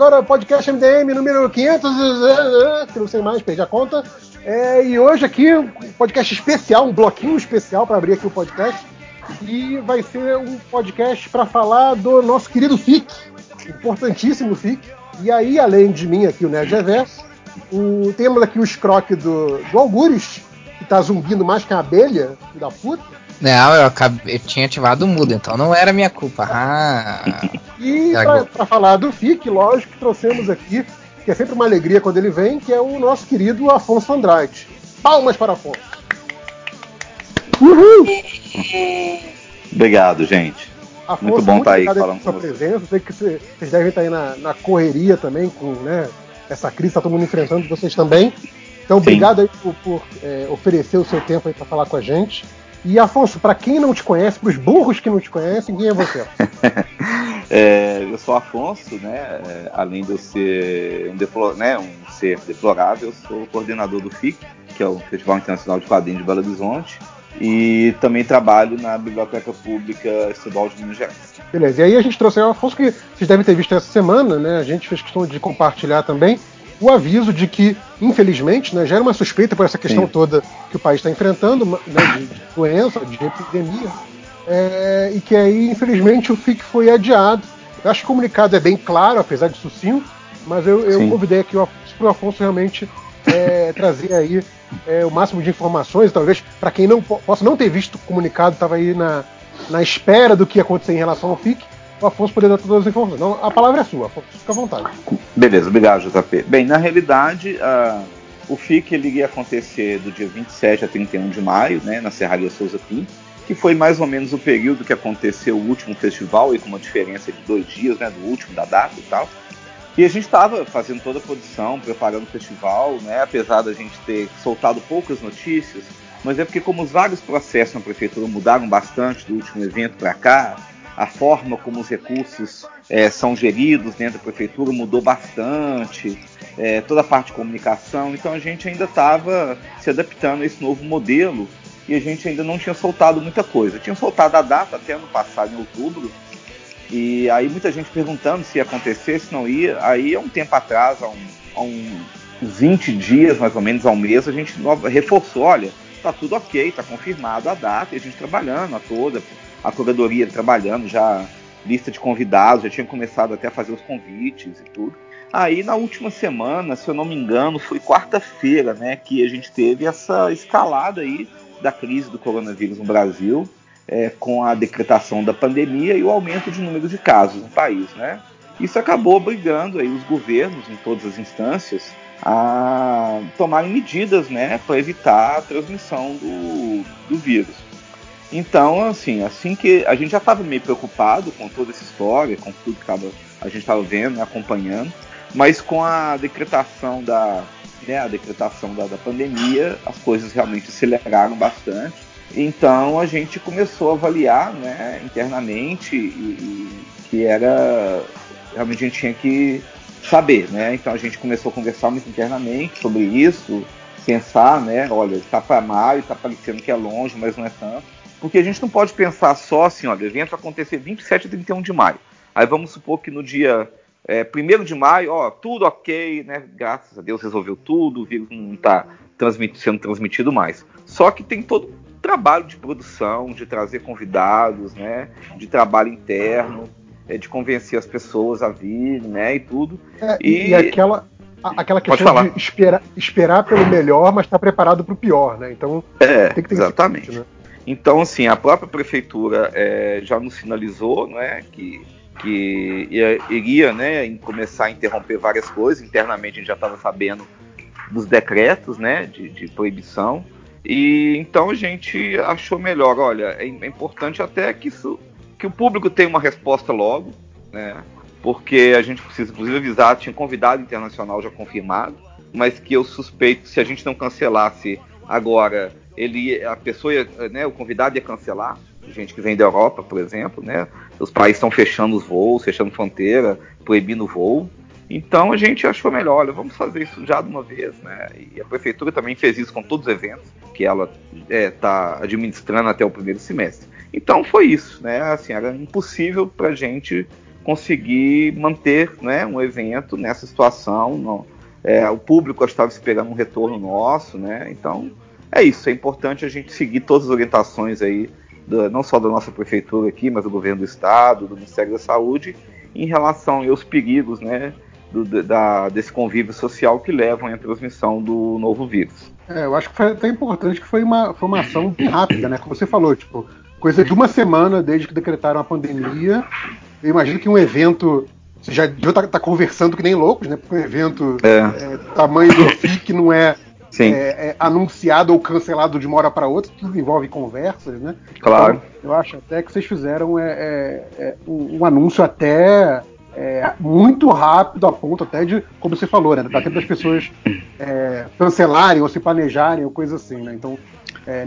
agora podcast MDM número 500, que não sei mais, perdi a conta. É, e hoje aqui, um podcast especial, um bloquinho especial para abrir aqui o podcast. E vai ser um podcast para falar do nosso querido FIC, importantíssimo FIC. E aí, além de mim aqui, o Nerd Reverso, o, temos aqui o escroque do, do Algures, que tá zumbindo mais que a abelha, da puta. Não, eu, acabei, eu tinha ativado o mudo, então não era minha culpa. Ah, e para falar do FIC, lógico que trouxemos aqui, que é sempre uma alegria quando ele vem, que é o nosso querido Afonso Andrade. Palmas para Afonso. Uhul! Obrigado, gente. Afonso, muito bom estar tá aí falando com vocês. presença. Sei que vocês devem estar aí na, na correria também, com né, essa crise, está todo mundo enfrentando, vocês também. Então, obrigado aí por, por é, oferecer o seu tempo para falar com a gente. E Afonso, para quem não te conhece, para os burros que não te conhecem, quem é você? é, eu sou Afonso, né? É, além de eu ser um, deplor, né, um ser deplorável, eu sou coordenador do FIC, que é o Festival Internacional de Quadrinhos de Belo Horizonte, e também trabalho na Biblioteca Pública Estadual de Minas Gerais. Beleza, e aí a gente trouxe o Afonso, que vocês devem ter visto essa semana, né? A gente fez questão de compartilhar também o aviso de que, infelizmente, né, gera uma suspeita por essa questão Sim. toda que o país está enfrentando, né, de, doença, de epidemia, é, e que aí, infelizmente, o FIC foi adiado. Eu acho que o comunicado é bem claro, apesar de sucinto, mas eu, eu convidei aqui para o Afonso realmente é, trazer aí é, o máximo de informações, talvez para quem não possa não ter visto o comunicado, estava aí na, na espera do que ia acontecer em relação ao FIC, o Afonso poder dar todas as informações. Então, a palavra é sua, Afonso, fica à vontade. Beleza, obrigado, JP. Bem, na realidade, uh, o FIC ele ia acontecer do dia 27 a 31 de maio, né, na Serraria Souza Pinto, que foi mais ou menos o período que aconteceu o último festival, e com uma diferença de dois dias, né, do último, da data e tal. E a gente estava fazendo toda a produção, preparando o festival, né, apesar da gente ter soltado poucas notícias, mas é porque como os vários processos na prefeitura mudaram bastante do último evento para cá, a forma como os recursos é, são geridos dentro da prefeitura mudou bastante, é, toda a parte de comunicação, então a gente ainda estava se adaptando a esse novo modelo e a gente ainda não tinha soltado muita coisa. Tinha soltado a data até ano passado, em outubro, e aí muita gente perguntando se ia acontecer, se não ia. Aí há um tempo atrás, há, um, há um 20 dias mais ou menos, há um mês, a gente reforçou, olha, tá tudo ok, tá confirmado a data, e a gente trabalhando a toda, a curadoria trabalhando, já lista de convidados, já tinha começado até a fazer os convites e tudo. Aí na última semana, se eu não me engano, foi quarta-feira, né, que a gente teve essa escalada aí da crise do coronavírus no Brasil, é, com a decretação da pandemia e o aumento de número de casos no país, né? Isso acabou obrigando aí os governos em todas as instâncias a tomarem medidas, né, para evitar a transmissão do, do vírus. Então, assim, assim que a gente já estava meio preocupado com toda essa história, com tudo que tava, a gente estava vendo, né, acompanhando, mas com a decretação da, né, a decretação da, da pandemia, as coisas realmente aceleraram bastante. Então a gente começou a avaliar, né, internamente e, e que era realmente a gente tinha que saber, né? Então a gente começou a conversar muito internamente sobre isso, pensar, né? Olha, está para maio, está parecendo que é longe, mas não é tanto. Porque a gente não pode pensar só assim, olha, o evento vai acontecer 27 e 31 de maio. Aí vamos supor que no dia é, 1 de maio, ó, tudo ok, né? Graças a Deus resolveu tudo, o vírus não está transmit sendo transmitido mais. Só que tem todo trabalho de produção, de trazer convidados, né? De trabalho interno, é, de convencer as pessoas a vir, né? E tudo. É, e, e aquela aquela questão de esperar, esperar pelo melhor, mas estar tá preparado para o pior, né? Então é, tem que ter exatamente. né? Então, assim, a própria prefeitura é, já nos sinalizou né, que, que iria né, começar a interromper várias coisas. Internamente a gente já estava sabendo dos decretos né, de, de, proibição. E então a gente achou melhor, olha, é, é importante até que, isso, que o público tenha uma resposta logo, né? Porque a gente precisa, inclusive, avisar, tinha convidado internacional já confirmado, mas que eu suspeito se a gente não cancelasse agora ele, a pessoa, ia, né, o convidado ia cancelar, gente que vem da Europa, por exemplo, né? Os países estão fechando os voos, fechando fronteira, proibindo o voo. Então a gente achou melhor, olha, vamos fazer isso já de uma vez, né? E a prefeitura também fez isso com todos os eventos que ela está é, tá administrando até o primeiro semestre. Então foi isso, né? Assim, era impossível para a gente conseguir manter né, um evento nessa situação. Não, é, o público estava esperando um retorno nosso, né? Então é isso. É importante a gente seguir todas as orientações aí, da, não só da nossa prefeitura aqui, mas do governo do estado, do Ministério da Saúde, em relação aos perigos, né? Do, da, desse convívio social que levam à transmissão do novo vírus. É, eu acho que foi até importante que foi uma, foi uma ação rápida, né? Como você falou, tipo, coisa de uma semana desde que decretaram a pandemia. Eu imagino que um evento você já devia estar tá, tá conversando que nem loucos, né? Porque um evento é. É, tamanho do FIC não é, é, é, anunciado ou cancelado de uma hora para outra, tudo envolve conversas, né? Claro. Então, eu acho até que vocês fizeram é, é, é um, um, anúncio até muito rápido, a ponto até de, como você falou, né? Dá tempo das pessoas cancelarem ou se planejarem ou coisa assim, né? Então,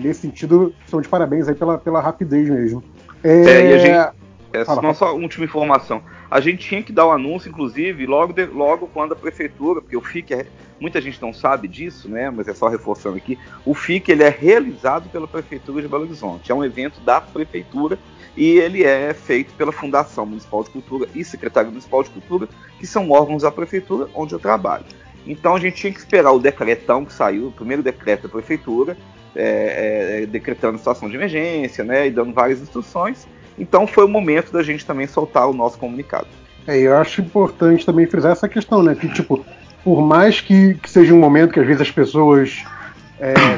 nesse sentido, são de parabéns aí pela, pela rapidez mesmo. É, e a gente essa não só última informação. A gente tinha que dar o um anúncio, inclusive, logo, de, logo quando a prefeitura, porque o FIC, é, muita gente não sabe disso, né? Mas é só reforçando aqui. O FIC ele é realizado pela prefeitura de Belo Horizonte. É um evento da prefeitura e ele é feito pela Fundação Municipal de Cultura e Secretaria Municipal de Cultura, que são órgãos da prefeitura onde eu trabalho. Então a gente tinha que esperar o decretão que saiu, o primeiro decreto da prefeitura, é, é, decretando situação de emergência, né, e dando várias instruções. Então foi o momento da gente também soltar o nosso comunicado. É, eu acho importante também frisar essa questão, né? Que, tipo, por mais que, que seja um momento que às vezes as pessoas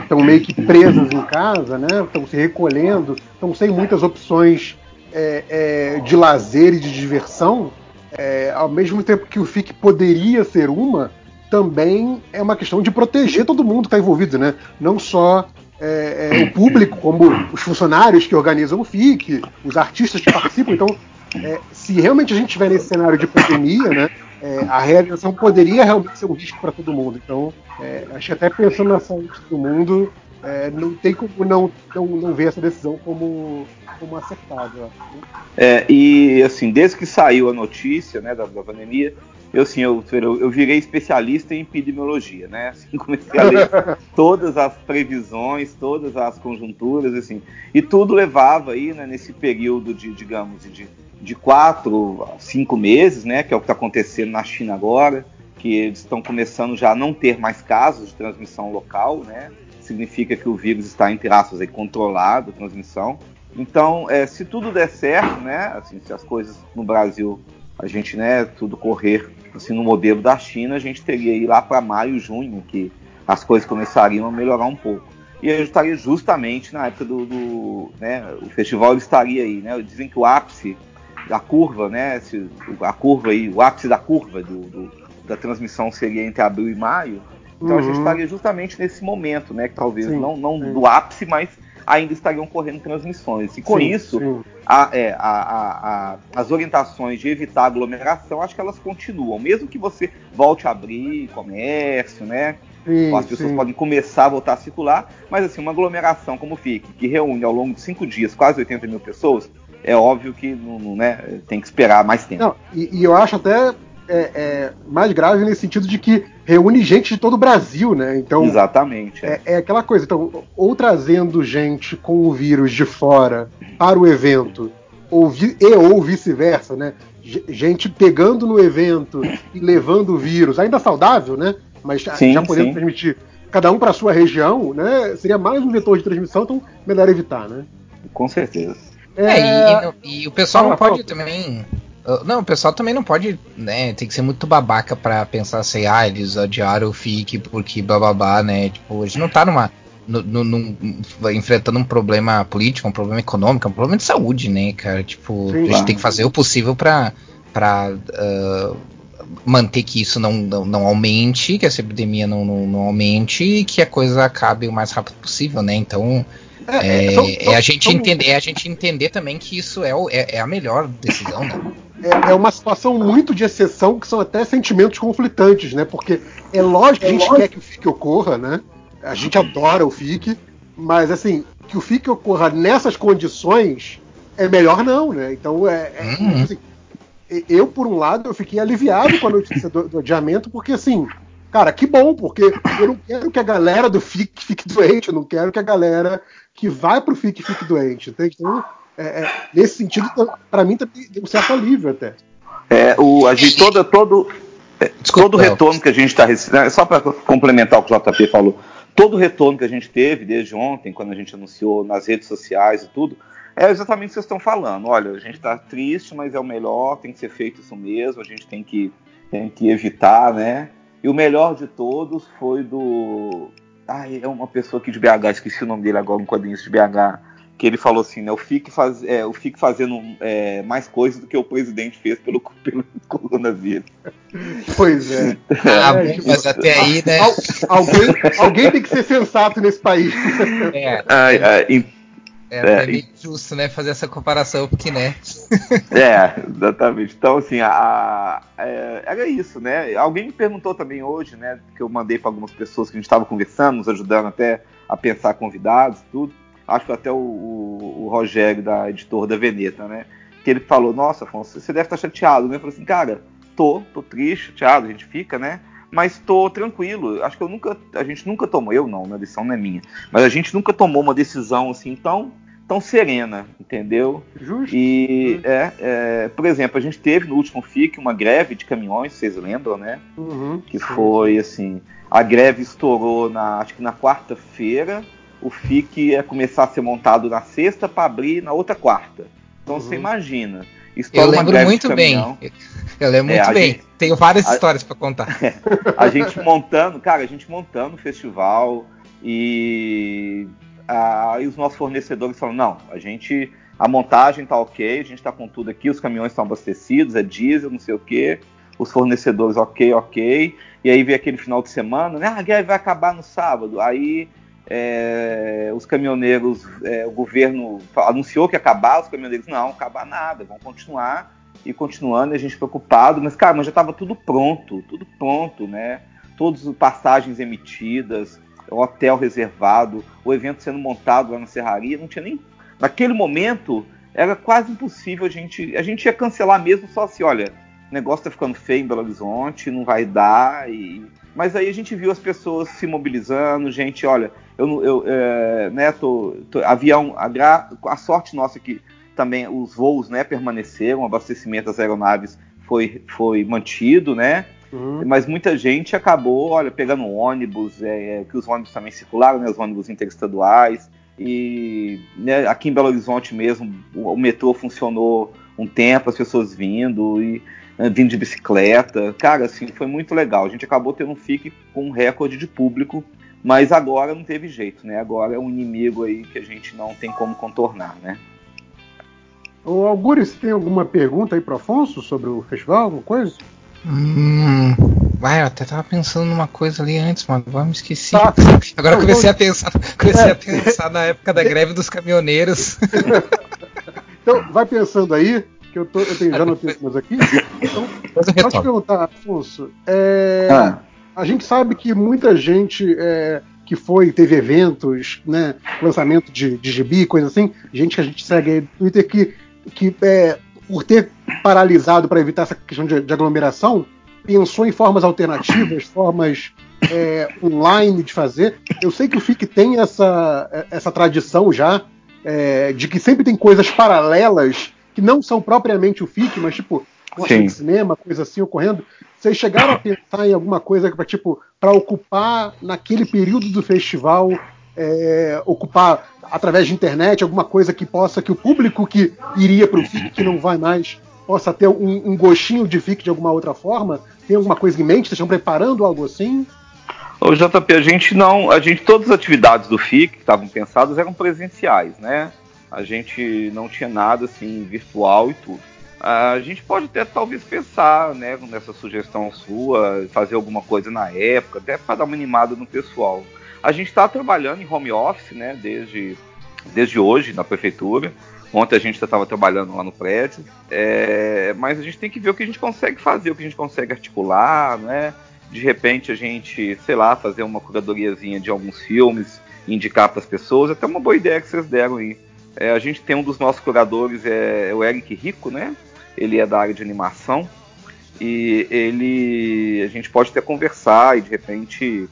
estão é, meio que presas em casa, né? Estão se recolhendo, estão sem muitas opções é, é, de lazer e de diversão, é, ao mesmo tempo que o FIC poderia ser uma, também é uma questão de proteger todo mundo que está envolvido, né? Não só é, é, o público, como os funcionários que organizam o FIC, os artistas que participam. Então, é, se realmente a gente estiver nesse cenário de pandemia, né, é, a realização poderia realmente ser um risco para todo mundo. Então, é, acho que até pensando na saúde do mundo, é, não tem como não, não, não ver essa decisão como, como acertada. É, e assim, desde que saiu a notícia né, da, da pandemia, eu assim, eu, eu virei especialista em epidemiologia, né? Assim, comecei a ler todas as previsões, todas as conjunturas, assim, e tudo levava aí, né, nesse período de, digamos, de, de quatro a cinco meses, né, que é o que está acontecendo na China agora, que eles estão começando já a não ter mais casos de transmissão local, né? Significa que o vírus está, entre aspas, aí, controlado, a transmissão. Então, é, se tudo der certo, né, assim, se as coisas no Brasil a gente, né, tudo correr assim no modelo da China, a gente teria aí lá para maio, junho, que as coisas começariam a melhorar um pouco. E a gente estaria justamente na época do, do né, o festival estaria aí, né? Dizem que o ápice da curva, né, se, a curva aí, o ápice da curva do, do, da transmissão seria entre abril e maio. Então uhum. a gente uhum. estaria justamente nesse momento, né, que talvez sim, não, não do ápice, mas ainda estariam correndo transmissões. E com sim, isso, sim. A, é, a, a, as orientações de evitar aglomeração, acho que elas continuam. Mesmo que você volte a abrir comércio, né? Sim, as pessoas podem começar a voltar a circular, mas assim, uma aglomeração como o FIC, que reúne ao longo de cinco dias quase 80 mil pessoas, é óbvio que não, não né, tem que esperar mais tempo. Não, e, e eu acho até é, é, mais grave nesse sentido de que reúne gente de todo o Brasil, né? Então, Exatamente. É, é aquela coisa, então, ou trazendo gente com o vírus de fora para o evento, ou vi, e ou vice-versa, né? Gente pegando no evento e levando o vírus, ainda saudável, né? Mas sim, já podendo sim. transmitir cada um para sua região, né? Seria mais um vetor de transmissão, então melhor evitar, né? Com certeza. É, e, e, e, o pessoal não pode também não, o pessoal também não pode, né? Tem que ser muito babaca pra pensar assim, ah, eles odiaram o FIC porque bababá, né? Tipo, a gente não tá numa. No, no, num, enfrentando um problema político, um problema econômico, um problema de saúde, né, cara? Tipo, Sim, a gente tem que fazer o possível pra, pra uh, manter que isso não, não, não, aumente, que essa epidemia não, não, não aumente e que a coisa acabe o mais rápido possível, né? Então, é, é, são, é, a gente entender, é a gente entender também que isso é, o, é, é a melhor decisão, né? É, é, uma situação muito de exceção que são até sentimentos conflitantes, né? Porque é lógico que a gente quer que o FIC ocorra, né? A gente adora o FIC, mas assim, que o FIC ocorra nessas condições é melhor não, né? Então é, é uhum. assim, eu por um lado eu fiquei aliviado com a notícia do, do adiamento, porque assim Cara, que bom, porque eu não quero que a galera do FIC fique doente, eu não quero que a galera que vai pro FIC fique doente. Entende? Então, é, é, nesse sentido, para mim, tem um certo alívio até. É, o, a gente, toda, todo, é, todo o retorno que a gente está recebendo, só para complementar o que o JP falou, todo o retorno que a gente teve desde ontem, quando a gente anunciou nas redes sociais e tudo, é exatamente o que vocês estão falando. Olha, a gente está triste, mas é o melhor, tem que ser feito isso mesmo, a gente tem que, tem que evitar, né? E o melhor de todos foi do. Ai, é uma pessoa aqui de BH, esqueci o nome dele agora, um quadrinho de BH que ele falou assim, né? Eu fico, faz, é, eu fico fazendo é, mais coisas do que o presidente fez pelo, pelo coronavírus. Pois é. Ah, é, tipo, mas até aí, né? alguém, alguém tem que ser sensato nesse país. É. Ai, ai, é, é meio justo, né, fazer essa comparação, porque, né? é, exatamente. Então, assim, a, a, é, era isso, né? Alguém me perguntou também hoje, né, que eu mandei para algumas pessoas que a gente estava conversando, nos ajudando até a pensar convidados e tudo acho que até o, o, o, Rogério, da editora da Veneta, né? Que ele falou, nossa, Afonso, você deve estar chateado, né? Eu falei assim, cara, tô, tô triste, chateado, a gente fica, né? Mas tô tranquilo. Acho que eu nunca, a gente nunca tomou, eu não, a decisão não é minha, mas a gente nunca tomou uma decisão assim tão, tão serena, entendeu? Justo. E, É, é, por exemplo, a gente teve no último FIC uma greve de caminhões, vocês lembram, né? Uhum, que sim. foi assim, a greve estourou na, acho que na quarta-feira, o FIC ia começar a ser montado na sexta para abrir na outra quarta. Então uhum. você imagina. Eu lembro muito bem. Eu lembro é, muito bem. Gente, Tenho várias a, histórias para contar. A gente montando, cara, a gente montando o festival e aí os nossos fornecedores falaram, não, a gente a montagem tá ok, a gente tá com tudo aqui, os caminhões estão abastecidos, é diesel, não sei o que, os fornecedores ok, ok, e aí veio aquele final de semana, né, ah, a guerra vai acabar no sábado, aí é, os caminhoneiros, é, o governo anunciou que ia acabar, os caminhoneiros não, acabar nada, vão continuar. E continuando, e a gente preocupado, mas cara, mas já estava tudo pronto, tudo pronto, né? Todas as passagens emitidas, hotel reservado, o evento sendo montado lá na serraria, não tinha nem. Naquele momento era quase impossível a gente. A gente ia cancelar mesmo só assim, olha, o negócio tá ficando feio em Belo Horizonte, não vai dar. E... Mas aí a gente viu as pessoas se mobilizando, gente, olha, eu, eu é, né, tô, tô, avião, a, a sorte nossa é que também os voos, né, permaneceram, o abastecimento das aeronaves foi, foi mantido, né, uhum. mas muita gente acabou, olha, pegando ônibus, é, é, que os ônibus também circularam, né, os ônibus interestaduais, e né, aqui em Belo Horizonte mesmo, o, o, metrô funcionou um tempo, as pessoas vindo, e né, vindo de bicicleta, cara, assim, foi muito legal, a gente acabou tendo um FIC com um recorde de público mas agora não teve jeito, né? Agora é um inimigo aí que a gente não tem como contornar, né? Augusto, você tem alguma pergunta aí para Afonso sobre o festival, alguma coisa? Hum, vai, eu até tava pensando numa coisa ali antes, mano. Agora me esqueci. Tá. Agora eu comecei a pensar, comecei é. a pensar na época da greve dos caminhoneiros. então, vai pensando aí, que eu, tô, eu tenho já notícias aqui. Então, pode perguntar, Afonso. É, ah a gente sabe que muita gente é, que foi, teve eventos, né, lançamento de, de gibi, coisa assim, gente que a gente segue aí no Twitter que, que é, por ter paralisado para evitar essa questão de, de, aglomeração, pensou em formas alternativas, formas é, online de fazer. Eu sei que o FIC tem essa, essa tradição já, é, de que sempre tem coisas paralelas que não são propriamente o FIC, mas tipo, mostra de cinema, coisa assim ocorrendo. Vocês chegaram a pensar em alguma coisa para tipo para ocupar naquele período do festival, é, ocupar através de internet alguma coisa que possa que o público que iria para o FIC que não vai mais possa ter um, um, gostinho de FIC de alguma outra forma? Tem alguma coisa em mente? Vocês estão preparando algo assim? O JP, a gente não, a gente todas as atividades do FIC que estavam pensadas eram presenciais, né? A gente não tinha nada assim virtual e tudo. A gente pode até talvez pensar né, nessa sugestão sua, fazer alguma coisa na época, até para dar uma animada no pessoal. A gente está trabalhando em home office né, desde, desde hoje na prefeitura. Ontem a gente estava trabalhando lá no prédio, é, mas a gente tem que ver o que a gente consegue fazer, o que a gente consegue articular, né? De repente a gente, sei lá, fazer uma curadoriazinha de alguns filmes, indicar para as pessoas, até uma boa ideia que vocês deram aí. É, a gente tem um dos nossos curadores, é, é o Eric Rico, né? ele é da área de animação e ele a gente pode até conversar e de repente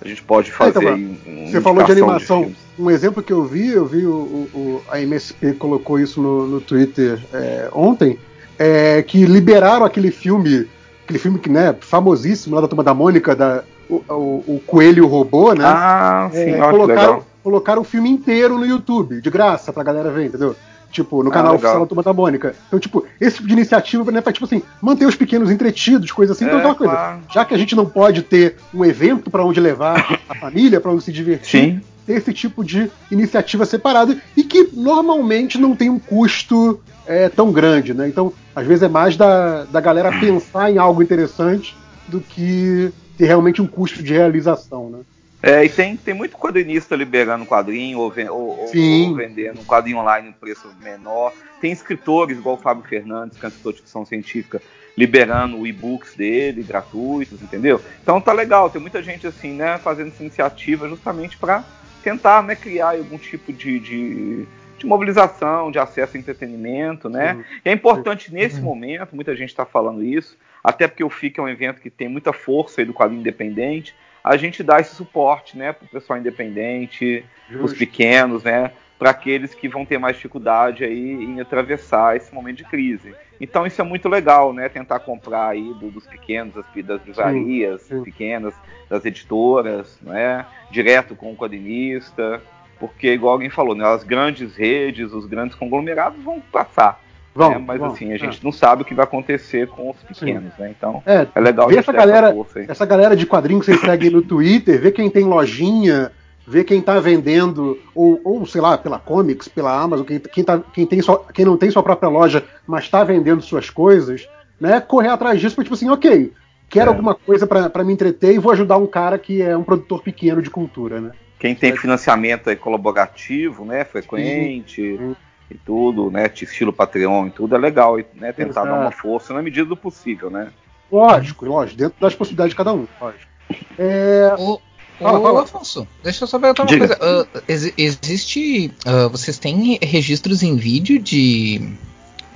a gente pode fazer é, então, um, você falou de animação de um exemplo que eu vi eu vi o, o a MSP colocou isso no, no Twitter é, ontem é, que liberaram aquele filme, aquele filme que, né, famosíssimo lá da Turma da Mônica, da, o, o, o Coelho Robô, né? Ah, sim, é, colocaram, legal. colocaram o filme inteiro no YouTube, de graça, pra galera ver, entendeu? Tipo, no ah, canal oficial da Turma da Mônica. Então, tipo, esse tipo de iniciativa, né, pra, tipo assim, manter os pequenos entretidos, coisas assim. Então, é, coisa. Claro. Já que a gente não pode ter um evento para onde levar a família, para onde se divertir, Sim. ter esse tipo de iniciativa separada e que normalmente não tem um custo é, tão grande, né? Então, às vezes é mais da, da galera pensar em algo interessante do que ter realmente um custo de realização, né? É, e tem, tem muito quadrinista liberando quadrinho ou, ou, ou, vendendo um quadrinho online em preço menor. Tem escritores, igual o Fábio Fernandes, que é escritor de ficção científica, liberando e-books dele, gratuitos, entendeu? Então tá legal, tem muita gente assim, né, fazendo essa iniciativa justamente para tentar né, criar algum tipo de, de, de, mobilização, de acesso a entretenimento, né? Uhum. É importante nesse uhum. momento, muita gente está falando isso, até porque o FIC é um evento que tem muita força aí do quadrinho independente, a gente dá esse suporte, né, para o pessoal independente, os pequenos, né, para aqueles que vão ter mais dificuldade aí em atravessar esse momento de crise. Então isso é muito legal, né, tentar comprar aí do, dos pequenos, das, das livrarias pequenas, das editoras, né, direto com o quadrinista, porque igual alguém falou, né, as grandes redes, os grandes conglomerados vão passar. Vão, né? Mas vão, assim, a é. gente é. não sabe o que vai acontecer com os pequenos, Sim. né? Então é, é legal ver essa galera, essa, essa, galera de quadrinhos que vocês seguem no Twitter, ver quem tem lojinha, ver quem tá vendendo, ou, ou sei lá, pela Comics, pela Amazon, quem, quem, tá, quem, tem só, quem não tem sua própria loja, mas está vendendo suas coisas, né? Correr atrás disso, para tipo assim, ok, quero é. alguma coisa para me entreter e vou ajudar um cara que é um produtor pequeno de cultura, né? Quem tem financiamento aí colaborativo, né, frequente, sim, sim e tudo, né? Estilo Patreon e tudo, é legal, né? Tentar Exato. dar uma força na medida do possível, né? Lógico, lógico, dentro das possibilidades de cada um, lógico. É... O, fala, fala. Afonso, deixa eu só perguntar uma Diga. coisa. Uh, ex existe. Uh, vocês têm registros em vídeo de.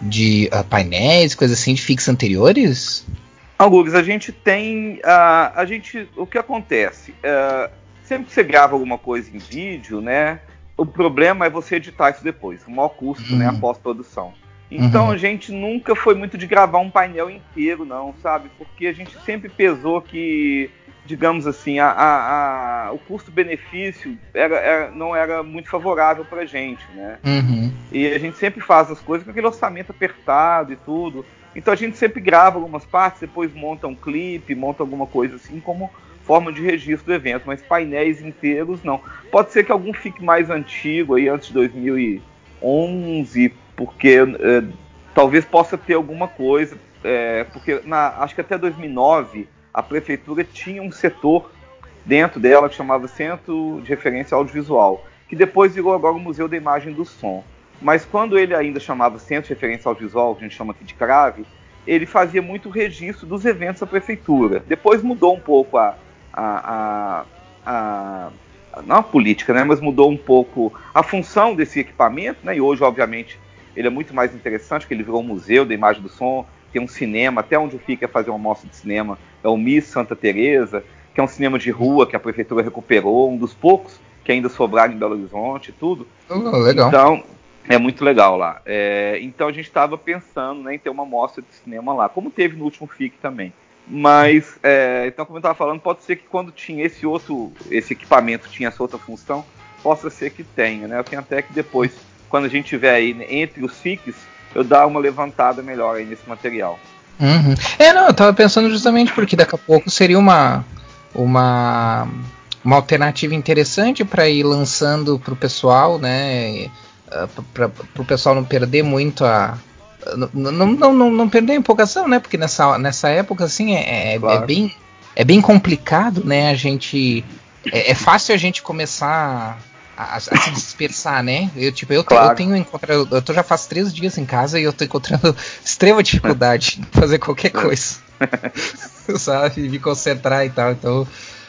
de uh, painéis, coisas assim, de fix anteriores? Alguns, a gente tem. a gente. O que acontece? sempre que você grava alguma coisa em vídeo, né? O problema é você editar isso depois, o maior custo, uhum. né, a pós-produção. Então uhum. a gente nunca foi muito de gravar um painel inteiro, não, sabe? Porque a gente sempre pesou que, digamos assim, a, a, a o custo-benefício era, era, não era muito favorável pra gente, né? Uhum. E a gente sempre faz as coisas com aquele orçamento apertado e tudo. Então a gente sempre grava algumas partes, depois monta um clipe, monta alguma coisa assim, como forma de registro do evento, mas painéis inteiros não. Pode ser que algum fique mais antigo, aí antes de 2011, porque é, talvez possa ter alguma coisa, é, porque na, acho que até 2009 a prefeitura tinha um setor dentro dela que chamava Centro de Referência Audiovisual, que depois virou agora o Museu da Imagem do Som. Mas quando ele ainda chamava Centro de Referência Audiovisual, que a gente chama aqui de CRAVE, ele fazia muito registro dos eventos da prefeitura. Depois mudou um pouco a, a, a, a, não a política, né, mas mudou um pouco a função desse equipamento, né, e hoje, obviamente, ele é muito mais interessante, porque ele virou um museu da imagem do som, tem um cinema, até onde o FIC é fazer uma mostra de cinema, é o Miss Santa Teresa, que é um cinema de rua que a prefeitura recuperou, um dos poucos que ainda sobraram em Belo Horizonte e tudo. Oh, legal. Então, é muito legal lá. É, então a gente estava pensando né, em ter uma mostra de cinema lá, como teve no último FIC também. Mas, é, então, como eu estava falando, pode ser que quando tinha esse outro, esse equipamento tinha essa outra função, possa ser que tenha, né? Eu tenho até que depois, quando a gente tiver aí entre os FICs, eu dar uma levantada melhor aí nesse material. Uhum. É, não, eu estava pensando justamente porque daqui a pouco seria uma uma, uma alternativa interessante para ir lançando para o pessoal, né? Para o pessoal não perder muito a, não, não, não, não perder a empolgação, né? Porque nessa, nessa época, assim, é, é, é claro. é, bem, é bem complicado, né? A gente. É, é fácil a gente começar a, a, se dispersar, né? Eu, tipo, eu, claro. eu tenho encontrado. Eu tô já faz três dias em casa e eu tô encontrando extrema dificuldade em fazer qualquer coisa. sabe? Me concentrar e tal. Então,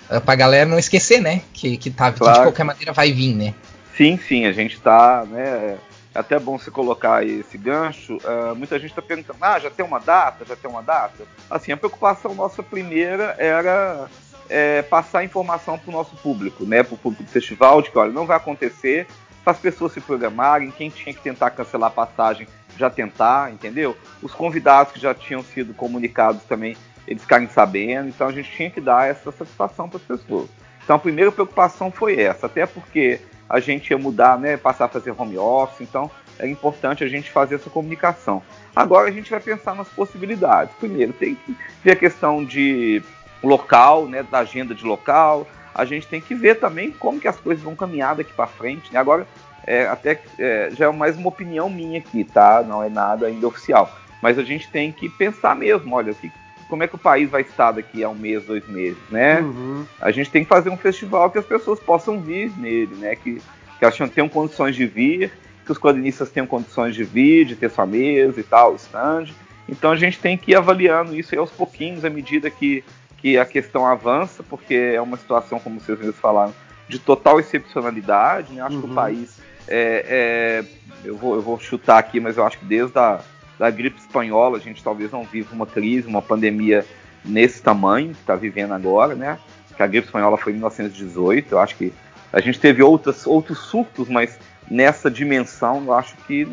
eh, pra galera não esquecer, né? Que, que, tá, claro. que de qualquer maneira vai vir, né? Sim, sim, a gente tá, né? é até bom você colocar esse gancho. Uh, muita gente está perguntando: ah, já tem uma data? Já tem uma data? Assim, a preocupação nossa primeira era é, passar informação para o nosso público, né, para o público do festival, de que olha, não vai acontecer, para as pessoas se programarem, quem tinha que tentar cancelar a passagem já tentar, entendeu? Os convidados que já tinham sido comunicados também, eles ficarem sabendo, então a gente tinha que dar essa satisfação para as pessoas. Então a primeira preocupação foi essa, até porque a gente ia mudar, né, passar a fazer home office, então é importante a gente fazer essa comunicação. Agora a gente vai pensar nas possibilidades. Primeiro, tem que ver a questão de local, né, da agenda de local. A gente tem que ver também como que as coisas vão caminhar daqui para frente. Né? Agora, é, até é, já é mais uma opinião minha aqui, tá? Não é nada ainda oficial. Mas a gente tem que pensar mesmo, olha, que, como é que o país vai estar daqui a um mês, dois meses, né? Uhum. A gente tem que fazer um festival que as pessoas possam vir nele, né? Que, que elas tenham condições de vir, que os quadrinistas tenham condições de vir, de ter sua mesa e tal, stand. Então a gente tem que ir avaliando isso aos pouquinhos, à medida que, que a questão avança, porque é uma situação, como vocês mesmos falaram, de total excepcionalidade. Né? Acho uhum. que o uhum. país é, é, eu, vou, eu vou chutar aqui, mas eu acho que desde a da gripe espanhola a gente talvez não viva uma crise, uma pandemia nesse tamanho que está vivendo agora, né? Que a gripe espanhola foi em 1918, eu acho que a gente teve outras, outros surtos, mas nessa dimensão eu acho que,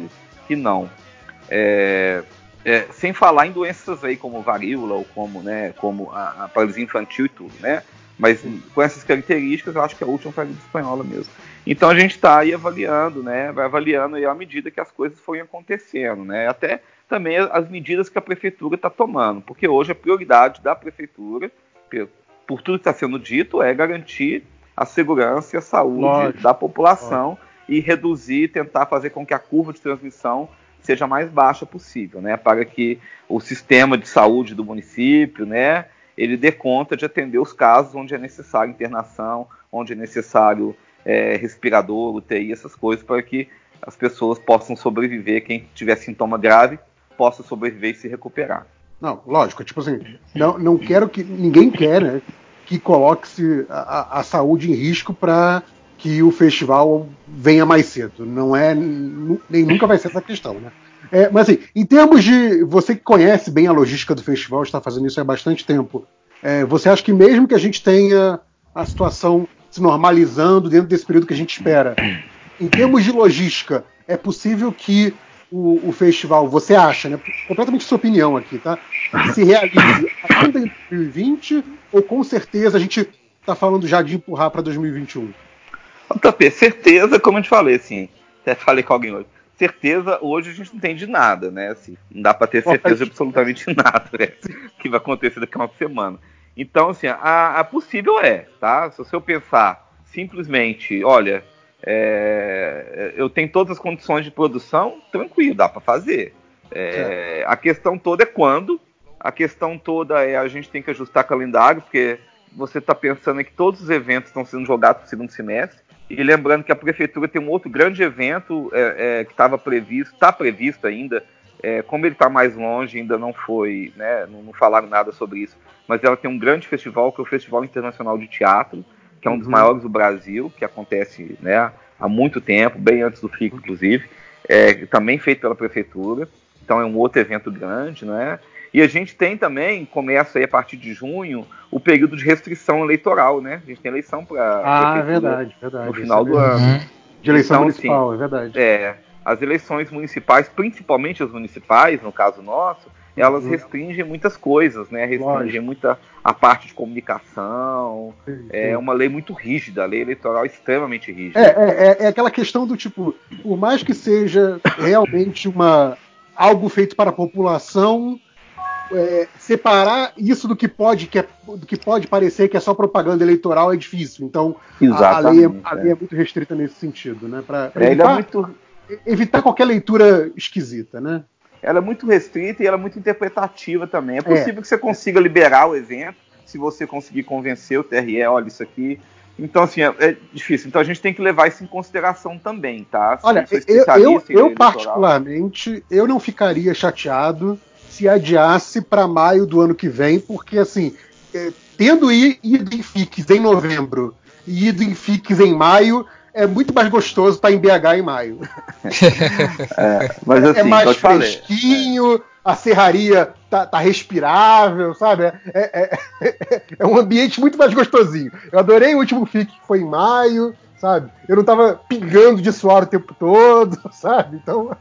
que não. É, é, sem falar em doenças aí como varíola ou como, né, como a, a paralisia infantil e tudo, né? Mas com essas características, eu acho que a última foi a gripe espanhola mesmo. Então a gente está aí avaliando, né? Vai avaliando aí à medida que as coisas forem acontecendo, né? Até também as medidas que a prefeitura está tomando, porque hoje a prioridade da prefeitura, por tudo que está sendo dito, é garantir a segurança e a saúde Lógico. da população Lógico. e reduzir, tentar fazer com que a curva de transmissão seja a mais baixa possível, né? Para que o sistema de saúde do município, né? ele dê conta de atender os casos onde é necessário internação, onde é necessário é, respirador, UTI, essas coisas, para que as pessoas possam sobreviver, quem tiver sintoma grave possa sobreviver e se recuperar. Não, lógico, tipo assim, não, não quero que ninguém quer né, que coloque-se a, a, saúde em risco para que o festival venha mais cedo. Não é, nem nunca vai ser essa questão, né? É, mas assim, em termos de. Você que conhece bem a logística do festival, está fazendo isso há bastante tempo. É, você acha que mesmo que a gente tenha a situação se normalizando dentro desse período que a gente espera, em termos de logística, é possível que o, o festival, você acha, né? Completamente sua opinião aqui, tá? Se realize ainda em 2020 ou com certeza a gente está falando já de empurrar para 2021? JP, certeza, como eu te falei, assim, até falei com alguém hoje certeza, hoje a gente não tem de nada, né? Assim, não dá para ter certeza de absolutamente nada né? que vai acontecer daqui a uma semana. Então, assim, a, a possível é, tá? Se eu pensar simplesmente, olha, é, eu tenho todas as condições de produção, tranquilo, dá para fazer. É, a questão toda é quando. A questão toda é a gente tem que ajustar calendário, porque você está pensando que todos os eventos estão sendo jogados para o segundo semestre. E lembrando que a prefeitura tem um outro grande evento é, é, que estava previsto, está previsto ainda. É, como ele está mais longe, ainda não foi, né, não, não, falaram nada sobre isso. Mas ela tem um grande festival, que é o Festival Internacional de Teatro, que é um dos uhum. maiores do Brasil, que acontece né, há muito tempo, bem antes do FIC, inclusive. É, também feito pela prefeitura. Então é um outro evento grande, né? E a gente tem também, começa aí a partir de junho, o período de restrição eleitoral, né? A gente tem eleição para. Ah, é verdade, verdade. No final do ano. Uhum. De eleição então, municipal, assim, é verdade. É. As eleições municipais, principalmente as municipais, no caso nosso, elas uhum. restringem muitas coisas, né? Restringem Lógico. muita a parte de comunicação. Sim, é uma lei muito rígida, a lei eleitoral é extremamente rígida. É, é, é, é aquela questão do tipo, por mais que seja realmente uma algo feito para a população, é, separar isso do que pode que é, do que pode parecer que é só propaganda eleitoral é difícil. Então a, a, lei, é, a lei, é, muito restrita nesse sentido, né? Para é, evitar, muito... evitar qualquer leitura esquisita, né? Ela é muito restrita e ela é muito interpretativa também. É possível que você consiga liberar o evento se você conseguir convencer o TRE, olha isso aqui. Então, assim, é, é, difícil. Então, a gente tem que levar isso em consideração também, tá? Se olha, eu, eu, eu particularmente, eu não ficaria chateado se adiasse para maio do ano que vem, porque assim, é, tendo ido em FIX em novembro e ido em FIX em maio, é muito mais gostoso estar em BH em maio. É, mas assim, é mais fresquinho, a serraria tá, tá respirável, sabe? É, é, é, é, um ambiente muito mais gostosinho. Eu adorei o último FIC que foi em maio, sabe? Eu não tava pingando de suor o tempo todo, sabe? Então.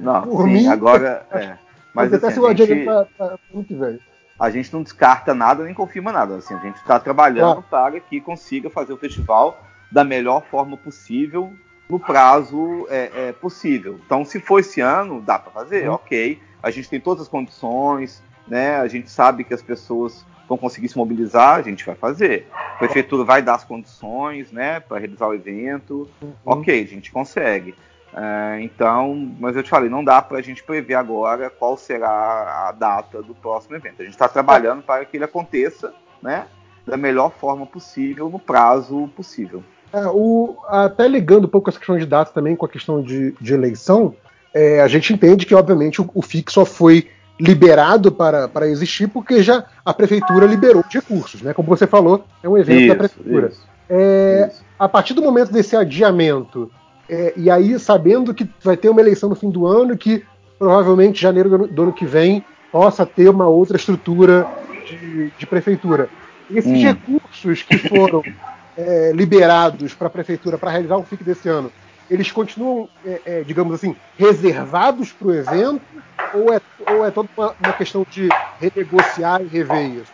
Não, por sim, mim, agora. É. Mas até assim, se o gente, pra, pra ano que vem. A gente não descarta nada nem confirma nada. Assim, a gente está trabalhando para que consiga fazer o festival da melhor forma possível no prazo é, é, possível. Então, se for esse ano, dá para fazer, uhum. ok. A gente tem todas as condições, né? A gente sabe que as pessoas vão conseguir se mobilizar, a gente vai fazer. A prefeitura vai dar as condições, né, para realizar o evento. Uhum. Ok, a gente consegue. É, então, mas eu te falei, não dá para a gente prever agora qual será a data do próximo evento. A gente está trabalhando para que ele aconteça, né, da melhor forma possível, no prazo possível. É, o, até ligando um pouco essa questão de data também com a questão de, de eleição, é, a gente entende que, obviamente, o, o FIC só foi liberado para, para existir porque já a prefeitura liberou os recursos, né? Como você falou, é um evento isso, da prefeitura. Isso, é, isso. A partir do momento desse adiamento, é, e aí sabendo que vai ter uma eleição no fim do ano que provavelmente janeiro do, do ano que vem possa ter uma outra estrutura de, de prefeitura. Esses hum. recursos que foram é, liberados para a prefeitura para realizar o FIC desse ano, eles continuam, é, é, digamos assim, reservados para o evento ou é, ou é toda uma, uma questão de renegociar e rever isso?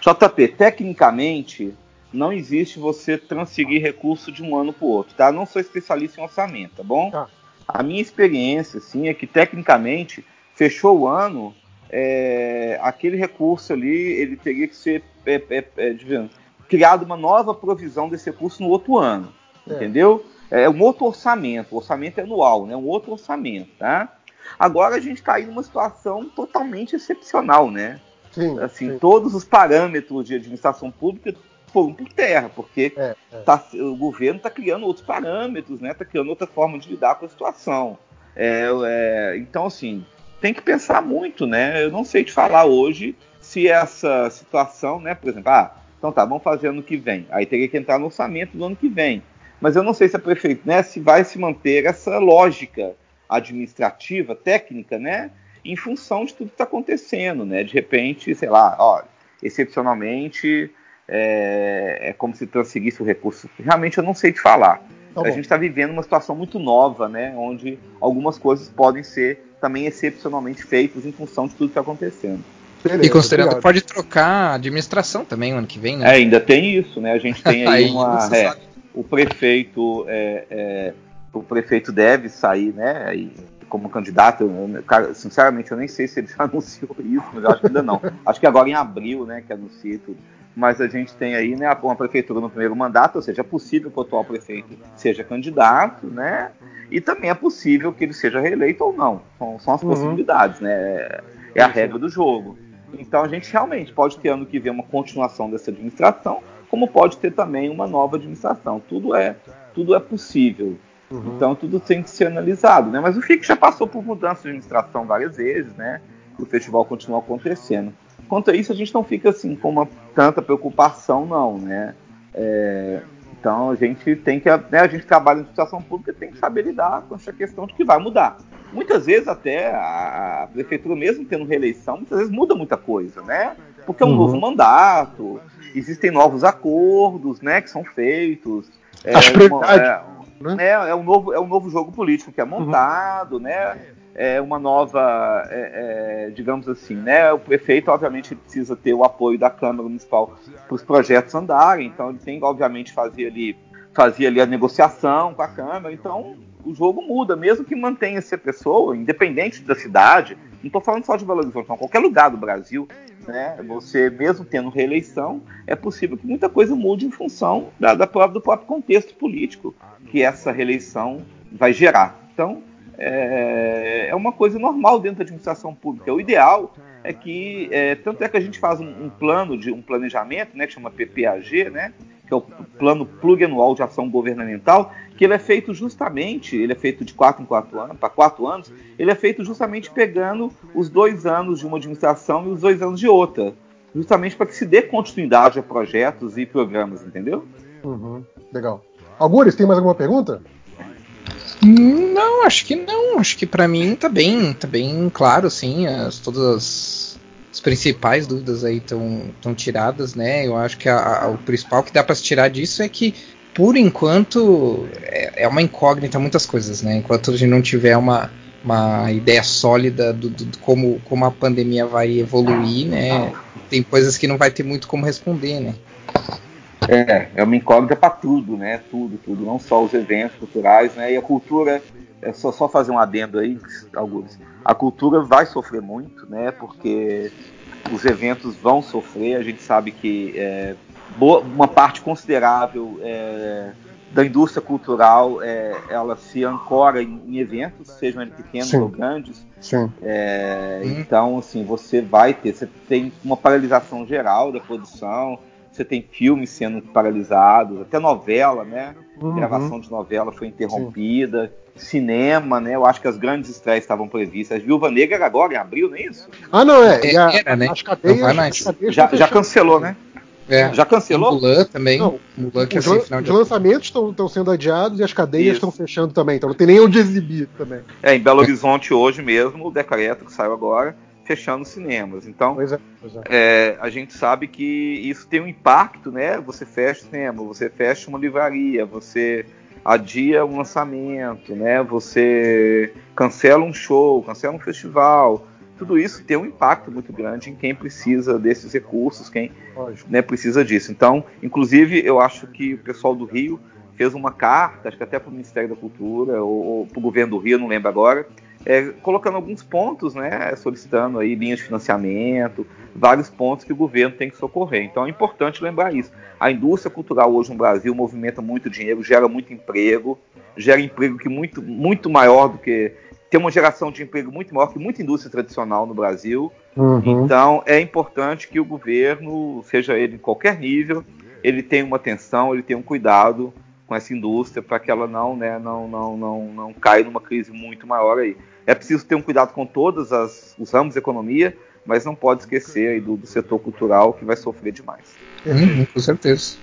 JP, tecnicamente, não existe você transferir recurso de um ano para o outro, tá? Não sou especialista em orçamento, tá bom? Tá. A minha experiência, sim, é que tecnicamente fechou o ano, é, aquele recurso ali, ele teria que ser é, é, é criado uma nova provisão desse recurso no outro ano, é. entendeu? É um outro orçamento, o orçamento é anual, né? Um outro orçamento, tá? Agora a gente está aí numa situação totalmente excepcional, né? Sim, assim, sim. todos os parâmetros de administração pública foram por terra, porque é, é. Tá, o governo está criando outros parâmetros, né? Está criando outra forma de lidar com a situação. É, é, então, assim, tem que pensar muito, né? Eu não sei te falar hoje se essa situação, né? Por exemplo, ah, então tá, vamos fazer ano que vem. Aí teria que entrar no orçamento do ano que vem. Mas eu não sei se a prefeito, né? Se vai se manter essa lógica administrativa, técnica, né? Em função de tudo que está acontecendo, né? De repente, sei lá, olha, excepcionalmente é, é, como se transferisse o recurso. Realmente eu não sei te falar. Tá a gente está vivendo uma situação muito nova, né? Onde algumas coisas podem ser também excepcionalmente feitas em função de tudo que está acontecendo. Beleza, e considerando obrigado. que pode trocar a administração também no ano que vem, né? É, ainda tem isso, né? A gente tem aí, aí uma. É, o prefeito. É, é, o prefeito deve sair, né? Aí, como candidato, eu, cara, sinceramente, eu nem sei se ele já anunciou isso, mas acho que ainda não. acho que agora em abril, né, que anuncia tudo mas a gente tem aí né, uma prefeitura no primeiro mandato, ou seja, é possível que o atual prefeito seja candidato, né? E também é possível que ele seja reeleito ou não. São, são as uhum. possibilidades, né? É a regra do jogo. Então a gente realmente pode ter ano que vem uma continuação dessa administração, como pode ter também uma nova administração. Tudo é, tudo é possível. Uhum. Então tudo tem que ser analisado, né? Mas o FIC já passou por mudança de administração várias vezes, né? O festival continua acontecendo. Quanto a isso, a gente não fica assim com uma tanta preocupação, não, né? É, então a gente tem que, né, a gente trabalha em situação pública, tem que saber lidar com essa questão de que vai mudar. Muitas vezes até a, prefeitura mesmo tendo reeleição, muitas vezes muda muita coisa, né? Porque é um uhum. novo mandato, existem novos acordos, né, que são feitos. É, uma, é, né? é, um novo, é um novo jogo político que é uhum. montado, uhum. né? É, uma nova, é, é, digamos assim, né? O prefeito, obviamente, precisa ter o apoio da Câmara Municipal para os projetos andarem, então ele tem, obviamente, fazer ali, fazer ali a negociação com a Câmara, então o jogo muda, mesmo que mantenha essa pessoa, independente da cidade, não estou falando só de Belo Horizonte, qualquer lugar do Brasil, né? Você mesmo tendo reeleição, é possível que muita coisa mude em função da, da do próprio contexto político que essa reeleição vai gerar. Então, é, é uma coisa normal dentro da administração pública. O ideal é que, é, tanto é que a gente faz um, um, plano de um planejamento, né, que chama PPAG, né, que é o Plano Plurianual de Ação Governamental, que ele é feito justamente, ele é feito de quatro em quatro anos, para quatro anos, ele é feito justamente pegando os dois anos de uma administração e os dois anos de outra, justamente para que se dê continuidade a projetos e programas, entendeu? Uhum, legal. Algures, tem mais alguma pergunta? Não, acho que não. Acho que para mim tá bem, tá bem claro, assim, as, todas as, as principais dúvidas aí estão tiradas, né? Eu acho que a, a, o principal que dá para se tirar disso é que por enquanto, é, é uma incógnita muitas coisas, né? Enquanto a gente não tiver uma, uma ideia sólida do, do, do, como, como a pandemia vai evoluir, né? Tem coisas que não vai ter muito como responder, né? É, é uma incógnita para tudo, né? Tudo, tudo, não só os eventos culturais, né? E a cultura, é só, só fazer um adendo aí, alguns. A cultura vai sofrer muito, né? Porque os eventos vão sofrer. A gente sabe que é, boa, uma parte considerável é, da indústria cultural é, ela se ancora em, em eventos, sejam eles pequenos Sim. ou grandes. Sim. É, hum. Então, assim, você vai ter, você tem uma paralisação geral da produção, você tem filmes sendo paralisados, até novela, né? Uhum. Gravação de novela foi interrompida. Sim. Cinema, né? Eu acho que as grandes estreias estavam previstas. A Viúva Negra era agora, em abril, não é isso? Ah, não, é. é a, era, né? As cadeias, as cadeias já, já cancelou, né? É. Já cancelou? Mulan também. Não, Mulan que os, assim, os lançamentos estão sendo adiados e as cadeias estão fechando também, então não tem nem onde exibir também. É, em Belo Horizonte hoje mesmo, o decreto que saiu agora, fechando cinemas. Então, pois é, pois é. É, a gente sabe que isso tem um impacto, né? Você fecha o cinema, você fecha uma livraria, você adia um lançamento, né? Você cancela um show, cancela um festival tudo isso tem um impacto muito grande em quem precisa desses recursos, quem né, precisa disso. Então, inclusive, eu acho que o pessoal do Rio fez uma carta, acho que até para o Ministério da Cultura ou, ou para o governo do Rio, não lembro agora, é, colocando alguns pontos, né, solicitando aí linhas de financiamento, vários pontos que o governo tem que socorrer. Então é importante lembrar isso. A indústria cultural hoje no Brasil movimenta muito dinheiro, gera muito emprego, gera emprego que muito, muito maior do que tem uma geração de emprego muito maior que muita indústria tradicional no Brasil. Uhum. Então, é importante que o governo, seja ele em qualquer nível, ele tenha uma atenção, ele tenha um cuidado com essa indústria para que ela não, né, não, não, não, não caia numa crise muito maior aí. É preciso ter um cuidado com todos as, os ramos da economia, mas não pode esquecer aí do, do setor cultural que vai sofrer demais. Uhum, com certeza.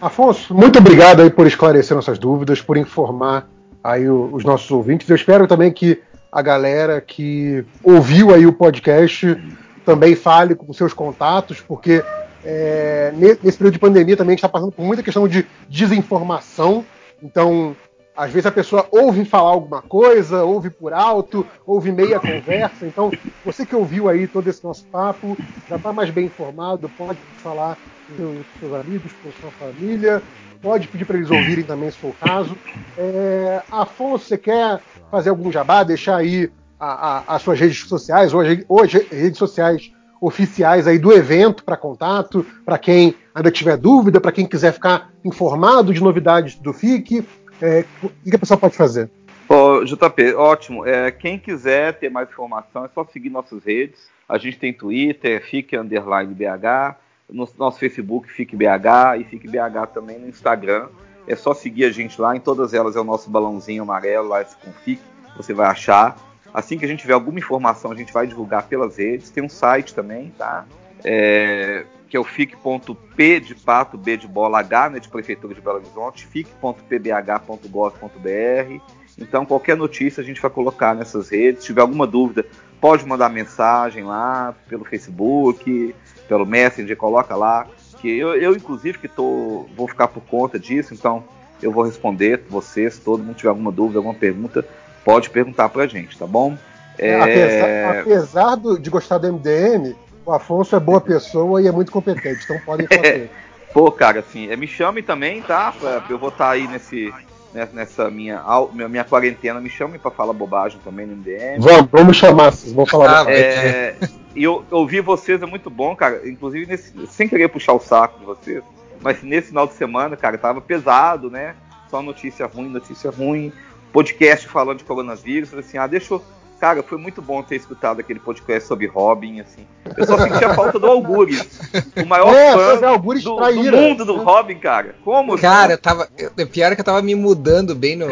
Afonso, muito obrigado aí por esclarecer nossas dúvidas, por informar aí os nossos ouvintes. Eu espero também que a galera que ouviu aí o podcast também fale com seus contatos, porque é, nesse período de pandemia também a gente está passando por muita questão de desinformação. Então, às vezes a pessoa ouve falar alguma coisa, ouve por alto, ouve meia conversa. Então, você que ouviu aí todo esse nosso papo, já está mais bem informado, pode falar com seus amigos, com sua família, pode pedir para eles ouvirem também, se for o caso. É, Afonso, você quer fazer algum jabá, deixar aí as suas redes sociais, hoje, hoje redes sociais oficiais aí do evento para contato, para quem ainda tiver dúvida, para quem quiser ficar informado de novidades do FIC, é, o que a pessoa pode fazer? Ô, JP, ótimo. É, quem quiser ter mais informação é só seguir nossas redes. A gente tem Twitter, FIC Underline BH, no nosso Facebook Fique BH e Fique BH também no Instagram. É só seguir a gente lá, em todas elas é o nosso balãozinho amarelo lá com Fique, você vai achar. Assim que a gente tiver alguma informação, a gente vai divulgar pelas redes. Tem um site também, tá? É, que é o fique.p de pato, B de bola, H, né, de Prefeitura de Belo Horizonte, fique.pbh.gov.br. Então, qualquer notícia a gente vai colocar nessas redes. Se tiver alguma dúvida, pode mandar mensagem lá pelo Facebook, pelo Messenger, coloca lá. Que eu, eu inclusive, que tô, vou ficar por conta disso, então eu vou responder vocês, se todo mundo tiver alguma dúvida, alguma pergunta, pode perguntar pra gente, tá bom? É... Apesar, apesar do, de gostar do MDM, o Afonso é boa pessoa e é muito competente, então podem fazer. Pô, cara, assim, é, me chame também, tá? Eu vou estar tá aí nesse, né, nessa minha, minha quarentena, me chame para falar bobagem também no MDM. Vamos, vamos chamar, vocês vão falar. Ah, é, e eu ouvir vocês é muito bom, cara. Inclusive, nesse, sem querer puxar o saco de vocês, mas nesse final de semana, cara, tava pesado, né? Só notícia ruim, notícia ruim. Podcast falando de coronavírus. Assim, ah, deixa eu Cara, foi muito bom ter escutado aquele podcast sobre Robin, assim. Eu só senti a falta do Algures, o maior é, fã do, do, mundo do Robin, cara. Como? Cara, eu tava. Eu, pior é que eu tava me mudando bem no,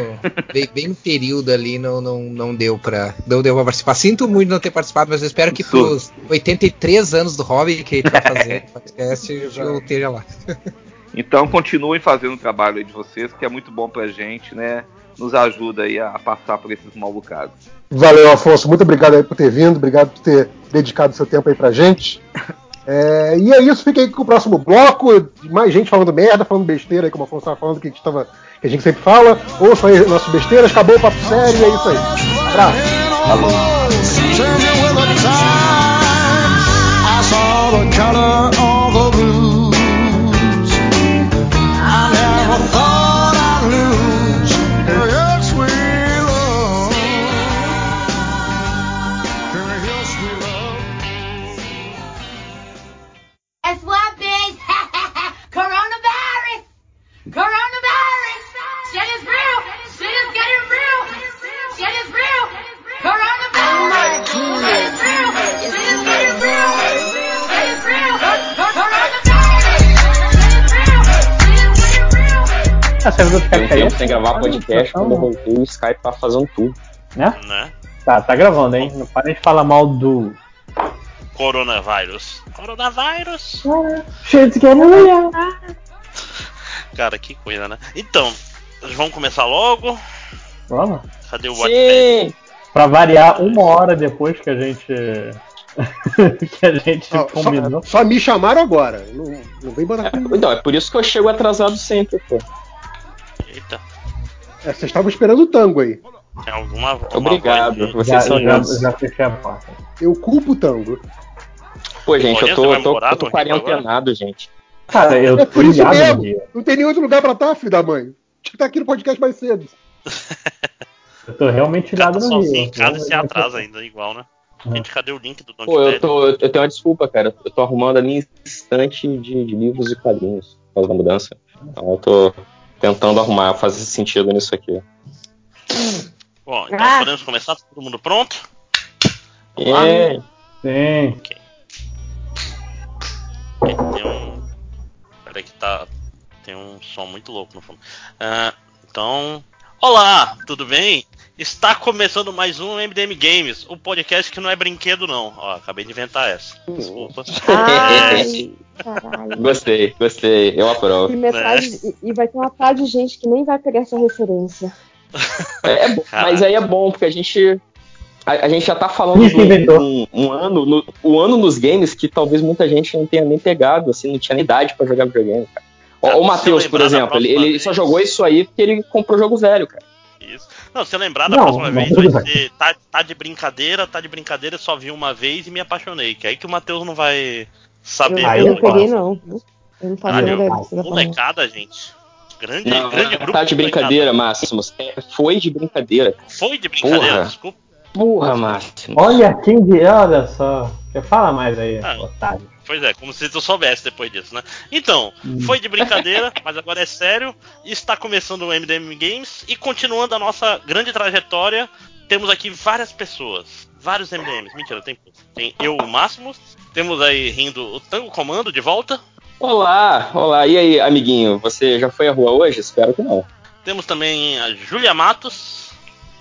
bem, bem no período ali, não, não, não deu pra. Não deu pra participar. Sinto muito não ter participado, mas eu espero que pros 83 anos do Robin que ele tá fazendo podcast eu esteja lá. Então continuem fazendo o trabalho aí de vocês, que é muito bom pra gente, né? Nos ajuda aí a passar por esses mal bocados. Valeu, Afonso. Muito obrigado aí por ter vindo, obrigado por ter dedicado seu tempo aí pra gente. É, e é isso, fica aí com o próximo bloco. Mais gente falando merda, falando besteira aí, como a Afonso estava falando, que a, gente tava, que a gente sempre fala. Ouçam aí nossas besteiras, acabou o papo sério e é isso aí. Abraço. Falou. Ah, você viu Tem um tempo sem gravar podcast, quando eu voltei o Skype tá fazendo tudo. Né? né? Tá, tá gravando, hein? Não parem de falar mal do. Coronavírus. Coronavírus! Shit's getting real! Cara, que coisa, né? Então, vamos começar logo. Vamos? Cadê o WhatsApp? Pra variar uma hora depois que a gente. que a gente ah, combinou. Só, só, me chamaram agora. Não, não vem botar é, Então, é por isso que eu chego atrasado sempre, pô. Eita. É, vocês estavam esperando o tango aí. É alguma, Obrigado, vocês já, são já, já fechei a porta. Eu culpo o tango. Pô, gente, eu tô, eu tô, eu tô quarentenado, gente. Cara, eu é por isso mesmo. Não tem nenhum outro lugar pra estar, filho da mãe. Tinha que estar aqui no podcast mais cedo. eu tô realmente ligado no Rio. Em casa se atrasa ainda, igual, né? Gente, cadê o link do Don't Pô, eu, tô, eu tenho uma desculpa, cara. Eu tô arrumando a minha estante de, de livros e quadrinhos por causa da mudança. Então eu tô tentando arrumar, fazer sentido nisso aqui. Bom, então ah. podemos começar? Todo mundo pronto? É. Sim. Ok. Tem um. Peraí que tá. Tem um som muito louco no fundo. Uh, então. Olá, tudo bem? Está começando mais um MDM Games, o podcast que não é brinquedo, não. Ó, acabei de inventar essa. Desculpa. Ai, gostei, gostei. Eu aprovo. E, metade, é. e, vai ter uma parte de gente que nem vai pegar essa referência. É, é mas aí é bom, porque a gente. A, a gente já tá falando de um, um, ano, no, um ano nos games que talvez muita gente não tenha nem pegado, assim, não tinha nem idade pra jogar videogame, cara. o Matheus, por exemplo, ele, ele só jogou isso aí porque ele comprou jogo velho, cara. Isso. Não, se eu lembrar da não, próxima não, vez, vai ser. Tá, tá, de brincadeira, tá de brincadeira, só vi uma vez e me apaixonei. Que é aí que o Matheus não vai saber. Eu, eu não peguei, não. Eu não faço ideia Molecada, gente. Grande, não, grande grupo. Tá de brincadeira, Máximos. É, foi de brincadeira. Foi de brincadeira, Porra. desculpa. Porra, Máximo. Olha quem de. Olha só. Fala mais aí, ah, otário. Pois é, como se tu soubesse depois disso, né? Então, hum. foi de brincadeira, mas agora é sério. Está começando o MDM Games e continuando a nossa grande trajetória, temos aqui várias pessoas. Vários MDMs. Mentira, tem, tem eu, o Máximo. Temos aí rindo o Tango Comando de volta. Olá, olá. E aí, amiguinho? Você já foi à rua hoje? Espero que não. Temos também a Júlia Matos.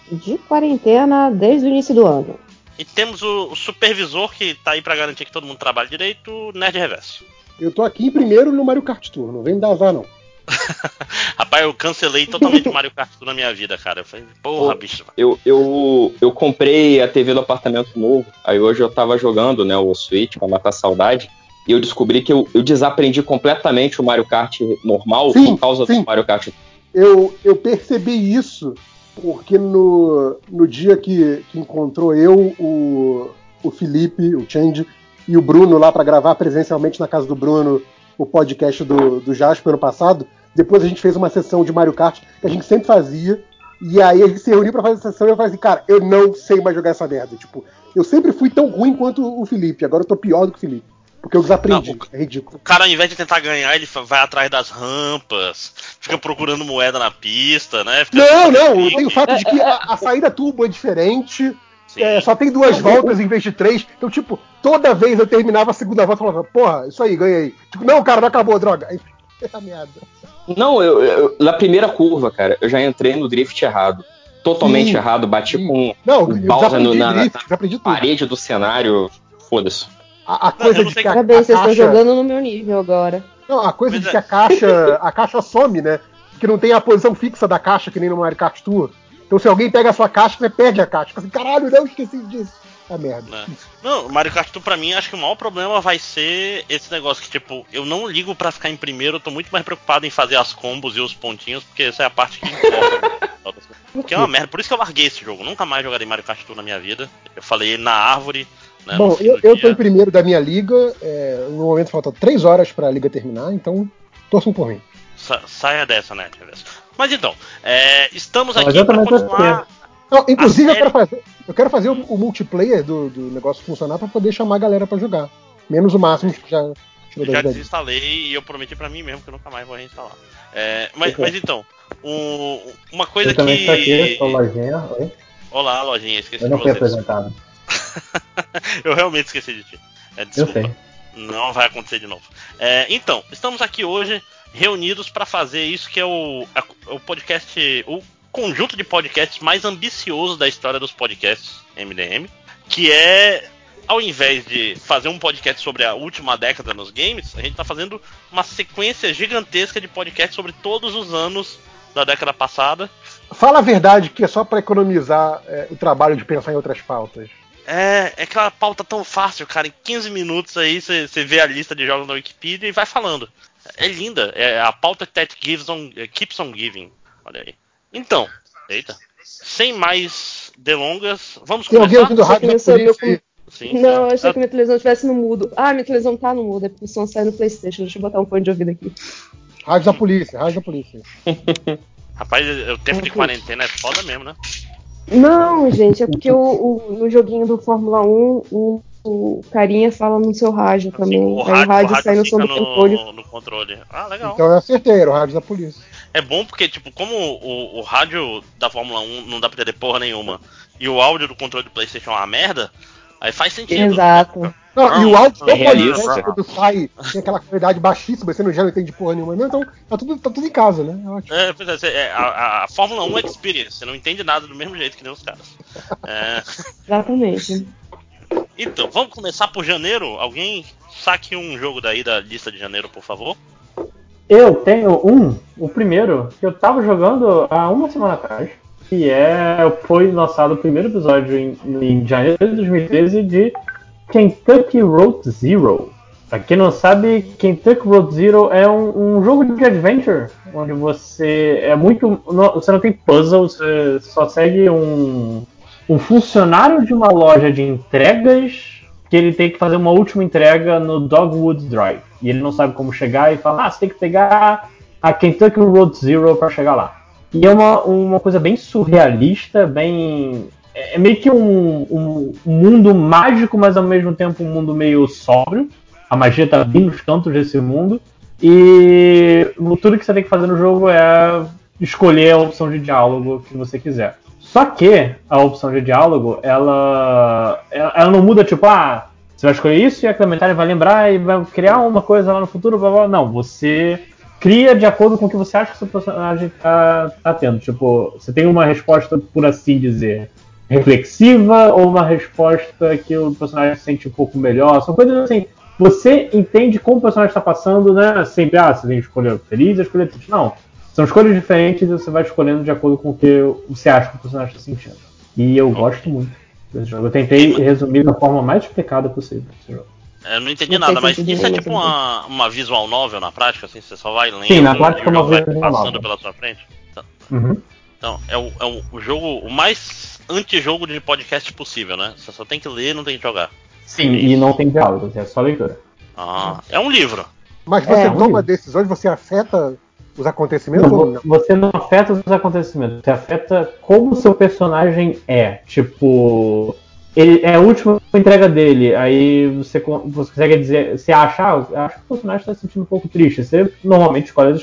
De quarentena desde o início do ano. E temos o, o supervisor que tá aí para garantir que todo mundo trabalha direito, o Nerd Reverso. Eu tô aqui em primeiro no Mario Kart Tour, não vem dar azar não. Rapaz, eu cancelei totalmente o Mario Kart Tour na minha vida, cara. Eu falei, porra, Pô, bicho. Eu, eu, eu comprei a TV do apartamento novo, aí hoje eu tava jogando, né, o Switch pra matar saudade. E eu descobri que eu, eu desaprendi completamente o Mario Kart normal sim, por causa sim. do Mario Kart. Eu, eu percebi isso porque no, no dia que, que encontrou eu, o, o Felipe, o Change e o Bruno lá para gravar presencialmente na casa do Bruno o podcast do, do Jasper ano passado, depois a gente fez uma sessão de Mario Kart que a gente sempre fazia. E aí a gente se reuniu pra fazer a sessão e eu falei assim, cara, eu não sei mais jogar essa merda. Tipo, eu sempre fui tão ruim quanto o Felipe, agora eu tô pior do que o Felipe. Porque eu desaprendi. Não, o, é ridículo. O cara, ao invés de tentar ganhar, ele vai atrás das rampas, fica procurando moeda na pista, né? Fica não, não, tem o fato de que a, a saída turbo é diferente. É, só tem duas voltas em vez de três. Então, tipo, toda vez eu terminava a segunda volta falava, porra, isso aí, ganhei. Tipo, não, cara, não acabou, droga. Aí, é merda. Não, eu, eu, na primeira curva, cara, eu já entrei no drift errado. Totalmente sim, errado, bati sim. com não, o Bowser na, drift, na parede do cenário. Foda-se. A, a coisa de que a, Parabéns, vocês estão jogando no meu nível agora. Não, a coisa Mas de é. que a caixa, a caixa some, né? Que não tem a posição fixa da caixa, que nem no Mario Kart Tour. Então se alguém pega a sua caixa, você perde a caixa. Fica assim, caralho, não esqueci disso. A merda. Né? Não, Mario Kart Tour pra mim, acho que o maior problema vai ser esse negócio que, tipo, eu não ligo para ficar em primeiro, eu tô muito mais preocupado em fazer as combos e os pontinhos, porque essa é a parte que importa. que é uma merda, por isso que eu larguei esse jogo. Nunca mais jogarei Mario Kart Tour na minha vida. Eu falei na árvore. Né, Bom, eu, eu tô em primeiro da minha liga. É, no momento falta 3 horas pra liga terminar, então torçam por mim. Sa saia dessa, né? Mas então, é, estamos aqui para continuar. Não, inclusive, eu quero fazer, eu quero fazer o, o multiplayer do, do negócio funcionar para poder chamar a galera para jogar. Menos o máximo que já. já desinstalei e eu prometi para mim mesmo que eu nunca mais vou reinstalar. É, mas, mas, então, um, uma coisa eu que. Também aqui, sou lojinha. Oi? Olá, lojinha, esqueci eu não fui apresentado. eu realmente esqueci de ti. É, desculpa. Eu sei. Não vai acontecer de novo. É, então, estamos aqui hoje reunidos para fazer isso que é o, a, o podcast, o conjunto de podcasts mais ambicioso da história dos podcasts MDM, que é ao invés de fazer um podcast sobre a última década nos games, a gente está fazendo uma sequência gigantesca de podcasts sobre todos os anos da década passada. Fala a verdade que é só para economizar é, o trabalho de pensar em outras pautas. É, é aquela pauta tão fácil, cara. Em 15 minutos aí você vê a lista de jogos na Wikipedia e vai falando. É linda. É a pauta that gives on, keeps on giving. Olha aí. Então, eita. Sem mais delongas, vamos Tem começar. Alguém rádio eu com... Sim, não, eu achei que minha televisão estivesse no mudo. Ah, minha televisão tá no mudo, é porque o som sai no Playstation. Deixa eu botar um fone de ouvido aqui. Rádio da polícia, rádio da polícia. Rapaz, o tempo de quarentena é foda mesmo, né? Não, gente, é porque o, o, no joguinho do Fórmula 1, o, o carinha fala no seu rádio também. o rádio, Aí o rádio, sai no som do controle. No controle. Ah, legal. Então eu acertei, era o rádio da polícia. É bom porque, tipo, como o, o rádio da Fórmula 1 não dá pra ter porra nenhuma e o áudio do controle do PlayStation é uma merda, aí faz sentido. Exato. Não, e o áudio do é podcast, quando sai, tem aquela qualidade baixíssima, você não já não entende porra nenhuma. Não, então tá tudo, tá tudo em casa, né? É, é, é a, a, Fórmula 1 Experience, você não entende nada do mesmo jeito que nem os caras. É... Exatamente. Então, vamos começar por janeiro? Alguém saque um jogo daí da lista de janeiro, por favor? Eu tenho um, o primeiro, que eu tava jogando há uma semana atrás, que é. Foi lançado o primeiro episódio em, em janeiro de 2013 de Kentucky Road Zero. Pra quem não sabe, Kentucky Road Zero é um, um, jogo de adventure, onde você é muito. Você não tem puzzle, você só segue um, um funcionário de uma loja de entregas que ele tem que fazer uma última entrega no Dogwood Drive. E ele não sabe como chegar e fala: Ah, você tem que pegar a Kentucky Road Zero para chegar lá. E é uma, uma coisa bem surrealista, bem. É, é meio que um, um, mundo mágico, mas ao mesmo tempo um mundo meio sóbrio. A magia está bem nos cantos desse mundo. E tudo que você tem que fazer no jogo é escolher a opção de diálogo que você quiser. Só que a opção de diálogo, ela, ela não muda tipo, ah, você vai escolher isso e a Clementine vai lembrar e vai criar uma coisa lá no futuro, blá, blá. Não, você cria de acordo com o que você acha que o seu personagem está tá tendo. Tipo, você tem uma resposta, por assim dizer, reflexiva ou uma resposta que o personagem se sente um pouco melhor. São coisas assim. Você entende como o personagem está passando, né? Sempre, ah, você tem que escolher feliz, escolher triste. Não. São escolhas diferentes e você vai escolhendo de acordo com o que você acha que o personagem está sentindo. E eu gosto muito desse jogo. Eu tentei resumir da forma mais explicada possível esse jogo. Eu não entendi não nada, mas isso é tipo uma, uma visual novel na prática, assim, você só vai lendo Sim, na prática e o jogo vai passando novel. pela sua frente. Então, uhum. então é, o, é o, jogo, o mais antijogo de podcast possível, né? Você só tem que ler não tem que jogar. Sim, e não tem diálogos, é só leitura. Ah, é um livro. Mas você é, toma um decisões, você afeta os acontecimentos? Não, não, Você não afeta os acontecimentos, você afeta como o seu personagem é. Tipo, ele é a última entrega dele, aí você, você consegue dizer, você acha, ah, acho que o personagem está se sentindo um pouco triste. Você normalmente escolhe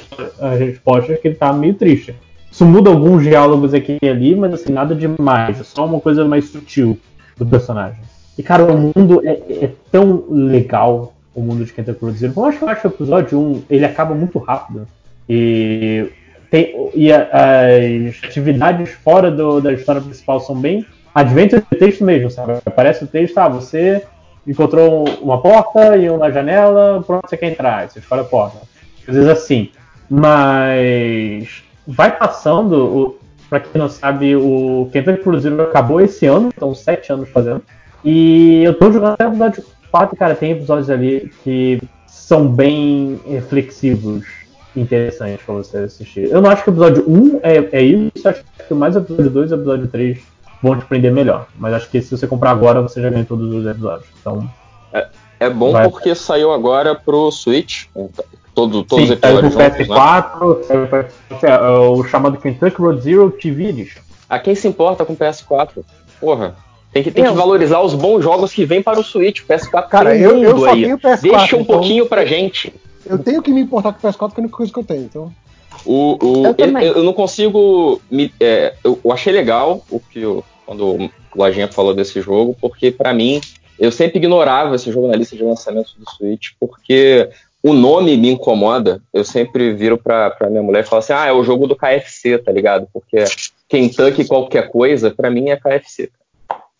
as respostas que ele está meio triste. Isso muda alguns diálogos aqui e ali, mas assim, nada demais. É só uma coisa mais sutil do personagem. E cara, o mundo é, é tão legal, o mundo de Kenta Cruzeiro. Eu acho que o episódio 1 ele acaba muito rápido. E, tem, e as atividades fora do, da história principal são bem adventure de texto mesmo, sabe? Aparece o texto, ah, você encontrou uma porta e uma janela, por onde você quer entrar? Você escolhe a porta. Às vezes assim. Mas vai passando, para quem não sabe, o Kentucky Cruzeiro acabou esse ano, então sete anos fazendo. E eu tô jogando até o episódio 4, cara, tem episódios ali que são bem reflexivos interessantes pra você assistir. Eu não acho que o episódio 1 é, é isso, acho que mais o episódio 2 e o episódio 3 vão te prender melhor. Mas acho que se você comprar agora, você já ganha todos os episódios. Então. É, é bom vai. porque saiu agora pro Switch. Todo, todos Sim, os episódios. Saiu pro PS4, né? saiu o chamado Kentucky Road Zero TV Edition. A quem se importa com PS4? Porra. Tem que, tem que valorizar os bons jogos que vêm para o Switch. O PS4 Cara, eu, eu só aí. tenho PS4. Deixa um então... pouquinho pra gente. Eu tenho que me importar com o PS4, que é a única coisa que eu tenho, então. O, o, eu, eu, eu, não consigo. Me, é, eu, eu, achei legal o que eu, quando o Lojinha falou desse jogo, porque para mim, eu sempre ignorava esse jogo na lista de lançamentos do Switch, porque o nome me incomoda. Eu sempre viro pra, pra minha mulher e falo assim: ah, é o jogo do KFC, tá ligado? Porque Kentucky qualquer coisa, para mim é KFC.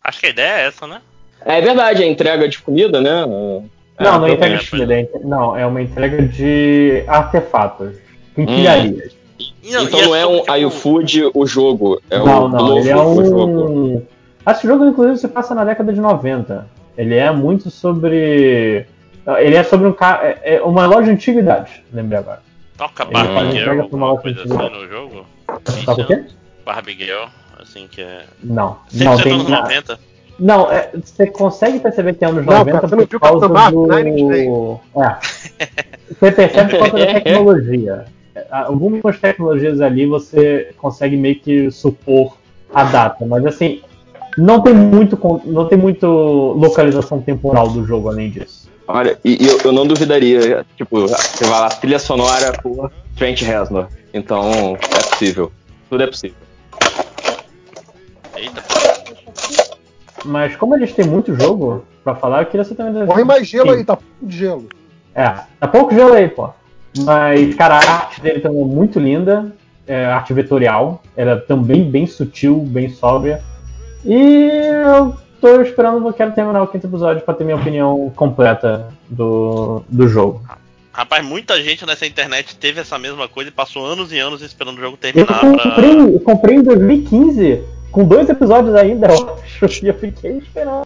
Acho que a ideia é essa, né? É verdade, a entrega de comida, né? Não, não é entrega de é, não, é uma entrega de artefatos, quinquilharias. Hum. então não é um tipo... iFood o jogo, é não, o não, ele é um... jogo. Esse jogo, inclusive, se passa na década de 90. Ele é muito sobre. Ele é sobre um ca... é uma loja de antiguidades, lembrei agora. Toca Barbie Girl, alguma coisa assim no jogo? Toca o quê? Barbie Girl, assim que é. Não, não tem. Anos 90. Não, é, você consegue perceber que é anos não, 90 cara, por causa do... É. Você percebe por causa da tecnologia. Algumas tecnologias ali você consegue meio que supor a data, mas assim, não tem muito, não tem muito localização temporal do jogo além disso. Olha, e eu, eu não duvidaria, tipo, você vai lá, trilha sonora por Trent Reznor. Então, é possível. Tudo é possível. Eita. Mas como eles têm muito jogo pra falar, eu queria você também. Corre mais gelo Sim. aí, tá pouco de gelo. É, tá pouco gelo aí, pô. Mas, cara, a arte dele também é muito linda. É, arte vetorial. Ela é também bem sutil, bem sóbria. E eu tô esperando, eu quero terminar o quinto episódio pra ter minha opinião completa do, do jogo. Rapaz, muita gente nessa internet teve essa mesma coisa e passou anos e anos esperando o jogo terminar. Eu comprei, pra... eu comprei em 2015 com dois episódios ainda, eu acho. E eu fiquei esperando.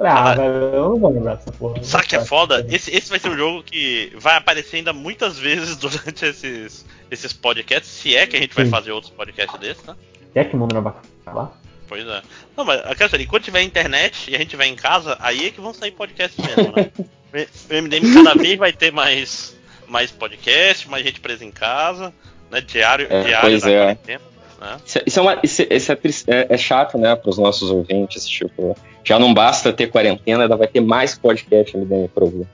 Ah, ah, velho, eu não vou lembrar dessa porra. Sabe que é foda? Esse, esse vai ser um jogo que vai aparecer ainda muitas vezes durante esses, esses podcasts, se é que a gente Sim. vai fazer outros podcasts desses, né? Se é que o mundo não vai acabar? Pois é. Não, mas a questão é, enquanto tiver internet e a gente tiver em casa, aí é que vão sair podcasts mesmo, né? o MDM cada vez vai ter mais, mais podcast, mais gente presa em casa, né? Diário, é, diário pois é. quarentena. Né? Isso, é, uma, isso, isso é, é, é, chato, né, para os nossos ouvintes. Tipo, já não basta ter quarentena, ainda vai ter mais podcast MDM para ouvir.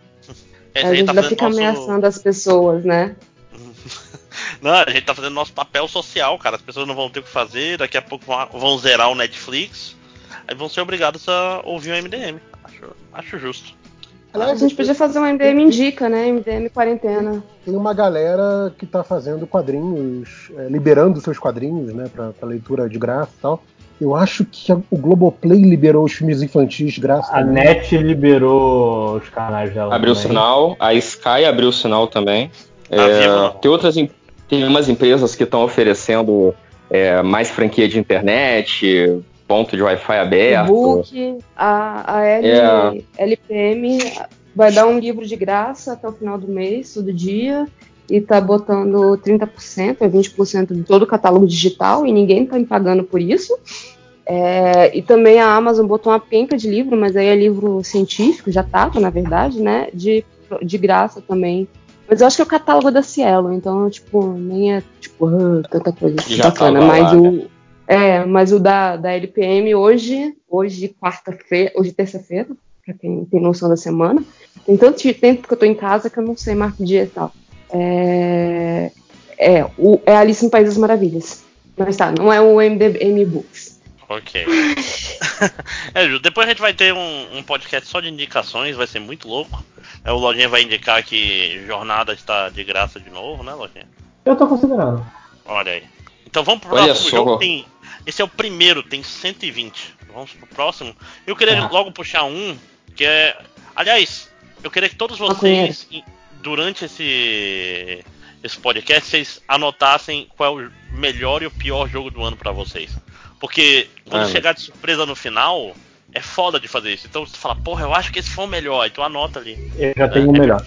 É, a gente tá ainda fica nosso... ameaçando as pessoas, né? Não, a gente tá fazendo nosso papel social, cara. As pessoas não vão ter o que fazer, daqui a pouco vão, vão zerar o Netflix, aí vão ser obrigados a ouvir o MDM. Acho, acho justo. Aliás, a gente podia fazer um MDM Indica, né? MDM Quarentena. Tem uma galera que está fazendo quadrinhos, é, liberando seus quadrinhos, né, para leitura de graça e tal. Eu acho que a, o Globoplay liberou os filmes infantis de graça. A também. NET liberou os canais dela. Abriu o sinal, a Sky abriu o sinal também. É, tem outras tem umas empresas que estão oferecendo é, mais franquia de internet, ponto de Wi-Fi aberto. book, a, a L, é. LPM vai dar um livro de graça até o final do mês, todo dia, e tá botando 30%, é 20% de todo o catálogo digital, e ninguém tá me pagando por isso. É, e também a Amazon botou uma penca de livro, mas aí é livro científico, já tava, na verdade, né? De, de graça também. Mas eu acho que é o catálogo da Cielo, então, tipo, nem é, tipo, tanta coisa já bacana. Mas lá, o, né? É, mas o da, da LPM hoje, hoje quarta-feira, hoje terça-feira, para quem tem noção da semana, tem tanto tempo que eu tô em casa que eu não sei mais que dia e tal. É, é, o, é Alice em Países Maravilhas. Mas tá, não é o MDM Books. Ok. é, depois a gente vai ter um, um, podcast só de indicações, vai ser muito louco. É, o Lojinha vai indicar que Jornada está de graça de novo, né, Lojinha? Eu tô considerando. Olha aí. Então vamos pro Olha próximo só. jogo. Tem, esse é o primeiro, tem 120. Vamos pro próximo. Eu queria ah. logo puxar um, que é. Aliás, eu queria que todos vocês, durante esse, esse podcast, vocês anotassem qual é o melhor e o pior jogo do ano para vocês. Porque quando ah, chegar de surpresa no final, é foda de fazer isso. Então você fala, porra, eu acho que esse foi o melhor, então anota ali. Eu já tenho o é, melhor.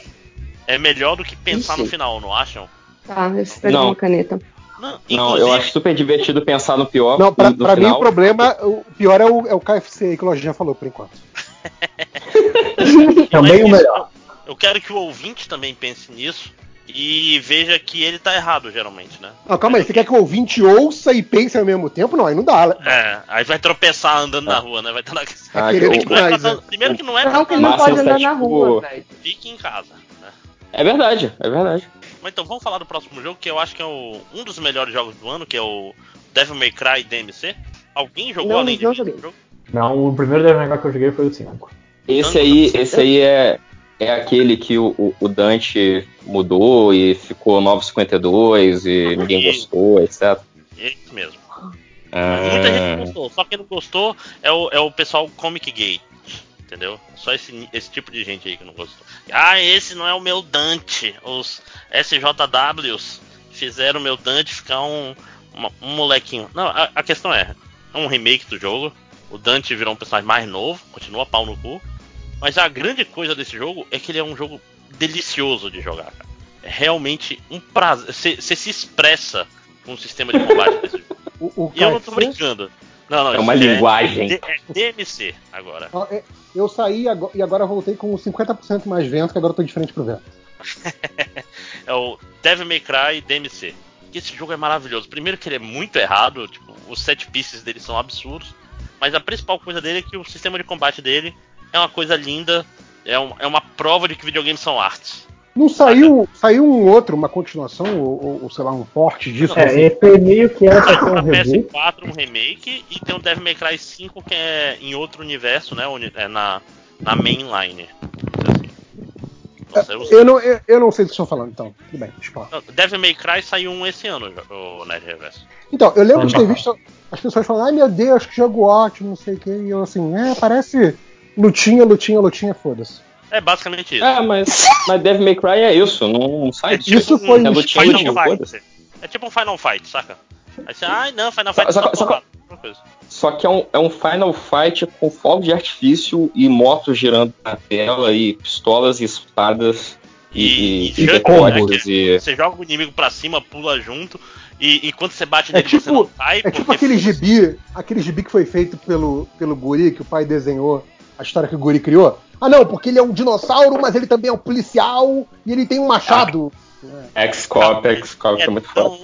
É melhor do que pensar no final, não acham? Tá, eu pegar uma caneta. Não, não, eu acho super divertido pensar no pior. Não, pra, pra mim o problema, o pior é o, é o KFC que o Lojinha falou por enquanto. também o melhor. Eu quero que o ouvinte também pense nisso e veja que ele tá errado, geralmente, né? Não, calma aí, você quer que o ouvinte ouça e pense ao mesmo tempo? Não, aí não dá. Né? É, aí vai tropeçar andando na rua, né? Vai estar na... ah, que, que não é pra... Primeiro que não é Não, que não pode andar na rua, velho. Fique em casa, né? É verdade, é verdade. Mas então vamos falar do próximo jogo, que eu acho que é o, um dos melhores jogos do ano, que é o Devil May Cry DMC. Alguém jogou não, além não de joguei. Não, o primeiro Devil May Cry que eu joguei foi o 5. Esse aí, esse aí é, é aquele que o, o, Dante mudou e ficou 952 e ninguém gostou, etc. Isso mesmo. Ah. Muita gente gostou, só quem não gostou é o, é o pessoal comic gay. Entendeu? Só esse, esse tipo de gente aí que não gostou. Ah, esse não é o meu Dante. Os SJWs fizeram o meu Dante ficar um, uma, um molequinho. Não, a, a questão é: é um remake do jogo. O Dante virou um personagem mais novo, continua pau no cu. Mas a grande coisa desse jogo é que ele é um jogo delicioso de jogar, cara. É realmente um prazer. Você se expressa com o sistema de combate desse jogo. O, o e eu não tô brincando. Não, não, é uma linguagem. É, é, DMC agora. É, eu saí e agora voltei com 50% mais vento, que agora eu tô de frente pro vento. é o Devil May Cry DMC. Esse jogo é maravilhoso. Primeiro que ele é muito errado, tipo, os set pieces dele são absurdos. Mas a principal coisa dele é que o sistema de combate dele é uma coisa linda, é, um, é uma prova de que videogames são artes. Não saiu, saiu um outro, uma continuação, ou, ou sei lá, um porte disso? Não, é, esse meio que era pra ter um remake. PS4 um remake e tem o Devil May Cry 5 que é em outro universo, né? É na, na mainline. Nossa, eu, eu, não, eu, eu, não sei do que estão falando, então. Tudo bem, explora. Devil May Cry saiu um esse ano, o Nerd Reverso. Então, eu lembro de ter visto as pessoas falando, ai meu Deus, que jogo ótimo, não sei o que, e eu assim, é, parece lutinha, lutinha, lutinha, foda-se. É basicamente isso. É, mas, mas Devil May Cry é isso, não, sai é tipo Isso foi um, é lutinha, lutinha, Fight. É tipo um Final Fight, saca? Aí você, ai não, Final Fight só, só, só, só que é um, é um Final Fight com fogo de artifício e motos girando na tela e pistolas e espadas e, e, e, e combos. E... Você joga o inimigo pra cima, pula junto. E, e quando você bate é nele, tipo, você não cai. É tipo aquele gibi, aquele gibi que foi feito pelo, pelo Guri, que o pai desenhou, a história que o Guri criou. Ah, não, porque ele é um dinossauro, mas ele também é um policial e ele tem um machado. É. X-Cop, X-Cop é, é muito tão,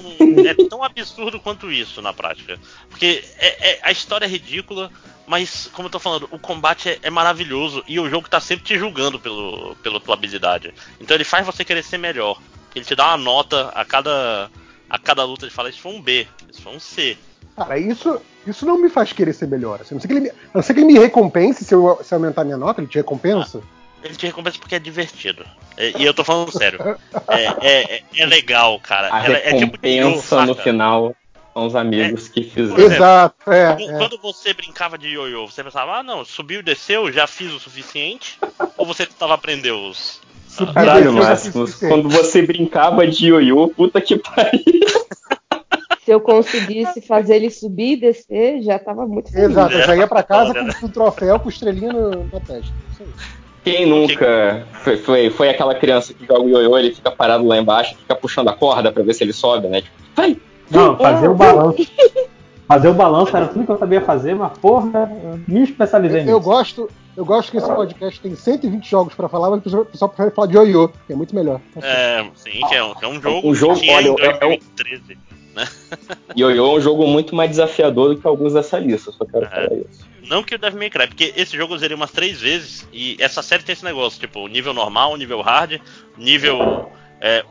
É tão absurdo quanto isso na prática. Porque é, é, a história é ridícula, mas, como eu tô falando, o combate é, é, maravilhoso e o jogo tá sempre te julgando pelo, pela tua habilidade. Então ele faz você querer ser melhor. Ele te dá uma nota a cada, a cada luta, ele fala: Isso foi um B, isso foi um C. Cara, isso, isso não me faz querer ser melhor. Assim, não, sei que ele me, não sei que ele me recompense se eu, se eu aumentar minha nota, ele te recompensa? Ah, ele te recompensa porque é divertido. E, e eu tô falando sério. É, é, é, é legal, cara. A é, recompensa tipo no final são os amigos que fizeram. Exato, é, quando, quando, você brincava de ioiô, você pensava, ah não, subiu e desceu, já fiz o suficiente? ou você tentava aprender os. Caralho, Máximos, quando você brincava de ioiô, puta que pariu. Se eu conseguisse fazer ele subir e descer, já tava muito feliz. Exato, eu já ia pra casa com um troféu com estrelinha no, na testa. Quem nunca foi, foi, foi, aquela criança que joga o ioiô, ele fica parado lá embaixo, fica puxando a corda pra ver se ele sobe, né? Tipo, vai! Não, fazer o balanço. Fazer o balanço era tudo que eu sabia fazer, mas porra, me especializei nisso. Eu gosto, eu gosto que esse podcast tem 120 jogos pra falar, mas o pessoal prefere falar de ioiô, que é muito melhor. É, sim, que é um, é um jogo. Um jogo, olha, é, é um, 13 né? Ioiô é um jogo muito mais desafiador do que alguns dessa lista, só quero é. falar isso. Não que o Devil May Cry, porque esse jogo eu zerei umas três vezes e essa série tem esse negócio, tipo, nível normal, nível hard, nível. É,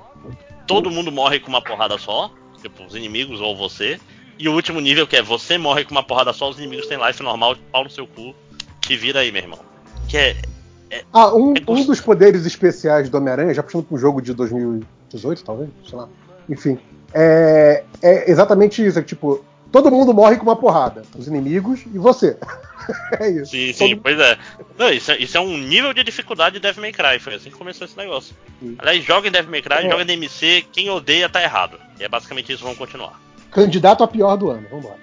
todo mundo morre com uma porrada só, tipo, os inimigos ou você. E o último nível, que é você morre com uma porrada só, os inimigos têm life normal, pau no seu cu, que vira aí, meu irmão. Que é. é ah, um, é um dos poderes especiais do Homem-Aranha, já puxando um jogo de 2018, talvez, sei lá. Enfim, é, é exatamente isso. É tipo, todo mundo morre com uma porrada. Os inimigos e você. é isso. Sim, sim, todo... pois é. Não, isso é. Isso é um nível de dificuldade de Devil May Cry. Foi assim que começou esse negócio. Sim. Aliás, joga em Devil May Cry, é. joga em DMC. Quem odeia tá errado. E é basicamente isso, vamos continuar. Candidato a pior do ano, vamos lá.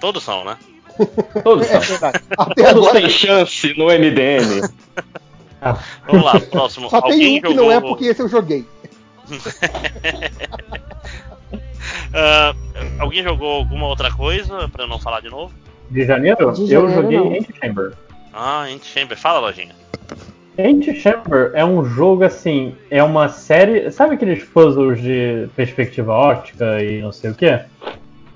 Todos são, né? Todos são. É Até Todos agora... têm chance no MDM. Vamos lá, próximo. Só Alguém tem um que jogou... não é porque esse eu joguei. Uh, alguém jogou alguma outra coisa pra eu não falar de novo? De janeiro? De eu joguei Antichamber. Ah, Antichamber. Fala, lojinha. Antichamber é um jogo assim, é uma série. Sabe aqueles puzzles de perspectiva ótica e não sei o que?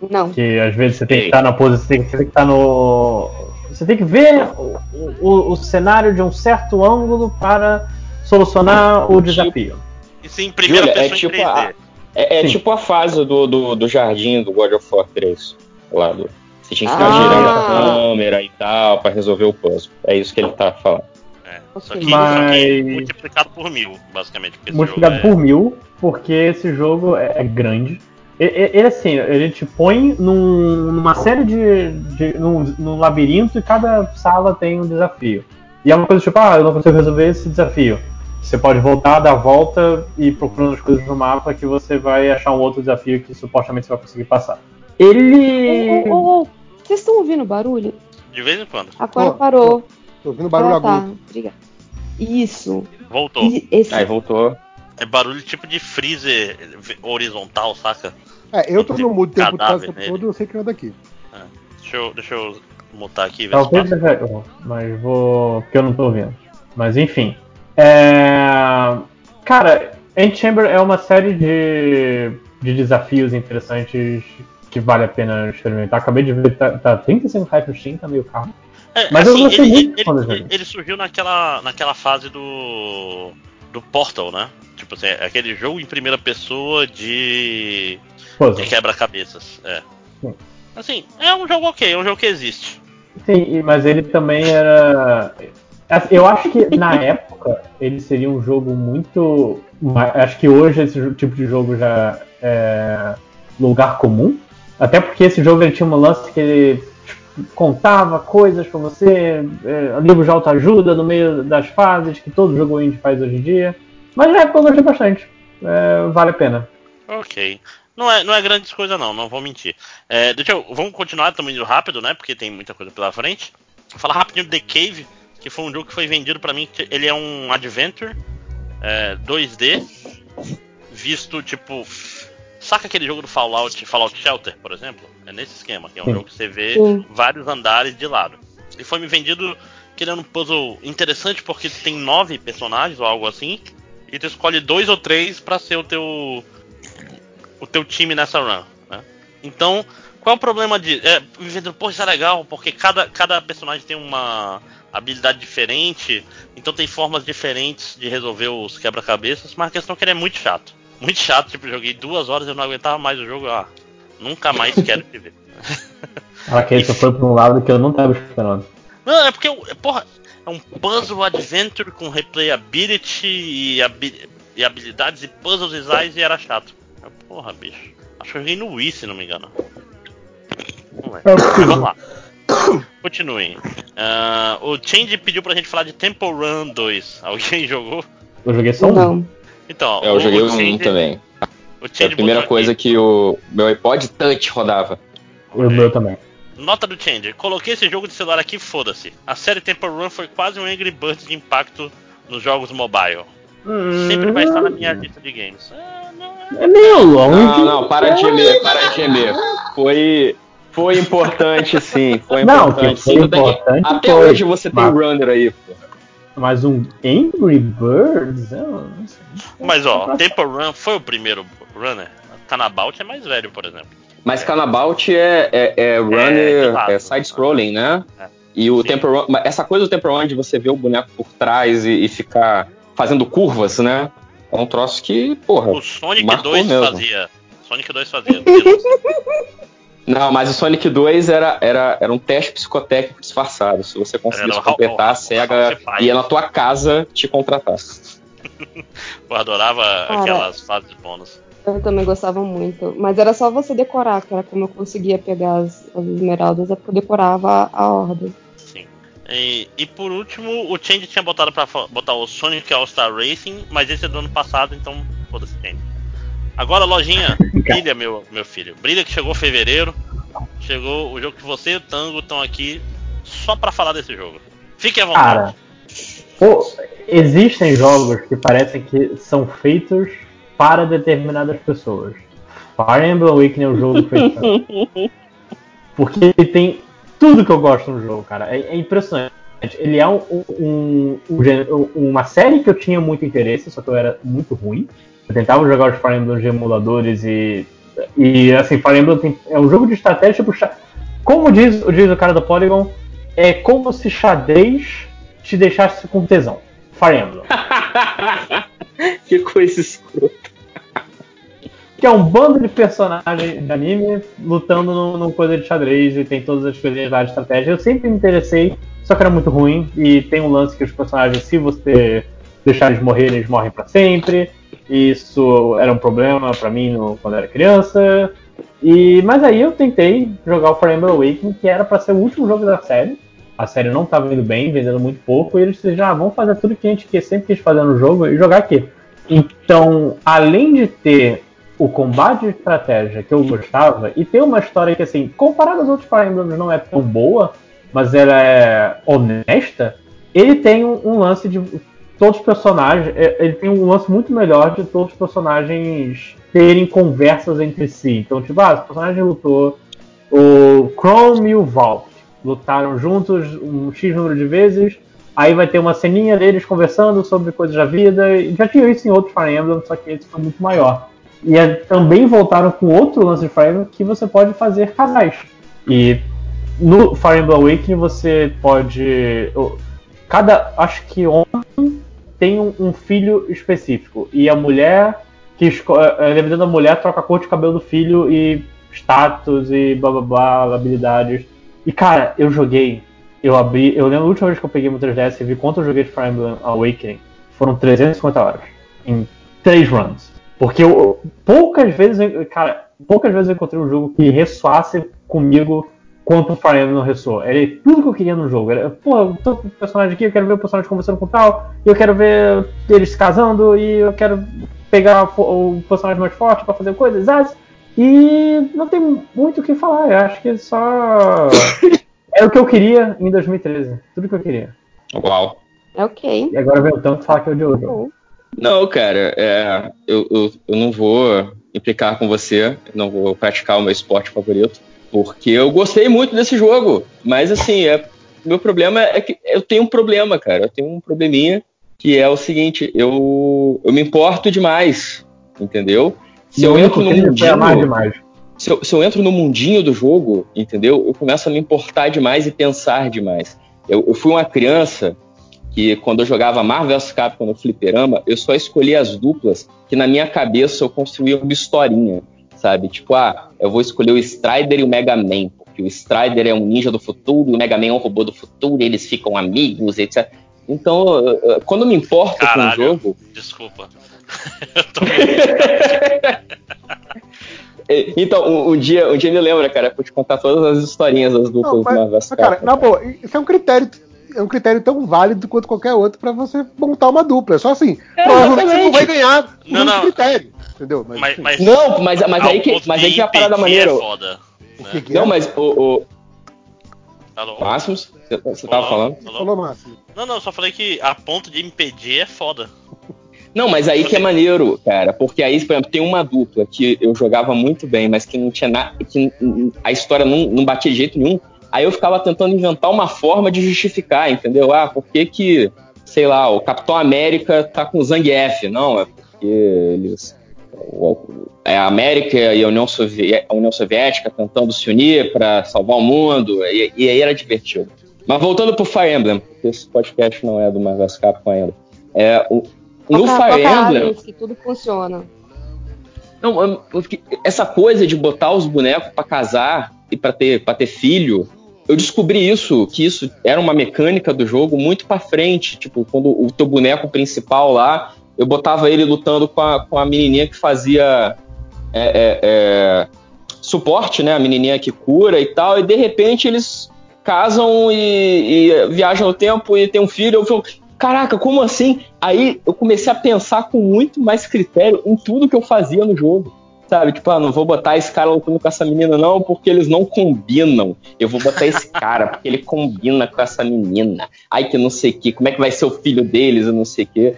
Não. Que às vezes você tem que estar na posição, você tem que estar no. Você tem que ver o, o, o cenário de um certo ângulo para solucionar o desafio. Isso em primeira Julia, pessoa é tipo a, é, é tipo a fase do, do, do, jardim do God of War 3. Lá do, você tinha que ficar ah. girando a câmera e tal para resolver o puzzle. É isso que ele tá falando. É, só, que, Mas... só que multiplicado por mil, basicamente. Multiplicado é... por mil, porque esse jogo é, é grande. Ele, assim, ele te põe num, numa série de. de num, num, labirinto e cada sala tem um desafio. E é uma coisa tipo, ah, eu não consigo resolver esse desafio. Você pode voltar, dar a volta e procurando as coisas no mapa que você vai achar um outro desafio que supostamente você vai conseguir passar. Ele. Oh, oh, oh, Vocês estão ouvindo barulho? De vez em quando. Agora parou. Tô ouvindo barulho ah, tá. Obrigado. Isso. Voltou. Esse... Aí voltou. É barulho tipo de freezer horizontal, saca? É, eu tô no mudo o tempo todo, eu sei que é daqui. É. Deixa, eu, deixa eu mutar aqui. Ver Talvez se seja, mas vou. porque eu não tô ouvindo. Mas enfim. É... Cara, Chamber é uma série de, de desafios interessantes que vale a pena experimentar. Acabei de ver, tá, tá 35 reais no Steam, tá meio caro. É, Mas assim, eu gostei ele, muito ele, quando ele, ele surgiu naquela, naquela fase do. do Portal, né? Tipo assim, é aquele jogo em primeira pessoa de. de quebra-cabeças. É. Sim. Assim, é um jogo ok, é um jogo que existe. Sim, mas ele também era. Eu acho que na época ele seria um jogo muito. Acho que hoje esse tipo de jogo já é lugar comum. Até porque esse jogo ele tinha um lance que ele contava coisas para você, é, livros de autoajuda no meio das fases, que todo jogo indie faz hoje em dia. Mas na época eu gostei bastante. É, vale a pena. Ok. Não é, não é grandes coisa não, não vou mentir. É, deixa eu, vamos continuar também rápido, né? Porque tem muita coisa pela frente. Vou falar rapidinho do The Cave, que foi um jogo que foi vendido para mim. Ele é um adventure é, 2D, visto tipo Saca aquele jogo do Fallout, Fallout Shelter, por exemplo? É nesse esquema, que é um Sim. jogo que você vê Sim. vários andares de lado. E foi me vendido querendo um puzzle interessante porque tem nove personagens ou algo assim, e tu escolhe dois ou três para ser o teu o teu time nessa run. Né? Então, qual é o problema de é, me vendendo? Pô, isso é legal porque cada, cada personagem tem uma habilidade diferente, então tem formas diferentes de resolver os quebra-cabeças, mas a questão é que ele é muito chato muito chato, tipo, joguei duas horas e eu não aguentava mais o jogo, ah, nunca mais quero te ver. Ok, isso foi pra um lado que eu não tava esperando. Não, é porque, porra, é um puzzle adventure com replayability e, habi e habilidades e puzzles designs e era chato. Porra, bicho. Acho que eu joguei no Wii, se não me engano. É Vamos lá. Continuem. Uh, o Change pediu pra gente falar de Temple Run 2. Alguém jogou? Eu joguei só um. Não. Então, é, eu joguei um também. O é a primeira coisa aqui. que o meu iPod Touch rodava. O meu também. Nota do Changer. Coloquei esse jogo de celular aqui, foda-se. A série Temple Run foi quase um Angry Birds de impacto nos jogos mobile. Hum... Sempre vai estar na minha lista de games. É, é meio longe. Não, não, para de gemer, para de gemer. Foi, foi importante, sim. Foi importante. Não, foi importante Até foi. hoje você tem Mas... runner aí, pô. Mas um Angry Birds? Mas ó, Temple Run foi o primeiro runner. Canabout é mais velho, por exemplo. Mas Canabout é, é, é runner, é, é side-scrolling, né? É. E o Temple Run, essa coisa do Temple Run de você ver o boneco por trás e, e, ficar fazendo curvas, né? É um troço que, porra. O Sonic 2 mesmo. fazia. Sonic 2 fazia. Não, mas o Sonic 2 era, era, era um teste psicotécnico disfarçado. Se você conseguisse era completar, a SEGA ia na tua casa te contratar. eu adorava Cara, aquelas fases bônus. Eu também gostava muito. Mas era só você decorar, que era como eu conseguia pegar as, as esmeraldas, é porque eu decorava a, a ordem. Sim. E, e, por último, o Change tinha botado pra botar o Sonic All-Star Racing, mas esse é do ano passado, então foda-se, Change. Agora, lojinha, brilha, meu, meu filho. Brilha que chegou fevereiro. chegou o jogo que você e o Tango estão aqui só para falar desse jogo. Fique à vontade. Cara, pô, existem jogos que parecem que são feitos para determinadas pessoas. Fire Emblem Awakening é um jogo feito para... Porque ele tem tudo que eu gosto no jogo, cara. É, é impressionante. Ele é um, um, um, uma série que eu tinha muito interesse, só que eu era muito ruim. Eu tentava jogar os Fire Emblem de emuladores e. E assim, Fire Emblem tem, é um jogo de estratégia tipo. Como diz, diz o cara do Polygon, é como se xadrez te deixasse com tesão. Fire Emblem. que coisa escrota. Que é um bando de personagens de anime lutando numa coisa de xadrez e tem todas as coisas de estratégia. Eu sempre me interessei, só que era muito ruim. E tem um lance que os personagens, se você deixar eles morrerem, eles morrem para sempre. Isso era um problema para mim no, quando eu era criança. E, mas aí eu tentei jogar o Fire Emblem Awakening, que era para ser o último jogo da série. A série não estava indo bem, vendendo muito pouco, e eles disseram, ah, vamos fazer tudo que a gente quer, sempre quis fazer no jogo e jogar aqui. Então, além de ter o combate de estratégia que eu gostava, e ter uma história que, assim, comparado aos outros Fire Emblems não é tão boa, mas ela é honesta, ele tem um lance de todos os personagens, é, ele tem um lance muito melhor de todos os personagens terem conversas entre si. Então, tipo, ah, o personagem lutou, o Chrome e o Vault lutaram juntos um X número de vezes, aí vai ter uma ceninha deles conversando sobre coisas da vida, já tinha isso em outros Fire Emblem, só que esse foi muito maior. E é, também voltaram com outro lance de Fire Emblem que você pode fazer casais. E no Fire Emblem Awakening você pode. Cada. Acho que homem tem um, um filho específico. E a mulher que é, dependendo da mulher, troca a cor de cabelo do filho e status e blá blá blá, habilidades. E cara, eu joguei, eu abri, eu lembro a última vez que eu peguei meu 3DS e vi quanto eu joguei de Fire Emblem Awakening, foram 350 horas, em 3 runs. Porque eu, poucas vezes, cara, poucas vezes eu encontrei um jogo que ressoasse comigo quanto o Fire Emblem não ressoou. Era tudo que eu queria no jogo. Era, pô, eu tô com o personagem aqui, eu quero ver o personagem conversando com tal, eu quero ver eles se casando, e eu quero pegar o personagem mais forte para fazer coisas. E não tem muito o que falar. Eu acho que só. é o que eu queria em 2013. Tudo que eu queria. Uau. É ok. E agora vem o tanto falar que é o Diogo. Não, cara, é, eu, eu, eu não vou implicar com você, não vou praticar o meu esporte favorito, porque eu gostei muito desse jogo. Mas assim, é, meu problema é que eu tenho um problema, cara. Eu tenho um probleminha que é o seguinte, eu, eu me importo demais, entendeu? Se eu, entro no mundinho, se eu, se eu, entro no mundinho do jogo, entendeu? Eu começo a me importar demais e pensar demais. Eu, eu fui uma criança que quando eu jogava Marvel vs Capcom no fliperama, eu só escolhia as duplas que na minha cabeça eu construía uma historinha, sabe? Tipo, ah, eu vou escolher o Strider e o Mega Man, porque o Strider é um ninja do futuro e o Mega Man é um robô do futuro, e eles ficam amigos, etc. Então, quando eu me importo Caralho, com o jogo. Desculpa. então, um, um, dia, um dia me lembra, cara, pra te contar todas as historinhas das duplas não, mas, Marvel Cara, na boa, isso é um critério. É um critério tão válido quanto qualquer outro para você montar uma dupla. É só assim, é, provavelmente você não vai ganhar não, não. critério. Entendeu? Mas, mas, mas, não, mas, mas aí que, mas aí que é a parada maneira. É foda, né? Não, mas o, o, Alô? Máximos? Você tava falando? Alô? Falou, Máximo. Não, não, só falei que a ponto de impedir é foda. Não, mas aí que é maneiro, cara, porque aí, por exemplo, tem uma dupla que eu jogava muito bem, mas que não tinha nada, que a história não, não batia de jeito nenhum. Aí eu ficava tentando inventar uma forma de justificar, entendeu? Ah, por que que, sei lá, o Capitão América tá com o Zangief? Não, é porque eles é a América e a União, Soviética, a União Soviética tentando se unir para salvar o mundo, e, e, aí era divertido. Mas voltando pro Fire Emblem, porque esse podcast não é do Marvel Capcom ainda. É, o, no Fire Emblem. que tudo funciona. Não, essa coisa de botar os bonecos para casar e para ter, pra ter filho, eu descobri isso, que isso era uma mecânica do jogo muito para frente. Tipo, quando o teu boneco principal lá eu botava ele lutando com a, com a menininha que fazia é, é, é, suporte, né? A menininha que cura e tal, e de repente eles casam e, e viajam no tempo e tem um filho. Eu falo, caraca, como assim? Aí eu comecei a pensar com muito mais critério em tudo que eu fazia no jogo. Sabe, tipo, ah, não vou botar esse cara lutando com essa menina, não, porque eles não combinam. Eu vou botar esse cara, porque ele combina com essa menina. Ai, que não sei o que, como é que vai ser o filho deles, eu não sei o que.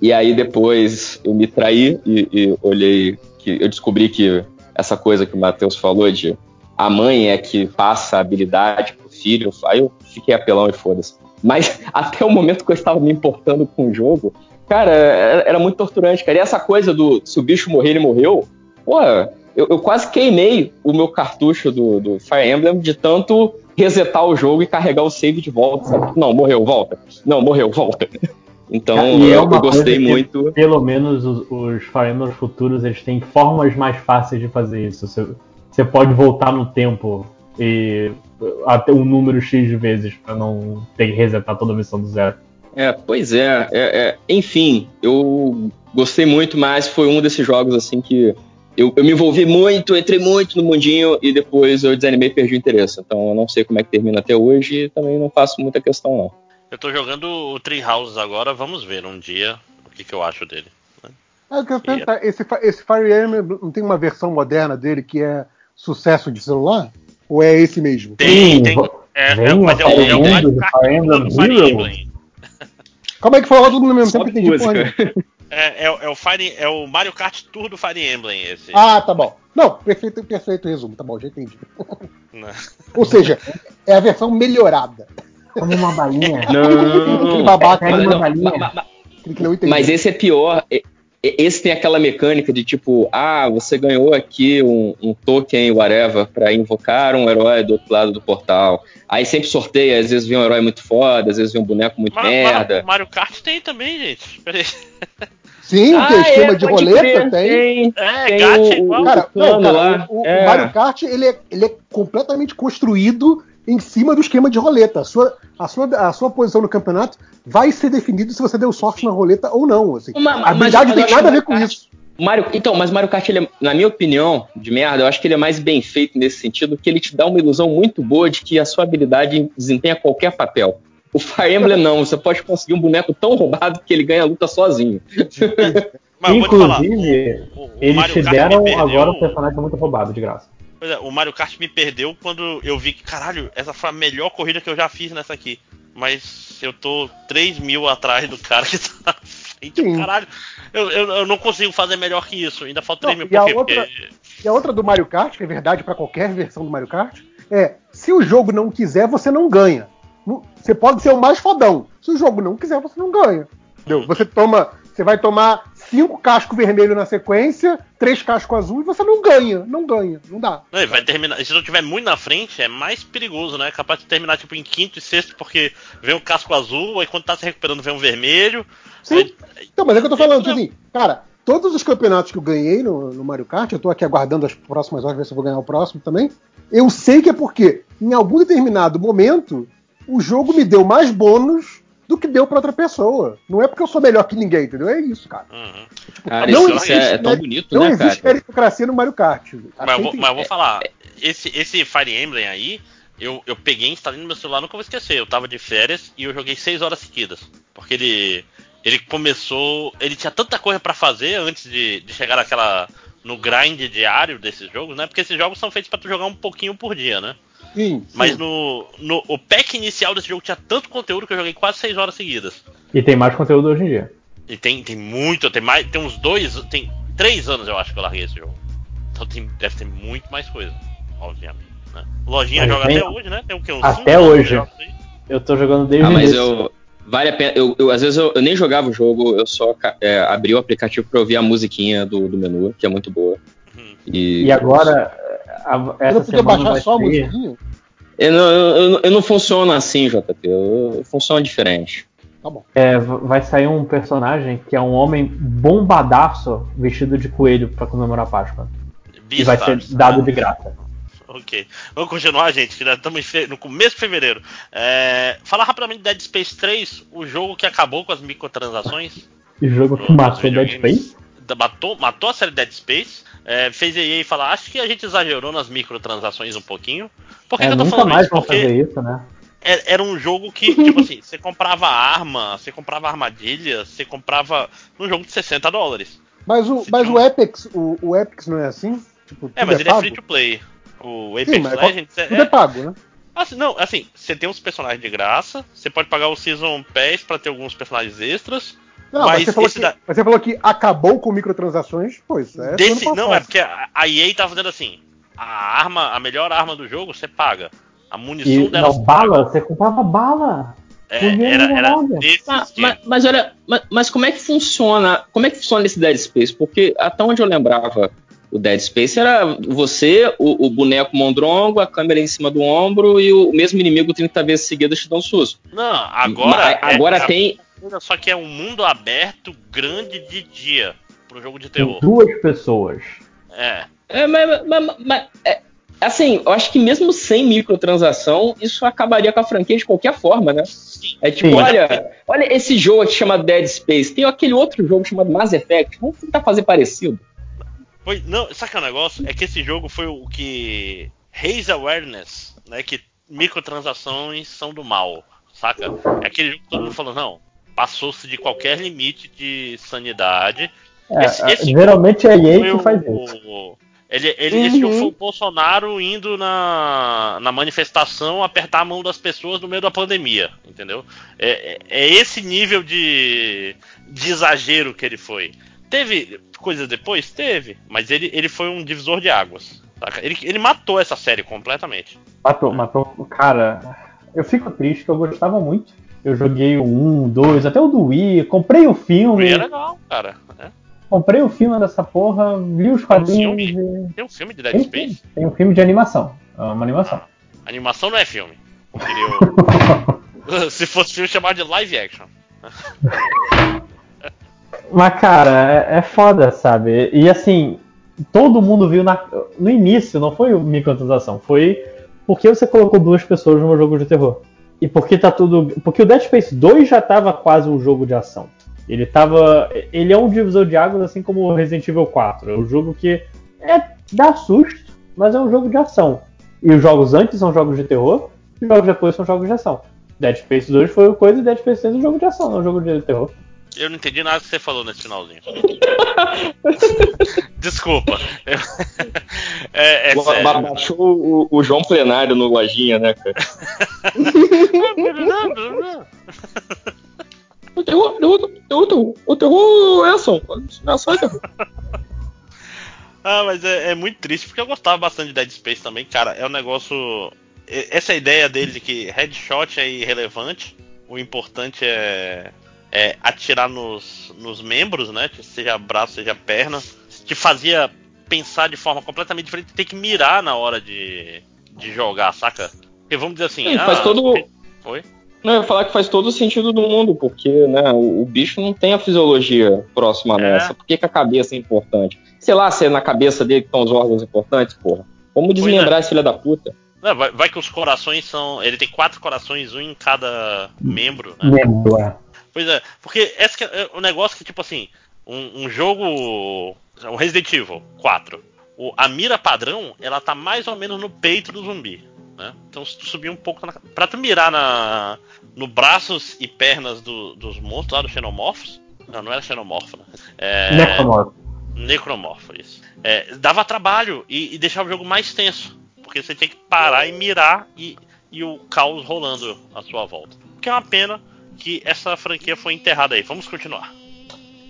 E aí depois eu me traí e, e olhei que eu descobri que essa coisa que o Matheus falou de a mãe é que passa a habilidade pro filho, aí eu fiquei apelão e foda-se. Mas até o momento que eu estava me importando com o jogo, cara, era muito torturante, cara. E essa coisa do se o bicho morrer, ele morreu, pô, eu, eu quase queimei o meu cartucho do, do, Fire Emblem de tanto resetar o jogo e carregar o save de volta, sabe? Não, morreu, volta. Não, morreu, volta. Então é eu, eu gostei muito. Pelo menos os, os Fire Emblem futuros eles têm formas mais fáceis de fazer isso. Você, você pode voltar no tempo e até um número X de vezes para não ter que resetar toda a missão do zero. É, pois é, é, é, Enfim, eu gostei muito, mas foi um desses jogos assim que eu, eu, me envolvi muito, entrei muito no mundinho e depois eu desanimei e perdi o interesse. Então eu não sei como é que termina até hoje e também não faço muita questão não. Eu tô jogando o Tree Houses agora, vamos ver um dia o que, que eu acho dele. Né? É, eu quero perguntar, esse, esse Fire Emblem não tem uma versão moderna dele que é sucesso de celular? Ou é esse mesmo? Tem, tem. É, é, mas é, o, é o Fire Emblem Fire Emblem. Como é que falou tudo no mesmo tempo? Entendi, é, é, é, o Fire, é o Mario Kart Tour do Fire Emblem esse. Ah, tá bom. Não, perfeito, perfeito resumo, tá bom, já entendi. Ou seja, é a versão melhorada. Como uma balinha. Não, babaca, é, uma balinha. Mas esse é pior esse tem aquela mecânica de tipo, ah, você ganhou aqui um, um token, whatever, para invocar um herói do outro lado do portal. Aí sempre sorteia, às vezes vem um herói muito foda, às vezes vem um boneco muito Mar merda. Mar Mario Kart tem também, gente. Sim, ah, tem esquema é, de roleta, crer, tem. É, tem gacha igual. Cara, não, cara, o, o, é. o, Mario Kart ele é, ele é completamente construído em cima do esquema de roleta. A sua, a sua, a sua posição no campeonato vai ser definida se você deu sorte na roleta ou não. Assim. Uma, a habilidade não tem nada a ver com Kart, isso. Mario, então, mas Mario Kart, ele é, na minha opinião, de merda, eu acho que ele é mais bem feito nesse sentido, que ele te dá uma ilusão muito boa de que a sua habilidade desempenha qualquer papel. O Fire Emblem não, você pode conseguir um boneco tão roubado que ele ganha a luta sozinho. Mas Inclusive, o, o eles te deram agora um personagem muito roubado, de graça. Pois é, o Mario Kart me perdeu quando eu vi que, caralho, essa foi a melhor corrida que eu já fiz nessa aqui. Mas eu tô 3 mil atrás do cara que tá na frente. Sim. Caralho, eu, eu, eu, não consigo fazer melhor que isso. Ainda falta 3 mil. E a, outra, porque... e a outra do Mario Kart, que é verdade para qualquer versão do Mario Kart, é: se o jogo não quiser, você não ganha. Você pode ser o mais fodão. Se o jogo não quiser, você não ganha. Entendeu? Você toma. Você vai tomar cinco cascos vermelhos na sequência, três cascos azul e você não ganha, não ganha, não dá. Não, vai terminar, se não tiver muito na frente, é mais perigoso, né? É capaz de terminar tipo em quinto e sexto porque vem um casco azul, aí quando tá se recuperando vem um vermelho. Sim. Aí... Então, mas é que eu tô falando, tipo assim, cara, todos os campeonatos que eu ganhei no, no Mario Kart, eu tô aqui aguardando as próximas horas, ver se eu vou ganhar o próximo também. Eu sei que é porque, em algum determinado momento, o jogo me deu mais bônus do que deu para outra pessoa. Não é porque eu sou melhor que ninguém, entendeu? É isso, cara. Uhum. Tipo, cara, não isso existe, é, é tão bonito, não né, existe cara? meritocracia no Mario Kart. Mas, vou, mas eu vou falar, esse, esse Fire Emblem aí, eu, eu peguei, instalei no meu celular, nunca vou esquecer. Eu tava de férias e eu joguei 6 horas seguidas. Porque ele, ele começou. Ele tinha tanta coisa para fazer antes de, de chegar naquela. no grind diário desses jogos, né? Porque esses jogos são feitos para tu jogar um pouquinho por dia, né? Sim, sim. Mas no, no o pack inicial desse jogo tinha tanto conteúdo que eu joguei quase 6 horas seguidas. E tem mais conteúdo hoje em dia. E tem, tem muito, tem mais. Tem uns dois. Tem três anos eu acho que eu larguei esse jogo. Então tem, deve ter muito mais coisa, obviamente. Né? Lojinha mas joga tem, até hoje, né? Tem o que? Uns até hoje. Eu tô jogando desde ah, mas eu vale a pena. Eu, eu às vezes eu, eu, nem jogava o jogo, eu só é, abri o aplicativo para ouvir a musiquinha do, do menu, que é muito boa. Uhum. E, e agora a, essa podia baixar só ter... a Eu não, eu, eu não funciono assim, JP. Eu, eu funciono diferente. Tá bom. É, vai sair um personagem que é um homem bombadaço vestido de coelho para comemorar a Páscoa. e vai ser dado de graça. Ok. Vamos continuar, gente, que estamos no começo de fevereiro. É, falar rapidamente de Dead Space 3, o jogo que acabou com as microtransações. O jogo que matou Dead Space? Matou, matou a série Dead Space. É, fez a EA falar, acho que a gente exagerou nas microtransações um pouquinho. Por que, é, que eu tô nunca falando mais isso? Vão fazer isso, né? É, era um jogo que, tipo assim, você comprava arma, você comprava armadilha, você comprava num jogo de 60 dólares. Mas o, mas o Epic, o, o Epic não é assim? Tipo, é, mas é ele pago? é free to play. O Apex Sim, Legends é, tudo é pago, né? Assim, não, assim, você tem uns personagens de graça, você pode pagar o Season Pass para ter alguns personagens extras. Não, mas, mas, você falou que, da... mas você falou que acabou com microtransações, pois é. Desse, não, é porque a EA tava dizendo assim: a arma, a melhor arma do jogo, você paga. A munição e, dela. Não, bala, você comprava bala. É, era, era mas, mas, mas, olha, mas, mas, como é que funciona? Como é que funciona esse Dead Space? Porque até onde eu lembrava, o Dead Space era você, o, o, boneco mondrongo, a câmera em cima do ombro e o, mesmo inimigo 30 vezes seguidas te dando susto. Não, agora. É, agora é, tem. Só que é um mundo aberto grande de dia pro jogo de terror. Tem duas pessoas. É. É, mas, mas, mas é, assim, eu acho que mesmo sem microtransação, isso acabaria com a franquia de qualquer forma, né? Sim. É tipo, Sim. olha, olha esse jogo aqui chamado Dead Space, tem aquele outro jogo chamado Mass Effect, vamos tentar fazer parecido. Foi, não, sabe que é o negócio? É que esse jogo foi o que raise awareness, né? Que microtransações são do mal, saca? É aquele jogo que todo mundo falou, não, passou-se de qualquer limite de sanidade. É, esse, esse geralmente é a EA que faz isso. Ele, ele, uhum. Esse jogo foi o Bolsonaro indo na, na manifestação apertar a mão das pessoas no meio da pandemia, entendeu? É, é, é esse nível de, de exagero que ele foi. Teve coisas depois? Teve. Mas ele, ele foi um divisor de águas. Ele, ele matou essa série completamente. Matou, matou. Cara, eu fico triste que eu gostava muito. Eu joguei o 1, 2, até o do Wii, comprei o filme. O Wii é legal, cara. É. Comprei o filme dessa porra, li os quadrinhos. Tem um filme, tem um filme de Dead tem, Space? Tem um filme de animação. É uma animação. Ah, animação não é filme. Se fosse filme, chamar de live action. Mas, cara, é, é foda, sabe? E assim, todo mundo viu na, no início, não foi microtransação, foi porque você colocou duas pessoas num jogo de terror. E porque tá tudo. Porque o Dead Space 2 já tava quase um jogo de ação. Ele tava. Ele é um divisor de águas, assim como o Resident Evil 4. É um jogo que é, dá susto, mas é um jogo de ação. E os jogos antes são jogos de terror, e os jogos depois são jogos de ação. Dead Space 2 foi coisa e Dead Space 3 é um jogo de ação, não é um jogo de terror. Eu não entendi nada que você falou nesse finalzinho. Desculpa. É, é Baixou o, o, João Plenário no Lojinha, né, cara? o terror, o terror, o terror é ação. É ação é terror. Ah, mas é, é, muito triste, porque eu gostava bastante de Dead Space também, cara. É um negócio. Essa ideia dele de que headshot é irrelevante, o importante é é, atirar nos, nos membros, né? Seja braço, seja perna, te fazia pensar de forma completamente diferente, ter que mirar na hora de, de jogar, saca? Porque vamos dizer assim. Sim, ah, faz todo. Oi? Não, eu ia falar que faz todo o sentido do mundo, porque né, o, o bicho não tem a fisiologia próxima é. nessa. Por que, que, a cabeça é importante? Sei lá, se é na cabeça dele que estão os órgãos importantes, porra. Vamos desmembrar é. esse filho da puta. Não, vai, vai, que os corações são. Ele tem quatro corações, um em cada membro, né? Membro, é. Pois é, porque esse é o um negócio que, tipo assim, um, um jogo. O Resident Evil 4. O, a mira padrão, ela tá mais ou menos no peito do zumbi. Né? Então se tu subir um pouco na, pra tu mirar na, no braços e pernas do, dos monstros lá do Xenomorphos. Não, não era Xenomorfo, né? É, Necromorfo. Necromorfo, isso. É, dava trabalho e, e, deixava o jogo mais tenso. Porque você tinha que parar e mirar e, e o caos rolando à sua volta. O que é uma pena, que essa franquia foi enterrada aí. Vamos continuar.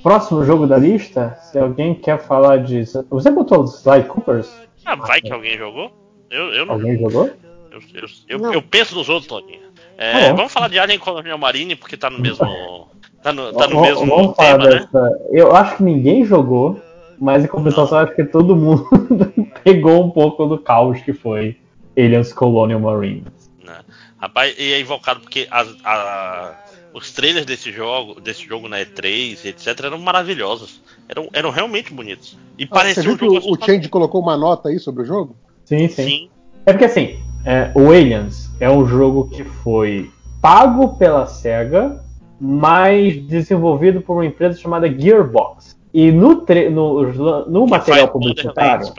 Próximo jogo da lista, se alguém quer falar de. Você botou os Sly Coopers? Ah, vai que alguém jogou? Eu, eu não. Alguém jogou? Eu, eu, eu, eu penso nos outros, Toninho. É, ah, vamos falar de Alien Colonial Marine, porque tá no mesmo. Tá no, tá no mesmo vamos tema, né? Dessa. Eu acho que ninguém jogou, mas em compensação acho que todo mundo pegou um pouco do caos que foi Aliens Colonial Marine. Né? Rapaz, e é invocado porque a, a, os trailers desse jogo, desse jogo na E3, etc, eram maravilhosos. Eram, eram realmente bonitos. E ah, parecia você viu um que o, o Change colocou uma nota aí sobre o jogo? Sim, sim. sim. É porque assim, é, o Aliens é um jogo que foi pago pela SEGA, mas desenvolvido por uma empresa chamada Gearbox. E no, no, no material publicitário.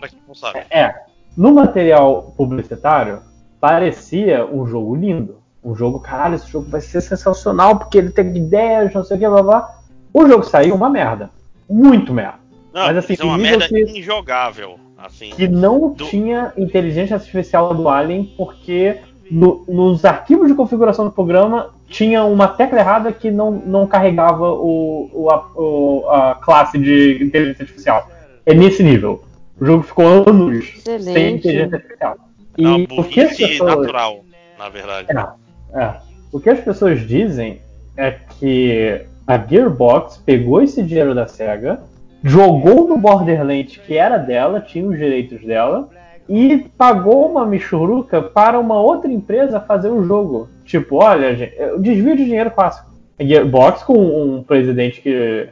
É, é, no material publicitário, parecia um jogo lindo o jogo, caralho, esse jogo vai ser sensacional porque ele tem ideias, não sei o que, blá blá. O jogo saiu uma merda. Muito merda. Não, Mas assim, é uma merda que, injogável. Assim, que não do... tinha inteligência artificial do Alien, porque no, nos arquivos de configuração do programa tinha uma tecla errada que não, não carregava o, o, a, o, a, classe de inteligência artificial. É nesse nível. O jogo ficou anos Excelente. sem inteligência artificial. E não, o que natural, na verdade. É, é. O que as pessoas dizem é que a Gearbox pegou esse dinheiro da SEGA, jogou no Borderlands que era dela, tinha os direitos dela, e pagou uma michuruca para uma outra empresa fazer o jogo. Tipo, olha, gente, desvio de dinheiro clássico. A Gearbox com um presidente que.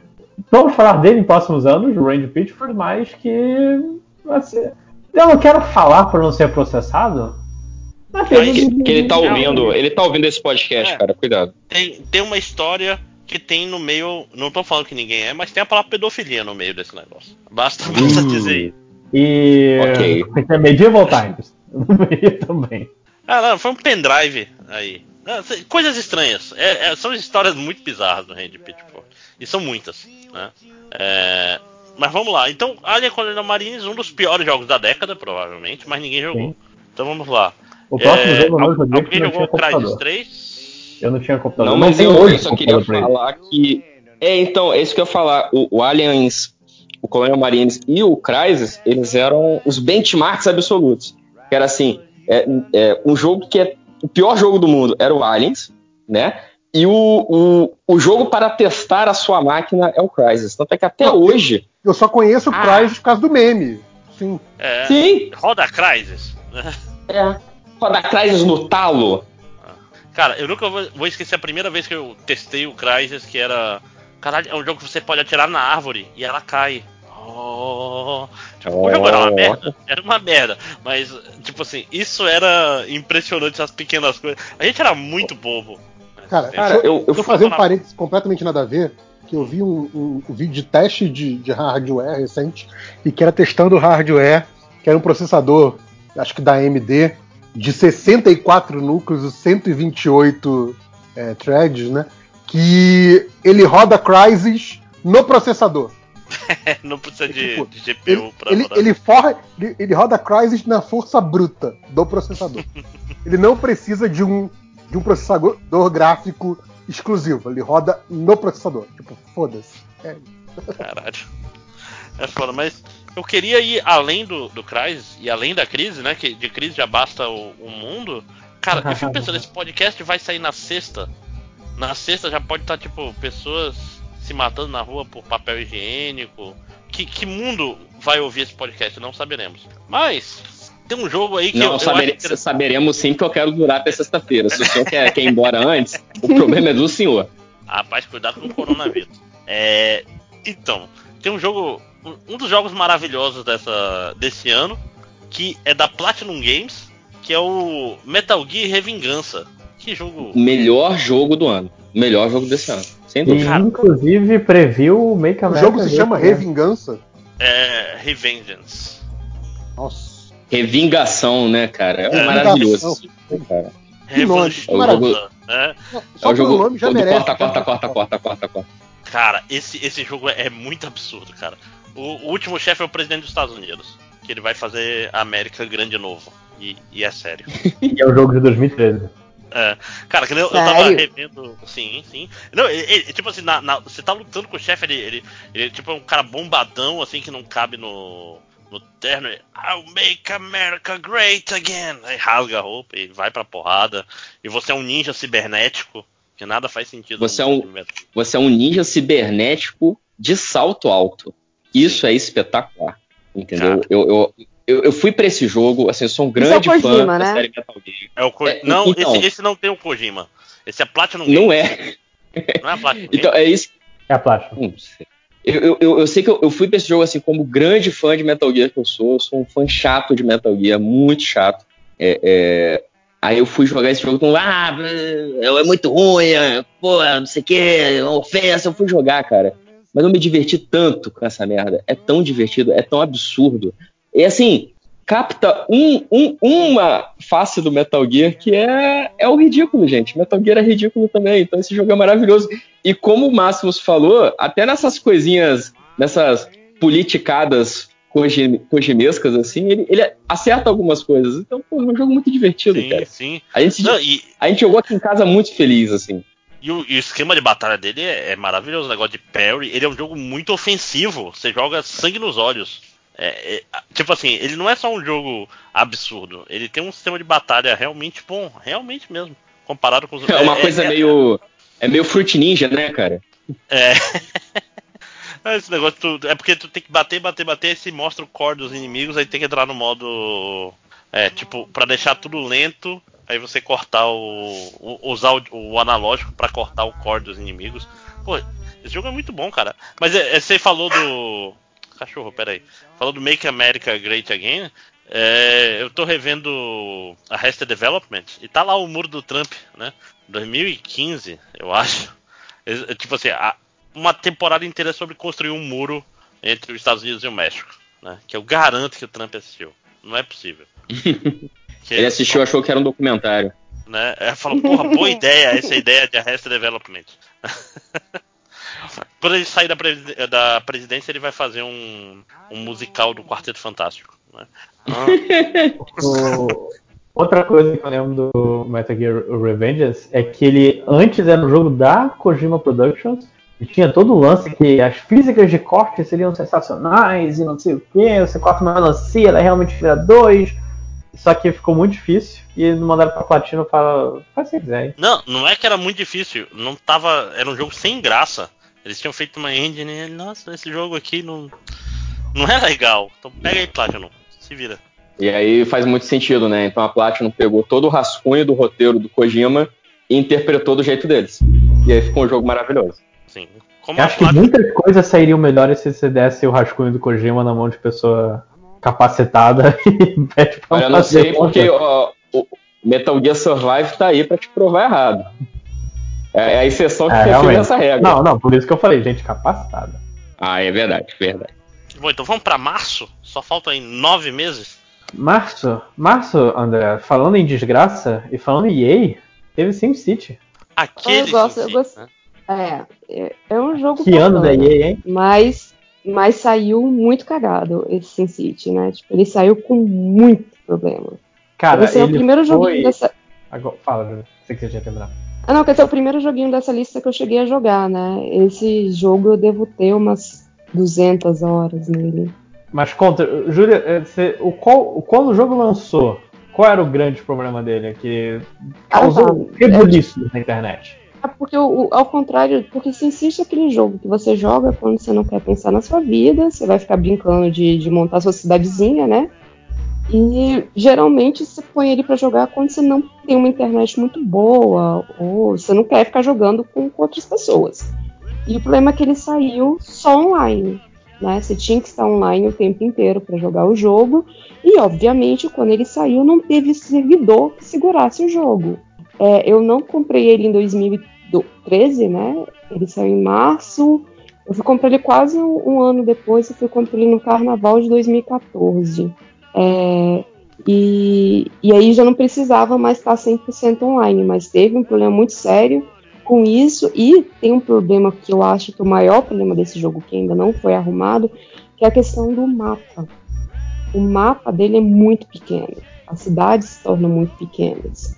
Vamos falar dele em próximos anos, o Randy Pitchford, mas que. Assim, eu não quero falar por não ser processado. Mas que, que, ele tá ouvindo, ele tá ouvindo esse podcast, é, cara, cuidado. Tem, tem uma história que tem no meio. Não tô falando que ninguém é, mas tem a palavra pedofilia no meio desse negócio. Basta, basta uh. dizer isso. E okay. é Medieval Times no meio também. Ah, não, foi um pendrive aí. Coisas estranhas. É, é, são histórias muito bizarras do Randy Pitchford. E são muitas. Né? É, mas vamos lá. Então, Alien Colonial Marines, um dos piores jogos da década, provavelmente, mas ninguém jogou. Sim. Então vamos lá. O próximo é, jogo eu não Alguém jogou Crysis 3? Eu não tinha computador. Não, mas eu, eu só queria falar que. É, então, é isso que eu ia falar. O, o Aliens o Colonial Marines e o Crysis, eles eram os benchmarks absolutos. Que era assim, é, é, um jogo que é o pior jogo do mundo era o Aliens, né? E o, o, o jogo para testar a sua máquina é o Crysis. Tanto é que até Não, hoje. Eu só conheço o ah. Crysis por causa do meme. Sim. É, Sim. Roda Crysis. É. Roda Crysis no talo. Cara, eu nunca vou, vou, esquecer a primeira vez que eu testei o Crysis, que era. Caralho, é um jogo que você pode atirar na árvore e ela cai. Oh, tipo, o jogo era uma merda, era uma merda, mas tipo assim, isso era impressionante as pequenas coisas. A gente era muito bobo. Cara, cara eu, eu, eu fazer um parênteses completamente nada a ver, que eu vi um, um, um vídeo de teste de, de, hardware recente e que era testando o hardware, que era um processador, acho que da AMD, de 64 núcleos e 128 é, threads, né? Que ele roda Crysis no processador. não precisa de, tipo, de GPU ele, pra ele, rodar. Ele, forra, ele, ele roda Crysis na força bruta do processador. ele não precisa de um, de um processador gráfico exclusivo. Ele roda no processador. Tipo, foda-se. É. Caralho. É foda, mas eu queria ir além do, do Crysis e além da crise, né? Que de crise já basta o, o mundo. Cara, eu fico pensando, esse podcast vai sair na sexta. Na sexta já pode estar, tipo, pessoas se matando na rua por papel higiênico. Que, que mundo vai ouvir esse podcast? Não saberemos. Mas tem um jogo aí que não, eu, sabere, eu saberemos sim que eu quero durar até sexta-feira. Se o senhor quer, quer ir embora antes, o problema é do senhor. Rapaz, cuidado com o coronavírus. É, então, tem um jogo, um dos jogos maravilhosos dessa, desse ano, que é da Platinum Games, que é o Metal Gear Revingança. Que jogo. Melhor jogo do ano. Melhor jogo desse ano. Sem dúvida. E, inclusive previu o Make America. O jogo se chama Revingança? É. Revengeance. Nossa. Revingação, né, cara? É, é maravilhoso. Cara. Revanche. É o jogo. É, é o jogo nome já merece. Corta, corta, corta, corta, corta, corta. Cara, esse, esse jogo é muito absurdo, cara. O, o último chefe é o presidente dos Estados Unidos. Que ele vai fazer a América grande novo. E, e é sério. e é o jogo de 2013. É. Cara, eu, eu tava revendo. Sim, sim. Não, ele, ele, tipo assim, na, na, você tá lutando com o chefe, ele, ele, ele tipo é um cara bombadão, assim, que não cabe no, no terno. I'll make America great again. Aí rasga a roupa e vai pra porrada. E você é um ninja cibernético, que nada faz sentido. Você, é um, você é um ninja cibernético de salto alto. Isso sim. é espetacular. Entendeu? Eu, eu, eu, eu, fui para esse jogo, assim, eu sou um grande é Kojima, fã né? da série Metal Gear. É o Ko... é, não, então, esse, esse, não tem o Kojima. Esse é Platinum Não é. Não é a Platinum Então, é isso. É a Platinum. Hum, eu, eu, eu, sei que eu, eu fui pra esse jogo, assim, como grande fã de Metal Gear que eu sou. Eu sou um fã chato de Metal Gear, muito chato. É, é... Aí eu fui jogar esse jogo com, ah, é muito ruim, é, pô, não sei o que, é ofensa. Eu fui jogar, cara. Mas eu me diverti tanto com essa merda. É tão divertido, é tão absurdo. E assim, capta um, um, uma face do Metal Gear que é, é o ridículo, gente. Metal Gear é ridículo também, então esse jogo é maravilhoso. E como o Máximos falou, até nessas coisinhas, nessas politicadas cojimescas, assim, ele, ele acerta algumas coisas. Então, pô, é um jogo muito divertido, sim, cara. Sim, a gente, Não, e... a gente jogou aqui em casa muito feliz, assim. E o, e o, esquema de batalha dele é, é, maravilhoso, o negócio de parry. Ele é um jogo muito ofensivo. Você joga sangue nos olhos. É, é, tipo assim, ele não é só um jogo absurdo. Ele tem um sistema de batalha realmente bom, realmente mesmo. Comparado com os outros. É uma é, coisa é, meio. É meio Fruit Ninja, né, cara? É. Esse negócio tu, é porque tu tem que bater, bater, bater, e se mostra o core dos inimigos, aí tem que entrar no modo. É, tipo, para deixar tudo lento, aí você cortar o. o usar o, o analógico para cortar o core dos inimigos. Pô, esse jogo é muito bom, cara. Mas é, é, você falou do. Cachorro, peraí. Falou do Make America Great Again. É, eu tô revendo Arrested Development e tá lá o muro do Trump, né? 2015, eu acho. É, tipo assim, a, uma temporada inteira sobre construir um muro entre os Estados Unidos e o México, né? Que eu garanto que o Trump assistiu. Não é possível. ele assistiu, achou que era um documentário. Né? É, falou, porra, boa ideia essa ideia de Arrested Development. Quando ele sair da, da, presidência, ele vai fazer um, um musical do Quarteto Fantástico. Né? Ah. Outra coisa que eu lembro do Metal Gear Revengeance é que ele antes era um jogo da Kojima Productions e tinha todo o lance que as físicas de corte seriam sensacionais e não sei o que, você corta uma melancia, ela realmente vira dois. Só que ficou muito difícil e mandaram pra Platina e falaram, faz o que quiser. Não, não é que era muito difícil, não tava. Era um jogo sem graça. Eles tinham feito uma engine e, nossa, esse jogo aqui não, não é legal. Então pega aí, Platinum, se vira. E aí faz muito sentido, né? Então a Platinum pegou todo o rascunho do roteiro do Kojima e interpretou do jeito deles. E aí ficou um jogo maravilhoso. Sim. Como acho que muitas coisas sairiam melhores se você desse o rascunho do Kojima na mão de pessoa capacitada e pede pra Eu não sei porque ó, o Metal Gear Survive tá aí pra te provar errado. É, é a exceção que é, define essa regra. Não, não, por isso que eu falei, gente capacitada. Ah, é verdade, verdade. Bom, então vamos pra março? Só faltam aí nove meses? Março? Março, André, falando em desgraça e falando em EA, teve SimCity. Aquele eu gosto, eu gosto, né? É, é, é um jogo. Que ano da EA, hein? Mas, mas saiu muito cagado esse Sin City, né? Tipo, ele saiu com muito problema. Cara, esse é o primeiro foi... joguinho dessa. Agora, fala, Júlio. Você que você tinha terminado. Ah, não, que esse é o primeiro joguinho dessa lista que eu cheguei a jogar, né? Esse jogo eu devo ter umas 200 horas nele. Mas conta, Júlia, eh, você, o qual, quando o jogo lançou, qual era o grande problema dele? Que causou ah, tá. rebuliço é, na internet. É porque, o, ao contrário, porque se insiste aquele jogo que você joga quando você não quer pensar na sua vida, você vai ficar brincando de, de montar sua cidadezinha, né? E geralmente você põe ele para jogar quando você não tem uma internet muito boa, ou você não quer ficar jogando com, com outras pessoas. E o problema é que ele saiu só online. Né? Você tinha que estar online o tempo inteiro para jogar o jogo. E, obviamente, quando ele saiu, não teve servidor que segurasse o jogo. É, eu não comprei ele em 2013, né? Ele saiu em março. Eu fui comprar ele quase um, um ano depois. Eu fui comprar ele no carnaval de 2014. É, e, e aí já não precisava mais estar 100% online, mas teve um problema muito sério com isso. E tem um problema que eu acho que o maior problema desse jogo, que ainda não foi arrumado, que é a questão do mapa. O mapa dele é muito pequeno. As cidades se tornam muito pequenas.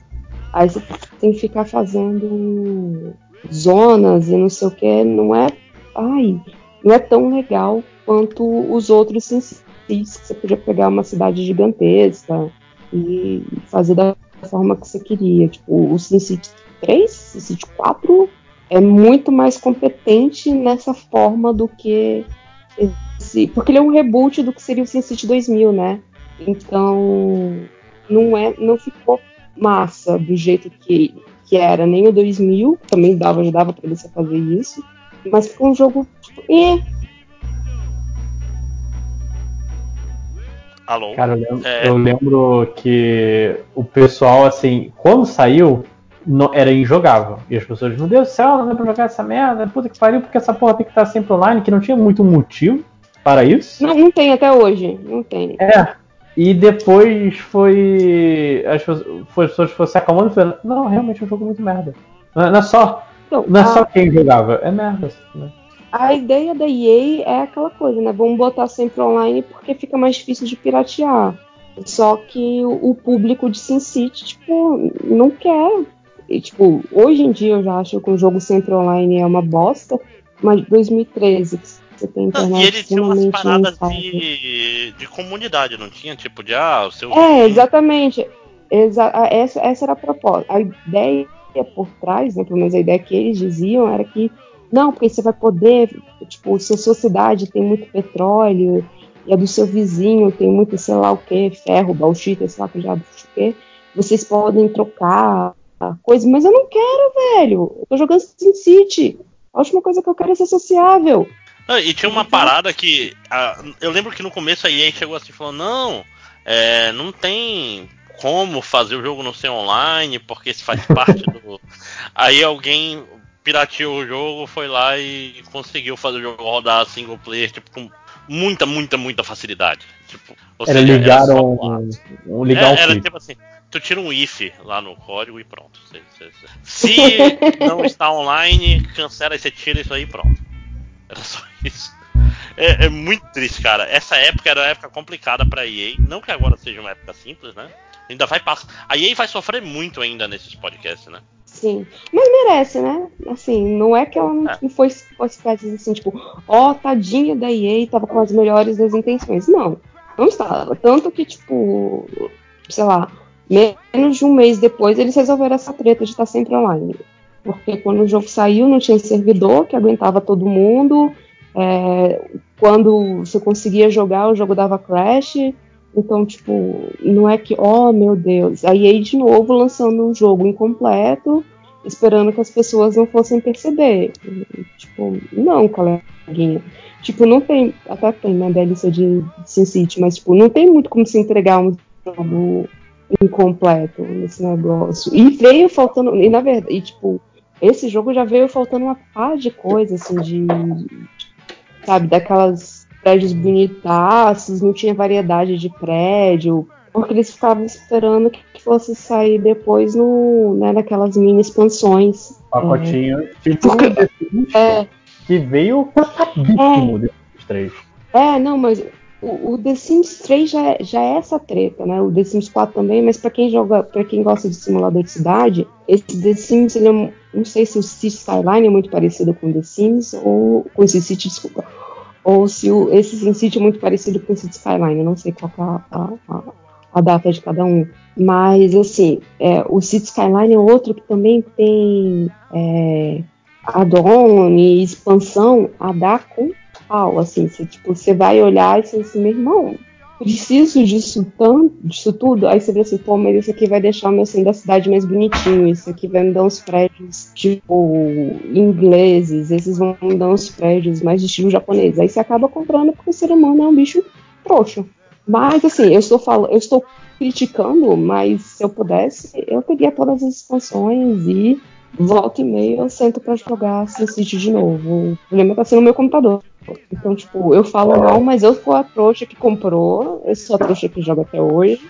Aí você tem que ficar fazendo zonas e não sei o que, não é. Ai, não é tão legal quanto os outros SimCities, que você podia pegar uma cidade gigantesca e fazer da forma que você queria. Tipo, o SimCity 3, SimCity 4 é muito mais competente nessa forma do que esse, porque ele é um reboot do que seria o SimCity 2000, né? Então, não é, não ficou massa do jeito que, que era, nem o 2000, também dava, ajudava pra eles a fazer isso, mas ficou um jogo tipo, eh. Alô? Cara, eu lembro, é... eu lembro, que o pessoal, assim, quando saiu, não, era injogável. E as pessoas, meu Deus do céu, não dá pra jogar essa merda, puta que pariu, porque essa porra tem que estar sempre online, que não tinha muito motivo para isso. Não, não tem até hoje, não tem. É, e depois foi. As pessoas foram se acalmando e falaram, não, realmente é um jogo muito merda. Não é, não é só. Não, não é a... só quem jogava, é merda. Né? a ideia da EA é aquela coisa, né? Vamos botar sempre online porque fica mais difícil de piratear. Só que o público de SimCity, tipo, não quer. E, tipo, hoje em dia eu já acho que o jogo sempre online é uma bosta, mas 2013, que você tem internet. Não, e ele tinha umas paradas de, de comunidade, não tinha? Tipo, de ah, o seu. É, exatamente. Exa essa, essa era a proposta. A ideia por trás, né, pelo menos a ideia que eles diziam, era que não, porque você vai poder, tipo, se a sua cidade tem muito petróleo e a do seu vizinho tem muito, sei lá o que, ferro, bauxita, sei lá que já o que, vocês podem trocar coisa, mas eu não quero, velho. Eu tô jogando Sin City. A última coisa que eu quero é ser sociável. E tinha uma então- parada que. A, eu lembro que no começo a EA chegou assim e falou: não, é, não tem como fazer o jogo não ser online, porque isso faz parte do. Aí alguém pirateou o jogo, foi lá e conseguiu fazer o jogo rodar single player, tipo, com muita, muita, muita facilidade. Tipo, era seja, ligar era um, um ligar é, um era tipo assim, tu tira um if lá no código e pronto. Se, não está online, cancela e você tira isso aí e pronto. Era só isso. É, é, muito triste, cara. Essa época era uma época complicada pra EA. Não que agora seja uma época simples, né? Ainda vai passar. A EA vai sofrer muito ainda nesses podcasts, né? Sim. Mas merece, né? Assim, não é que ela não, é. não foi, fosse assim, tipo, ó, oh, tadinha da EA, tava com as melhores das intenções. Não, não estava. Tanto que, tipo, sei lá, menos de um mês depois eles resolveram essa treta de estar sempre online. Porque quando o jogo saiu, não tinha servidor que aguentava todo mundo. É, quando você conseguia jogar, o jogo dava crash. Então, tipo, não é que, oh meu Deus, a EA de novo lançando um jogo incompleto, esperando que as pessoas não fossem perceber. Tipo, não, coleguinha. Tipo, não tem, até tem na né, DLC de SimCity, mas tipo, não tem muito como se entregar um jogo incompleto nesse negócio. E veio faltando, e na verdade, e, tipo, esse jogo já veio faltando uma par de coisas, assim, de, sabe, daquelas prédios bonitaços, não tinha variedade de prédio, porque eles ficavam esperando que fosse sair depois no, né, naquelas mini expansões. Pacotinho, é. tipo porque, é, que veio cortadíssimo é, desses três. É, não, mas o, The Sims 3 já, é, já é essa treta, né? O The Sims 4 também, mas para quem joga, para quem gosta de simulador de cidade, esse The Sims, ele é, não sei se o City Skyline é muito parecido com o The Sims ou com esse City, desculpa, ou se o, esse SimCity é muito parecido com o City Skyline, eu não sei qual é a, a, a, data de cada um. Mas, assim, é, o City Skyline é outro que também tem é, add-on e expansão a dar com pau, assim, você, tipo, você vai olhar e você assim, meu irmão, preciso disso tanto, disso tudo. Aí você vê assim, pô, mas isso aqui vai deixar o meu centro da cidade mais bonitinho, isso aqui vai me dar uns prédios, tipo, ingleses, esses vão me dar uns prédios mais de estilo japonês. Aí você acaba comprando porque o ser humano é um bicho frouxo. Mas assim, eu estou falando, eu estou criticando, mas se eu pudesse, eu peguei todas as expansões e volta e meia eu sento para jogar SimCity de novo. O problema tá sendo o meu computador. Então, tipo, eu falo mal, mas eu sou a trouxa que comprou, eu sou a trouxa que joga até hoje.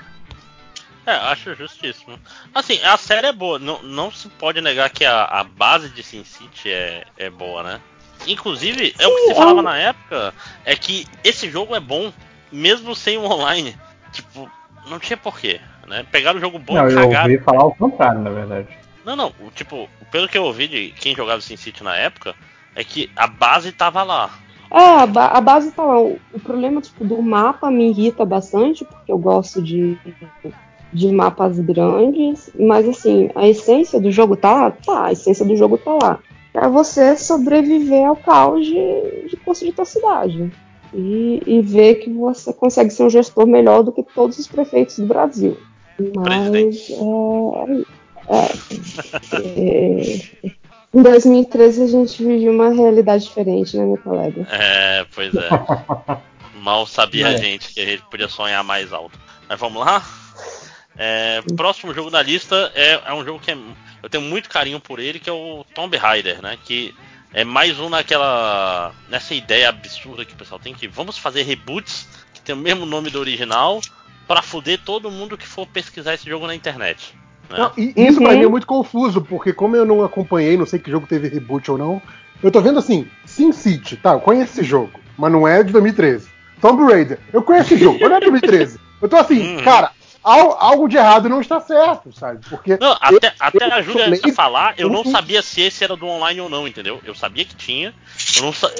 É, acho justíssimo. Assim, a série é boa, não, não se pode negar que a, a base de Sin City é, é boa, né? Inclusive, Sim, é o que se falava é... na época, é que esse jogo é bom, mesmo sem o online. Tipo, não tinha porquê, né? Pegaram o jogo bom não, e cagaram. Eu ouvi falar o contrário, na verdade. Não, não, tipo, pelo que eu ouvi de quem jogava Sin City na época, é que a base tava lá. É, a, ba a base tá lá. O, o problema tipo, do mapa me irrita bastante, porque eu gosto de, de mapas grandes, mas assim, a essência do jogo tá lá? Tá, a essência do jogo tá lá. É você sobreviver ao caos de, de construir tua cidade. E, e ver que você consegue ser um gestor melhor do que todos os prefeitos do Brasil. Mas é, é, é, em 2013 a gente vivia uma realidade diferente, né, meu colega? É, pois é. Mal sabia é. a gente que a gente podia sonhar mais alto. Mas vamos lá? É, próximo jogo da lista é, é, um jogo que é, eu tenho muito carinho por ele, que é o Tomb Raider, né? Que é mais um naquela. nessa ideia absurda que o pessoal tem que vamos fazer reboots que tem o mesmo nome do original para fuder todo mundo que for pesquisar esse jogo na internet. Né? Não, e isso uhum. pra mim é muito confuso, porque como eu não acompanhei, não sei que jogo teve reboot ou não, Eu tô vendo assim, Sin City, tá, eu conheço esse jogo, mas não é de 2013. Tomb Raider, eu conheço esse jogo, mas não é de 2013. Eu tô assim, uhum. cara, algo de errado não está certo, sabe? Porque. Não, até, eu, até eu, a Júlia a falar, eu não sabia se esse era do online ou não, entendeu? Eu sabia que tinha. Eu não sa...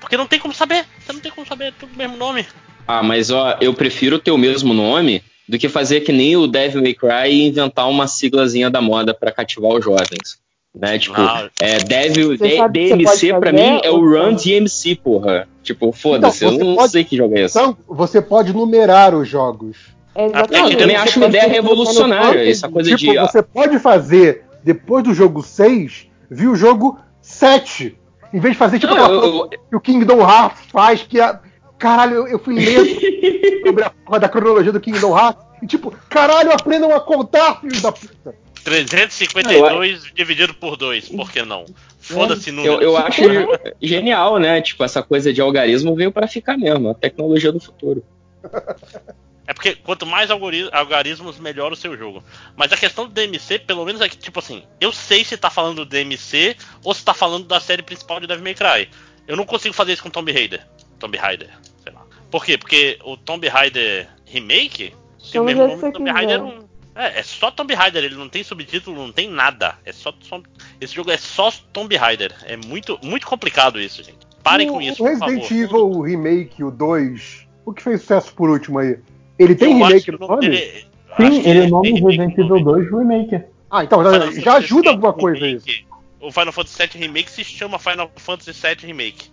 Porque não tem como saber. Você não tem como saber, é tudo o mesmo nome. Ah, mas ó, eu prefiro ter o mesmo nome do que fazer que nem o Devil May Cry e inventar uma siglazinha da moda para cativar os jovens. Né? Tipo, ah, é, Devil, D, DMC pra mim é o Run DMC, porra. Tipo, foda-se, então, eu não pode, sei que jogo é esse. Então, você pode numerar os jogos. É eu também acho uma ideia revolucionária essa coisa tipo, de. Você pode fazer, depois do jogo 6, vir o jogo 7. Em vez de fazer tipo não, eu, eu... que o Kingdom Hearts faz, que a. Caralho, eu, eu fui ler sobre a porra da cronologia do Kingdom Hearts. E tipo, caralho, aprendam a contar, filho da puta. 352 não, dividido por 2, por que não? Foda-se no. Eu, eu acho genial, né? Tipo, essa coisa de algarismo veio para ficar mesmo, a tecnologia do futuro. É porque quanto mais algarismos, melhor o seu jogo. Mas a questão do DMC, pelo menos é que, tipo assim, eu sei se tá falando do DMC ou se tá falando da série principal de Devil May Cry. Eu não consigo fazer isso com Tomb Raider. Tomb Raider. Por quê? Porque o Tomb Raider Remake, se o mesmo nome do Tomb Raider é um... É, é só Tomb Raider, ele não tem subtítulo, não tem nada. É só, só, esse jogo é só Tomb Raider. É muito, muito complicado isso, gente. Parem o, com isso, o Resident Evil o Remake, o 2, o que fez sucesso por último aí? Ele tem eu remake no nome? Ele, Sim, ele é nome Resident Evil 2 Remake. Ah, então já, já ajuda alguma coisa isso. O Final Fantasy VII Remake se chama Final Fantasy VII Remake.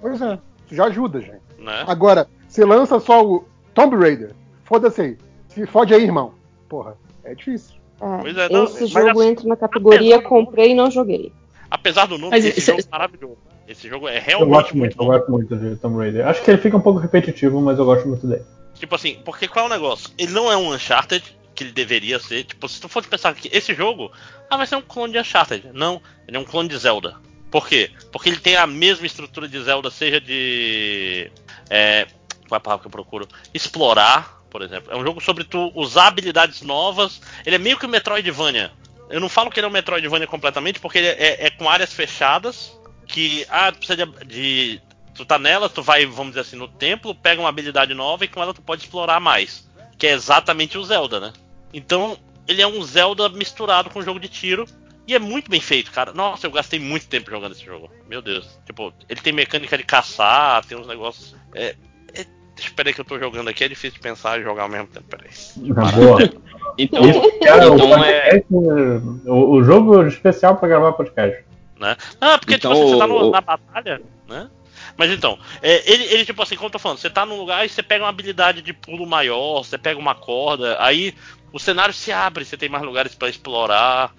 Pois é, já ajuda, gente. Né? Agora, você lança só o Tomb Raider. Foda-se aí. Se fode aí, irmão. Porra, é difícil. É, é, não, esse jogo assim, entra na categoria comprei e não joguei. Apesar do nome, mas esse jogo é maravilhoso. Esse jogo é realmente eu gosto muito, muito Eu gosto muito de Tomb Raider. Acho que ele fica um pouco repetitivo, mas eu gosto muito dele. Tipo assim, porque qual é o negócio? Ele não é um Uncharted, que ele deveria ser. Tipo, se tu for pensar que esse jogo, ah, vai ser um clone de Uncharted. Não, ele é um clone de Zelda. Por quê? Porque ele tem a mesma estrutura de Zelda, seja de. É, qual é a palavra que eu procuro? Explorar, por exemplo. É um jogo sobre tu usar habilidades novas. Ele é meio que um Metroidvania. Eu não falo que ele é um Metroidvania completamente, porque ele é, é com áreas fechadas. Que, ah, precisa de, de Tu tá nela, tu vai, vamos dizer assim, no templo, pega uma habilidade nova e com ela tu pode explorar mais. Que é exatamente o Zelda, né? Então, ele é um Zelda misturado com um jogo de tiro. E é muito bem feito, cara. Nossa, eu gastei muito tempo jogando esse jogo. Meu Deus. Tipo, ele tem mecânica de caçar, tem uns negócios. É, é, espera aí que eu tô jogando aqui, é difícil de pensar e jogar ao mesmo tempo. Peraí. Boa. então, cara, então é... o, o jogo especial para gravar podcast. Né? Ah, porque tipo, então, tipo, você tá no, na batalha, né? Mas então, é, ele, ele, tipo assim, como eu tô falando, você tá num lugar e você pega uma habilidade de pulo maior, você pega uma corda, aí o cenário se abre, você tem mais lugares para explorar.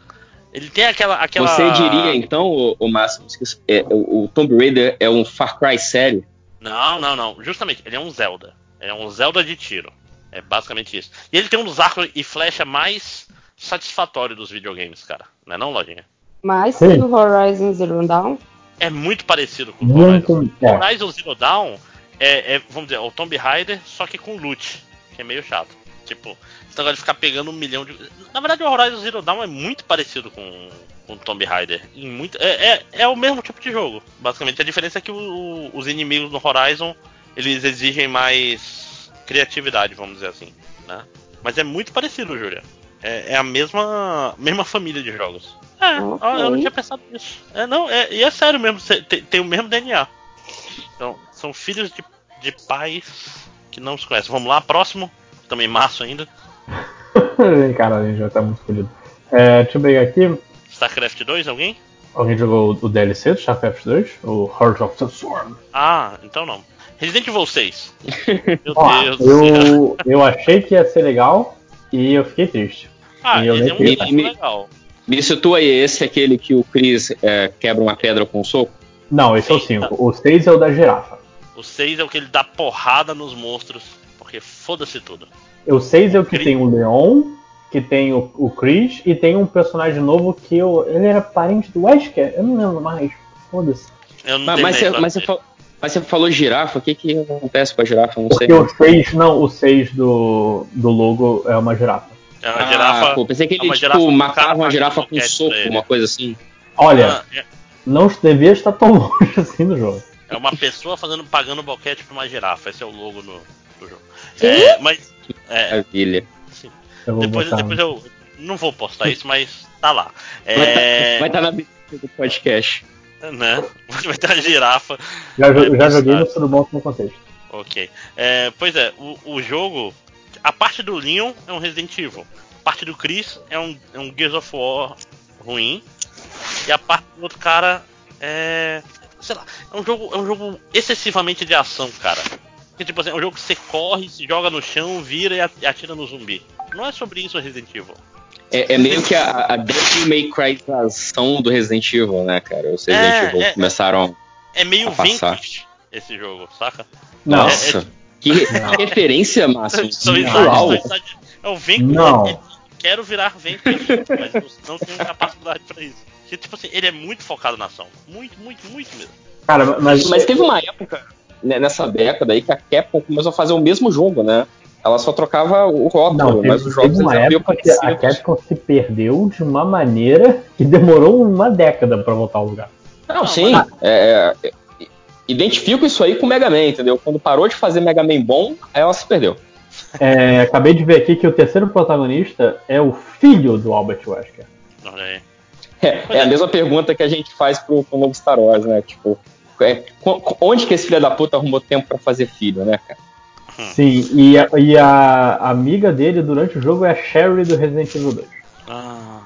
Ele tem aquela, aquela. Você diria então, o, o Máximo, é, o, o Tomb Raider é um Far Cry sério? Não, não, não. Justamente, ele é um Zelda. É um Zelda de tiro. É basicamente isso. E ele tem um dos arcos e flecha mais satisfatório dos videogames, cara. Não é não, Lojinha? Mais que o Horizon Zero Dawn? é muito parecido com o Horizon. O Horizon Zero Dawn é, é, vamos dizer, o Tomb Raider, só que com loot, que é meio chato. Tipo, esse negócio de ficar pegando um milhão de. Na verdade, o Horizon Zero Dawn é muito parecido com, com o Tomb Raider. Em muito, é, é, é, o mesmo tipo de jogo. Basicamente, a diferença é que o, os inimigos no Horizon eles exigem mais criatividade, vamos dizer assim. Né? Mas é muito parecido, Júlia. É, é, a mesma, mesma família de jogos. É, okay. eu não tinha pensado nisso. É, não, é, e é sério mesmo, tem, tem, o mesmo DNA. Então, são filhos de, de pais que não se conhecem. Vamos lá, próximo. Também março ainda. Cara, a gente já tá muito fodido. É, deixa eu pegar aqui. StarCraft 2, alguém? Alguém jogou o DLC do StarCraft 2? O Heart of the Swarm? Ah, então não. Resident Evil 6. Meu Ó, Deus eu, eu achei que ia ser legal e eu fiquei triste. Ah, ele é um legal. Me situa aí, esse é aquele que o Chris é, quebra uma pedra com um soco? Não, esse Sim, é o 5. Tá. O 6 é o da girafa. O 6 é o que ele dá porrada nos monstros, porque foda-se tudo. O 6 é o que Chris. tem o Leon, que tem o, o Chris, e tem um personagem novo que eu, ele era parente do Wesker? Eu não lembro mais. Foda-se. Mas, mas, você, mas, você mas, você, falou girafa, o que, que acontece com a girafa? não porque sei. o 6, não, o 6 do, do logo é uma girafa. É uma ah, girafa. Pô, pensei que ele é tipo, matava uma girafa com um soco, uma coisa assim. Olha, ah, é. não devia estar tão longe assim do jogo. É uma pessoa fazendo, pagando boquete pra uma girafa. Esse é o logo no, do jogo. É, mas. É, Maravilha. Depois, depois eu. Não vou postar isso, mas tá lá. É... Vai estar tá na do podcast. Né? Vai ter a girafa. Já, é, já joguei no tudo bom no contexto. Ok. É, pois é, o, o jogo. A parte do Leon é um Resident Evil. A parte do Chris é um, é um Gears of War ruim. E a parte do outro cara é. Sei lá, é um jogo, é um jogo excessivamente de ação, cara. Que tipo assim, é um jogo que você corre, se joga no chão, vira e atira no zumbi. Não é sobre isso o Resident Evil. É, é meio que a, a Devil May Cry ação do Resident Evil, né, cara? Os Resident é, Evil é, começaram. É meio vintage esse jogo, saca? Nossa. É, que, que referência, Márcio. É o Vanquish. Quero virar Vanquish, mas não tenho capacidade pra isso. Porque, tipo assim, ele é muito focado na ação. Muito, muito, muito mesmo. Cara, mas, mas teve uma época nessa década aí que a Capcom começou a fazer o mesmo jogo, né? Ela só trocava o rótulo, não, teve, mas os jogos uma época que a Capcom se perdeu de uma maneira que demorou uma década para voltar ao lugar. Não, não sim. Mas... É, é, identifico isso aí com o Mega Man, entendeu? Quando parou de fazer Mega Man bom, aí ela se perdeu. É, acabei de ver aqui que o terceiro protagonista é o filho do Albert Wesker. É, é a mesma pergunta que a gente faz pro, pro novo Star Wars, né? Tipo, é, onde que esse filho da puta arrumou tempo para fazer filho, né, cara? Sim, e a, e a amiga dele durante o jogo é a Sherry do Resident Evil 2. Ah.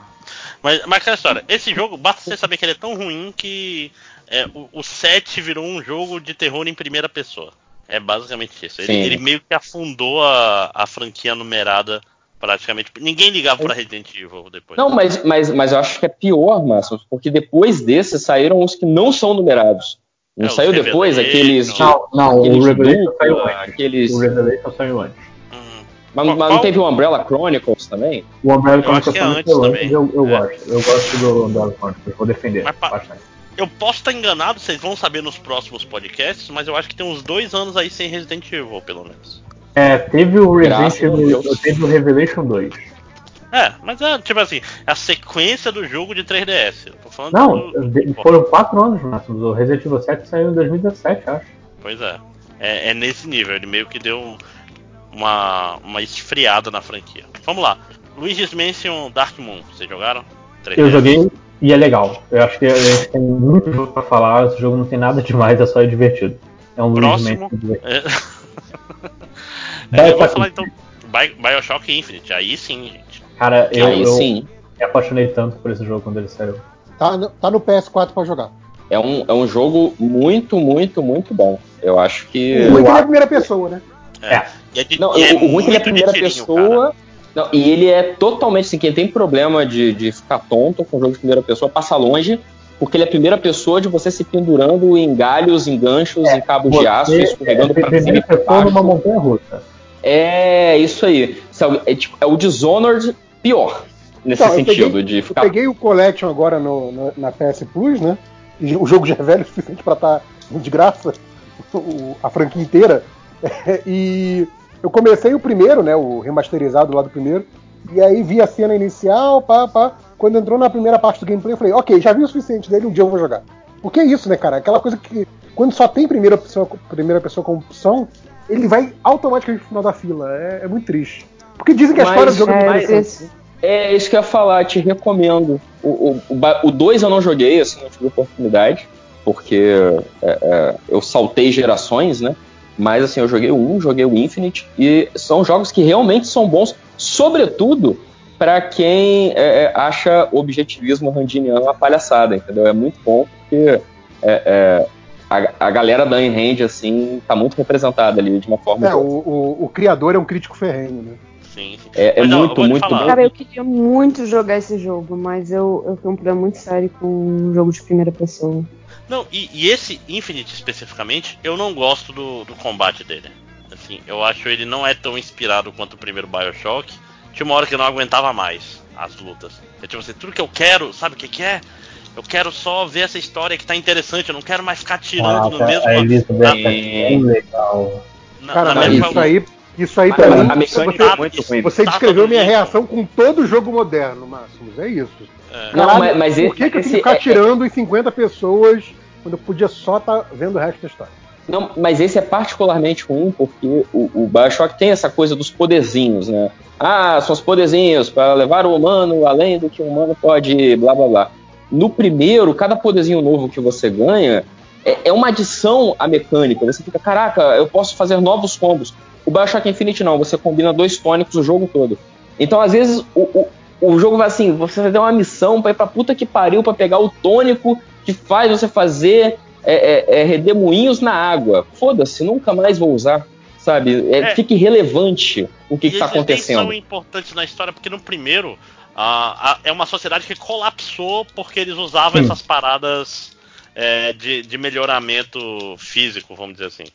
Mas, mas aquela história, esse jogo, basta você saber que ele é tão ruim que é, o, o 7 virou um jogo de terror em primeira pessoa. É basicamente isso. Ele, ele meio que afundou a, a franquia numerada praticamente. Ninguém ligava para Resident Evil depois. Não, mas, mas, mas eu acho que é pior, Márcio, porque depois desses saíram os que não são numerados. Não é, saiu depois aqueles. Não, não aqueles o Revelation saiu antes. Aqueles... O Revelation saiu antes. Hum. Mas, mas não teve o Umbrella Chronicles também? O Umbrella Chronicles é antes também. Eu, eu é. gosto. Eu gosto do Umbrella Chronicles. Vou defender. Mas, bastante. Eu posso estar enganado, vocês vão saber nos próximos podcasts, mas eu acho que tem uns dois anos aí sem Resident Evil, pelo menos. É, teve o Resident Evil, teve o Revelation 2. É, mas é tipo assim, a sequência do jogo de 3DS. Não, do... foram 4 anos máximo. O Resident Evil 7 saiu em 2017, acho. Pois é. é. é. nesse nível, ele meio que deu uma, uma esfriada na franquia. Vamos lá. Luigi's Mansion Dark Moon, vocês jogaram? 3DS. Eu joguei e é legal. Eu acho que a gente tem muito jogo pra falar. Esse jogo não tem nada demais, é só divertido. É um Próximo, Luigi's Mansion. É... é, eu vou falar então Bioshock Infinite, aí sim, gente. Cara, eu, eu sim. me apaixonei tanto por esse jogo quando ele saiu. Tá no, tá no PS4 pra jogar. É um, é um jogo muito, muito, muito bom. Eu acho que. O ruim é a primeira pessoa, né? É. é. é de, não, é o ruim é que ele é a primeira pessoa. Não, e ele é totalmente assim, quem tem problema de, de ficar tonto com o jogo de primeira pessoa, passa longe, porque ele é a primeira pessoa de você se pendurando em galhos, em ganchos, é, em cabos de aço, escorregando é, pra cima e pra baixo. numa montanha russa. É isso aí. É, tipo, é o Dishonored pior. Nesse então, sentido, peguei, de ficar. Eu peguei o Collection agora no, no, na PS Plus, né? E o jogo já é velho o suficiente pra estar tá de graça, o, a franquia inteira. E eu comecei o primeiro, né? O remasterizado lá do primeiro. E aí vi a cena inicial, pá, pá. Quando entrou na primeira parte do gameplay, eu falei, ok, já vi o suficiente dele, um dia eu vou jogar. Porque é isso, né, cara? Aquela coisa que quando só tem primeira pessoa, primeira pessoa como opção, ele vai automaticamente pro final da fila. É, é muito triste. Porque dizem que a história do jogo é, mais interessante. É isso que eu ia falar, te recomendo. O 2 eu não joguei, assim, não tive oportunidade, porque é, é, eu saltei gerações, né? Mas assim, eu joguei o 1, joguei o Infinite, e são jogos que realmente são bons, sobretudo para quem é, é, acha o objetivismo randiniano uma palhaçada, entendeu? É muito bom porque é, é a, a galera da Enrand, assim, tá muito representada ali de uma forma. É, o, o, o, criador é um crítico ferrenho, né? Sim. É, é muito, muito, muito. Cara, eu queria muito jogar esse jogo, mas eu, eu tenho um problema muito sério com um jogo de primeira pessoa. Não, e, e esse Infinite especificamente, eu não gosto do, do combate dele. Assim, eu acho ele não é tão inspirado quanto o primeiro Bioshock. Tinha uma hora que eu não aguentava mais as lutas. É tipo assim, tudo que eu quero, sabe o que, que é? Eu quero só ver essa história que tá interessante, eu não quero mais ficar tirando ah, no mesmo. A Elizabeth na, é legal. Na, Cara, na mas isso aí, Isso aí pra mim, você, é você descreveu minha reação com todo jogo moderno, Máximos. É isso. É. Caralho, não, mas, por que, que eu tenho que ficar é, tirando em 50 pessoas quando eu podia só estar tá vendo o resto da história? Não, mas esse é particularmente ruim porque o, o Bioshock tem essa coisa dos poderzinhos, né? Ah, são os poderzinhos para levar o humano além do que o humano pode, blá blá blá. No primeiro, cada poderzinho novo que você ganha é, é uma adição à mecânica. Você fica, caraca, eu posso fazer novos combos. O Bioshock Infinite não, você combina dois tônicos o jogo todo. Então, às vezes, o, o, o jogo vai assim, você vai ter uma missão pra ir pra puta que pariu pra pegar o tônico que faz você fazer é, é, é redemoinhos na água. Foda-se, nunca mais vou usar. Sabe? É, é. Fica irrelevante o que, está acontecendo. São importantes na história, porque no primeiro uh, é uma sociedade que colapsou porque eles usavam essas paradas é, de, de melhoramento físico, vamos dizer assim.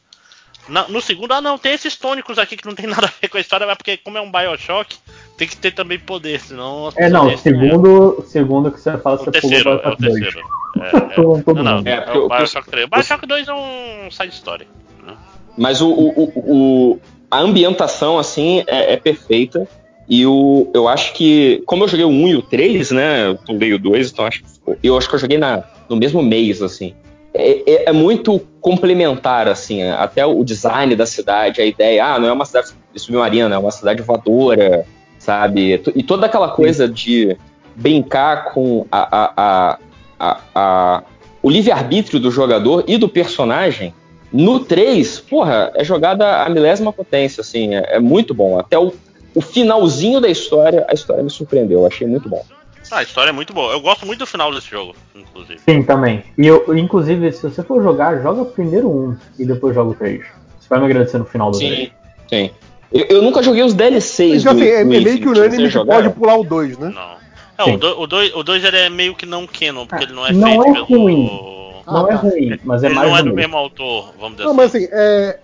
Na, no segundo, ah não, tem esses tônicos aqui que não tem nada a ver com a história, mas porque como é um Bioshock, tem que ter também poder, senão. É, não, segundo, segundo que você fala, o você terceiro, pulou é o terceiro. É, é. não, não, é, é o Bioshock 3. O Bioshock 2 é um side story. Né? Mas o, o, o, a ambientação, assim, é, é, perfeita. E o, eu acho que, como eu joguei o 1 e o 3, né? Eu pulei o 2, então acho, eu acho que eu joguei na, no mesmo mês, assim. É, é, é, muito complementar, assim, até o design da cidade, a ideia, ah, não é uma cidade submarina, é uma cidade voadora, sabe? E toda aquela coisa de brincar com a, a, a, o livre-arbítrio do jogador e do personagem, no 3, porra, é jogada a milésima potência, assim, é, é muito bom. Até o, o finalzinho da história, a história me surpreendeu, eu achei muito bom. Ah, a história é muito boa. Eu gosto muito do final desse jogo, inclusive. Sim, também. E eu, inclusive, se você for jogar, joga primeiro um e depois joga o 3. Você vai me agradecer no final do Sim, 3. sim. Eu, eu nunca joguei os DLCs. Mas, do, assim, é, meio que unânime que pode pular o 2, né? Não. É, o 2 o dois, ele é meio que não canon, porque ah, ele não é não feito é pelo. Ruim. Não é ruim, mas é ele mais. Não é do mesmo autor, vamos dizer não, assim. Não, mas assim, é,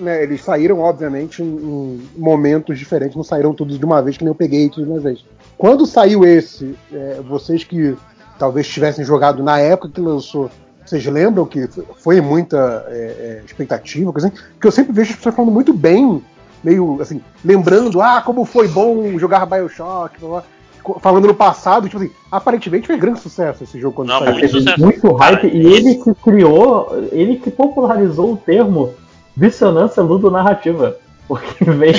né, eles saíram, obviamente, em, momentos diferentes, não saíram todos de uma vez, que nem eu peguei tudo de uma vez. Quando saiu esse, é, vocês que talvez tivessem jogado na época que lançou, vocês lembram que foi muita é, é, expectativa, coisa assim? Porque eu sempre vejo as pessoas falando muito bem, meio assim, lembrando, ah, como foi bom jogar Bioshock, blá, blá falando no passado, tipo assim, aparentemente foi grande sucesso esse jogo quando Não, saiu. Muito, sucesso. muito hype, e ele que criou, ele que popularizou o termo dissonância ludonarrativa. Porque veio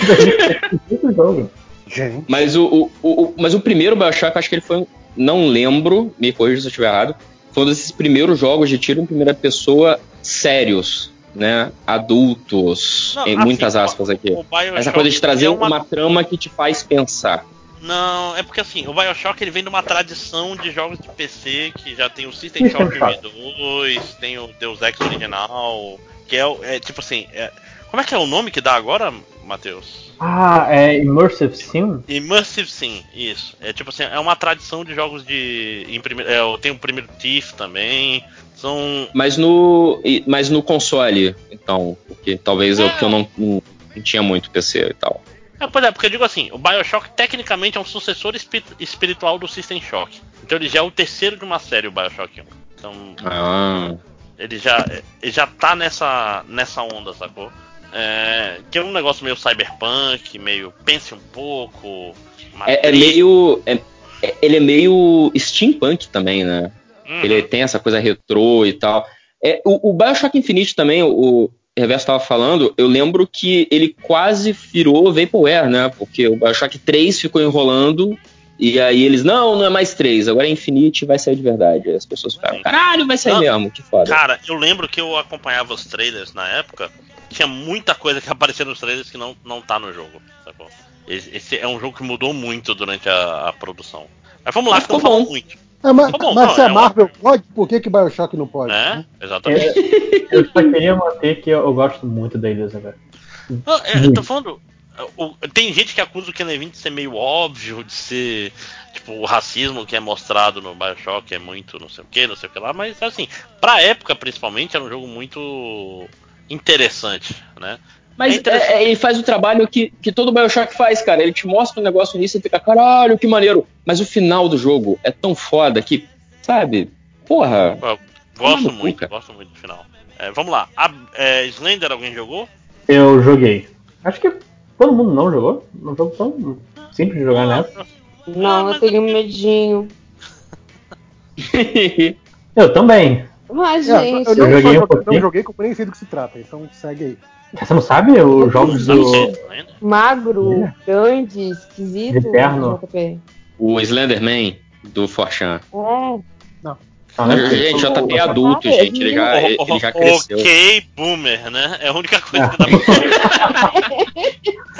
do jogo. Gente. Mas o, o, o, mas o primeiro Bioshock, acho que ele foi. Não lembro, me corrija se eu estiver errado. Foi um desses primeiros jogos de tiro em primeira pessoa sérios, né? Adultos, não, em assim, muitas aspas aqui. Essa coisa de trazer é uma... uma trama que te faz pensar. Não, é porque assim, o Bioshock ele vem de uma tradição de jogos de PC que já tem o System Shock 2, tem o Deus Ex original, que é, é tipo assim, é, como é que é o nome que dá agora, Matheus? Ah, é Immersive Sim? Immersive Sim, isso. É tipo assim, é uma tradição de jogos de. Em primeiro, é, tem o primeiro Thief também. São. Mas no. Mas no console, então. Porque talvez é, é o que eu não, não, tinha muito PC e tal. É, pois é, porque eu digo assim, o Bioshock tecnicamente é um sucessor espiritual do System Shock. Então ele já é o terceiro de uma série, o Bioshock 1. Então. Ah. Ele já, ele já tá nessa, nessa onda, sacou? É, que é um negócio meio cyberpunk, meio pense um pouco. É, é, meio. É, é, ele é meio steampunk também, né? Uhum. Ele tem essa coisa retrô e tal. É, o, o Bioshock Infinite também, o, Reverso estava falando, eu lembro que ele quase virou Vaporware, né? Porque o Bioshock 3 ficou enrolando e aí eles, não, não é mais 3, agora é Infinite vai sair de verdade. As pessoas ficaram, caralho, vai sair não, mesmo, que foda. Cara, eu lembro que eu acompanhava os trailers na época, tinha muita coisa que aparecia nos trailers que não, não tá no jogo, sacou? Esse é um jogo que mudou muito durante a, a produção. Mas vamos lá, ficou bom. muito. É, mas, bom, mas não, se a é Marvel uma... pode, por que, que Bioshock não pode? É, né? exatamente. É, eu só queria manter que eu, eu gosto muito da Elizabeth. Não, é, eu tô falando. O, tem gente que acusa o Ken Levine de ser meio óbvio, de ser. Tipo, o racismo que é mostrado no Bioshock é muito não sei o que, não sei o que lá, mas assim, pra época principalmente era um jogo muito interessante, né? Mas é é, ele faz o trabalho que, que todo Bioshock faz, cara. Ele te mostra um negócio nisso e fica, caralho, que maneiro. Mas o final do jogo é tão foda que, sabe, porra. Eu gosto muito, gosto muito do final. É, vamos lá. A, é, Slender, alguém jogou? Eu joguei. Acho que Todo mundo não jogou? Um jogo tão simples de jogar nessa. Não, eu tenho medinho. eu também. Mas, é, gente. Eu, eu, joguei, um não joguei, como nem sei do que se trata, então segue aí. Você não sabe os jogos do. Magro, é. grande, esquisito. Eterno. O Slenderman do Forchan. É. Não. Não, gente, JP é adulto, gente. Ele já, ele já cresceu. Ok, boomer, né? É a única coisa que dá pra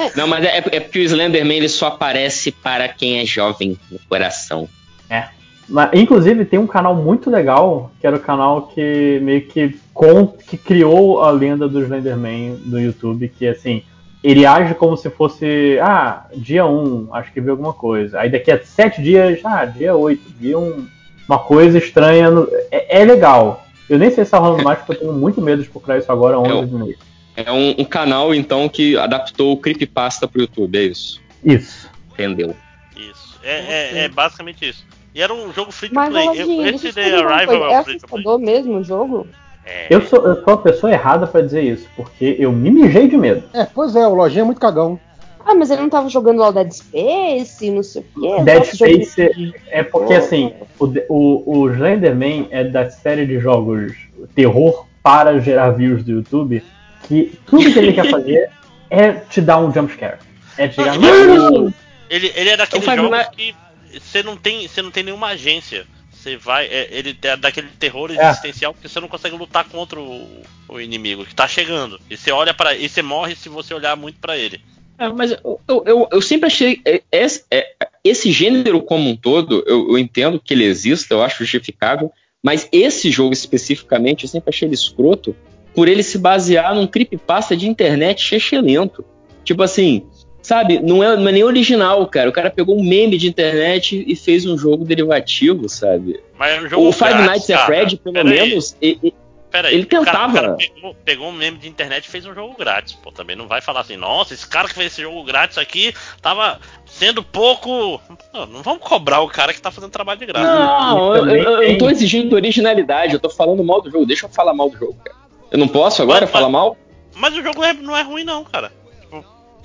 Não, mas é, é porque o Slenderman ele só aparece para quem é jovem no coração. É. Mas, inclusive, tem um canal muito legal, que era o canal que meio que, com, que criou a lenda do Slenderman no YouTube, que assim, ele age como se fosse, ah, dia 1, acho que viu alguma coisa. Aí daqui a 7 dias, ah, dia 8, viu um, uma coisa estranha. No... É, é, legal. Eu nem sei se tá rolando mais, porque eu tenho muito medo de procurar isso agora 11 é, minutos. É um, um, canal, então, que adaptou o Creepypasta pro YouTube, é isso? Isso. Entendeu. Isso. É, é, é basicamente isso. E era um jogo free to Mas, play. Eu, esse The Arrival é free to play. mesmo o jogo? É... Eu, sou, eu sou a pessoa errada para dizer isso, porque eu me mijei de medo. É, pois é, o lojinha é muito cagão. Ah, mas ele não tava jogando lá o Dead Space, não sei o quê. Dead Space é porque, assim, o, o, o Slenderman é da série de jogos terror para gerar views do YouTube, que tudo que ele quer fazer é te dar um jumpscare. É te chegar no... Ele, ele é daquele jogo que você não tem, você não tem nenhuma agência. Você vai, é, ele é daquele terror é. existencial é. porque você não consegue lutar contra o, o, inimigo que tá chegando. E você olha para, e você morre se você olhar muito para ele. É, mas eu, eu, eu, sempre achei esse, é, esse gênero como um todo, eu, eu, entendo que ele exista, eu acho justificável, mas esse jogo especificamente, eu sempre achei ele escroto por ele se basear num creepypasta de internet chechelento. Tipo assim, Sabe, não é, não é nem original, cara. O cara pegou um meme de internet e fez um jogo derivativo, sabe? Mas é um jogo o Five grátis, Nights at Fred, pelo Pera menos, aí. ele, Pera ele tentava. O cara, pegou, pegou, um meme de internet e fez um jogo grátis, pô. Também não vai falar assim, nossa, esse cara que fez esse jogo grátis aqui tava sendo pouco. Não, não vamos cobrar o cara que tá fazendo trabalho de graça. Não, eu, eu, eu tô exigindo originalidade, eu tô falando mal do jogo. Deixa eu falar mal do jogo, cara. Eu não posso agora mas, falar mal? Mas o jogo não é ruim, não, cara.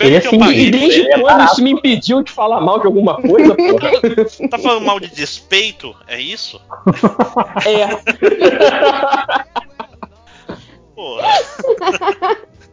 Ele é assim, e desde é quando isso me impediu de falar mal de alguma coisa, porra? Tá falando mal de despeito? É isso? É. porra.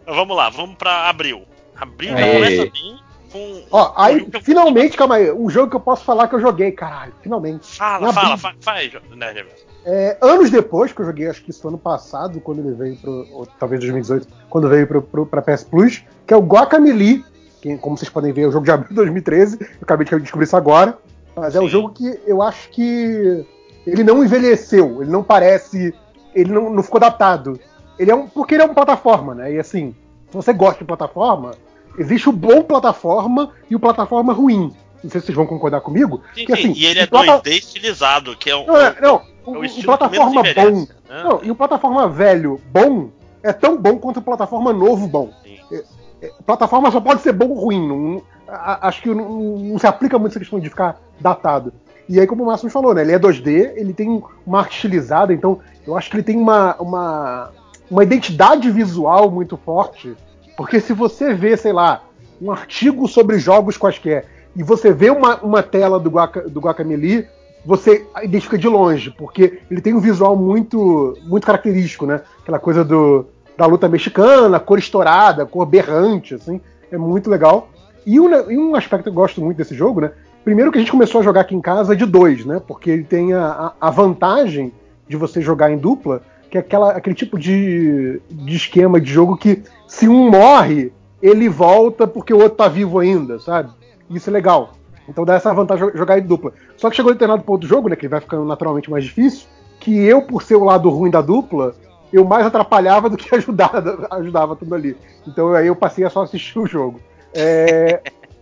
vamos lá, vamos pra abril. Abril já começa bem com. Ó, aí, finalmente, calma aí, um jogo que eu posso falar que eu joguei, caralho, finalmente. Fala, fala, fala, fala aí, né, é, anos depois, que eu joguei, acho que isso ano passado, quando ele veio pro. Ou talvez 2018, quando veio pro, pro, pra PS Plus, que é o Guacamelee, que, como vocês podem ver, é o jogo de abril de 2013. Eu acabei de descobrir isso agora. Mas Sim. é um jogo que eu acho que ele não envelheceu, ele não parece. Ele não, não ficou datado. Ele é um. Porque ele é uma plataforma, né? E assim, se você gosta de plataforma, existe o bom plataforma e o plataforma ruim. Não sei se vocês vão concordar comigo. Sim, que, assim, e ele é 2D estilizado, que é um. Não, não o, o, plataforma bom. Né? Não, e o plataforma velho bom é tão bom quanto o plataforma novo bom. É, é, plataforma só pode ser bom ou ruim. Não, a, acho que não, não, se aplica muito essa questão de ficar datado. E aí, como o Márcio falou, né? Ele é 2D, ele tem uma arte estilizada, então eu acho que ele tem uma, uma, uma identidade visual muito forte. Porque se você vê, sei lá, um artigo sobre jogos quaisquer e você vê uma, uma tela do, Guaca, do Guacamelee, você identifica de longe, porque ele tem um visual muito muito característico, né? Aquela coisa do, da luta mexicana, cor estourada, cor berrante, assim, é muito legal. E um, e um aspecto que eu gosto muito desse jogo, né? Primeiro que a gente começou a jogar aqui em casa de dois, né? Porque ele tem a, a vantagem de você jogar em dupla, que é aquela, aquele tipo de, de esquema de jogo que se um morre, ele volta porque o outro tá vivo ainda, sabe? Isso é legal. Então dá essa vantagem jogar em dupla. Só que chegou um determinado ponto do jogo, né, que vai ficando naturalmente mais difícil, que eu, por ser o lado ruim da dupla, eu mais atrapalhava do que ajudava, ajudava tudo ali. Então aí eu passei a só assistir o jogo. É,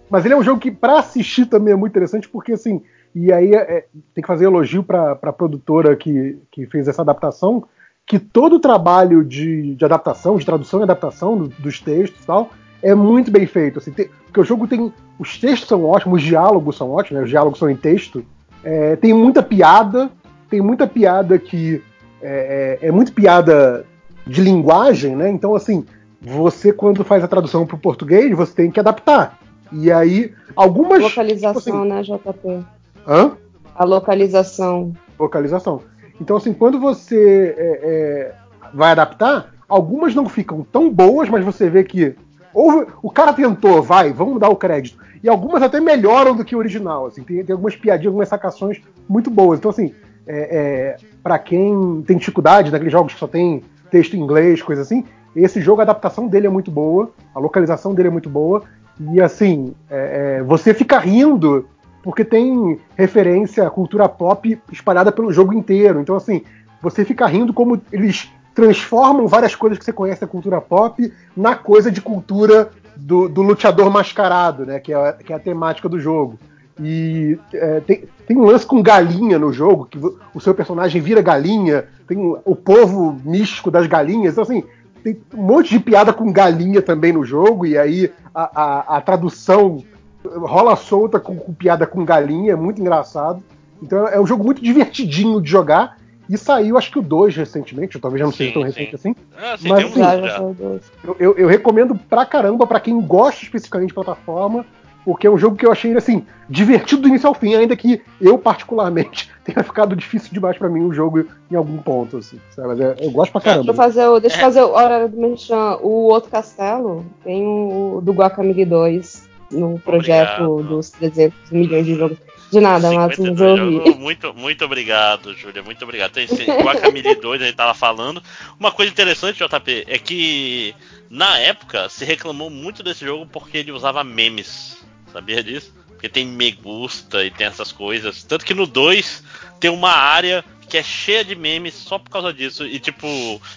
mas ele é um jogo que, para assistir, também é muito interessante, porque assim. E aí é, tem que fazer elogio para a produtora que, que fez essa adaptação, que todo o trabalho de, de adaptação, de tradução e adaptação do, dos textos e tal, é muito bem feito. Assim, tem, porque o jogo tem. Os textos são ótimos, os diálogos são ótimos, né, os diálogos são em texto. É, tem muita piada, tem muita piada que. É, é, é muito piada de linguagem, né? Então, assim, você, quando faz a tradução para o português, você tem que adaptar. E aí, algumas. Localização, tipo assim, né, JP? Hã? A localização. Localização. Então, assim, quando você é, é, vai adaptar, algumas não ficam tão boas, mas você vê que. O cara tentou, vai, vamos dar o crédito. E algumas até melhoram do que o original. Assim, tem, tem algumas piadinhas, algumas sacações muito boas. Então, assim, é, é para quem tem dificuldade naqueles jogos que só tem texto em inglês, coisa assim, esse jogo, a adaptação dele é muito boa, a localização dele é muito boa, e assim, é, é, você fica rindo porque tem referência à cultura pop espalhada pelo jogo inteiro. Então, assim, você fica rindo como eles transformam várias coisas que você conhece da cultura pop na coisa de cultura do, do luteador mascarado, né? Que é, que é a temática do jogo. E é, tem, tem um lance com galinha no jogo, que o seu personagem vira galinha, tem o povo místico das galinhas. Então, assim, tem um monte de piada com galinha também no jogo, e aí a, a, a tradução rola solta com, com, piada com galinha, é muito engraçado. Então é um jogo muito divertidinho de jogar. E saiu, acho que o 2 recentemente, talvez já não seja tão sim. recente assim. Ah, sim, mas assim, eu, eu, eu, recomendo pra caramba para quem gosta especificamente de plataforma porque é um jogo que eu achei assim divertido do início ao fim, ainda que eu particularmente tenha ficado difícil demais para mim o jogo em algum ponto, assim, Mas eu, eu gosto pra caramba. Deixa eu fazer o, deixa eu fazer o hora do Merchan. O outro castelo tem o do Guacamole 2 no projeto obrigado. dos 300 milhões de jogos. De nada, ouvi. Muito, muito obrigado, Júlia. Muito obrigado. Tem Guacamole 2, a gente tava falando. Uma coisa interessante, JP, é que na época se reclamou muito desse jogo porque ele usava memes Sabia disso? Porque tem me gusta e tem essas coisas. Tanto que no 2 tem uma área que é cheia de memes só por causa disso. E tipo,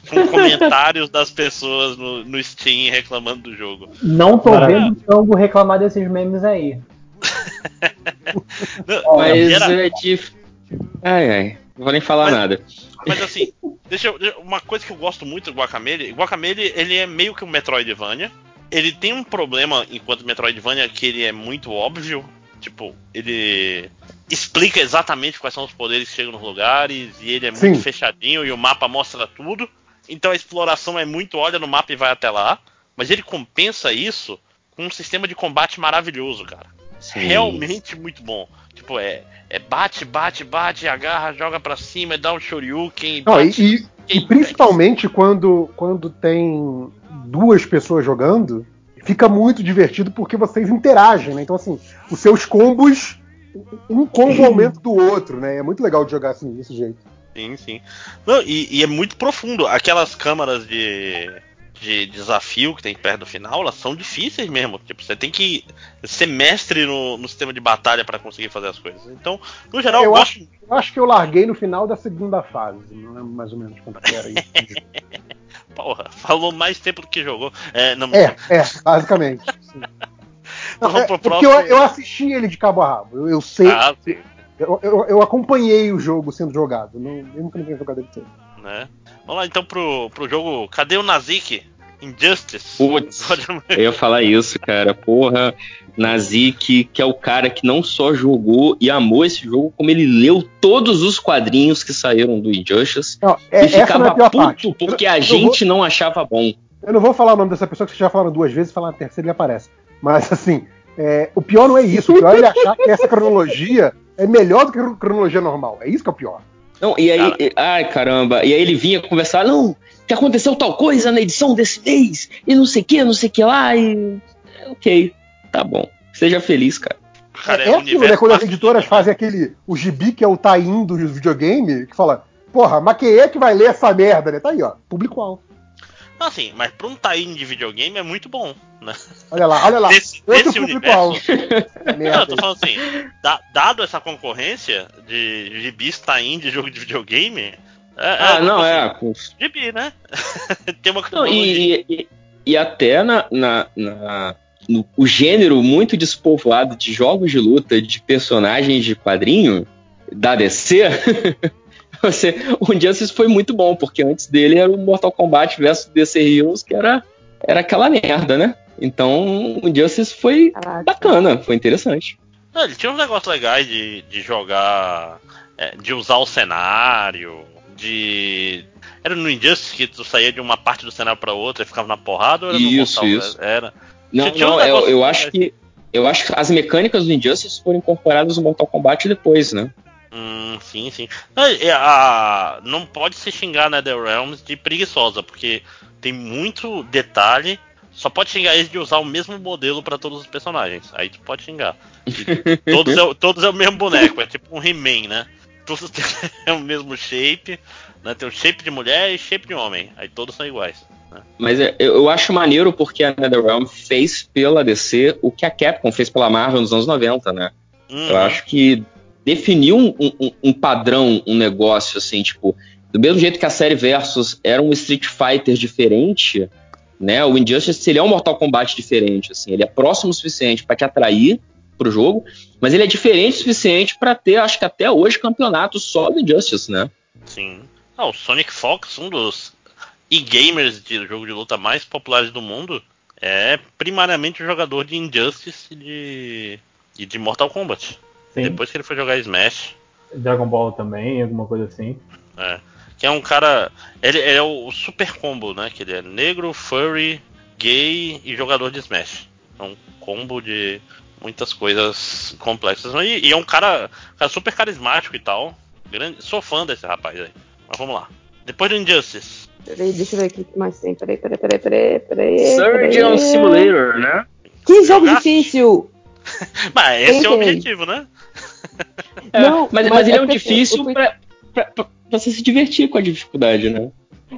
com comentários das pessoas no, no Steam reclamando do jogo. Não tô vendo o jogo reclamar desses memes aí. Não, mas era... é difícil. Ai, ai. Não vou nem falar mas, nada. Mas assim, deixa eu, uma coisa que eu gosto muito do Guacamele, Guacamele ele é meio que um Metroidvania, ele tem um problema enquanto Metroidvania que ele é muito óbvio. Tipo, ele explica exatamente quais são os poderes que chegam nos lugares e ele é Sim. muito fechadinho e o mapa mostra tudo. Então a exploração é muito olha no mapa e vai até lá. Mas ele compensa isso com um sistema de combate maravilhoso, cara. Sim. Realmente muito bom. Tipo, é, é bate, bate, bate, agarra, joga pra cima, dá um shoryuken. Não, bate, e, e, e principalmente quando, quando tem duas pessoas jogando, fica muito divertido porque vocês interagem, né? Então, assim, os seus combos, um combo aumenta do outro, né? É muito legal de jogar assim, desse jeito. Sim, sim. Não, e, e, é muito profundo. Aquelas câmaras de, de desafio que tem perto do final, elas são difíceis mesmo. Tipo, você tem que ser mestre no, no sistema de batalha para conseguir fazer as coisas. Então, no geral, eu, eu gosto... acho, eu acho que eu larguei no final da segunda fase. Não lembro mais ou menos quanto era isso. Porra, falou mais tempo do que jogou. É, não... é, é basicamente. Não, é, é porque eu, eu, assisti ele de cabo a rabo. Eu, eu sei. Ah, eu, eu, eu, acompanhei o jogo sendo jogado. Não, eu nunca tinha jogado ele todo. Né? Vamos lá então pro, pro jogo. Cadê o Nazik? Injustice. Putz, eu ia falar isso, cara. Porra, Nazik, que é o cara que não só jogou e amou esse jogo, como ele leu todos os quadrinhos que saíram do Injustice não, é, e ficava é puto parte. porque a gente vou, não achava bom. Eu não vou falar o nome dessa pessoa que vocês já falaram duas vezes, falar na terceira ele aparece. Mas assim, é, o pior não é isso. O pior é ele achar que essa cronologia é melhor do que a cronologia normal. É isso que é o pior. Não, e aí, e, ai caramba, e aí ele vinha conversar, não, que aconteceu tal coisa na edição desse mês, e não sei o que, não sei o que lá, e. Ok, tá bom. Seja feliz, cara. cara é, é aquilo, né? Quando as editoras fazem aquele. O gibi, que é o tain do videogame, que fala, porra, mas quem é que vai ler essa merda, né? Tá aí, ó. Público-alvo. Assim, mas pra um tain de videogame é muito bom, né? Olha lá, olha lá. Nesse, Outro público-alvo. Não, eu tô falando assim, da, dado essa concorrência de gibis tain de jogo de videogame. É, é ah, não, é. Gibi, né? Tem uma não, e, e, e, até na, na, na no, o gênero muito despovoado de jogos de luta de personagens de quadrinho da DC, você, o Injustice foi muito bom, porque antes dele era o Mortal Kombat versus DC Heroes, que era, era aquela merda, né? Então o Injustice foi Caraca. bacana, foi interessante. É, ele tinha uns negócios legais de, de jogar, é, de usar o cenário, de Era no Injustice que tu saía de uma parte do cenário pra outra e ficava na porrada? Ou era isso, no isso. Era. Não, não, eu, eu acho que. Eu acho que as mecânicas do Injustice foram incorporadas no Mortal Kombat depois, né? Hum, sim, sim. A, a, não pode se xingar NetherRealms de preguiçosa, porque tem muito detalhe. Só pode xingar eles de usar o mesmo modelo para todos os personagens. Aí tu pode xingar. todos, é, todos é o mesmo boneco, é tipo um He-Man, né? Todos têm o mesmo shape, né? Tem o shape de mulher e shape de homem. Aí todos são iguais. Né? Mas é, eu acho maneiro porque a NetherRealm fez pela DC o que a Capcom fez pela Marvel nos anos 90, né? Uhum. Eu acho que definiu um, um, um, padrão, um negócio assim, tipo, do mesmo jeito que a série Versus era um Street Fighter diferente, né? O Injustice ele é um Mortal Kombat diferente, assim, ele é próximo o suficiente para te atrair pro jogo, mas ele é diferente o suficiente para ter, acho que até hoje, campeonato só do Injustice, né? Sim. Ah, o Sonic Fox, um dos e-gamers de jogo de luta mais populares do mundo, é primariamente jogador de Injustice e de, e de Mortal Kombat. Sim. Depois que ele foi jogar Smash. Dragon Ball também, alguma coisa assim. É. Que é um cara. Ele, ele é o super combo, né? Que ele é negro, furry, gay e jogador de Smash. É um combo de muitas coisas complexas. E, e é um cara, cara, super carismático e tal. Grande, sou fã desse rapaz aí. Mas vamos lá. Depois do Injustice. Peraí, deixa eu ver aqui o que mais tem. Peraí, peraí, peraí, peraí, peraí. Surgeon Simulator, né? Que jogo difícil! mas esse é o objetivo, né? É, não, mas, mas, mas ele é, é um difícil fui... pra, pra, pra, você se divertir com a dificuldade, né?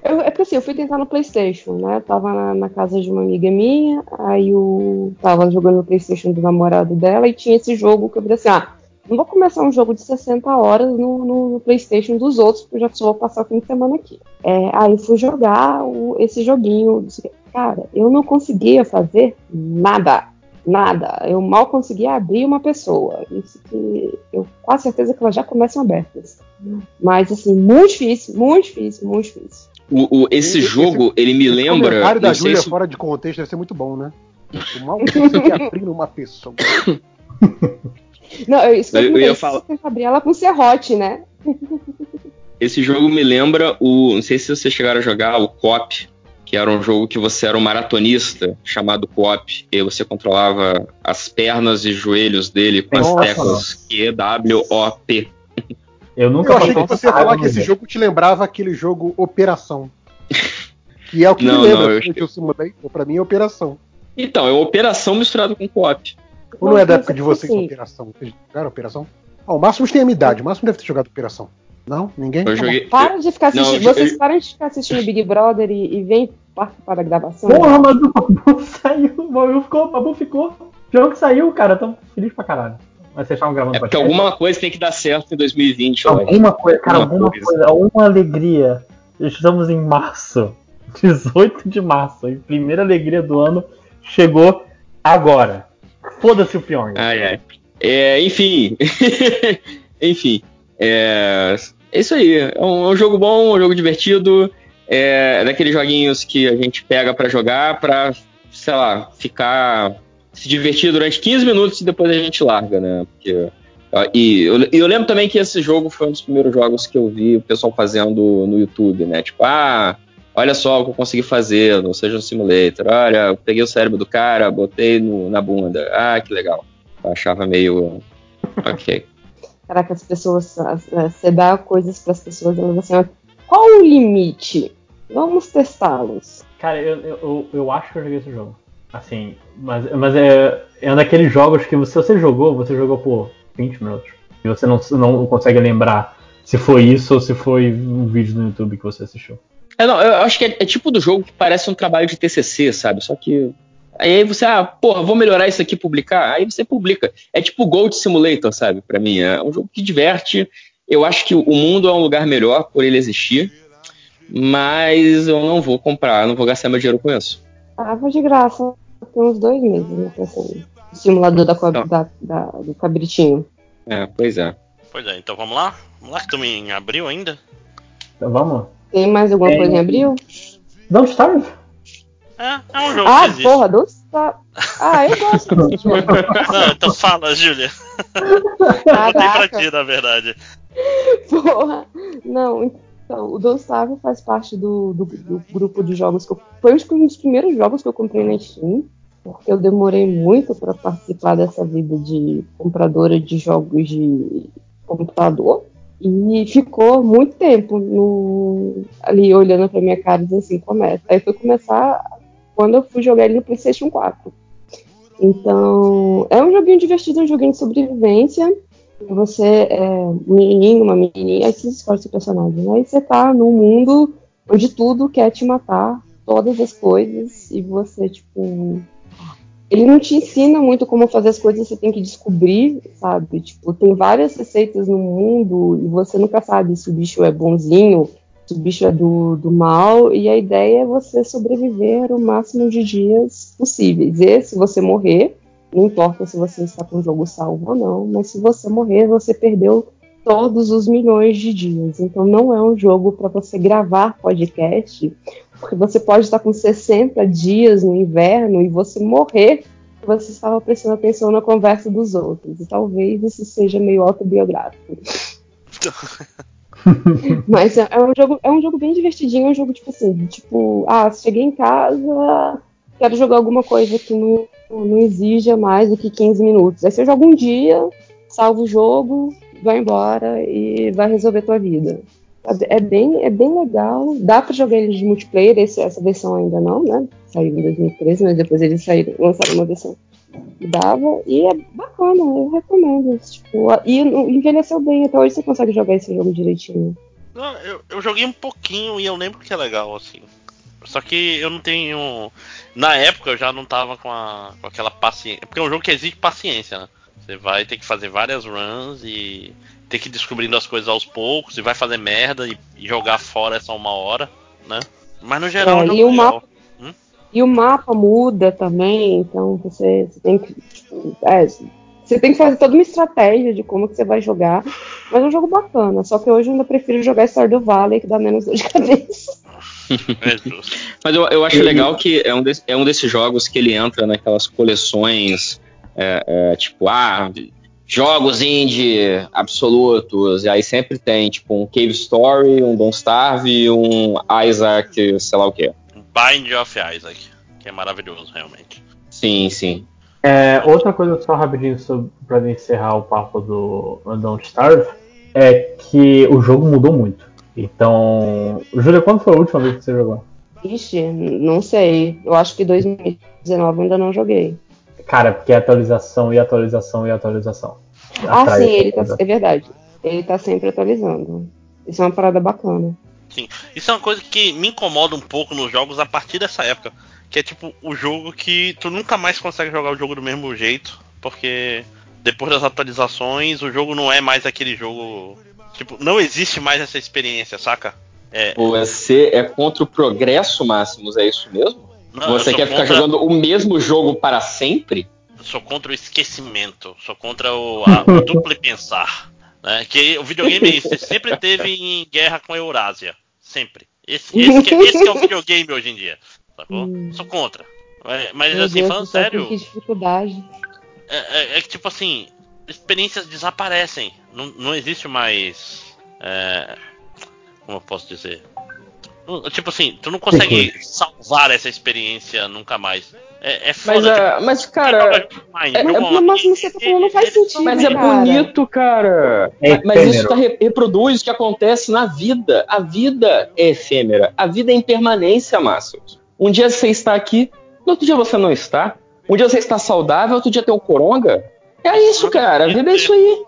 Eu, é porque assim, eu fui tentar no Playstation, né? Eu tava na, na, casa de uma amiga minha, aí eu tava jogando no Playstation do namorado dela e tinha esse jogo que eu falei assim, ah, não vou começar um jogo de 60 horas no, no, no Playstation dos outros, porque eu já só vou passar o fim de semana aqui. É, aí fui jogar o, esse joguinho. Cara, eu não conseguia fazer nada. Nada. Eu mal conseguia abrir uma pessoa. Isso que eu quase certeza que elas já começam abertas. Mas assim, muito difícil, muito difícil, muito difícil. O, o esse, esse jogo, ele me lembra. O comentário da Júlia se... fora de contexto deve ser muito bom, né? Eu mal consegui abrir uma pessoa. Não, eu, isso eu, eu ia falar. Gabriela com serrote, né? Esse jogo me lembra o. Não sei se vocês chegaram a jogar o COP, que era um jogo que você era um maratonista chamado COP, e você controlava as pernas e joelhos dele com Nossa, as teclas Q-W-O-P. Eu nunca eu achei que você ia falar que esse jogo te lembrava aquele jogo Operação. Que é o que não, me lembra não, eu... eu simulei, pra mim é Operação. Então, é Operação misturado com COP. Ou não é da época de vocês sim. Operação? Vocês jogaram Operação? Oh, o Máximo tem a minha idade, o Máximo deve ter jogado Operação. Não? Ninguém? Eu joguei... Para de ficar assistindo. Não, Vocês eu... param de ficar assistindo Big Brother e, e vem participar da gravação. Porra, mas o Babu saiu. O Babu ficou, o Babu ficou. O jogo que saiu, cara, tô feliz pra caralho. Mas vocês estavam gravando É porque alguma coisa tem que dar certo em 2020, Alguma coisa, cara, alguma, alguma coisa. coisa. Uma alegria. Estamos em março. 18 de março. A primeira alegria do ano chegou agora. Foda-se o Pyong. Ai, ai. É, enfim. enfim. É, é, isso aí. É um, é um, jogo bom, um jogo divertido. É, é daqueles joguinhos que a gente pega para jogar pra, sei lá, ficar. se divertir durante 15 minutos e depois a gente larga, né? Porque. E eu, eu, lembro também que esse jogo foi um dos primeiros jogos que eu vi o pessoal fazendo no YouTube, né? Tipo, ah, olha só o que eu consegui fazer no Seja Simulator. Olha, eu peguei o cérebro do cara, botei no, na bunda. Ah, que legal. Eu achava meio. Ok. Caraca, as pessoas. Você dá coisas para as pessoas, elas assim, qual o limite? Vamos testá-los. Cara, eu, eu, eu acho que eu joguei esse jogo. Assim, mas, mas é, é um daqueles jogos que se você jogou, você jogou por 20 minutos. E você não, não consegue lembrar se foi isso ou se foi um vídeo no YouTube que você assistiu. É, não, eu acho que é, é, tipo do jogo que parece um trabalho de TCC, sabe? Só que. Aí você, ah, porra, vou melhorar isso aqui e publicar. Aí você publica. É tipo Gold Simulator, sabe? Para mim. É um jogo que diverte. Eu acho que o mundo é um lugar melhor por ele existir. Mas eu não vou comprar, não vou gastar meu dinheiro com isso. Tava de graça. Tem uns dois meses, né? Assim, o simulador da, então. da, da, do cabritinho. É, pois é. Pois é, então vamos lá? Vamos lá que estamos em abril ainda? Então vamos. Tem mais alguma coisa em abril? Don't Starve? É, é um jogo. Ah, porra, Don't Starve. Ah, eu gosto desse jogo. Não, então fala, Júlia. Eu botei pra ti, na verdade. Porra, não. Então, o Don't Starve faz parte do, do, do, grupo de jogos que eu. Foi um dos primeiros jogos que eu comprei na Steam, porque eu demorei muito para participar dessa vida de compradora de jogos de computador. E ficou muito tempo no, ali olhando pra minha cara e dizendo assim, começa. Aí foi começar quando eu fui jogar ele no PlayStation 4. Então, é um joguinho divertido, um joguinho de sobrevivência. Você é um menininho, uma menininha, aí você escolhe seu personagem. Né? Aí você tá num mundo onde tudo quer te matar, todas as coisas, e você, tipo, ele não te ensina muito como fazer as coisas, você tem que descobrir, sabe? Tipo, tem várias receitas no mundo e você nunca sabe se o bicho é bonzinho, o bicho é do, do mal, e a ideia é você sobreviver o máximo de dias possíveis. E se você morrer, não importa se você está com o jogo salvo ou não, mas se você morrer, você perdeu todos os milhões de dias. Então não é um jogo para você gravar podcast porque você pode estar com 60 dias no inverno e você morrer você estava prestando atenção na conversa dos outros. E talvez isso seja meio autobiográfico. Mas é, é, um jogo, é um jogo bem divertidinho, é um jogo tipo assim, tipo, ah, cheguei em casa, quero jogar alguma coisa que não, não exija mais do que 15 minutos. Aí você joga um dia, salva o jogo, vai embora e vai resolver a tua vida. É bem, é bem legal. Dá para jogar ele de multiplayer, esse, essa versão ainda não, né? Saiu em 2013, mas depois eles saíram, lançaram uma versão dava. E é bacana, eu recomendo. Tipo, e envelheceu bem, até hoje você consegue jogar esse jogo direitinho. Não, eu, eu joguei um pouquinho e eu lembro que é legal, assim. Só que eu não tenho. Na época eu já não tava com, a, com aquela paciência. Porque é um jogo que exige paciência, né? Você vai ter que fazer várias runs e ter que ir descobrindo as coisas aos poucos e vai fazer merda e, e jogar fora é só uma hora, né? Mas no geral é, é e o mapa? E o mapa muda também, então você, você tem que. É, você tem que fazer toda uma estratégia de como que você vai jogar. Mas é um jogo bacana. Só que hoje eu ainda prefiro jogar Stardew Valley, que dá menos dor de cabeça. É mas eu, eu acho legal que é um, é um desses jogos que ele entra naquelas coleções, é, é, tipo, ah, jogos indie absolutos, e aí sempre tem, tipo, um Cave Story, um Don't Starve, um Isaac, sei lá o quê. Bind of Isaac, que é maravilhoso, realmente. Sim, sim. É, outra coisa só rapidinho para encerrar o papo do Don't Starve é que o jogo mudou muito. Então, Júlia, quando foi a última vez que você jogou? Ixi, não sei. Eu acho que 2019 ainda não joguei. Cara, porque é atualização e atualização e atualização. Ah, sim, ele tá, é verdade. Ele tá sempre atualizando. Isso é uma parada bacana. Sim. Isso é uma coisa que me incomoda um pouco nos jogos a partir dessa época. Que é tipo o jogo que tu nunca mais consegue jogar o jogo do mesmo jeito. Porque depois das atualizações, o jogo não é mais aquele jogo. Tipo, não existe mais essa experiência, saca? É... Você é contra o progresso, Máximos, é isso mesmo? Não, Você quer ficar jogando o mesmo jogo para sempre? Sou contra o esquecimento, sou contra o, a, o duplo pensar. Né? Que o videogame sempre teve em guerra com a Eurásia. Sempre. Esse, esse, que, esse que é o videogame hoje em dia. Sacou? Hum. Sou contra. Mas, mas assim, Deus, falando sério. Que dificuldade. É, é, é, que, tipo assim, experiências desaparecem. Não, não existe mais. É, como eu posso dizer? Tipo assim, tu não consegue salvar essa experiência nunca mais. É, é foda, mas, é, tipo, mas, cara. É, é, mas você tá falando não faz sentido. Mas é bonito, cara. É mas isso tá, reproduz o que acontece na vida. A vida é efêmera. A vida é impermanência, Márcio. Um dia você está aqui, no outro dia você não está. Um dia você está saudável, outro dia tem um coronga. É isso, cara. A vida é isso aí.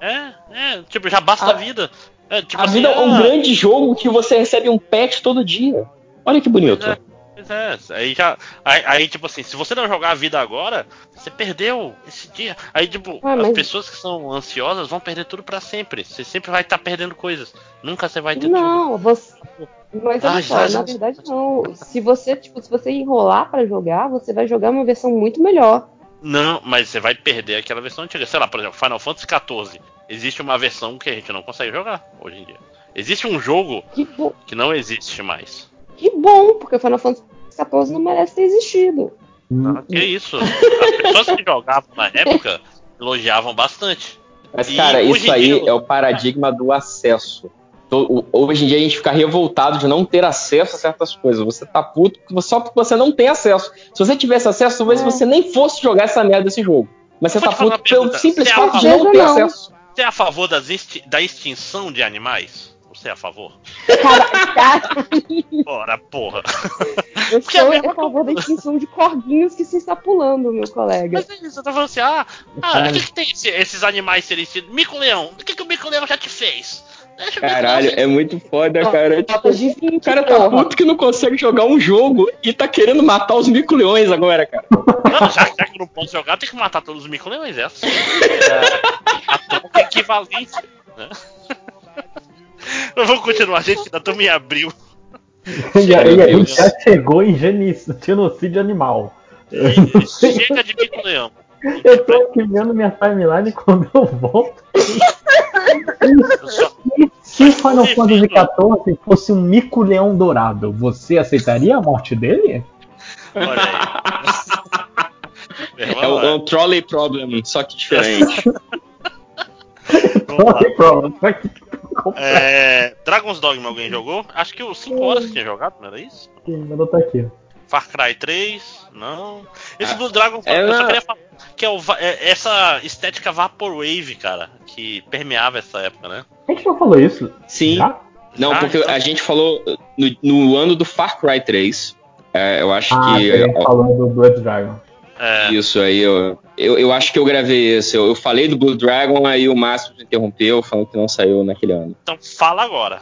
É, é. Tipo, já basta a, a vida. É, tipo a assim, vida é um ah, grande jogo que você recebe um patch todo dia. Olha que bonito. Pois é, pois é. Aí já. Aí, aí, tipo assim, se você não jogar a vida agora, você perdeu esse dia. Aí, tipo, ah, mas... as pessoas que são ansiosas vão perder tudo para sempre. Você sempre vai estar tá perdendo coisas. Nunca você vai ter não, tudo. Você... Mas olha ah, só, na verdade não. Se você, tipo, se você enrolar para jogar, você vai jogar uma versão muito melhor. Não, mas você vai perder aquela versão antiga. Sei lá, por exemplo, Final Fantasy XIV existe uma versão que a gente não consegue jogar hoje em dia. Existe um jogo que, que não existe mais. Que bom, porque Final Fantasy XIV não merece ter existido. Ah, que isso? As pessoas que jogavam na época elogiavam bastante. Mas, cara, isso aí dia... é o paradigma do acesso. Hoje em dia a gente fica revoltado de não ter acesso a certas coisas. Você tá puto só porque você não tem acesso. Se você tivesse acesso, talvez é. você nem fosse jogar essa merda desse jogo. Mas você tá puto pelo simples é fato de não ter não. acesso. Você é a favor das da extinção de animais? Você é a favor? Cara, Bora, porra. Eu Porque sou a favor da extinção de corguinhos que se está pulando, meu colega. Mas é isso, eu tô falando assim, ah, ah o que, que tem esse, esses animais serem extintos? Mico-leão, o que, que o mico-leão já te fez? Caralho, é muito foda, cara. Tipo, o cara tá puto que não consegue jogar um jogo e tá querendo matar os mico-leões agora, cara. Não, já, já, que não pode jogar, tem que matar todos os mico-leões, é assim. É, a troca é equivalente, né? Mas vamos continuar, gente, ainda estamos em abril. e, a, e a gente já chegou em genocídio animal. Chega de mico-leão. Eu tô aqui vendo minha timeline quando eu volto. Se Final Fantasy XIV fosse um mico-leão dourado, você aceitaria a morte dele? Olha aí. É um, é um trolley problem, só que diferente. trolley problem, só que é, Dragon's Dogma alguém jogou? Acho que os 5 horas que tinha jogado, não era isso? Sim, mandou tá aqui. Far Cry 3, não. Esse ah, do Dragon é eu só queria falar que é, o, é, essa estética Vaporwave, cara, que permeava essa época, né? A gente não falou isso? Sim. Já? Não, ah, porque então... a gente falou no, no, ano do Far Cry 3. É, eu acho ah, que. A gente falou do Blood Dragon. É. Isso aí, eu, eu, eu, acho que eu gravei esse. Eu, eu falei do Blue Dragon, aí o Márcio interrompeu, falando que não saiu naquele ano. Então fala agora.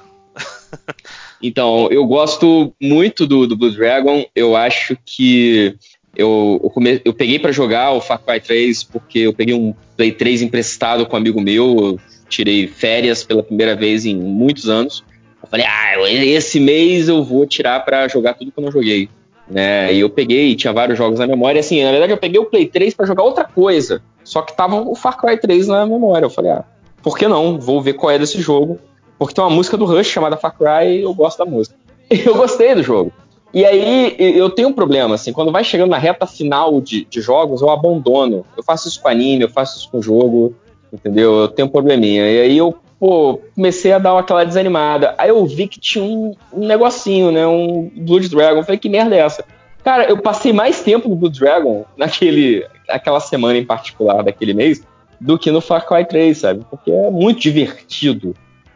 então, eu gosto muito do, do Blue Dragon. Eu acho que eu, eu, come, eu peguei para jogar o Far Cry 3 porque eu peguei um Play 3 emprestado com um amigo meu. tirei férias pela primeira vez em muitos anos. Eu falei, ah, esse mês eu vou tirar para jogar tudo que eu não joguei né? E eu peguei, tinha vários jogos na memória. Assim, na verdade, eu peguei o Play 3 para jogar outra coisa. Só que tava o Far Cry 3 na memória. Eu falei, ah, por que não? Vou ver qual é desse jogo. Porque tem uma música do Rush chamada Far Cry e eu gosto da música. Eu gostei do jogo. E aí eu tenho um problema, assim, quando vai chegando na reta final de, de jogos, eu abandono. Eu faço isso com anime, eu faço isso com jogo, entendeu? Eu tenho um probleminha. E aí eu pô, comecei a dar aquela desanimada. Aí eu vi que tinha um, um negocinho, né? Um Blood Dragon. falei, que merda é essa? Cara, eu passei mais tempo no Blood Dragon naquele, naquela semana em particular daquele mês do que no Far Cry 3, sabe? Porque é muito divertido.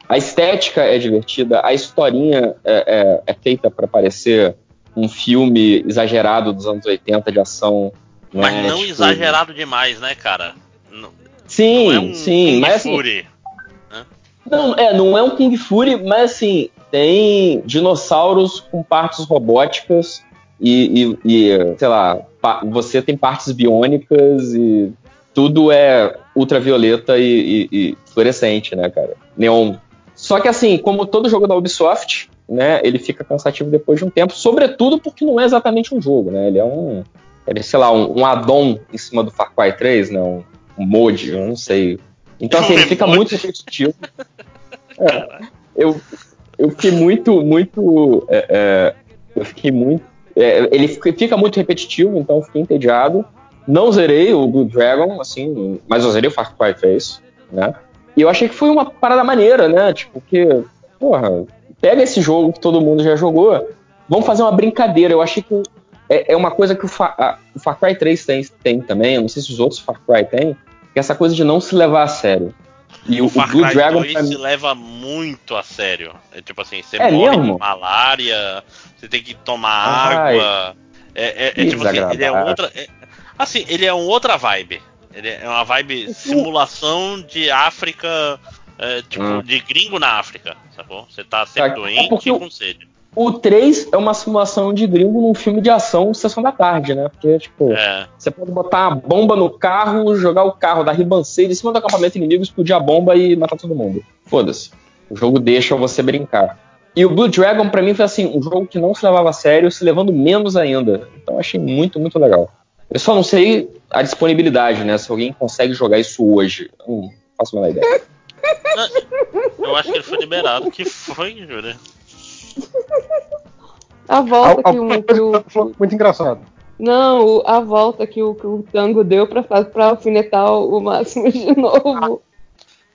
A estética é divertida, a historinha é, é, é feita para parecer um filme exagerado dos anos 80 de ação. Mas né? não tipo... exagerado demais, né, cara? Não, sim, não é um sim, mas assim, não, é, não é um King Fury, mas assim, tem dinossauros com partes robóticas e, e, e sei lá, você tem partes biônicas e tudo é ultravioleta e, e, fluorescente, né, cara? Neon. Só que assim, como todo jogo da Ubisoft, né, ele fica cansativo depois de um tempo, sobretudo porque não é exatamente um jogo, né? Ele é um, ele é, sei lá, um, um add-on em cima do Far Cry 3, né? Um, um mod, eu não sei então, assim, ele fica muito repetitivo. É, eu, eu fiquei muito, muito. É, é, eu fiquei muito. É, ele fica muito repetitivo, então eu fiquei entediado. Não zerei o Blue Dragon, assim, mas eu zerei o Far Cry 3, né? E eu achei que foi uma parada maneira, né? Tipo, que, porra, pega esse jogo que todo mundo já jogou, vamos fazer uma brincadeira. Eu achei que é, é uma coisa que o, Fa a, o Far Cry 3 tem, tem também, eu não sei se os outros Far Cry têm, que é essa coisa de não se levar a sério. E o, o, Far Blue Cry Dragon 2 se leva muito a sério. É tipo assim, você é morre mesmo? de malária, você tem que tomar Ai, água. É, é, é tipo assim, ele é outra. É, assim, ele é uma outra vibe. Ele é uma vibe simulação de África, é, tipo, hum. de gringo na África, sacou? Você tá sempre é doente e com sede. O 3 é uma simulação de gringo num filme de ação sessão da tarde, né? Porque, tipo, é. você pode botar uma bomba no carro, jogar o carro da ribanceira em cima do acampamento inimigo, explodir a bomba e matar todo mundo. Foda-se. O jogo deixa você brincar. E o Blue Dragon, para mim, foi assim, um jogo que não se levava a sério, se levando menos ainda. Então eu achei muito, muito legal. Eu só não sei a disponibilidade, né? Se alguém consegue jogar isso hoje. Não faço a menor ideia. Eu acho que ele foi liberado. que foi, Júlia? A volta que, o, que o. Muito engraçado. Não, a volta que o, que o Tango deu pra, pra alfinetar o Máximo de novo.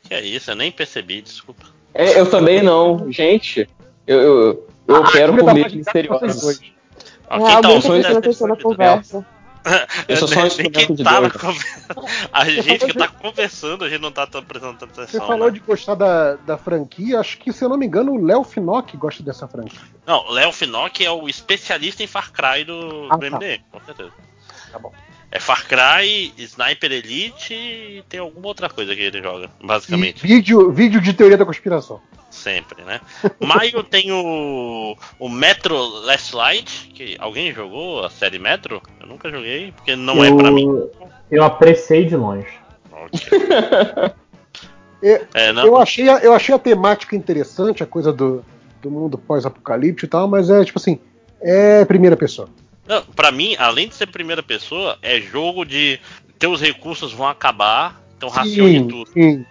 Que é isso, eu nem percebi, desculpa. É, eu também não. Gente, eu, eu, eu ah, quero comer misteriosos. É, alguém tá prestando atenção na conversa. Eu sou só um instrumento de tá A gente que tá conversando, a gente não tá prestando tanta atenção. Você falou né? de gostar da, da franquia, acho que, se eu não me engano, o Léo Finock gosta dessa franquia. Não, o Léo Finock é o especialista em Far Cry do, ah, do MD, tá. com certeza. Tá bom. É Far Cry, Sniper Elite e tem alguma outra coisa que ele joga, basicamente. E vídeo, vídeo de teoria da conspiração. Sempre, né? Maio tem o, o Metro Last Light, que alguém jogou a série Metro? Eu nunca joguei, porque não é eu, é para mim. Eu apreciei de longe. é, é, eu, achei a, eu achei a temática interessante, a coisa do, do mundo pós-apocalipse e tal, mas é tipo assim, é primeira pessoa. Não, pra mim, além de ser primeira pessoa, é jogo de teus recursos vão acabar, então racione tudo. Sim.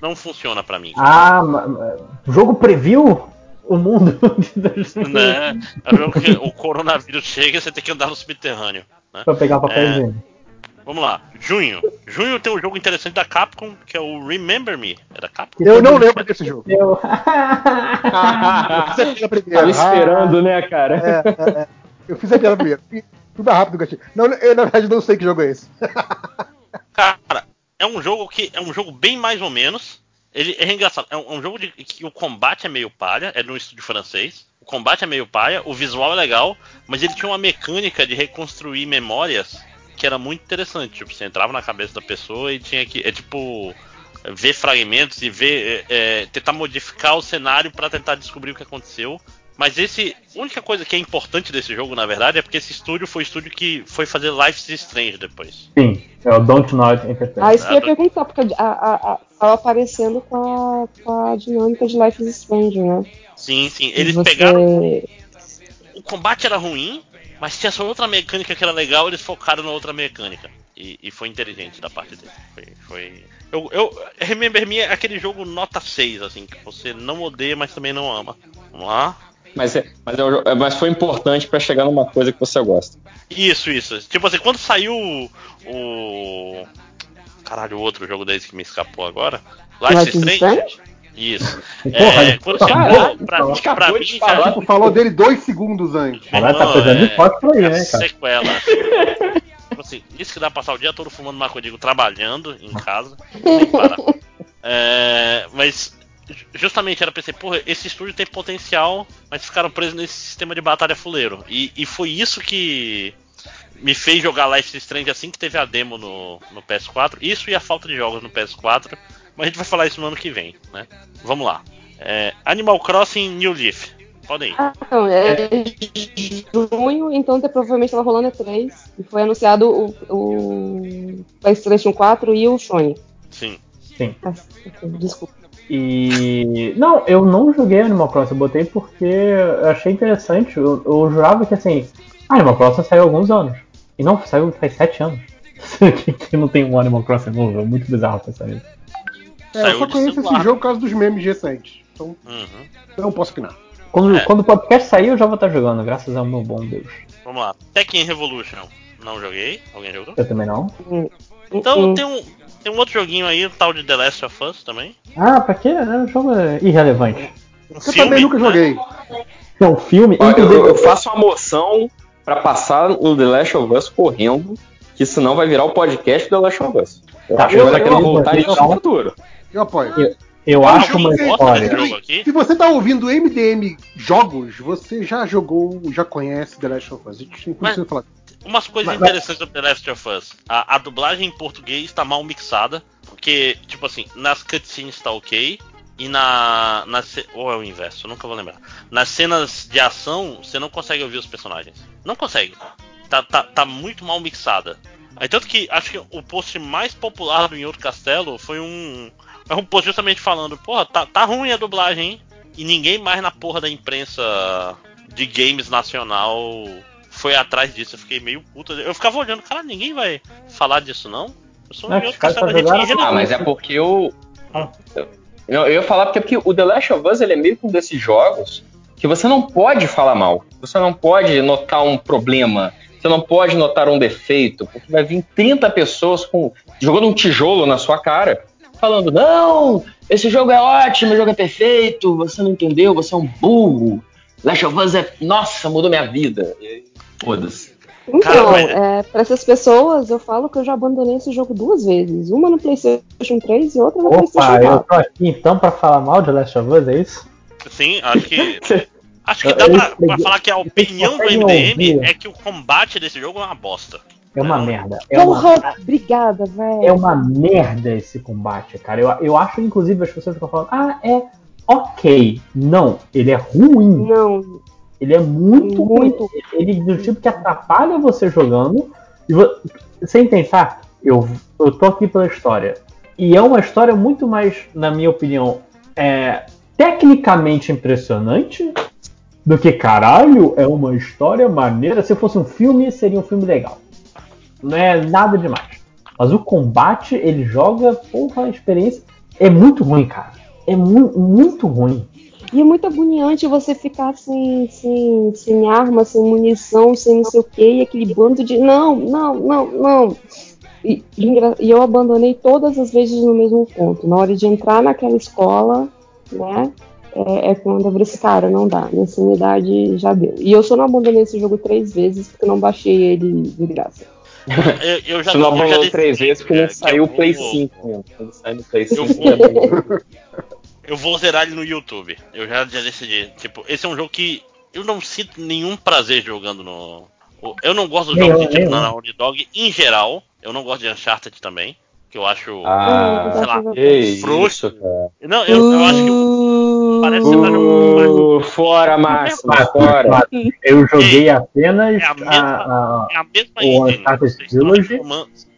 Não funciona para mim. Ah, o jogo previu o mundo. né? É jogo que o coronavírus chega e você tem que andar no subterrâneo. Né? Pra pegar papelzinho. É... Vamos lá, junho. Junho tem um jogo interessante da Capcom, que é o Remember Me. É da Capcom? Eu não lembro desse jogo. Eu... Tava esperando, né, cara? É, é, é. Eu fiz a piada primeiro. Tudo rápido, gatinho. Não, eu na verdade não sei que jogo é esse. Cara, é um jogo que é um jogo bem mais ou menos. Ele é engraçado. É um, é um jogo de que o combate é meio palha, é no estúdio francês. O combate é meio palha, o visual é legal, mas ele tinha uma mecânica de reconstruir memórias que era muito interessante. Tipo, você entrava na cabeça da pessoa e tinha que. É tipo. Ver fragmentos e ver. É, é tentar modificar o cenário para tentar descobrir o que aconteceu. Mas esse. A única coisa que é importante desse jogo, na verdade, é porque esse estúdio foi o estúdio que foi fazer Life is Strange depois. Sim, é o Don't Not Entertainment. Ah, isso que eu ia perguntar, porque a, a, a, tava aparecendo com a, com a dinâmica de Life is Strange, né? Sim, sim. Eles você... pegaram. O combate era ruim, mas tinha essa outra mecânica que era legal, eles focaram na outra mecânica. E, e foi inteligente da parte dele. Foi. foi... Eu, eu, Remember Me é aquele jogo nota 6, assim, que você não odeia, mas também não ama. Vamos lá. Mas, é, mas, é, é, mas foi importante para chegar numa coisa que você gosta. Isso, isso. Tipo assim, quando saiu o. Caralho, o outro jogo desse que me escapou agora. Life is Strange? Isso. Porra, é, quando chegou pra, pra mim, falar, tipo, falou dele dois segundos antes. Caralho, tá fazendo de foto pra aí, né, cara? Sequela. tipo assim, isso que dá pra passar o dia todo fumando maconha, digo, trabalhando em casa. É, mas justamente era pensei, porra, esse estúdio tem potencial, mas ficaram presos nesse sistema de batalha fuleiro. E, e foi isso que me fez jogar Life is Strange assim que teve a demo no, no PS4. Isso e a falta de jogos no PS4. Mas a gente vai falar isso no ano que vem, né? Vamos lá. É, Animal Crossing New Leaf. Podem ir. Ah, não, é junho, então provavelmente tava rolando E3. E foi anunciado o, o PlayStation 4 e o Sony. Sim. Sim. Ah, desculpa. E. Não, eu não joguei Animal Crossing, eu botei porque eu achei interessante. Eu, eu jurava que assim. Animal Crossing saiu há alguns anos. E não, saiu faz sete anos. que não tem um Animal Crossing novo, é muito bizarro pensar nisso. É, eu só conheço esse jogo por causa dos memes recentes. Então, uhum. não posso opinar. Quando, é. quando o podcast sair, eu já vou estar jogando, graças ao meu bom Deus. Vamos lá. Tekken Revolution. Não joguei. Alguém jogou? Eu também não. Então tem um, tem um outro joguinho aí, o tal de The Last of Us também. Ah, pra quê? É um jogo irrelevante. Um eu filme, também nunca né? joguei. É um filme. Olha, eu, eu, faço uma moção para passar o The Last of Us correndo, que senão vai virar o podcast do The Last of Us. Eu tá, acho que vai querer voltar isso no futuro. Eu apoio. Eu, eu acho uma história. Se você tá ouvindo MDM jogos, você já jogou, já conhece The Last of Us. A gente não precisa falar umas coisas mas, interessantes do The Last of Us. A, a, dublagem em português tá mal mixada. Porque, tipo assim, nas cutscenes tá ok. E na. na ou é o inverso, eu nunca vou lembrar. Nas cenas de ação, você não consegue ouvir os personagens. Não consegue. Tá, tá, tá muito mal mixada. Aí, tanto que acho que o post mais popular do Em Outro Castelo foi um. É um post justamente falando, porra, tá, tá ruim a dublagem, hein? E ninguém mais na porra da imprensa de games nacional foi atrás disso. Eu fiquei meio puto. Eu ficava olhando, cara, ninguém vai falar disso, não? Eu sou um não, da gente Ah, mas é porque eu. eu. Eu ia falar porque, porque o The Last of Us ele é meio que um desses jogos que você não pode falar mal. Você não pode notar um problema. Você não pode notar um defeito. Porque vai vir 30 pessoas com jogando um tijolo na sua cara falando, não, esse jogo é ótimo, o jogo é perfeito, você não entendeu, você é um burro. Last of Us é, nossa, mudou minha vida. Foda-se. Então, é, para essas pessoas, eu falo que eu já abandonei esse jogo duas vezes. Uma no PlayStation 3 e outra no Opa, PlayStation 4. eu tô aqui então para falar mal de Last of Us, é isso? Sim, acho que. acho que dá pra, pra, falar que a opinião do MDM é que o combate desse jogo é uma bosta. É uma é. merda. É Porra, uma... obrigada, velho. É uma merda esse combate, cara. Eu, eu acho, inclusive, as pessoas ficam falando, ah, é ok. Não, ele é ruim. Não. Ele é muito, muito. Ele é do tipo que atrapalha você jogando. E vo... Sem pensar, eu, eu tô aqui pela história. E é uma história muito mais, na minha opinião, é, tecnicamente impressionante do que caralho, é uma história maneira. Se fosse um filme, seria um filme legal. Não é nada demais. Mas o combate, ele joga, porra, a experiência é muito ruim, cara. É mu muito ruim. E é muito agoniante você ficar sem, sem, sem arma, sem munição, sem não sei o que, e aquele bando de não, não, não, não. E, e, eu abandonei todas as vezes no mesmo ponto. Na hora de entrar naquela escola, né? É, é quando eu falei assim, cara, não dá, minha sanidade já deu. E eu só não abandonei esse jogo três vezes porque eu não baixei ele de graça. Eu, eu já Você não abandonou três vezes porque não saiu o Play 5. Meu. Quando sai no Play 5, eu vou, eu vou zerar ele no YouTube. Eu já, já decidi. Tipo, esse é um jogo que eu não sinto nenhum prazer jogando no. Eu não gosto dos jogos de tipo na Naughty Dog em geral. Eu não gosto de Uncharted também. Que eu acho. Ah, sei lá, frouxo. Não, eu, eu acho que. Parece que tá jogando. Fora, Márcio, fora. Eu joguei apenas é a mesma, a, a, é a mesma o Uncharted Trilogy.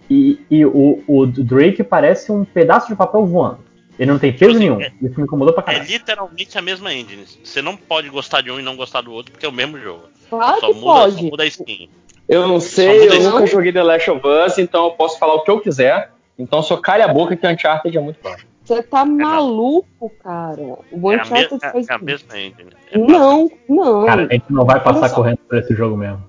E, e o, o Drake parece um pedaço de papel voando. Ele não tem peso nenhum. É, Isso me incomodou pra caralho. É literalmente a mesma engine. Você não pode gostar de um e não gostar do outro, porque é o mesmo jogo. Claro só que muda, pode. Só muda a skin. Eu não sei, eu nunca joguei The Last of Us, então eu posso falar o que eu quiser. Então só calha a boca que Uncharted é muito bom. Você tá é maluco, cara. O Uncharted é a, me é a mesma engine. É não, não. Cara, a gente não vai passar correndo por esse jogo mesmo.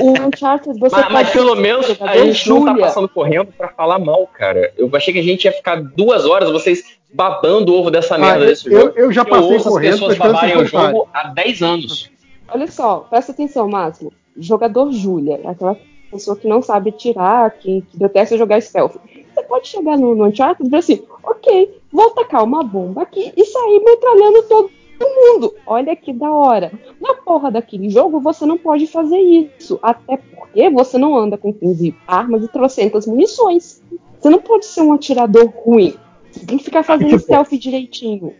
O Uncharted você Mas, mas pelo menos a gente Julia. não tá passando correndo pra falar mal, cara. Eu achei que a gente ia ficar duas horas, vocês babando o ovo dessa ah, merda desse eu, jogo. Eu já passei eu correndo. As pessoas babarem o jogo há 10 anos. Olha só, presta atenção, Máximo. Jogador Júlia, aquela pessoa que não sabe tirar, que, que detesta jogar stealth. Você pode chegar no, no Uncharted e dizer assim, ok, vou tacar uma bomba aqui e sair metralhando todo mundo. Olha que da hora. Porra daquele jogo, você não pode fazer isso. Até porque você não anda com 15 armas e trocentas munições. Você não pode ser um atirador ruim. Você tem que ficar fazendo tipo, stealth direitinho.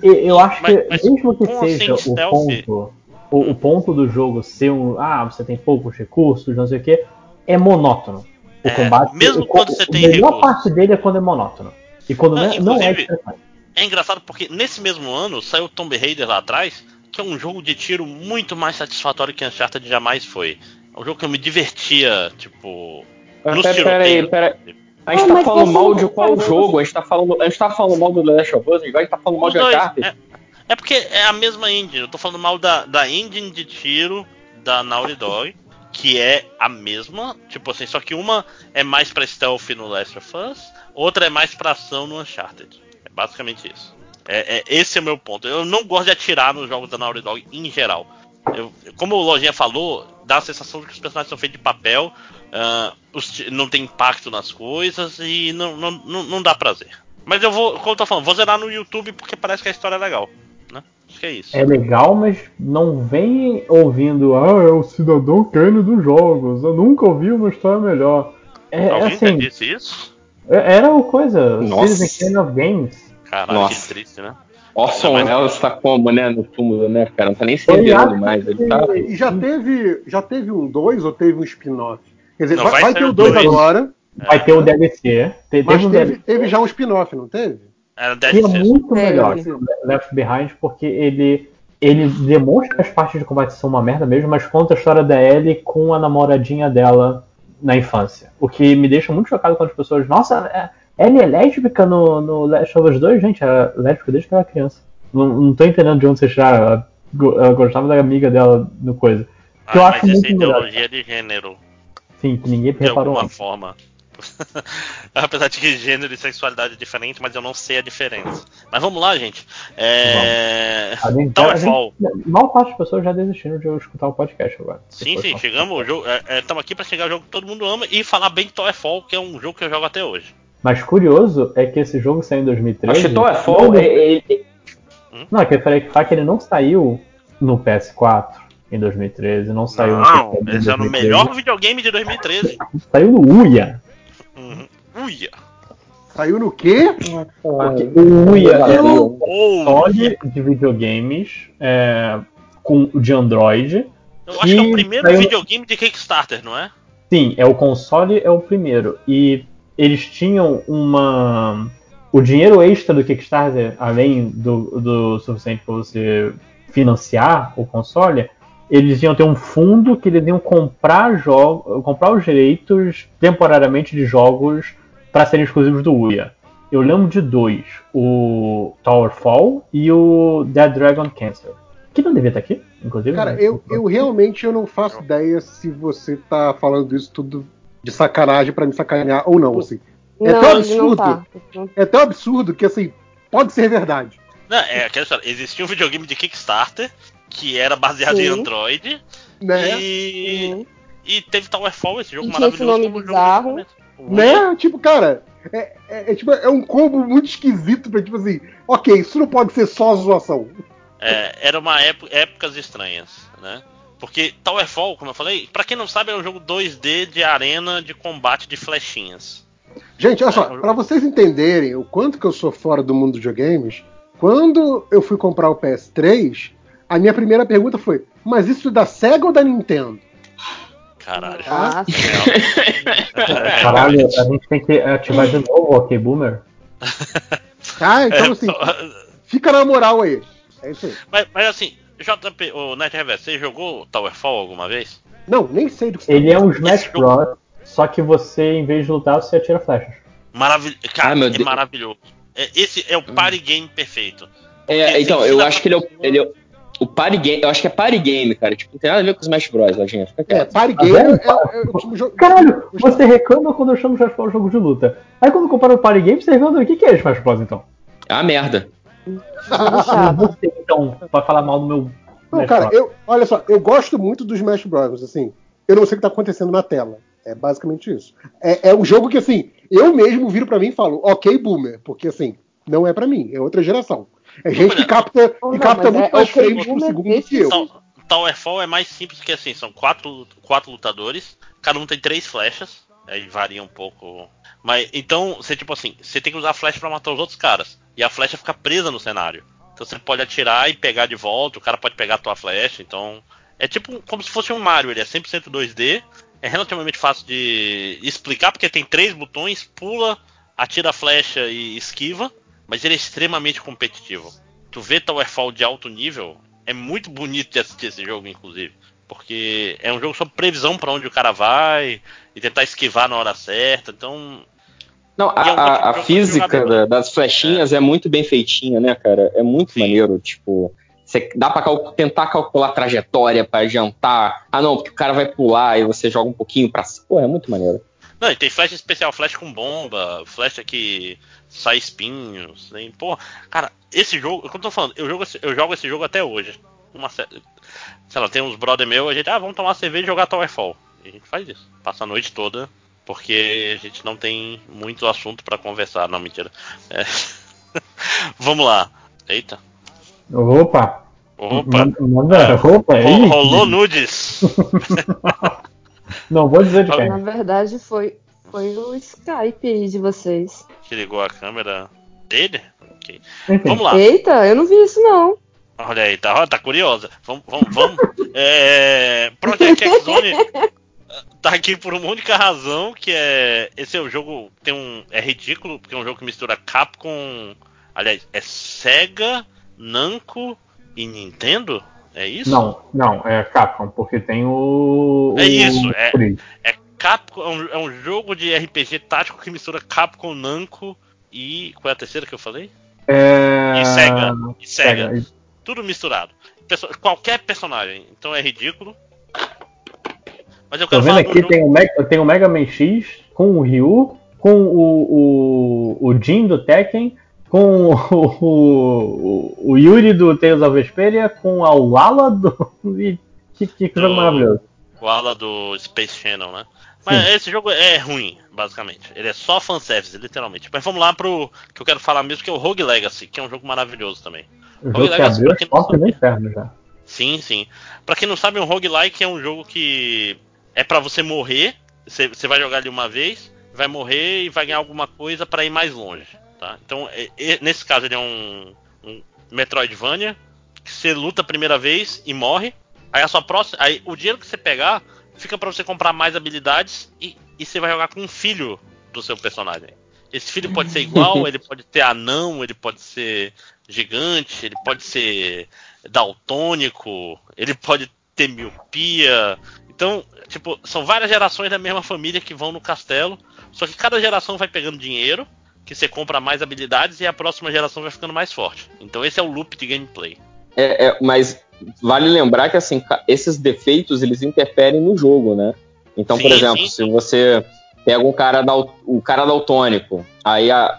Eu acho que, mas, mesmo que seja o ponto, o, o, ponto do jogo ser um. Ah, você tem poucos recursos, não sei o que, é monótono. O é, combate. Mesmo o, quando você tem. A melhor parte dele é quando é monótono. E quando não, não, não é É engraçado porque nesse mesmo ano saiu Tomb Raider lá atrás, que é um jogo de tiro muito mais satisfatório que Uncharted jamais foi. É um jogo que eu me divertia, tipo. Nos pera, pera aí, pera aí. A gente ah, tá falando mal de qual jogo? A gente tá falando, a gente tá falando mal do The Last of Us, a gente tá falando mal Os de Uncharted. É, é, porque é a mesma engine. Eu tô falando mal da, da engine de tiro da Naughty Dog, que é a mesma, tipo assim, só que uma é mais pra stealth no Last of Us, outra é mais pra ação no Uncharted. É basicamente isso. É, é, esse é o meu ponto. Eu não gosto de atirar nos jogos da Naughty Dog em geral. Eu, como o Lojinha falou, dá a sensação de que os personagens são feitos de papel, uh, os, não tem impacto nas coisas e não, não, não, não, dá prazer. Mas eu vou, como eu tô falando, vou zerar no YouTube porque parece que a história é legal. Né? Acho que é isso. É legal, mas não vem ouvindo, ah, é o cidadão Kane dos jogos. Eu nunca ouvi uma história melhor. É, Alguém assim, disse isso? É, era o coisa, Citizen Kane of Games. Caralho, Nossa. que triste, né? Orson Welles tá como, né, no túmulo, né, cara? Não tá nem se entendendo mais. Ele tá... E já teve, já teve um 2 ou teve um spin-off? Quer dizer, não, vai, vai ter o 2 agora. Vai é. ter o DLC. Teve, mas teve, DLC. teve já um spin-off, não teve? Era que é muito melhor Left Behind, porque ele, ele demonstra que as partes de combate são uma merda mesmo, mas conta a história da Ellie com a namoradinha dela na infância. O que me deixa muito chocado quando as pessoas, nossa, é, Ellie é lésbica no, no Last of Us 2? Gente, é lésbica desde que era criança. Não, não tô entendendo de onde você tiraram. Ela, ela gostava da amiga dela no coisa. Ah, eu acho mas muito essa ideologia de gênero. Sim, que ninguém de reparou. De alguma forma. Apesar de que gênero e sexualidade é diferente, mas eu não sei a diferença. Mas vamos lá, gente. É... Towerfall. Mal parte das pessoas já desistiram de eu escutar o podcast agora. Sim, sim, chegamos. Estamos é, é, aqui para chegar ao jogo que todo mundo ama e falar bem de Towerfall, que é um jogo que eu jogo até hoje. Mas curioso é que esse jogo saiu em 2013. Acho que Towerfall. Não, é, hum? não, é que eu falei que ele não saiu no PS4 em 2013, não saiu não, no esse é o melhor videogame de 2013. Saiu no Uia. Uhum. Uia. Saiu no quê? O Uia é um console de videogames é, com, de Android. Eu acho que é o primeiro saiu... videogame de Kickstarter, não é? Sim, é o console é o primeiro. E eles tinham uma. O dinheiro extra do Kickstarter, além do, do suficiente para você financiar o console, eles iam ter um fundo que eles iam comprar comprar os direitos temporariamente de jogos para serem exclusivos do Uia. Eu lembro de dois, o Towerfall e o Dead Dragon Cancer. Que não devia estar aqui, inclusive. Cara, né? eu, eu realmente eu não faço ideia se você tá falando isso tudo de sacanagem para me sacanear ou não, assim. É não, tão absurdo. Tá. É tão absurdo que assim, pode ser verdade. Não, é aquela história. Existia um videogame de Kickstarter que era baseado Sim. em Android. Né? E, uhum. e teve Towerfall, esse jogo e maravilhoso. Esse nome bizarro. Né? Tipo, cara, é, é, é, tipo, é um combo muito esquisito pra, tipo assim, ok, isso não pode ser só zoação. É, era uma época, épocas estranhas, né? Porque Towerfall, como eu falei, para quem não sabe, é um jogo 2D de arena de combate de flechinhas. Gente, olha só, é, para vocês entenderem o quanto que eu sou fora do mundo dos videogames, quando eu fui comprar o PS3, a minha primeira pergunta foi: mas isso é da Sega ou da Nintendo? Caralho. Ah, Caralho, a gente tem que ativar de novo o OK Boomer. Ah, então é, assim, fica na moral aí. É isso aí. Mas, mas assim, JP, o Night Reverse, você jogou Towerfall alguma vez? Não, nem sei do que você Ele tá é um Smash Bros. Só que você, em vez de lutar, você atira flechas. Maravilhoso. Cara, ah, é Deus. maravilhoso. É, esse é o party game perfeito. É, então, eu acho que ele é, o, ele é o party game. Eu acho que é party game, cara. Tipo, não tem nada a ver com Smash Bros, gente. É, party game é, é, é, o tipo jogo. Caralho, você reclama quando eu chamo Smash Bros jogo de luta. Aí quando compara o party game, você reclama o que, que é Smash Bros, então? Ah, merda. Você, então, pra falar mal do meu. Não, cara, eu, olha só, eu gosto muito dos Smash Bros, assim. Eu não sei o que tá acontecendo na tela. É basicamente isso. É, é um jogo que, assim, eu mesmo viro para mim e falo, ok, boomer, porque, assim, não é para mim, é outra geração. É gente que capta, que capta muito é, mais okay, frames por segundo do que eu. Towerfall é mais simples que assim, são quatro, quatro lutadores, cada um tem três flechas, aí varia um pouco. Mas então, você tipo assim, você tem que usar a flecha para matar os outros caras. E a flecha fica presa no cenário. Então você pode atirar e pegar de volta, o cara pode pegar a tua flecha, então. É tipo como se fosse um Mario, ele é 100% 2D, é relativamente fácil de explicar, porque tem três botões: pula, atira a flecha e esquiva. Mas ele é extremamente competitivo. Tu vê Towerfall de alto nível, é muito bonito de assistir esse jogo, inclusive. Porque é um jogo sobre previsão para onde o cara vai e tentar esquivar na hora certa. Então. Não, a, é um a, a física da, das flechinhas é. é. muito bem feitinha, né, cara? É muito Sim. maneiro. Tipo, você dá pra cal tentar calcular a trajetória para adiantar. Ah, não, porque o cara vai pular e você joga um pouquinho pra cima. Pô, é muito maneiro. Não, e tem flecha especial, flecha com bomba, flecha que sai espinhos. Né? Porra, cara, esse jogo, como eu tô falando, eu jogo, eu jogo esse jogo até hoje. Uma, sei lá, tem uns brother meu, a gente, ah, vamos tomar cerveja e jogar Towerfall. E a gente faz isso. Passa a noite toda, porque a gente não tem muito assunto para conversar. Não, mentira. É. vamos lá. Eita. Opa! Opa! Manda, é, opa, é rolou nudes! Não vou dizer de quem. Na verdade, foi, foi o Skype de vocês. Que ligou a câmera dele? Okay. Vamos lá. Eita, eu não vi isso não. Olha aí, tá, tá curiosa. Vamos, vamos, vamos. é, Project X Zone tá aqui por uma única razão, que é esse é o jogo tem um é ridículo porque é um jogo que mistura Capcom, aliás, é Sega, Namco e Nintendo. É isso? Não, não, é Capcom, porque tem o. É isso, é, é Capcom, é um, é um, jogo de RPG tático que mistura Capcom, Namco e. Qual é a terceira que eu falei? É... E Sega. E Sega. Sega. Tudo misturado. Perso qualquer personagem. Então é ridículo. Mas eu quero Tô vendo aqui, tem o, Mega, tem o Mega Man X com o Ryu, com o, o, o Jin do Tekken, com o, o, o, Yuri do Tales of Vesperia, com a Wala do. que, que, que jogo maravilhoso. O Ala do Space Channel, né? Mas Sim. esse jogo é ruim, basicamente. Ele é só fanservice, literalmente. Mas vamos lá pro que eu quero falar mesmo, que é o Rogue Legacy, que é um jogo maravilhoso também. O Rogue jogo Legacy, que abriu do inferno já. Sim, sim. Pra quem não sabe, um roguelike é um jogo que é para você morrer. Você, você vai jogar ali uma vez, vai morrer e vai ganhar alguma coisa para ir mais longe. Tá? Então, é, é, nesse caso, ele é um, um Metroidvania que você luta a primeira vez e morre. Aí a sua próxima, aí o dinheiro que você pegar fica para você comprar mais habilidades e, e você vai jogar com um filho do seu personagem. Esse filho pode ser igual, ele pode ter anão, ele pode ser gigante, ele pode ser daltônico, ele pode ter miopia. Então, tipo, são várias gerações da mesma família que vão no castelo, só que cada geração vai pegando dinheiro, que você compra mais habilidades e a próxima geração vai ficando mais forte. Então esse é o loop de gameplay. É, é, mas vale lembrar que assim, esses defeitos eles interferem no jogo, né? Então, sim, por exemplo, sim. se você pega um cara da, o cara daltônico, aí a,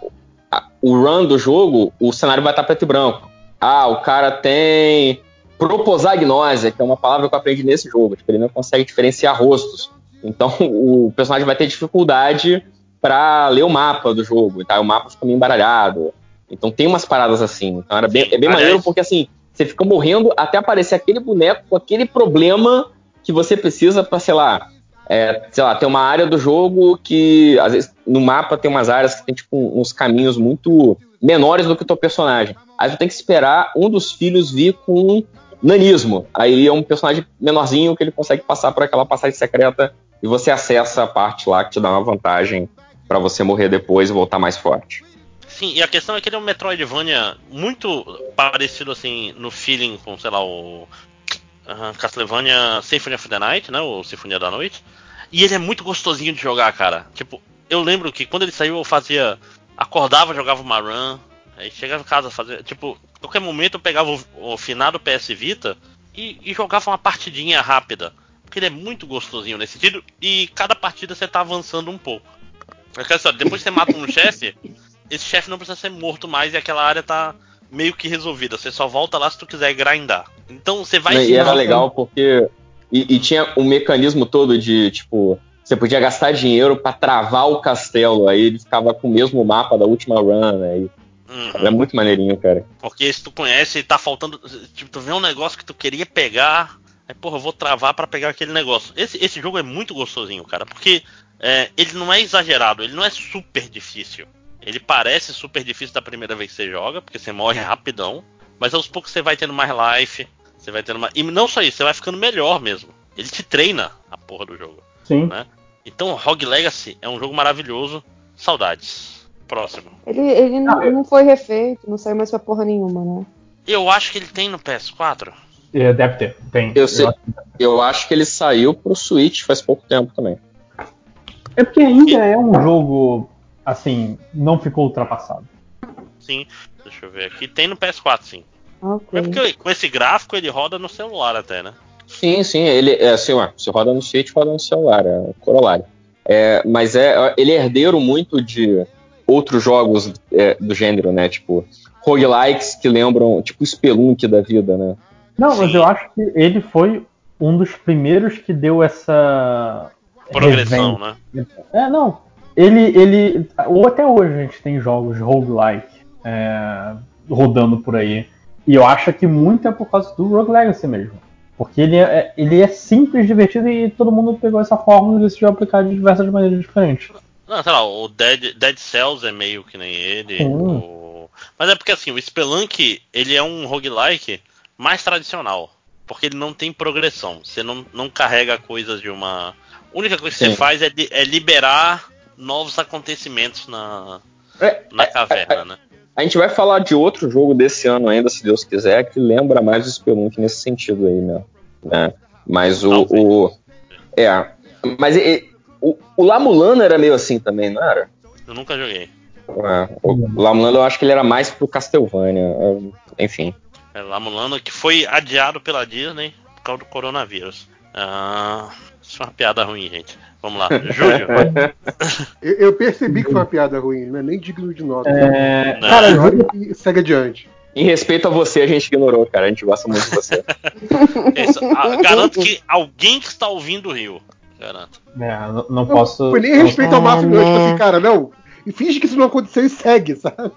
a, o run do jogo, o cenário vai estar preto e branco. Ah, o cara tem proposagnosia, que é uma palavra que eu aprendi nesse jogo. Tipo, ele não consegue diferenciar rostos. Então o personagem vai ter dificuldade para ler o mapa do jogo. Tá? O mapa fica meio embaralhado. Então tem umas paradas assim. Então era bem, é bem maneiro porque assim, você fica morrendo até aparecer aquele boneco com aquele problema que você precisa para, sei lá, é, sei lá, tem uma área do jogo que, às vezes, no mapa tem umas áreas que tem, tipo, uns caminhos muito menores do que o teu personagem. Aí tu tem que esperar um dos filhos vir com nanismo. Aí é um personagem menorzinho que ele consegue passar por aquela passagem secreta e você acessa a parte lá que te dá uma vantagem para você morrer depois e voltar mais forte. Sim, e a questão é que ele é um Metroidvania muito parecido assim no feeling com, sei lá, o uh, Castlevania Symphony of the Night, né, o Sinfonia da Noite. E ele é muito gostosinho de jogar, cara. Tipo, eu lembro que quando ele saiu eu fazia. Acordava, jogava uma run. Aí chegava em casa, fazia. Tipo, qualquer momento eu pegava o, o finado PS Vita e, e, jogava uma partidinha rápida. Porque ele é muito gostosinho nesse sentido. E cada partida você tá avançando um pouco. É depois que você mata um chefe, esse chefe não precisa ser morto mais e aquela área tá meio que resolvida. Você só volta lá se tu quiser grindar. Então você vai. E era legal porque e, e, tinha um mecanismo todo de, tipo, você podia gastar dinheiro para travar o castelo, aí ele ficava com o mesmo mapa da última run, né? E, uhum. É muito maneirinho, cara. Porque se tu conhece, tá faltando. Tipo, tu vê um negócio que tu queria pegar. Aí, porra, eu vou travar para pegar aquele negócio. Esse, esse jogo é muito gostosinho, cara, porque é, ele não é exagerado, ele não é super difícil. Ele parece super difícil da primeira vez que você joga, porque você morre rapidão. Mas aos poucos você vai tendo mais life, você vai tendo uma. E não só isso, você vai ficando melhor mesmo. Ele te treina a porra do jogo. Sim. Né? Então, Rogue Legacy é um jogo maravilhoso. Saudades. Próximo. Ele, ele não, ah, não foi refeito, não saiu mais pra porra nenhuma, né? Eu acho que ele tem no PS4. É, deve ter, tem. Eu, sei, eu acho que ele saiu pro Switch faz pouco tempo também. É porque ainda é um jogo, assim, não ficou ultrapassado. Sim, deixa eu ver aqui. Tem no PS4, sim. Okay. É porque com esse gráfico ele roda no celular até, né? Sim, sim, ele é assim, ó, se roda no Switch, roda no celular, é o corolário. É, mas é, ele é herdeiro muito de outros jogos é, do gênero, né? Tipo, roguelikes que lembram, tipo, Spelunk da vida, né? Não, sim. mas eu acho que ele foi um dos primeiros que deu essa progressão, né? É, não. Ele, ele, ou até hoje a gente tem jogos roguelike é, rodando por aí. E eu acho que muito é por causa do Rogue Legacy mesmo. Porque ele é, ele é simples, divertido e todo mundo pegou essa fórmula e decidiu aplicar de diversas maneiras diferentes. Não, sei lá, o Dead, Dead Cells é meio que nem ele. O... Mas é porque assim, o Spelunk, ele é um roguelike mais tradicional. Porque ele não tem progressão. Você não, não carrega coisas de uma. A única coisa que Sim. você faz é, é liberar novos acontecimentos na, é, na caverna, é, né? A gente vai falar de outro jogo desse ano ainda, se Deus quiser, que lembra mais o Spelunk nesse sentido aí, né? né? Mas o, o. É. Mas e, o, o Lamulano era meio assim também, não era? Eu nunca joguei. É, o Lamulano eu acho que ele era mais pro Castlevania. É, enfim. É, Lamulano que foi adiado pela Disney por causa do coronavírus. Ah, Isso foi uma piada ruim, gente. Vamos lá. Júlio. eu, eu, percebi que foi uma piada ruim, não é nem digno de nota. É... Cara, e segue adiante. Em respeito a você, a gente ignorou, cara. A gente gosta muito de você. Isso, a, garanto que alguém que está ouvindo riu. Garanto. É, não, não posso. Foi nem respeito ao máximo, eu, tipo assim, cara, não. E finge que isso não aconteceu e segue, sabe?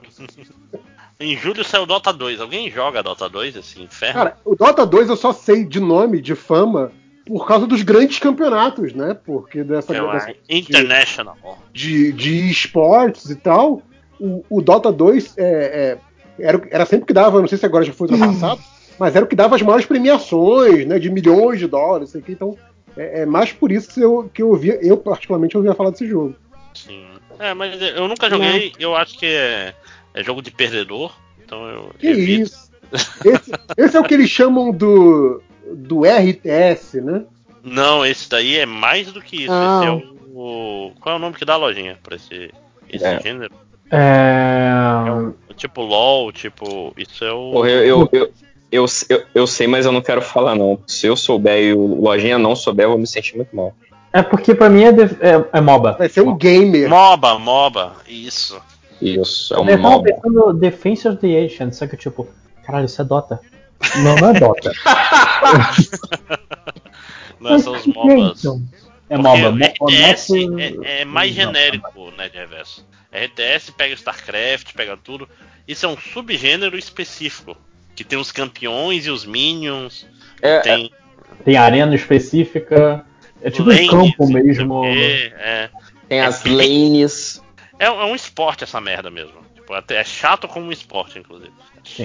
Em julho saiu Dota 2. Alguém joga Dota 2, esse inferno? Cara, o Dota 2 eu só sei de nome, de fama, por causa dos grandes campeonatos, né? Porque dessa. É dessa International. De, de esportes e tal. O, o Dota 2 é, é, era, era sempre que dava, não sei se agora já foi ultrapassado, mas era o que dava as maiores premiações, né? De milhões de dólares, sei que. Então, é, é, mais por isso que eu, que eu ouvia, eu particularmente ouvia falar desse jogo. Sim. É, mas eu nunca joguei, eu acho que é, é jogo de perdedor. Então eu. Que evito. isso? Esse, esse, é o que eles chamam do, do RTS, né? Não, esse daí é mais do que isso. Ah. Esse é o, o, Qual é o nome que dá a lojinha pra esse, esse é. gênero? É... é tipo LOL, tipo. Isso é o. Porra, eu, eu, eu, eu, eu, eu sei, mas eu não quero falar, não. Se eu souber e o lojinha não souber, eu vou me sentir muito mal. É porque pra mim é, é, é MOBA. Vai ser um gamer. MOBA, MOBA, isso. Isso, é um eu MOBA. Eu pensando Defense of the Ancient, só que tipo, caralho, isso é Dota. Não, não é Dota. não são os MOBAs. É MOBA. RTS é, é, mais genérico, né, de reverso. RTS pega StarCraft, pega tudo. Isso é um subgênero específico. Que tem os campeões e os minions. É, tem... tem arena específica. É tipo lanes, um campo mesmo. É, Tem as lanes. É, é, um esporte essa merda mesmo. Tipo, é chato como um esporte, inclusive.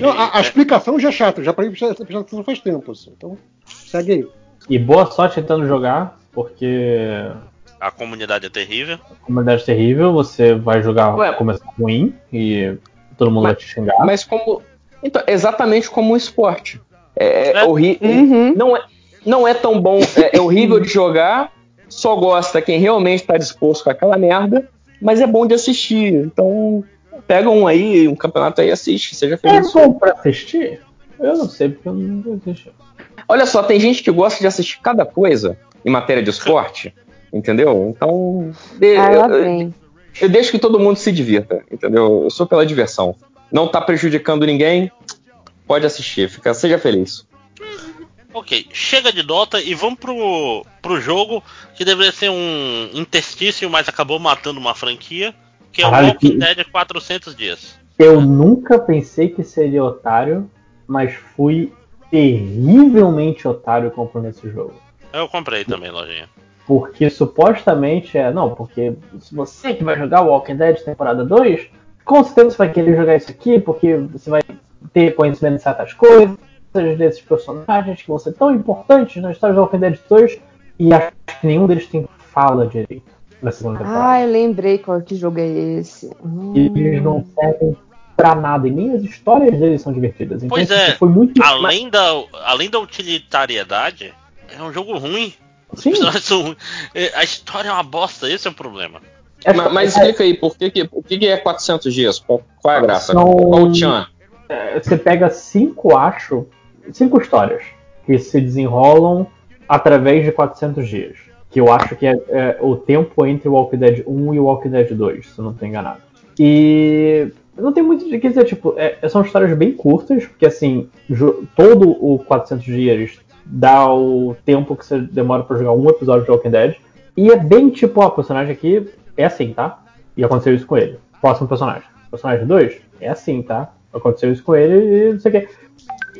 Não, a, a, explicação já é chata, já pra essa explicação faz tempo, assim. Então, segue aí. E boa sorte tentando jogar, porque. A comunidade é terrível. A comunidade é terrível, você vai jogar Ué, começar ruim e todo mundo mas, vai te xingar. Mas como. Então, exatamente como um esporte. É, é horrível. Uhum. Não é não é tão bom, é, é horrível de jogar, só gosta quem realmente está disposto com aquela merda, mas é bom de assistir. Então, pega um aí, um campeonato aí e assiste, seja feliz. É bom pra assistir? Eu não sei, porque eu não assisto. Olha só, tem gente que gosta de assistir cada coisa em matéria de esporte, entendeu? Então, de, ah, eu, eu deixo que todo mundo se divirta, entendeu? Eu sou pela diversão. Não tá prejudicando ninguém, pode assistir, fica, seja feliz. Ok, chega de Dota e vamos pro, pro jogo que deveria ser um interstício, mas acabou matando uma franquia, que é o Walking que... Dead 400 dias. Eu nunca pensei que seria otário, mas fui terrivelmente otário comprando esse jogo. Eu comprei também, lojinha. Porque supostamente é. Não, porque se você que vai jogar Walking Dead temporada 2, com certeza você vai querer jogar isso aqui, porque você vai ter conhecimento de certas coisas desses personagens que vão ser tão importantes na história do Walking Dead 2 e acho que nenhum deles tem fala direito na segunda temporada. Ah, eu lembrei qual que jogo é esse. Hum. Eles não servem pra nada e nem as histórias deles são divertidas. Então, pois é, foi muito além, da, além da utilitariedade, é um jogo ruim. Sim. São, é, a história é uma bosta, esse é o problema. É, mas, mas explica aí, por que, que, por que, que é 400 dias? Qual, qual é a graça? São... Qual o tchan? É, você pega cinco, acho, cinco histórias que se desenrolam através de 400 dias. Que eu acho que é, é o tempo entre o Walking Dead 1 e o Walking Dead 2, se eu não estou enganado. E não tem muito o que dizer, tipo, é, são histórias bem curtas, porque assim, todo o 400 dias dá o tempo que você demora para jogar um episódio de Walking Dead. E é bem tipo, ó, o personagem aqui é assim, tá? E aconteceu isso com ele. Próximo personagem. Personagem 2 é assim, tá? Aconteceu isso com ele e não sei o quê.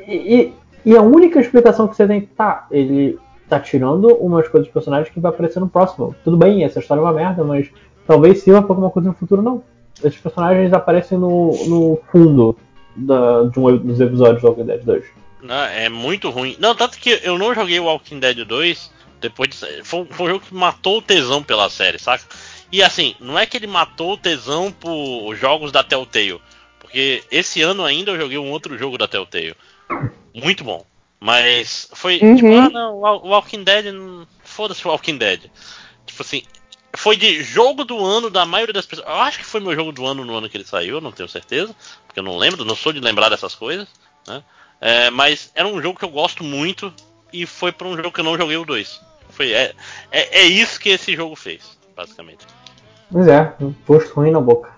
E, e a única explicação que você tem tá, ele tá tirando umas coisas dos personagens que vai aparecer no próximo. Tudo bem, essa história é uma merda, mas talvez sirva pra alguma coisa no futuro, não. Esses personagens aparecem no, no fundo da, de um dos episódios do Walking Dead 2. Não, é muito ruim. Não, tanto que eu não joguei Walking Dead 2 depois de, foi, foi um jogo que matou o tesão pela série, saca? E assim, não é que ele matou o tesão por jogos da Telltale. Porque esse ano ainda eu joguei um outro jogo da Telltale muito bom. Mas foi uhum. tipo, ah não, o Walking Dead. Foda-se o Walking Dead. Tipo assim, foi de jogo do ano da maioria das pessoas. Eu acho que foi meu jogo do ano no ano que ele saiu, eu não tenho certeza. Porque eu não lembro, não sou de lembrar dessas coisas. Né? É, mas era um jogo que eu gosto muito. E foi para um jogo que eu não joguei o 2. Foi, é, é, é isso que esse jogo fez, basicamente. Pois é, posto ruim na boca.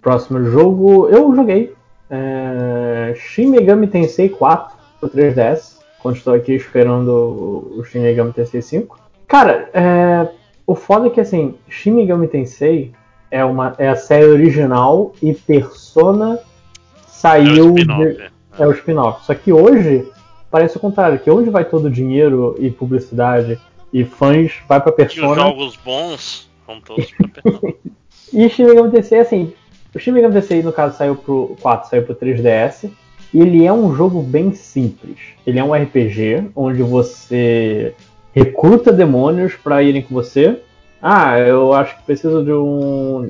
Próximo jogo, eu joguei. É, Shin Megami Tensei 4 pro 3DS. Quando estou aqui esperando o Shin Megami Tensei 5. Cara, é, o foda é que assim, Shin Megami Tensei é, uma, é a série original e Persona saiu. É o de, é o spin-off. Só que hoje parece o contrário, que onde vai todo o dinheiro e publicidade e fãs vai pra Persona. E os jogos bons vão todos pra Persona. e Shin Megami Tensei, assim, o Shin Megami Tensei, no caso, saiu pro 4, saiu pro 3DS. Ele é um jogo bem simples. Ele é um RPG onde você recruta demônios para irem com você. Ah, eu acho que preciso de um.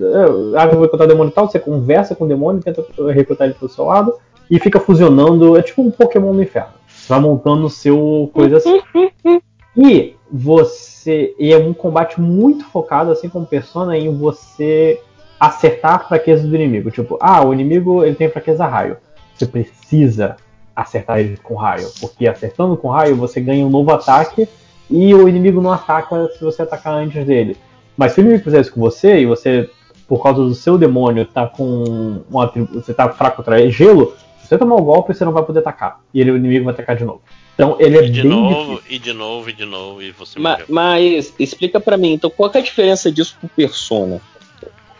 Ah, vou recrutar demônio e tal. Você conversa com o demônio, tenta recrutar ele pro seu lado e fica fusionando. É tipo um Pokémon do inferno. Você vai montando o seu coisa assim. E você. E é um combate muito focado, assim como Persona, em você acertar a fraqueza do inimigo. Tipo, ah, o inimigo ele tem fraqueza raio. Você precisa acertar ele com raio. Porque acertando com raio, você ganha um novo ataque e o inimigo não ataca se você atacar antes dele. Mas se o inimigo fizer isso com você e você, por causa do seu demônio, tá com um atributo, você tá fraco contra gelo, se você tomar o um golpe, você não vai poder atacar. E ele, o inimigo vai atacar de novo. Então ele é e de bem novo, difícil. E de novo, e de novo, e você mas, mas explica para mim, então qual é a diferença disso pro Persona?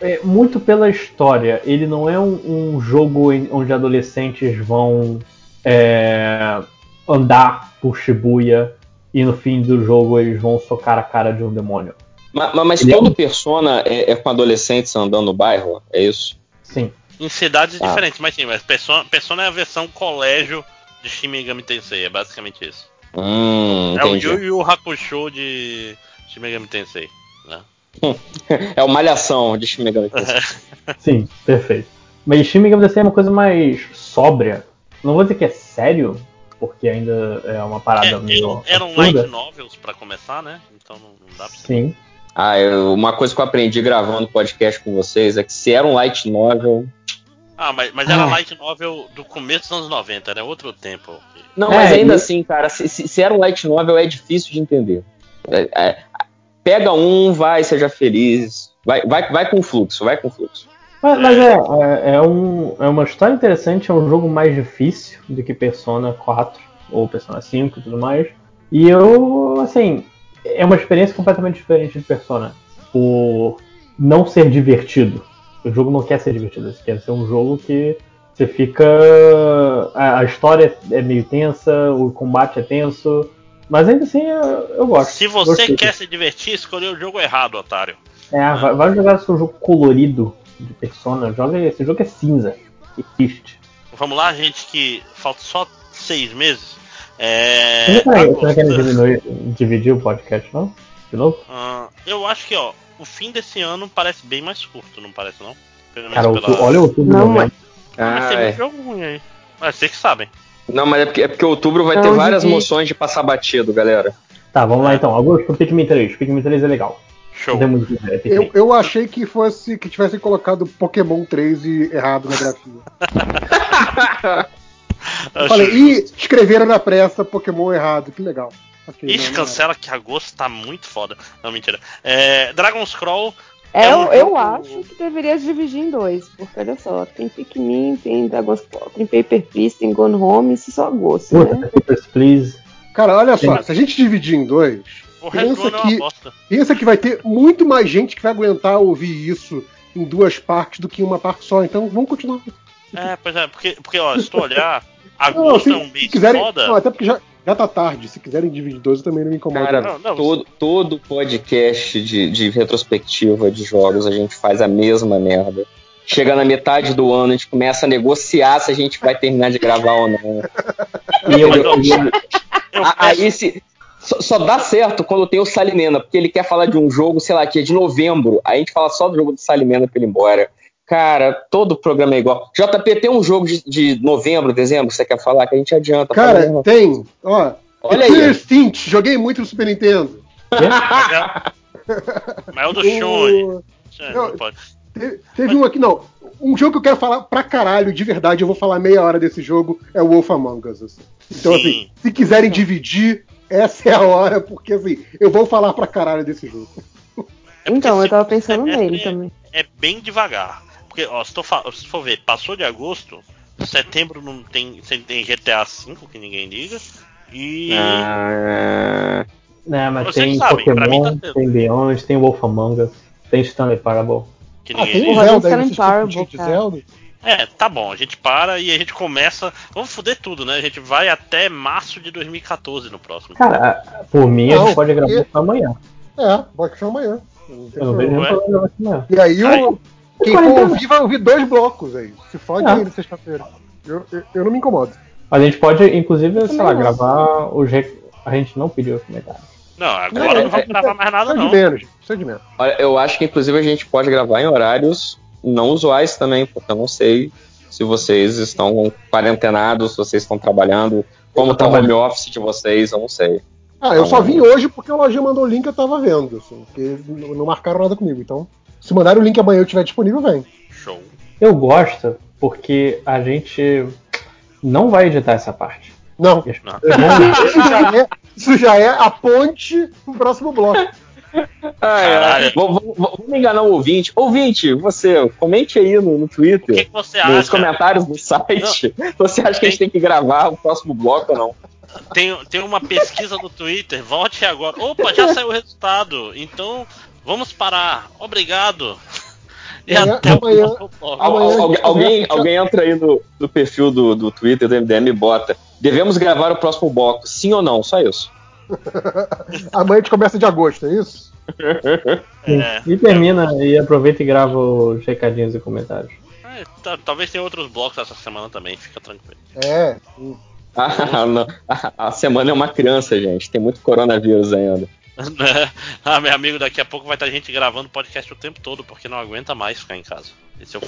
É muito pela história. Ele não é um, um jogo onde adolescentes vão é, andar por Shibuya e no fim do jogo eles vão socar a cara de um demônio. Mas, mas todo é. Persona é, é, com adolescentes andando no bairro, é isso? Sim. Em cidades ah. diferentes, mas sim, mas Persona, Persona é a versão colégio de Shin Megami Tensei, é basicamente isso. Hum, é o Yu Yu Hakusho de Shin Megami Tensei, né? É o Malhação de Shin Megami Tensei. sim, perfeito. Mas Shin Megami Tensei é uma coisa mais sóbria. Não vou dizer que é sério, porque ainda é uma parada é, meio. Eram light novels para começar, né? Então não, não dá pra Sim. Ah, eu, uma coisa que eu aprendi gravando podcast com vocês é que se era um light novel. Ah, mas, mas era ah. light novel do começo dos anos 90, era outro tempo. Não, é, mas ainda e... assim, cara, se, se, se, era um light novel é difícil de entender. É, é, pega um, vai, seja feliz. Vai, vai, vai com fluxo, vai com fluxo. Mas, mas é, é, é, um, é uma história interessante, é um jogo mais difícil do que Persona 4 ou Persona 5 e tudo mais. E eu, assim, é uma experiência completamente diferente de Persona. Por não ser divertido. O jogo não quer ser divertido, quer ser um jogo que você fica. A, a história é meio tensa, o combate é tenso. Mas ainda assim eu, eu gosto. Se você Gostei. quer se divertir, escolheu o jogo errado, otário. É, vai, vai jogar seu jogo colorido de Persona. Joga, esse jogo é cinza e triste. Vamos lá, gente, que falta só seis meses. É. Você não quer diminuir, dividir o podcast, não? De novo? Uh, eu acho que, ó, o fim desse ano parece bem mais curto, não parece, não? Cara, pela... olha o outubro não, mas... Ah, mas tem é. jogo ruim aí. Mas vocês que sabem. Não, mas é porque, é porque outubro vai não, ter várias de... moções de passar batido, galera. Tá, vamos lá então. Augusto, Pikmin 3. Pikmin 3 é legal. Show. Eu, eu achei que fosse que tivessem colocado Pokémon 3 e errado na grafia. Falei, e escreveram na pressa Pokémon errado, que legal. Okay, Ixi, não, cancela não que agosto tá muito foda. Não, mentira. É, Dragon Scroll. É, é um eu jogo... acho que deveria dividir em dois, porque olha só, tem Pikmin, tem Dragon Scroll, tem Paper Please, tem Gone Home, isso só gosto, Puta, né? Papers, Please. Cara, olha só, se a gente dividir em dois, pensa é que, pensa que vai ter muito mais gente que vai aguentar ouvir isso em duas partes do que em uma parte só, então vamos continuar. É, pois é, porque, porque ó, se tu olhar, Agosto não, se, é um mês quiserem, foda. Não, até porque já, já tá tarde. Se quiserem dividir dois, eu também não me incomoda. Cara, não, não, todo, todo podcast de, de retrospectiva de jogos a gente faz a mesma merda. Chega na metade do ano, a gente começa a negociar se a gente vai terminar de gravar ou não. E eu, eu, eu, aí se, só, só, dá certo quando tem o Salimena, porque ele quer falar de um jogo, sei lá, que é de novembro. Aí a gente fala só do jogo do Salimena pra ele ir embora. Cara, todo programa é igual. JP, tem um jogo de, de novembro, dezembro, que você quer falar que a gente adianta. Cara, tem. Ó, Olha aí. Instinct, joguei muito no Super Nintendo. Mas é o do pode. Teve, teve um aqui, não. Um jogo que eu quero falar pra caralho, de verdade, eu vou falar meia hora desse jogo, é o Wolf Among Us. Assim. Então, Sim. assim, se quiserem dividir, essa é a hora, porque assim, eu vou falar pra caralho desse jogo. É então, eu tava pensando nele é, também. É bem devagar. Porque, ó, se, tu se for ver, passou de agosto, setembro não tem, tem GTA V, que ninguém liga. E. Ah, né, mas Vocês tem sabem, Pokémon, tá tem Beyond, tem Wolf Among Us, tem Stanley Parable. Que ah, ninguém tem Zelda, Stanley Parable, Zelda. É, tá bom, a gente para e a gente começa. Vamos foder tudo, né? A gente vai até março de 2014 no próximo. Cara, por mim não, a gente pode gravar e... amanhã. É, pode ser amanhã. Eu não vejo amanhã. E aí, o, quem for ouvir vai ouvir dois blocos aí. Se fode aí sexta-feira. Eu, eu, eu, não me incomodo. A gente pode, inclusive, sei lá, gravar o jeito. A gente não pediu comentário. Não, agora não, não vamos é, gravar mais nada, não. De menos, de menos. Olha, eu acho que, inclusive, a gente pode gravar em horários não usuais também, porque eu não sei se vocês estão quarentenados, se vocês estão trabalhando, como está o home office de vocês, eu não sei. Ah, eu então, só vim hoje porque a loja mandou o link e eu tava vendo, assim, porque não marcaram nada comigo. Então, se mandar o link amanhã eu tiver disponível, vem. Show. Eu gosto porque a gente não vai editar essa parte. Não. não. Isso, já é, isso já é a ponte pro próximo bloco. Vamos, enganar o ouvinte. Ouvinte, você, comente aí no, no Twitter. O que, que você nos acha? comentários do site. Não. Você acha que a gente tem que gravar o próximo bloco ou não? Tem, tem uma pesquisa no Twitter, volte agora. Opa, já saiu o resultado. Então, vamos parar. Obrigado. E amanhã, até amanhã, amanhã alguém, alguém entra aí no, no perfil do, do Twitter do MDM e bota. Devemos gravar o próximo bloco, sim ou não? Só isso. Amanhã a gente começa de agosto, é isso? É, e termina é. e aproveita e grava os recadinhos e comentários. É, tá, talvez tenha outros blocos essa semana também, fica tranquilo. É. Ah, a semana é uma criança, gente. Tem muito coronavírus ainda. ah, meu amigo, daqui a pouco vai estar gente gravando podcast o tempo todo, porque não aguenta mais ficar em casa. Esse é o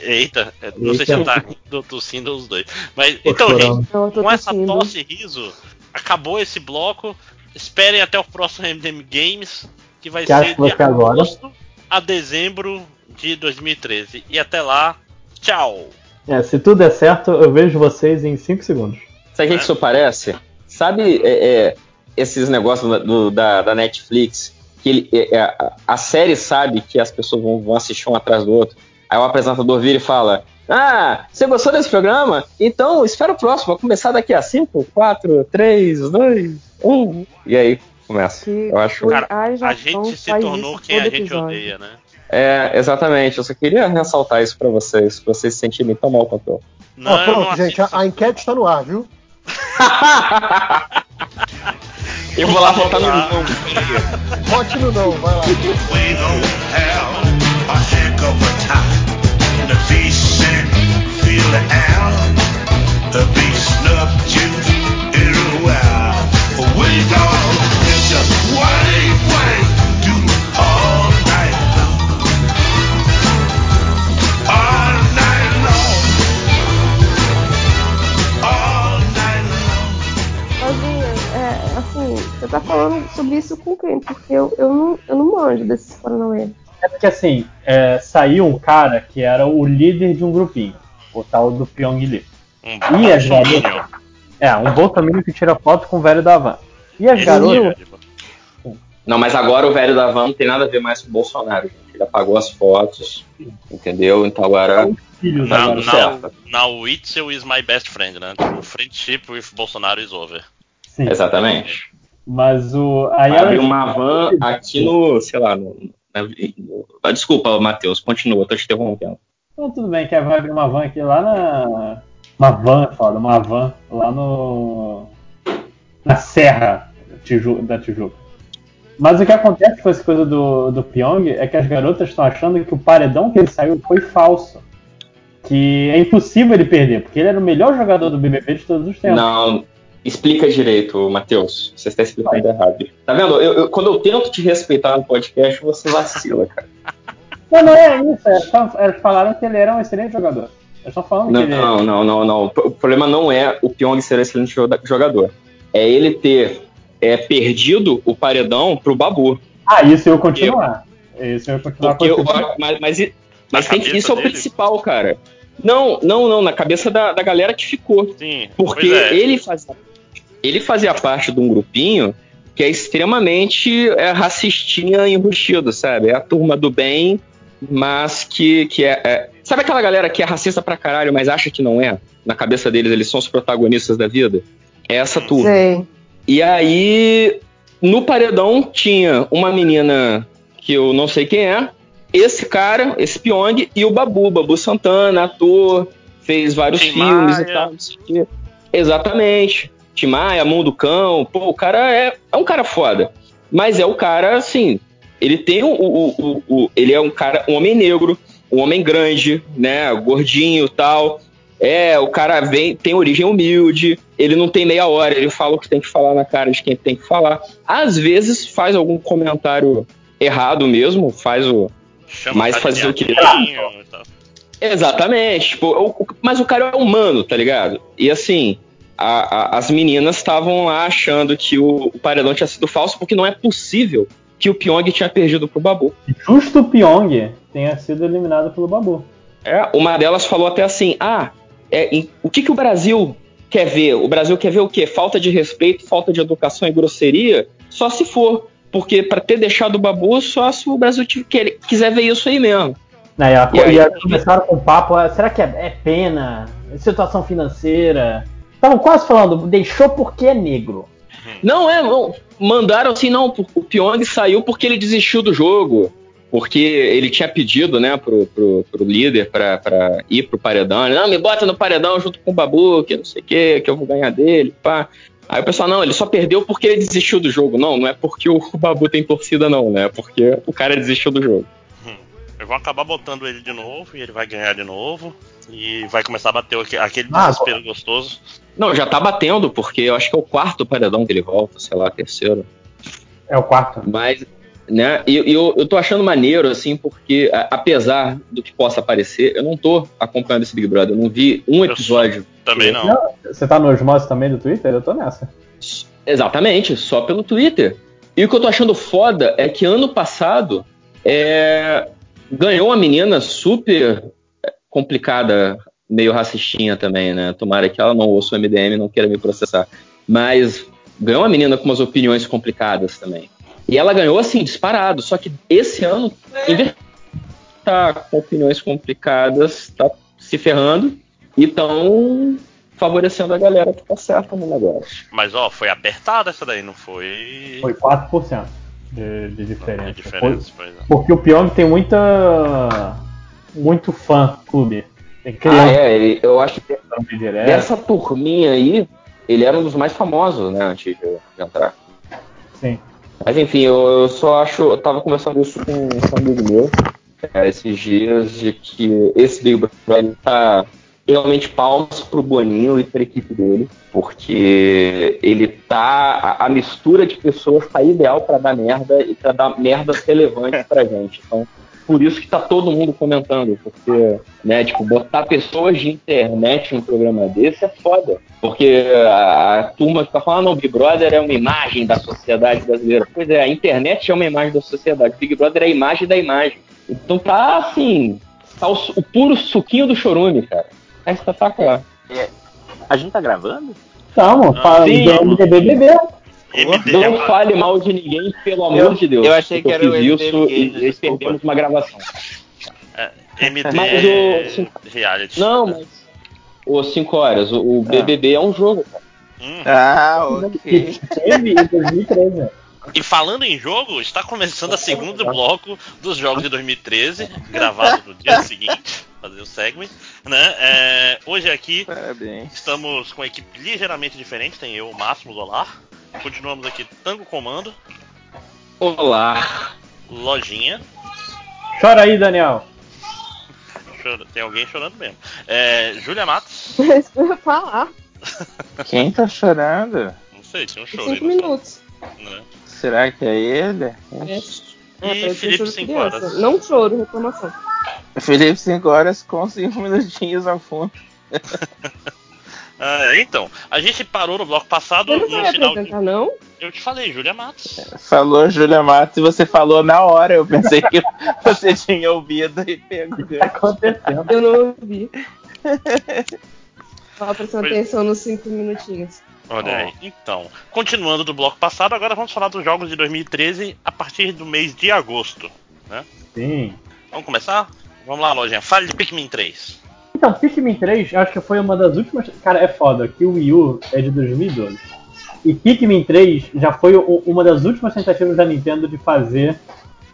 Eita, não sei se tá rindo, tossindo os dois. Mas, então, gente, com essa tosse e riso, acabou esse bloco. Esperem até o próximo MDM Games, que vai que ser de agosto a dezembro de 2013. E até lá, tchau! É, se tudo der certo, eu vejo vocês em 5 segundos. Sabe o que, é. que isso parece? Sabe é, é, esses negócios do, da, da, Netflix, que ele, é, é, a série sabe que as pessoas vão, vão assistir um atrás do outro, Aí o apresentador vira e fala: Ah, você gostou desse programa? Então espera o próximo, vai começar daqui a 5, 4, 3, 2, 1. E aí começa. Eu acho. Cara, a gente se tornou quem a gente episódio. odeia, né? É, exatamente. Eu só queria ressaltar isso pra vocês, pra vocês se sentirem tão mal quanto eu. Não, oh, pronto, não gente, a, a, enquete está no ar, viu? eu vou lá votar no não. Vote no não, vai lá. feel the air. A big snub juice in a wow. We go tá falando sobre isso com quem? Porque eu, eu, não, eu não manjo desses Paranauê. É porque assim, é, saiu um cara que era o líder de um grupinho o tal do Pyong Lee. Um e as garotas. É, um bolsominion que tira foto com o velho da van. E as garotas. Não, mas agora o velho da van não tem nada a ver mais com o Bolsonaro, gente. Ele apagou as fotos, entendeu? Então agora. Now, now, now Itzel is my best friend, né? O friendship with Bolsonaro is over. Sim. Exatamente. Mas o. Aí Abre uma van aqui no. sei lá, no, no, Desculpa, Matheus, continua, tô te interrompendo. Então tudo bem, que vai abrir uma van aqui lá na. Uma van, é foda, uma van lá no. Na Serra da Tijuca. Mas o que acontece com essa coisa do, do Pyong é que as garotas estão achando que o paredão que ele saiu foi falso. Que é impossível ele perder, porque ele era o melhor jogador do BBB de todos os tempos. Não, explica direito, Matheus. Você está explicando errado. Tá vendo? Eu, eu, quando eu tento te respeitar no podcast, você vacila, cara. Não, não é isso. É só, eles falaram que ele era um excelente jogador. Eu só falando não, que ele... não, não, não, não. O problema não é o Pyong ser um excelente jogador. É ele ter é, perdido o paredão pro Babu. Ah, isso eu continuar. Isso eu continuar porque eu, Mas, mas, mas tem isso é o principal, cara. Não, não, não, na cabeça da, da galera que ficou. Sim. Porque é. ele fazia ele fazia parte de um grupinho que é extremamente é, racistinha e enrustido, sabe? É a turma do bem, mas que, que é, é, Sabe aquela galera que é racista pra caralho, mas acha que não é? Na cabeça deles, eles são os protagonistas da vida? É essa turma. Sei. E aí, no paredão, tinha uma menina que eu não sei quem é, esse cara, esse Pyong, e o Babu, Babu Santana, ator, fez vários filmes Maia. e tal, não sei o quê. Exatamente. Timaya, Mão do Cão, pô, o cara é, é um cara foda. Mas é o cara, assim, ele tem o, o, o, o, ele é um cara, um homem negro, um homem grande, né, gordinho tal. É, o cara vem, tem origem humilde, ele não tem meia hora, ele fala o que tem que falar na cara de quem tem que falar. Às vezes faz algum comentário errado mesmo, faz o. Chama mas fazer o que. Exatamente, tipo, mas o cara é humano, tá ligado? E assim, a, a, as meninas estavam lá achando que o, o, paredão tinha sido falso, porque não é possível que o Pyong tinha perdido pro Babu. Justo o Pyong tenha sido eliminado pelo Babu. É, uma delas falou até assim: ah, é, em, o que, que o Brasil quer ver? O Brasil quer ver o quê? Falta de respeito, falta de educação e grosseria? Só se for. Porque para ter deixado o Babu, só se o Brasil quer, quiser ver isso aí mesmo. É, e, a, e, aí, começaram com o papo, ah, será que é, é pena? Situação financeira? Estavam quase falando, deixou porque é negro. Não, é, não, mandaram assim, não, o Pyong saiu porque ele desistiu do jogo porque ele tinha pedido, né, pro, pro, pro líder pra, pra ir pro paredão. Ele, não, me bota no paredão junto com o Babu, que não sei o que, que eu vou ganhar dele, pá. Aí o pessoal, não, ele só perdeu porque ele desistiu do jogo. Não, não é porque o Babu tem torcida, não, né? É porque o cara desistiu do jogo. Eu vou acabar botando ele de novo e ele vai ganhar de novo. E vai começar a bater aquele ah, desespero gostoso. Não, já tá batendo, porque eu acho que é o quarto paredão que ele volta, sei lá, terceiro. É o quarto. Mas né? E eu, eu tô achando maneiro, assim, porque apesar do que possa parecer, eu não tô acompanhando esse Big Brother. Eu não vi um episódio. Também não. não. Você tá nos mods também do Twitter? Eu tô nessa. Exatamente, só pelo Twitter. E o que eu tô achando foda é que ano passado é, ganhou uma menina super complicada, meio racistinha também, né? Tomara que ela não ouça o MDM e não queira me processar. Mas ganhou uma menina com umas opiniões complicadas também. E ela ganhou assim, disparado. Só que esse ano, é. tá com opiniões complicadas, tá se ferrando e estão favorecendo a galera que tá certa no negócio. Mas ó, foi apertada essa daí, não foi. Foi 4% de, de diferença. De diferença é. Porque o Pyong tem muita. muito fã clube. Ah, é, ele, eu acho que dessa turminha aí, ele era um dos mais famosos, né, antes de, de entrar. Sim. Mas enfim, eu, eu, só acho. Eu tava conversando isso com, com um amigo meu é, esses dias, de que esse Big Brother tá realmente palmas pro Boninho e pra equipe dele, porque ele tá. A, a mistura de pessoas tá ideal para dar merda e para dar merda relevante pra gente. Então, por isso que tá todo mundo comentando, porque, né, tipo, botar pessoas de internet num programa desse é foda. Porque a, a turma fica falando, ah, não, Big Brother é uma imagem da sociedade brasileira. Pois é, a internet é uma imagem da sociedade. Big Brother é a imagem da imagem. Então tá assim, tá o, o puro suquinho do chorume, cara. É espetacular. É, a gente tá gravando? Estamos, ah, sim, BBB. Não fale mal de ninguém, pelo amor eu, de Deus. Eu achei que era o isso e perdemos uma gravação. É, MD mas o, reality. Não, mas o 5 horas, o, o BBB ah. é um jogo, cara. Hum. Ah, ok. 2013. E falando em jogo, está começando o segundo bloco dos jogos de 2013, gravado no dia seguinte, fazer o segment. Né? É, hoje aqui Parabéns. estamos com uma equipe ligeiramente diferente, tem eu, o Máximo do Olar. Continuamos aqui Tango Comando. Olá. Lojinha. Chora aí, Daniel. Tem alguém chorando mesmo. É, Júlia Matos. Isso que eu ia falar. Quem tá chorando? Não sei, tinha um choro. Cinco minutos. Né? Será que é ele? É. E é, Felipe 5 horas. Não choro, reclamação. Felipe 5 horas com 5 minutinhos ao fundo. Ah, então, a gente parou no bloco passado você não no final. De... não? Eu te falei, Júlia Matos. Falou Júlia Matos e você falou na hora. Eu pensei que você tinha ouvido e pegou. Tá acontecendo. Eu não ouvi. Tava prestando atenção nos 5 minutinhos. Olha aí. Então, continuando do bloco passado, agora vamos falar dos jogos de 2013 a partir do mês de agosto. Né? Sim. Vamos começar? Vamos lá, lojinha. Fale de Pikmin 3. Então, Pikmin 3, acho que foi uma das últimas. Cara, é foda, que o Wii U é de 2012. E Pikmin 3 já foi uma das últimas tentativas da Nintendo de fazer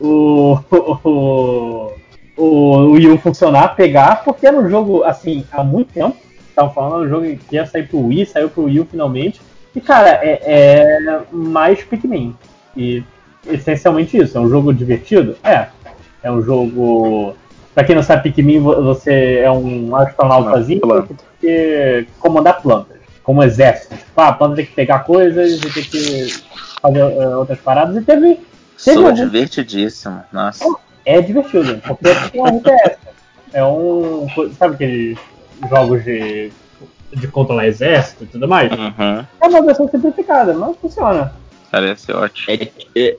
o, o, o, o Wii U funcionar, pegar, porque era um jogo, assim, há muito tempo. Estavam falando, um jogo que ia sair pro Wii, saiu pro Wii finalmente. E, cara, é, é mais Pikmin. E essencialmente isso. É um jogo divertido? É. É um jogo. Pra quem não sabe, Pikmin, você é um astronautazinho que tem que comandar plantas, como exército. Tipo, ah, a planta tem que pegar coisas e tem que fazer uh, outras paradas. E teve. teve Sou algum... divertidíssimo, nossa. É divertido, porque é um RTS. É um. Sabe aqueles jogos de, de controlar exército e tudo mais? Uhum. É uma versão simplificada, mas funciona. Parece ótimo. É, é,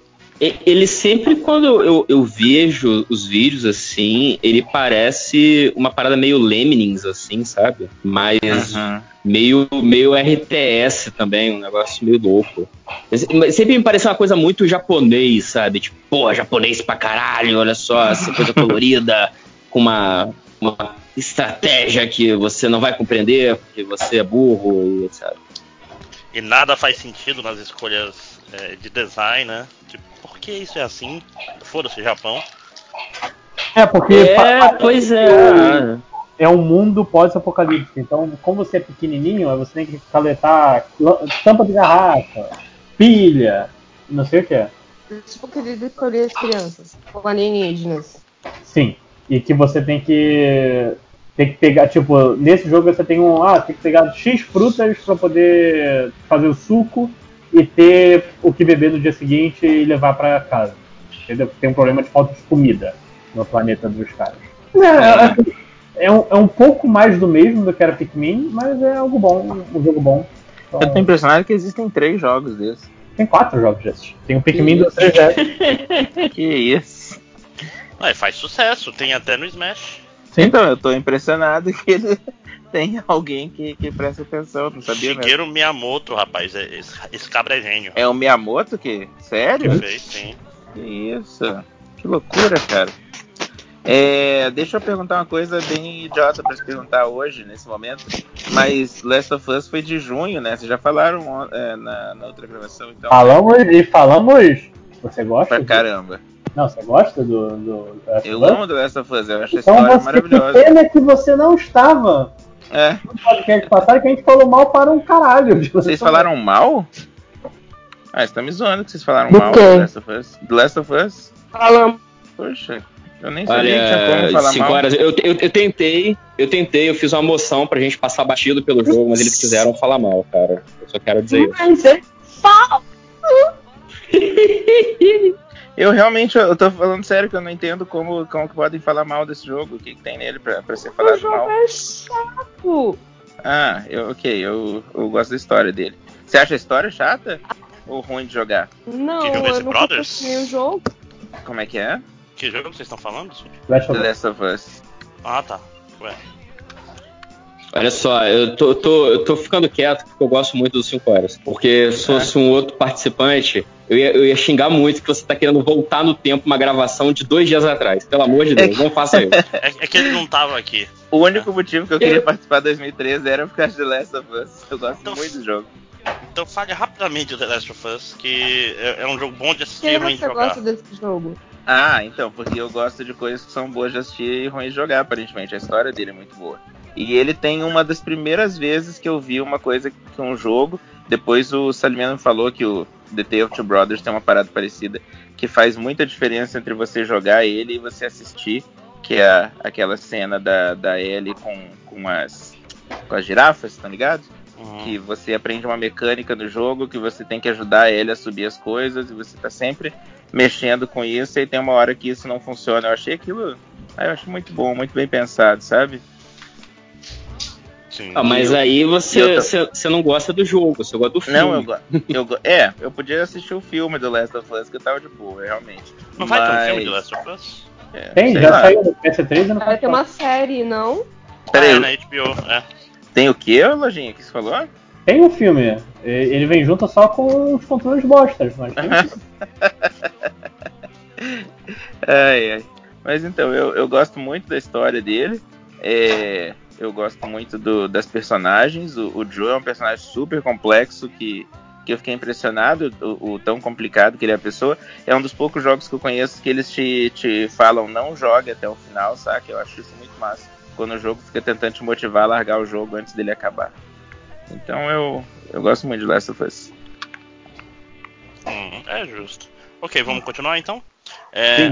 ele sempre, quando eu, eu vejo os vídeos assim, ele parece uma parada meio Lemmings, assim, sabe? Mas uhum. meio, meio RTS também, um negócio meio louco. Sempre me parece uma coisa muito japonês, sabe? Tipo, pô, japonês pra caralho, olha só, essa coisa colorida, com uma, uma estratégia que você não vai compreender porque você é burro e etc. E nada faz sentido nas escolhas é, de design, né? Tipo, por que isso é assim? Foda-se, Japão. É, porque. É, pois é. É um mundo pós-apocalíptico. Então, como você é pequenininho, você tem que coletar tampa de garrafa, pilha, não sei o que é. Tipo querido escolher as crianças, ou alienígenas. Sim. E que você tem que tem que pegar, tipo, nesse jogo você tem um, ah, tem que pegar X frutas para poder fazer o suco e ter o que beber no dia seguinte e levar para casa. Entendeu? Tem um problema de falta de comida no planeta dos caras. É, é, um, é um pouco mais do mesmo do que era Pikmin, mas é algo bom, um jogo bom. Então, Eu tô impressionado que existem três jogos desses. Tem quatro jogos desses. Tem o Pikmin do 3DS. que isso. Ué, faz sucesso, tem até no Smash. Sim, então, eu tô impressionado que ele tem alguém que, que presta atenção, não sabia Shigeru mesmo. Miyamoto, rapaz, é, esse, esse cabra é gênio. É o Miyamoto que? Sério? Fez, sim. Que isso, que loucura, cara. É, deixa eu perguntar uma coisa bem idiota para se perguntar hoje, nesse momento. Mas Last of Us foi de junho, né? Vocês já falaram é, na, na, outra gravação, então. Falamos e falamos. Você gosta? Pra caramba. Não, você gosta do. do eu amo The Last of Us, eu acho então a história maravilhosa. Que pena que você não estava. É. No podcast passado que a gente falou mal para um caralho. Vocês falaram mal? Ah, você tá me zoando que vocês falaram do mal do The Last of Us. The Last of Us? Falamos. Poxa, eu nem sabia Olha, que tinha como falar cinco mal. Horas, eu, eu, eu, tentei, eu tentei, eu fiz uma moção pra gente passar batido pelo jogo, mas eles quiseram falar mal, cara. Eu só quero dizer isso. Mas é falso! Eu realmente, eu tô falando sério que eu não entendo como, como que podem falar mal desse jogo. O que, que tem nele pra, pra ser falado mal. O jogo é chato. Ah, eu, ok, eu, eu gosto da história dele. Você acha a história chata? Ou ruim de jogar? Não, que jogo é eu não Brothers? o jogo. Como é que é? Que jogo vocês estão falando? The Last of Us. Ah, tá. Ué. Olha só, eu tô, tô, eu tô ficando quieto porque eu gosto muito dos 5 horas. Porque se fosse um outro participante, eu ia, eu ia xingar muito que você tá querendo voltar no tempo uma gravação de dois dias atrás. Pelo amor de Deus, é não faça isso. É, é, que ele não tava aqui. O único motivo que eu queria participar de 2013 era por causa de The Last of Us. Eu gosto então, muito do jogo. Então fale rapidamente o The Last of Us, que é, é um jogo bom de assistir e ruim de jogar. gosta desse jogo? Ah, então, porque eu gosto de coisas que são boas de assistir e ruins de jogar, aparentemente. A história dele é muito boa. E ele tem uma das primeiras vezes que eu vi uma coisa que um jogo. Depois o Salimiano falou que o The Tale of Two Brothers tem uma parada parecida, que faz muita diferença entre você jogar ele e você assistir, que é aquela cena da, da Ellie com, com, as, com as girafas, tá ligado? Uhum. Que você aprende uma mecânica no jogo, que você tem que ajudar a Ellie a subir as coisas, e você tá sempre mexendo com isso, e tem uma hora que isso não funciona. Eu achei aquilo. Ah, eu acho muito bom, muito bem pensado, sabe? Sim. Ah, mas eu, aí você, você, você, não gosta do jogo, você gosta do filme. Não, eu, eu É, eu podia assistir o filme do Last of Us, que eu tava de boa, realmente. Não mas... vai ter um filme do Last of Us? É, Tem, já lá. saiu no PS3 e Vai ter uma série, não? Peraí, ah, é na HBO, é. Tem o que, Lojinha, que você falou? Tem um filme. Ele vem junto só com os controles bostas, mas tem ai, ai. Mas então, eu, eu gosto muito da história dele. É, eu gosto muito do, das personagens. O, o, Joe é um personagem super complexo que, que eu fiquei impressionado o, o, tão complicado que ele é a pessoa. É um dos poucos jogos que eu conheço que eles te, te falam não jogue até o final, saca? Eu acho isso muito massa. Quando o jogo fica tentando te motivar a largar o jogo antes dele acabar. Então eu, eu gosto muito de Last of Us. Hum, é justo. Ok, vamos continuar então? É,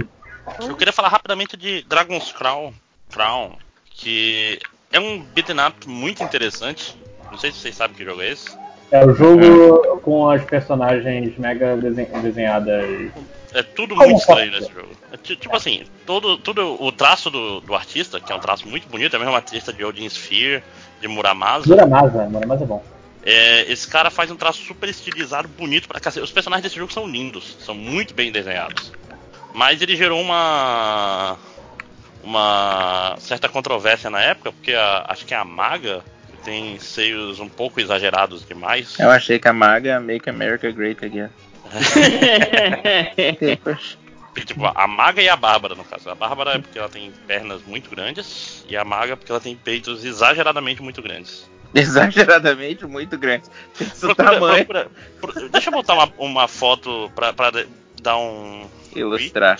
eu queria falar rapidamente de Dragon's Crown, Crown que é um beat'em up muito interessante. Não sei se vocês sabem que jogo é esse. É o jogo é. com as personagens mega desenhadas. É tudo muito estranho nesse jogo. É, tipo assim, todo, todo o traço do, do artista, que é um traço muito bonito, é a mesma artista de Odin Sphere, de Muramasa. Muramasa, Muramasa é bom. É, esse cara faz um traço super estilizado, bonito pra cacete. Os personagens desse jogo são lindos, são muito bem desenhados. Mas ele gerou uma uma certa controvérsia na época, porque a, acho que a Maga tem seios um pouco exagerados demais. Eu achei que a Maga Make America Great Again. tipo, a Maga e a Bárbara, no caso. A Bárbara é porque ela tem pernas muito grandes, e a Maga é porque ela tem peitos exageradamente muito grandes. Exageradamente muito grandes. Procura, tamanho. Procura, procura, deixa eu botar uma, uma foto pra, pra dar um. Ilustrar.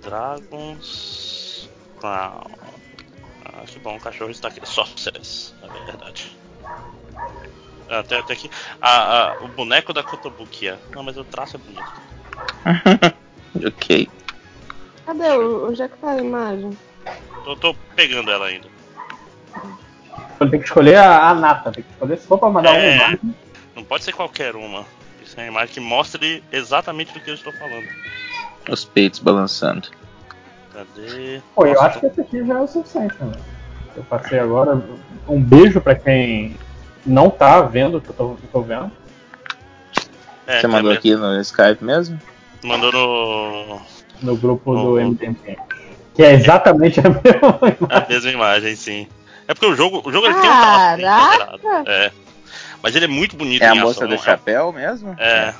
Dragons. Ah, que bom, o cachorro está aqui. Sorceress, na verdade. Até, até aqui. Ah, ah, o boneco da Kotobukiya. Não, mas o traço é bonito. ok. Cadê? Onde é que tá a imagem? Tô, tô pegando ela ainda. Tem que escolher a, a nata, tem que escolher se for pra mandar é, uma imagem. Não pode ser qualquer uma. Isso é uma imagem que mostre exatamente do que eu estou falando. Os peitos balançando. Cadê? Pô, eu acho que esse aqui já é o suficiente, né? Eu passei agora. Um beijo pra quem não tá vendo o que eu tô, que eu tô vendo. É, Você mandou aqui no Skype mesmo? Mandou no. No grupo no... do MTM. Que é exatamente a mesma imagem. A mesma imagem, sim. É porque o jogo, o jogo ele tem um traço É. Mas ele é muito bonito. É a moça ação. do é chapéu mesmo? É.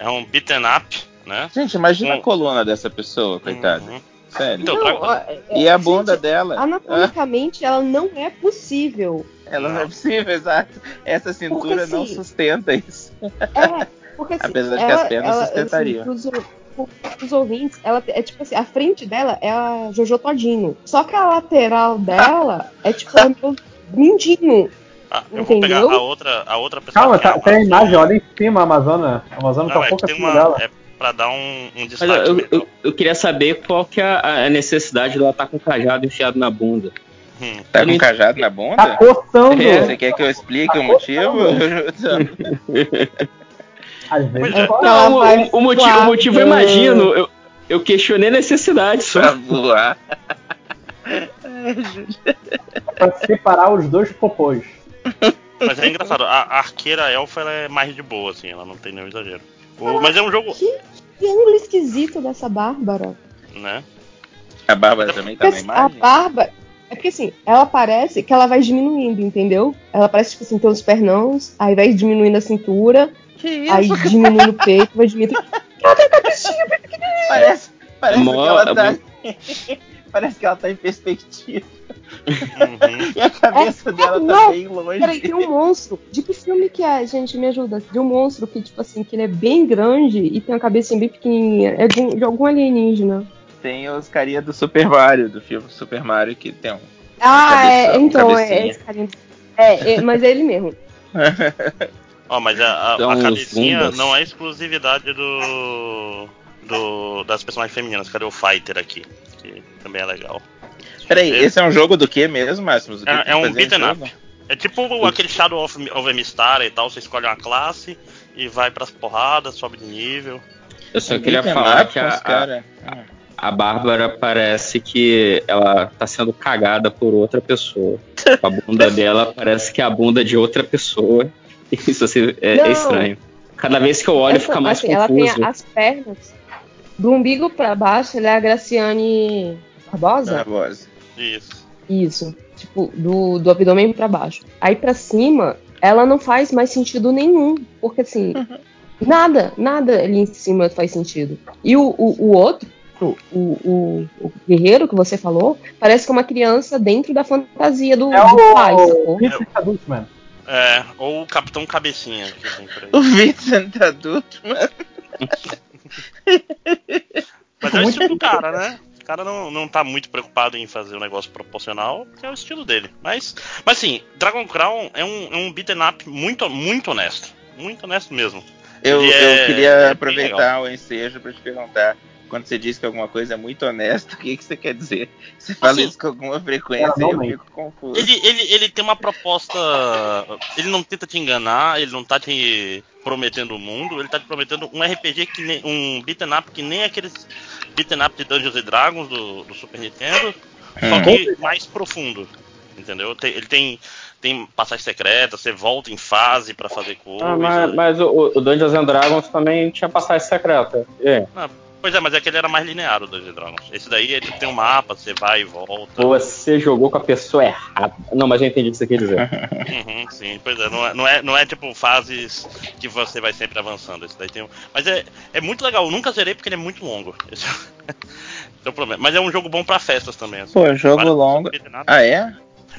É, um beaten up, né? Gente, imagina um... a coluna dessa pessoa, coitada. Uhum. Sério. Então, não, é, e a bunda gente, dela? Anatomicamente, ela não é possível. Ela não, não é possível, exato. Essa cintura porque, assim, não sustenta isso. É, porque assim, Apesar de que as pernas ela, sustentariam. Assim, os ouvintes, ela é tipo assim, a frente dela é a Jojo Todinho. Só que a lateral dela é tipo é meu mindinho. Ah, eu vou pegar a outra, a outra pessoa. Calma, tá, tem a imagem, olha em cima, a Amazônia. A Amazônia tá um é pouco acima uma, dela. É pra dar um, um destaque. Eu, eu, eu, queria saber qual que é a necessidade dela estar tá com o cajado enfiado na bunda. Hum. Tá com o cajado na bunda? Tá coçando. É, você quer que eu explique tá o motivo? Vezes é. Não, o, o, motivo, o motivo eu imagino. Eu, eu questionei a necessidade só. Pra voar. pra separar os dois popôs. Mas é engraçado, a, arqueira elfa ela é mais de boa, assim, ela não tem nenhum exagero. O, mas é um jogo. Que, que ângulo esquisito dessa Bárbara. Né? A Bárbara também tá na imagem? A Bárbara. É porque assim, ela parece que ela vai diminuindo, entendeu? Ela parece, tipo assim, ter os pernãos, aí vai diminuindo a cintura, que isso? Aí diminui o peito, vai diminuindo. Parece, parece que ela tá. Parece que ela tá em perspectiva. Uhum. e a cabeça é, dela é, tá não, bem longe. Peraí, tem um monstro. De que filme que é, gente? Me ajuda. De um monstro que, tipo assim, que ele é bem grande e tem uma cabecinha bem pequenininha. É de, de algum alienígena. Tem os carinha do Super Mario, do filme Super Mario, que tem um. Ah, é, então, é esse carinha. É, é, mas é ele mesmo. Ó, oh, mas a, a, então, a cabecinha não é exclusividade do, do. das personagens femininas. Cadê o Fighter aqui? Que também é legal. Peraí, esse é um jogo do que mesmo, Máximo? É, é um beat'em up. É tipo aquele Shadow of, of Mistar e tal, você escolhe uma classe e vai pras porradas, sobe de nível. Eu só queria falar que a, a, a Bárbara parece que ela tá sendo cagada por outra pessoa. A bunda dela parece que é a bunda de outra pessoa. Isso assim, é, é, estranho. Cada vez que eu olho, Essa, fica mais assim, confuso. Ela tem as pernas do umbigo para baixo, ela é a Graciane Barbosa? Barbosa. Isso. Isso. tipo, do, do abdômen para baixo. Aí para cima, ela não faz mais sentido nenhum, porque assim, uhum. nada, nada ali em cima faz sentido. E o, o, o outro, o, o, o, guerreiro que você falou, parece que é uma criança dentro da fantasia do, é do pai, sacou? Adulto, mano. É, ou o Capitão Cabecinha. o Vincent adulto, mano. Mas é o estilo do cara, né? O cara não, não tá muito preocupado em fazer um negócio proporcional, que é o estilo dele. Mas, mas assim, Dragon Crown é um, é um beat'em up muito, muito honesto. Muito honesto mesmo. Eu, é, eu queria é aproveitar o ensejo para te perguntar quando você diz que alguma coisa é muito honesta, o que, que você quer dizer? Você fala assim, isso com alguma frequência e eu fico confuso. Ele, ele, ele tem uma proposta. Ele não tenta te enganar, ele não tá te prometendo o mundo, ele tá te prometendo um RPG que nem. um beat'em up que nem aqueles beat'em up de Dungeons and Dragons do, do Super Nintendo, hum. só que mais profundo. Entendeu? Ele tem tem passagem secreta, você volta em fase para fazer coisa. Ah, mas, mas o, o, Dungeons and Dragons também tinha passagem secreta. É. Ah, Pois é, mas aquele era mais linear o Dungeons Dragons. Esse daí é, tipo, tem um mapa, você vai e volta. Você jogou com a pessoa errada. Não, mas eu entendi o que você quer dizer. uhum, sim, pois é não, é. não é. Não é tipo fases que você vai sempre avançando. Esse daí tem um... Mas é, é muito legal. Eu nunca zerei porque ele é muito longo. Esse é o problema. Mas é um jogo bom pra festas também. Assim. Pô, jogo longo. Ah, é?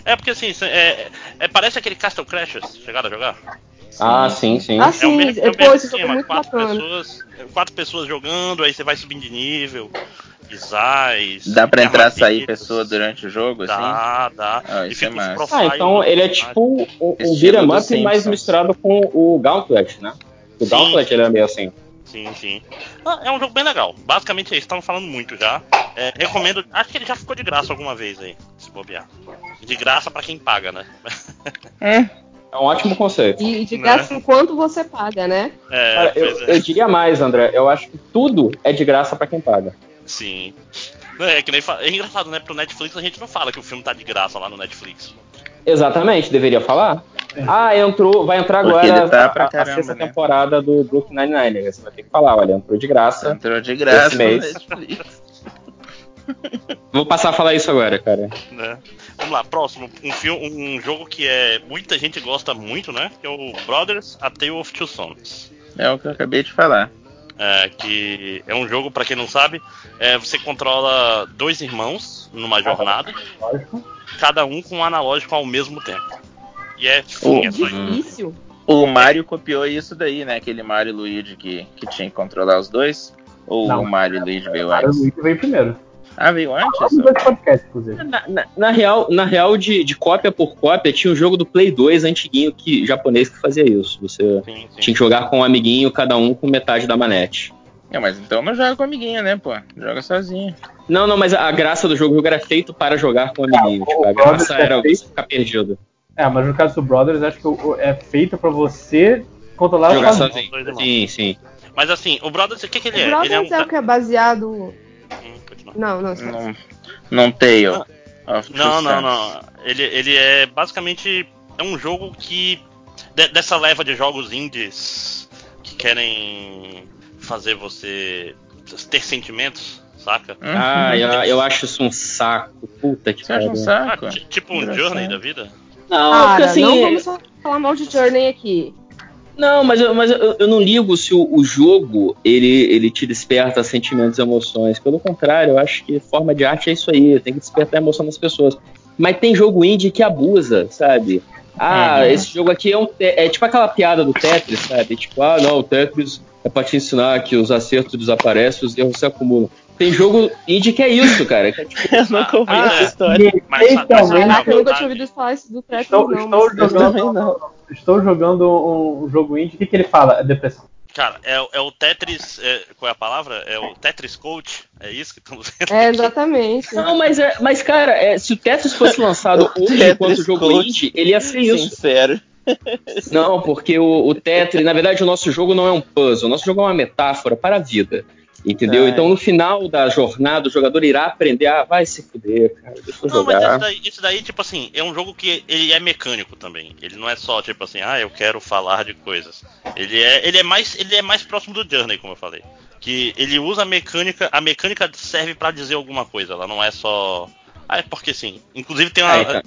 É porque assim, é, é, parece aquele Castle Crashers. Chegaram a jogar? Ah, sim, sim. Ah, sim. É o mesmo, é o mesmo esquema, quatro pessoas, quatro pessoas jogando, aí você vai subindo de nível. Isais, dá pra entrar e sair pessoa durante o jogo, dá, assim? Dá, dá. Ah, isso é massa. Ah, então ele é tipo um, um beat'em up mais misturado com o Gauntlet, né? O sim. Gauntlet ele é meio assim. Sim, sim. Ah, é um jogo bem legal. Basicamente é isso, estavam falando muito já. É, recomendo. Acho que ele já ficou de graça alguma vez aí, se bobear. De graça para quem paga, né? É. É um ótimo conceito. E de graça né? enquanto você paga, né? É, Cara, eu, é. eu, diria mais, André. Eu acho que tudo é de graça para quem paga. Sim. É, que nem é engraçado, né? Pro Netflix a gente não fala que o filme tá de graça lá no Netflix. Exatamente, deveria falar. Ah, entrou, vai entrar agora tá a, caramba, a, sexta né? temporada do Brooklyn Nine-Nine. Você vai ter que falar, olha, entrou de graça. Entrou de graça mês. Vou passar a falar isso agora, cara. Né? Vamos lá, próximo. Um, filme, um jogo que é muita gente gosta muito, né? Que é o Brothers A Tale of Two Sons. É o que eu acabei de falar. É, que é um jogo, para quem não sabe, é, você controla dois irmãos numa jornada, cada um com um analógico ao mesmo tempo. E é, sim, é só. O Mario copiou isso daí, né? Aquele Mario Luigi que, que tinha que controlar os dois. Ou não, o Mario Luigi veio antes? O Mario Luigi veio primeiro. Ah, veio antes? Na, na, na, real, na real de, de, cópia por cópia, tinha um jogo do Play 2 antiguinho que, japonês que fazia isso. Você sim, sim. tinha que jogar com um amiguinho, cada um com metade da manete. É, mas então não joga com amiguinho, né, pô? Joga sozinho. Não, não, mas a graça do jogo, era feito para jogar com amiguinho. tipo, a graça era é feito... ficar perdido. É, mas no caso do Brothers, acho que é feito para você controlar jogar sozinho. sozinho. Sim, sim. Mas assim, o Brothers, o que, que ele é? O Brothers ele é, um... é o que é baseado não, não. Não, não Tale. Não, não, não. Ele, ele é basicamente é um jogo que de, dessa leva de jogos indies que querem fazer você ter sentimentos, saca? Uhum. Ah, eu, eu acho isso um saco. Puta que pariu. Um saco? Ah, tipo um Journey da vida? Não, Cara, porque assim. Não vamos falar mal de Journey aqui. Não, mas, eu, mas eu, eu não ligo se o, o, jogo ele, ele te desperta sentimentos e emoções. Pelo contrário, eu acho que forma de arte é isso aí, tem que despertar a emoção das pessoas. Mas tem jogo indie que abusa, sabe? Ah, uhum. esse jogo aqui é, um, é, é, tipo aquela piada do Tetris, sabe? Tipo, ah, não, o Tetris é pra te ensinar que os acertos desaparecem, os erros se acumulam. Tem jogo indie que é isso, cara. Que é tipo, eu nunca ouvi ah, essa história. Mas, mas, mas, mas, eu nunca tinha ouvido falar do Tetris, estou, não. Estou jogando, não estou jogando um, jogo indie, o que, que ele fala? É depressão. Cara, é, é o Tetris. É, qual é a palavra? É o Tetris Coach? É isso que estamos vendo? É, exatamente. Não, mas, é, mas cara, é, se o Tetris fosse lançado hoje enquanto jogo Coach. indie, ele ia ser isso. Sincero. Não, porque o, o Tetris, na verdade, o nosso jogo não é um puzzle, o nosso jogo é uma metáfora para a vida. Entendeu? É. Então no final da jornada o jogador irá aprender, ah, vai se fuder, cara, deixa eu não, jogar. Mas isso daí, isso daí, tipo assim, é um jogo que ele é mecânico também. Ele não é só, tipo assim, ah, eu quero falar de coisas. Ele é, ele é, mais, ele é mais próximo do Journey, como eu falei. Que ele usa a mecânica, a mecânica serve para dizer alguma coisa, ela não é só. Ah, é porque sim. Inclusive tem uma. É, então.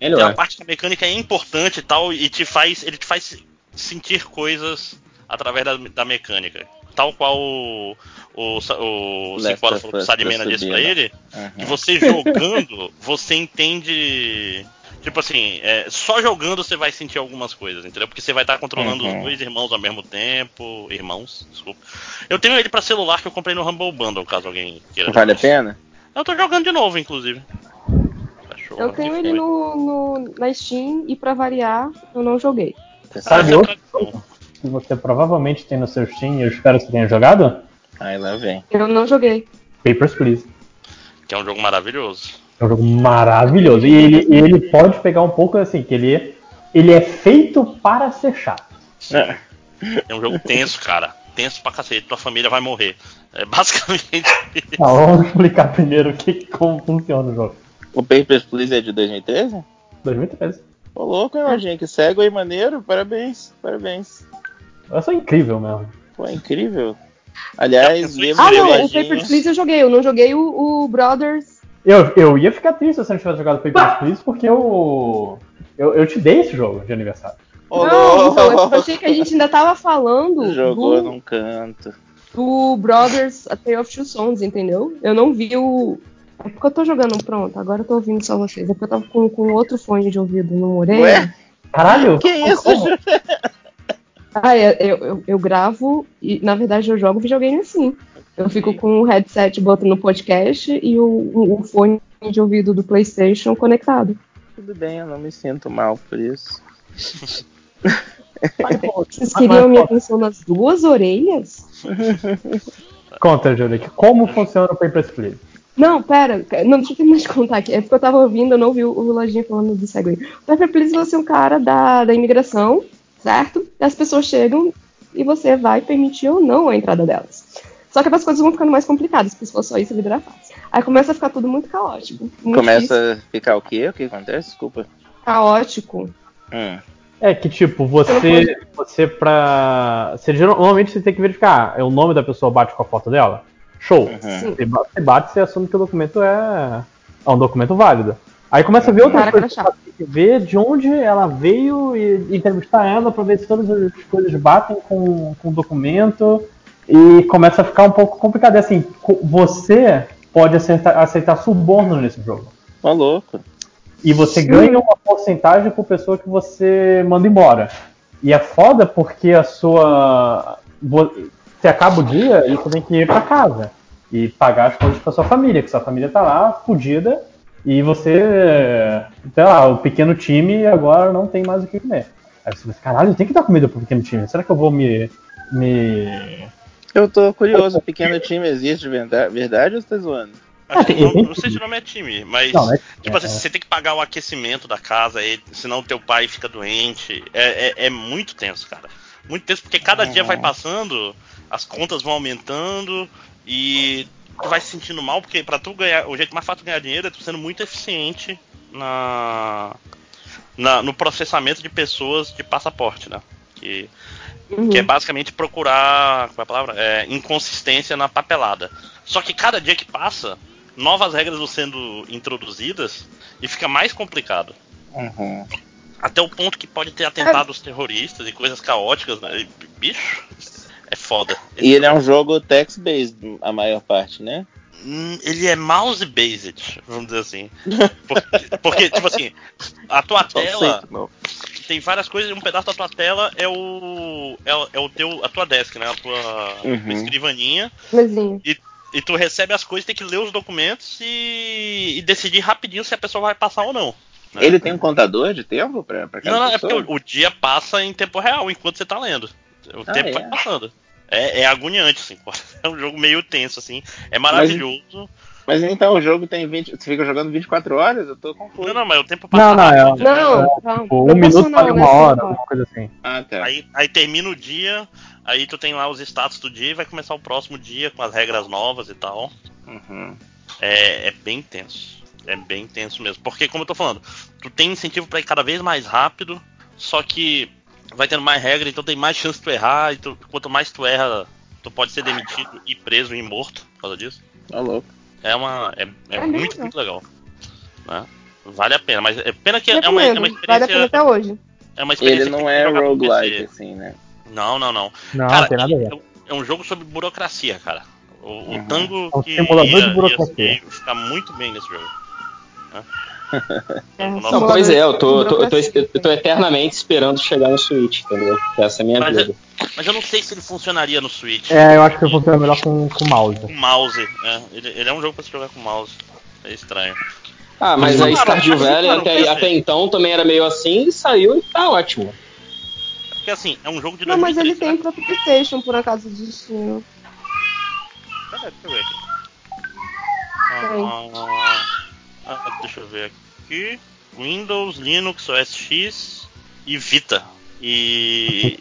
Melhor. Tem uma parte da mecânica é importante e tal, e te faz. Ele te faz sentir coisas através da, da mecânica. Tal qual o, o, o Cipolla falou pro Sadimena disse pra ele, uhum. que você jogando, você entende. Tipo assim, é, só jogando você vai sentir algumas coisas, entendeu? Porque você vai estar controlando uhum. os dois irmãos ao mesmo tempo. Irmãos, desculpa. Eu tenho ele para celular que eu comprei no Humble Bundle, caso alguém queira. Vale a pena? Eu tô jogando de novo, inclusive. Cachorro, eu tenho ele no, no, na Steam e para variar, eu não joguei. Você sabe ah, outro que você provavelmente tem no seu Steam e eu espero que você tenha jogado? Aí lá vem. Eu não joguei. Papers, Please. Que é um jogo maravilhoso. É um jogo maravilhoso. E ele, ele pode pegar um pouco assim, que ele, ele é feito para ser chato. É. é um jogo tenso, cara. Tenso pra cacete. Tua família vai morrer. É basicamente isso. Ah, vamos explicar primeiro que, como funciona o jogo. O Papers, Please é de 2013? 2013. Ô louco, Jorginho, que cego aí, maneiro. Parabéns, parabéns. Eu sou incrível mesmo. Pô, é incrível. Aliás, lembro Ah, não, o Papers, Please eu joguei. Eu não joguei o, o Brothers. Eu, eu ia ficar triste se você não tivesse jogado Papers, Please, porque eu, eu, eu te dei esse jogo de aniversário. Oh, não, então, eu achei que a gente ainda tava falando. Jogou do, num canto. Do Brothers A Tale of Two Sons, entendeu? Eu não vi o, é porque eu tô jogando pronto, agora eu tô ouvindo só vocês. É porque eu tava com, com outro fone de ouvido no orelha. Caralho! Que isso? Ah, é, eu, eu, eu, gravo e, na verdade, eu jogo videogame assim. Eu fico com o headset botando no podcast e o, o, fone de ouvido do PlayStation conectado. Tudo bem, eu não me sinto mal por isso. Vocês queriam minha atenção nas duas orelhas? Conta, Júlia, como funciona o Papers, Please? Não, pera, não, deixa eu terminar de contar aqui. É porque eu tava ouvindo, eu não ouvi o, o Lojinha falando do Segway. O Pepper Please você é um cara da, da imigração, certo? E as pessoas chegam e você vai permitir ou não a entrada delas. Só que as coisas vão ficando mais complicadas, porque se for só isso, a vida era fácil. Aí começa a ficar tudo muito caótico. Muito começa difícil. a ficar o quê? O que acontece? Desculpa. Caótico. Hum. É que, tipo, você, você pra. Você, normalmente você tem que verificar. É o nome da pessoa bate com a foto dela? Show. Uhum. Você bate, você assume que o documento é, é um documento válido. Aí começa a ver outras coisas. Ver de onde ela veio e entrevistar ela para ver se todas as coisas batem com, com o documento. E começa a ficar um pouco complicado. É assim, você pode aceitar, aceitar suborno nesse jogo. Tá louco. E você Sim. ganha uma porcentagem por pessoa que você manda embora. E é foda porque a sua você acaba o dia e você tem que ir para casa e pagar as coisas para sua família, que sua família tá lá fodida e você, sei lá, o pequeno time agora não tem mais o que comer. Aí você pensa, caralho, tem que dar comida pro pequeno time. Será que eu vou me. me... Eu tô curioso, o pequeno time existe de verdade, verdade ou você tá zoando? Ah, não, não, sei se o nome é time, mas não, é, tipo assim, é, você tem que pagar o aquecimento da casa, senão teu pai fica doente. É, é, é muito tenso, cara. Muito tenso, porque cada dia vai passando, as contas vão aumentando e tu vai se sentindo mal, porque para tu ganhar, o jeito mais fácil de ganhar dinheiro é tu sendo muito eficiente na, na no processamento de pessoas de passaporte, né? Que, uhum. que é basicamente procurar, qual é a palavra? É, inconsistência na papelada. Só que cada dia que passa, novas regras vão sendo introduzidas e fica mais complicado. Uhum. Até o ponto que pode ter atentados terroristas e coisas caóticas, né? Bicho, é foda. E ele é um jogo text-based, a maior parte, né? Hum, ele é mouse-based, vamos dizer assim. Porque, porque, tipo assim, a tua tela. Tem várias coisas, um pedaço da tua tela é o. É, é o teu. a tua desk, né? A tua, uhum. escrivaninha. E, e tu recebe as coisas, tem que ler os documentos e, e decidir rapidinho se a pessoa vai passar ou não. Né? Ele tem um contador de tempo pra, pra cada Não, não, pessoa? é porque o, o, dia passa em tempo real enquanto você tá lendo. O ah, tempo é? vai passando. É, é agoniante, assim. É um jogo meio tenso, assim. É maravilhoso. Mas, mas então o jogo tem 20. Você fica jogando 24 horas? Eu tô confuso. Não, não, mas o tempo passa não, não, rápido. É, não, não, não, tipo, Um minuto para uma hora, uma coisa assim. Ah, tá. Aí, aí termina o dia, aí tu tem lá os status do dia e vai começar o próximo dia com as regras novas e tal. Uhum. É, é bem tenso. É bem tenso mesmo. Porque, como eu tô falando, tu tem incentivo para ir cada vez mais rápido, só que vai tendo mais regra, então tem mais chance de tu errar, e tu, quanto mais tu erra, tu pode ser demitido e preso e morto por causa disso. Tá louco. É uma. É, é, é muito, muito legal. Né? Vale a pena, mas é pena que é uma, é uma experiência. Vale a pena até hoje. É uma experiência Ele não é roguelike, assim, né? Não, não, não. Não, cara, tem nada a ver. É um jogo sobre burocracia, cara. O, o Uhum. tango É um que simulador ia, de burocracia. ia ficar muito bem nesse jogo. É, Não, Não, pois é, eu tô, tô, eu, tô, eu tô eternamente esperando chegar no Switch, entendeu? Essa é a minha Mas, vida. mas eu não sei se ele funcionaria no Switch. É, eu acho que funciona melhor com, com mouse. Com mouse. É, ele, ele é um jogo pra se jogar com mouse. É estranho. Ah, mas a Claro, Stardew Valley até, até então também era meio assim e saiu e tá ótimo. Porque assim, é um jogo de Não, mas ele 2013, tem né? pra PlayStation, por acaso, destino. Cadê? Deixa eu ver aqui. Ah, ah, deixa eu ver aqui. Windows, Linux, OS X e Vita. E.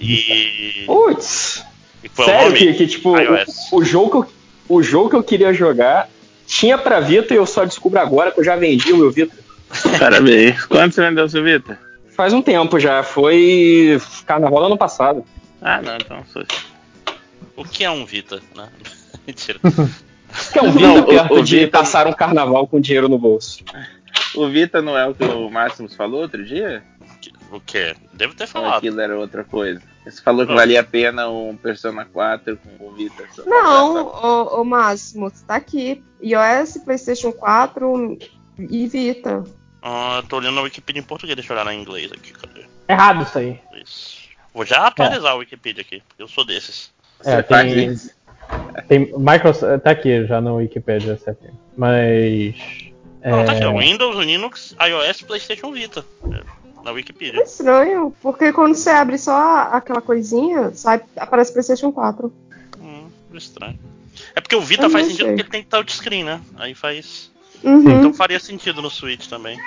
e, Putz! e é o Sério nome? que, que, tipo, o, o jogo que eu, o jogo que eu queria jogar tinha pra Vita e eu só descubro agora que eu já vendi o meu Vita. Parabéns. Quanto você vendeu seu Vita? Faz um tempo já, foi carnaval ano passado. Ah, não, então. O que é um Vita? Né? Mentira. Que é um Não, Vita o- perto o de Vita- passar um carnaval com dinheiro no bolso. O Vita não é o que o Máximos falou outro dia? O que? Devo ter Ou falado. aquilo era outra coisa? Você falou que valia a pena um Persona 4 com o Vita. Não, ô, ô Máximo, tá aqui. iOS, PlayStation 4 e Vita. Ah, tô olhando na Wikipedia em português, deixa eu olhar na inglês aqui, cadê? Errado isso aí. Isso. Vou já atualizar a Wikipedia aqui, porque eu sou desses. Você É, faz tem, isso? Tem Microsoft, tá aqui já no Wikipedia, certo? Mas Não, tá aqui, ó. é, Windows, Linux, iOS, PlayStation Vita. É, Na É Wikipedia. estranho, porque quando você abre só aquela coisinha, sai, aparece PlayStation 4. Hum, estranho. É porque o Vita Eu faz sentido porque ele tem touchscreen, né? Aí faz. Uhum. Então faria sentido no Switch também.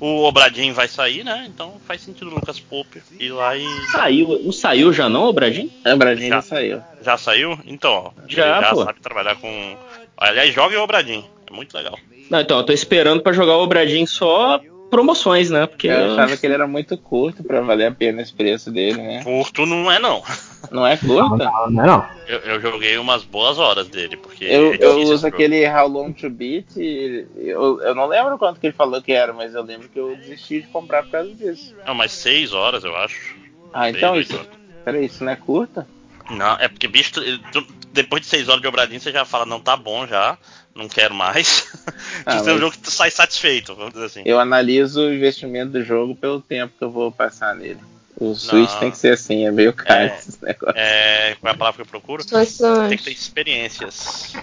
O Obradinho vai sair, né? Então faz sentido o Lucas Pope ir lá e. Saiu, não saiu já não, Bradinho? A Bradinha Já. já saiu. Já saiu? Então, ó. Já, já pô. sabe trabalhar com. Aliás, joga o Obradinho. É muito legal. Não, então, eu tô esperando pra jogar o Bradinho só promoções, né? Porque Eu achava que ele era muito curto pra valer a pena esse preço dele, né? Curto não é, não. Não é curto? não, não é não. Eu, eu joguei umas boas horas dele, porque. Eu, é eu uso aquele How Long to Beat e eu, eu não lembro quanto que ele falou que era, mas eu lembro que eu desisti de comprar por causa disso. Não, mas seis horas, eu acho. Ah, Seis, então isso. horas. Peraí, isso não é curto? Não, é porque, bicho, tu- tu- depois de seis horas de Obradinho, você já fala, não, tá bom já, não quero mais. Ah, Isso é um mas- jogo que tu sai satisfeito, vamos dizer assim. Eu analiso o investimento do jogo pelo tempo que eu vou passar nele. O Switch tem que ser assim, é meio caro É. esses negócios. É, qual é a palavra que eu procuro? Tem que ter experiências.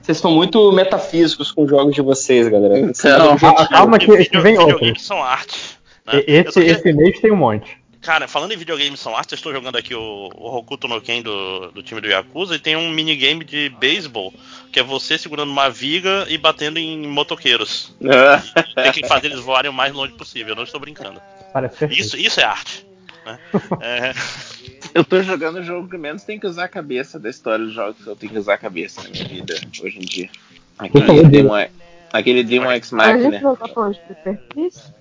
vocês estão muito metafísicos com os jogos de vocês, galera. Então, Ah, calma que, que vem outro. são arte. né? Esse, esse mês tem um monte. Cara, falando em videogames são arte, eu estou jogando aqui o, o Hokuto no Ken do, do time do Yakuza e tem um minigame de beisebol, que é você segurando uma viga e batendo em motoqueiros. Tem que fazer eles voarem o mais longe possível, eu não estou brincando. Perfeito. Isso, isso é arte. né? É, eu tô jogando o jogo que menos tem que usar a cabeça da história dos jogos que eu tenho que usar a cabeça na minha vida hoje em dia. Demon, aquele Demon X A Machina. gente voltar pra perfis?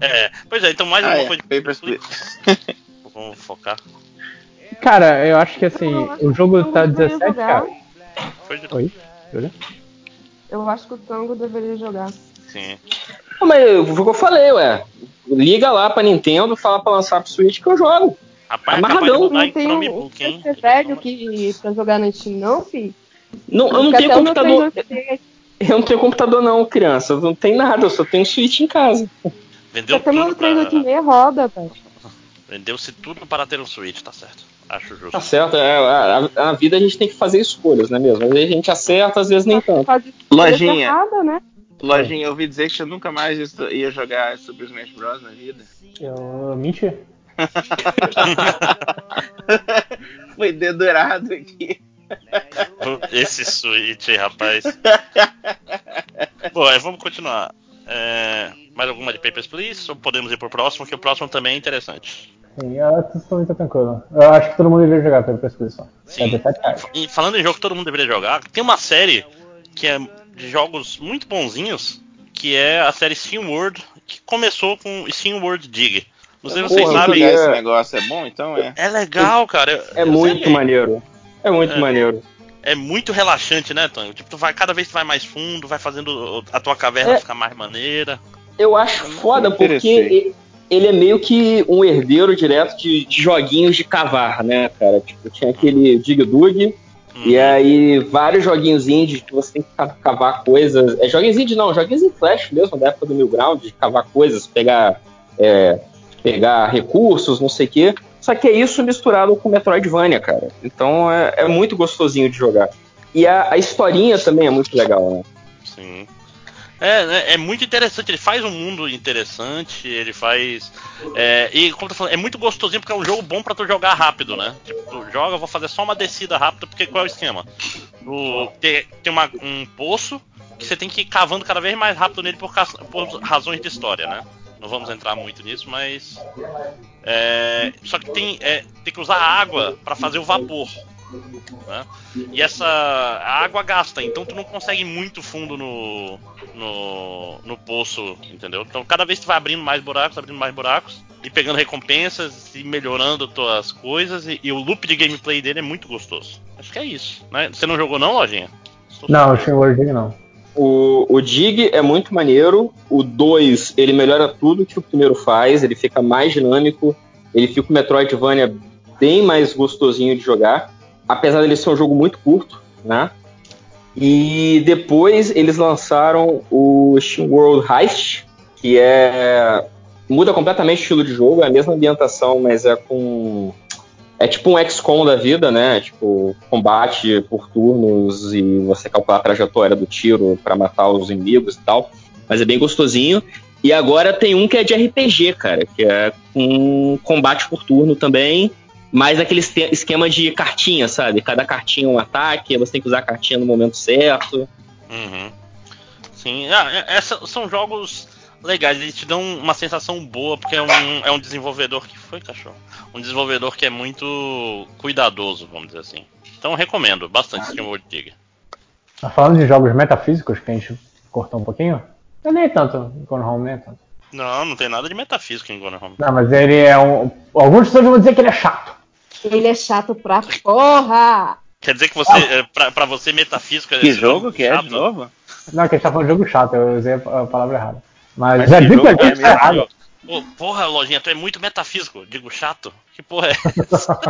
é, pois é, então mais Ah, alguma é, coisa de Please. Vamos focar. Cara, eu acho que assim, o jogo tá Eu deveria 17 jogar. de... Oi? Júlia? Eu acho que o Tango deveria jogar. Sim. Não, mas foi o que eu falei, ué. Liga lá pra Nintendo, fala pra lançar pro Switch que eu jogo. Rapaz, Amarradão, de mudar Não em tem um velho que, pra jogar na Steam, não, fi? Não, eu não tenho computador. 386 Eu não tenho computador, não, criança. Eu não tenho nada, eu só tenho Switch em casa. Vendeu Até meu tudo pra... 386 roda, velho. Vendeu-se tudo para ter um Switch, tá certo. Acho justo. Tá certo, é, a, a vida a gente tem que fazer escolhas, não é mesmo? Às vezes a gente acerta, às vezes nem tanto. Lojinha. errada, né? Lojinha, eu ouvi dizer que você nunca mais ia jogar Super Smash Bros. na vida. Eu menti. Foi dedurado aqui. Esse Switch, aí, rapaz. Bom, aí vamos continuar. É, mais alguma de Papers, Please? Ou podemos ir pro próximo, que o próximo também é interessante. Sim, eu tô muito tranquilo. Eu acho que todo mundo deveria jogar pela prescrição. É Sim. 17 reais. E falando em jogo que todo mundo deveria jogar, tem uma série que é de jogos muito bonzinhos, que é a série Steam World, que começou com Steam World Dig. Não sei se vocês Porra, sabem. esse negócio é bom, então é. É legal, cara. Eu- É eu muito maneiro. É muito É. maneiro. é muito relaxante, né, Tony? Tipo, tu vai, cada vez tu vai mais fundo, vai fazendo a tua caverna é. ficar mais maneira. Eu acho foda porque ele é meio que um herdeiro direto de, de, joguinhos de cavar, né, cara? Tipo, tinha aquele Dig Dug, uhum. e aí vários joguinhos indie que você tem que cavar coisas. É joguinhos indie não, joguinhos em flash mesmo, da época do New Ground, de cavar coisas, pegar, é, pegar recursos, não sei o quê. Só que é isso misturado com Metroidvania, cara. Então é, é muito gostosinho de jogar. E a, a historinha também é muito legal, né? Sim. É, né, é muito interessante, ele faz um mundo interessante, ele faz. É, e como tu falando, é muito gostosinho porque é um jogo bom para tu jogar rápido, né? Tipo, tu joga, vou fazer só uma descida rápida, porque qual é o esquema? Tu tem, tem uma, um poço que você tem que ir cavando cada vez mais rápido nele por, por razões de história, né? Não vamos entrar muito nisso, mas. É, só que tem, é, tem que usar água para fazer o vapor. Né? E essa água gasta, então tu não consegue muito fundo no, no, no poço, entendeu? Então cada vez tu vai abrindo mais buracos, abrindo mais buracos, e pegando recompensas e melhorando tuas coisas, e, e o loop de gameplay dele é muito gostoso. Acho que é isso, né? Você não jogou não, Lojinha? Não, o Shinward não. O, o Dig é muito maneiro. O 2, ele melhora tudo que o primeiro faz. Ele fica mais dinâmico. Ele fica o Metroidvania bem mais gostosinho de jogar apesar dele ser um jogo muito curto, né? E depois eles lançaram o Steam World Heist, que é muda completamente o estilo de jogo, é a mesma ambientação, mas é com é tipo um XCOM da vida, né? Tipo, combate por turnos e você calcular a trajetória do tiro para matar os inimigos e tal. Mas é bem gostosinho. E agora tem um que é de RPG, cara, que é com combate por turno também mais aquele esquema de cartinha, sabe? Cada cartinha é um ataque, você tem que usar a cartinha no momento certo. Uhum. Sim, ah, é, são jogos legais, eles te dão uma sensação boa, porque é um, é um desenvolvedor que foi, cachorro? Um desenvolvedor que é muito cuidadoso, vamos dizer assim. Então recomendo bastante Steam World Digger. Tá falando de jogos metafísicos, que a gente cortou um pouquinho? Eu nem tanto, Gone Home nem tanto. Não, não tem nada de metafísico em Gone Home. Não, mas ele é um. Algumas pessoas vão dizer que ele é chato. Ele é chato pra porra! Quer dizer que você, ah. pra, pra você, metafísico é Que jogo que é de novo? Não, que a gente tá falando de jogo chato, eu usei a palavra errada. Mas, Mas é jogo é errado. Pô, porra, lojinha, tu é muito metafísico. Digo chato? Que porra é essa?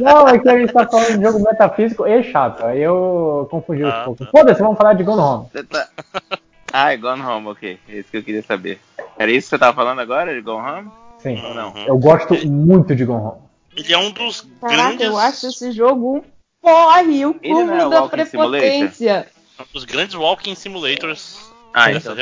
Não, é que a gente tá falando de jogo metafísico e chato. Aí eu confundi ah, um pouco. Tá. Foda-se, vamos falar de Gone Home. Tá... Ah, é Gone Home, ok. É isso que eu queria saber. Era isso que você tava falando agora, de Gone Home? Sim. Uhum. Eu gosto muito de Gone Home. Ele é um dos Caraca, grandes. Eu acho esse jogo um porre, o cúmulo é da prepotência. Um dos grandes walking simulators. Ah, então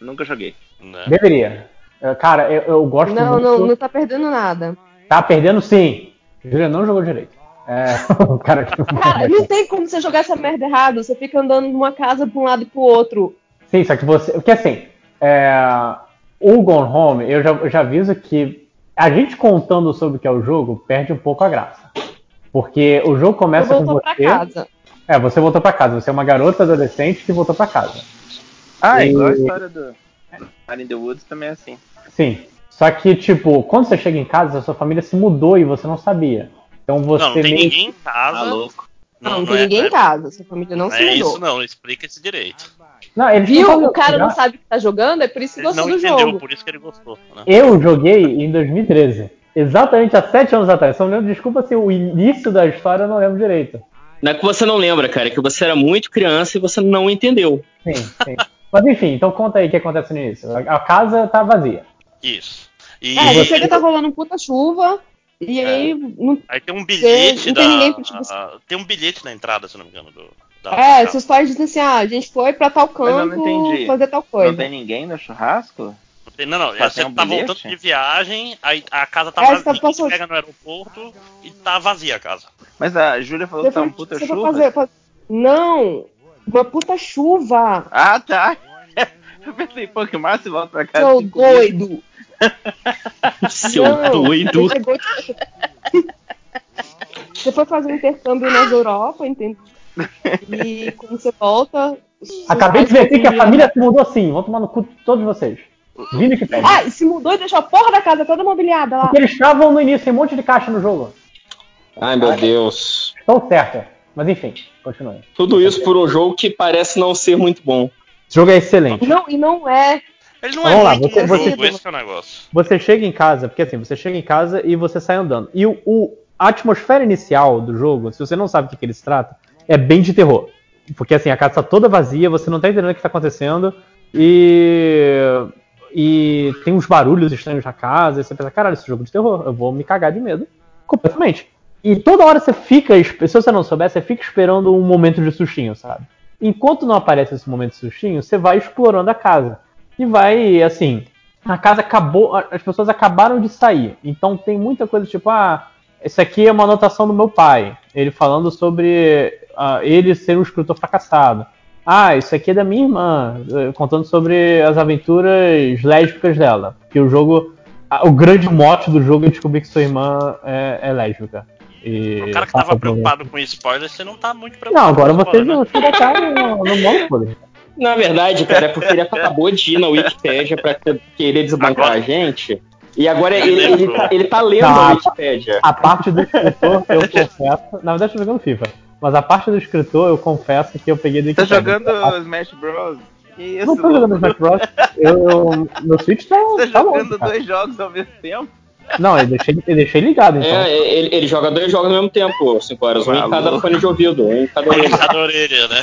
Nunca joguei. Né? Deveria. Cara, eu, eu gosto não, muito. Não, não, não tá perdendo nada. Tá perdendo sim. Julia não jogou direito. É, o cara, que... cara, não tem como você jogar essa merda errado. Você fica andando de uma casa pra um lado e pro outro. Sim, só que você. Porque assim, é, o Gone Home, eu já, eu já aviso que a gente contando sobre o que é o jogo perde um pouco a graça. Porque o jogo começa com você. Pra casa. É, você voltou para casa. Você é uma garota adolescente que voltou para casa. Ah, e... igual a história do in the Woods também é assim. Sim. Só que, tipo, quando você chega em casa, a sua família se mudou e você não sabia. Então você. Não, não tem meio... ninguém em casa. Tá louco. Não, não, não tem é, ninguém é, em casa. Sua família não, não se mudou. É isso não, explica esse direito. Não, ele Viu? O cara não sabe o que tá jogando, é por isso que ele gostou não do entendeu, jogo. por isso que ele gostou. Né? Eu joguei em 2013. Exatamente há sete anos atrás. Só lembro, desculpa se o início da história eu não lembro direito. Não é que você não lembra, cara, é que você era muito criança e você não entendeu. Sim, sim. Mas enfim, então conta aí o que acontece no início. A casa tá vazia. Isso. E... É, gente chega tá rolando um puta chuva. E é. aí. Não, aí tem um bilhete não da. Tem, ninguém, tipo, tem um bilhete na entrada, se não me engano, do, é, seus pais dizem assim, ah, a gente foi pra tal canto fazer tal coisa. Não tem ninguém no churrasco? Não, não, você um tá bilhete? voltando de viagem, aí a casa tá é, vazia, tá passando... pega no aeroporto e tá vazia a casa. Mas a Júlia falou você que tá uma puta chuva. Fazer, fazer... Não, uma puta chuva. Ah, tá. Eu pensei, pô, que massa, volta pra casa. Seu doido. Seu não, doido. Você foi fazer um intercâmbio nas Europa, entendeu? E quando você volta. Acabei de ver aqui que a família se mudou sim. Vão tomar no cu todos vocês. Vindo que pede. Ah, e se mudou e deixou a porra da casa toda mobiliada lá. Porque eles estavam no início, tem um monte de caixa no jogo. Ai meu Deus. Estão certas. Mas enfim, continue. Tudo isso por um jogo que parece não ser muito bom. Esse jogo é excelente. Não, e não é. Ele não Vamos é lá, muito você, um você, jogo, esse é o negócio. Você chega em casa, porque assim, você chega em casa e você sai andando. E o, o a atmosfera inicial do jogo, se você não sabe o que, que ele se trata, é bem de terror. Porque assim, a casa está toda vazia, você não está entendendo o que está acontecendo. E. E tem uns barulhos estranhos na casa, e você pensa, caralho, esse jogo de terror, eu vou me cagar de medo. Completamente. E toda hora você fica, se você não souber, você fica esperando um momento de sustinho, sabe? Enquanto não aparece esse momento de sustinho, você vai explorando a casa. E vai, assim, a casa acabou, as pessoas acabaram de sair. Então tem muita coisa tipo, ah, essa aqui é uma anotação do meu pai, ele falando sobre uh, ele ser um escritor fracassado. Ah, isso aqui é da minha irmã, eh, contando sobre as aventuras lésbicas dela. Porque o jogo. O grande mote do jogo é descobrir que sua irmã é, é lésbica. E o cara que tava preocupado com spoiler, você não tá muito preocupado. Não, agora você, né? você já tá no, no modo Na verdade, cara, é porque ele acabou de ir na Wikipedia pra querer desbancar agora... a gente. E agora ele, ele, tá, ele tá lendo tá, a Wikipedia. A parte do escritor, eu confesso. Na verdade, eu tô jogando FIFA. Mas a parte do escritor, eu confesso que eu peguei do Tá jogando a... Smash Bros? Isso, não tô jogando Smash Bros. Eu, meu Switch tá. Você tá jogando bom, dois jogos ao mesmo tempo? Não, eu deixei, eu deixei ligado, então. É, ele, ele joga dois jogos ao mesmo tempo, 5 horas. Um em cada fone de ouvido, um em cada orelha. cada orelha, né?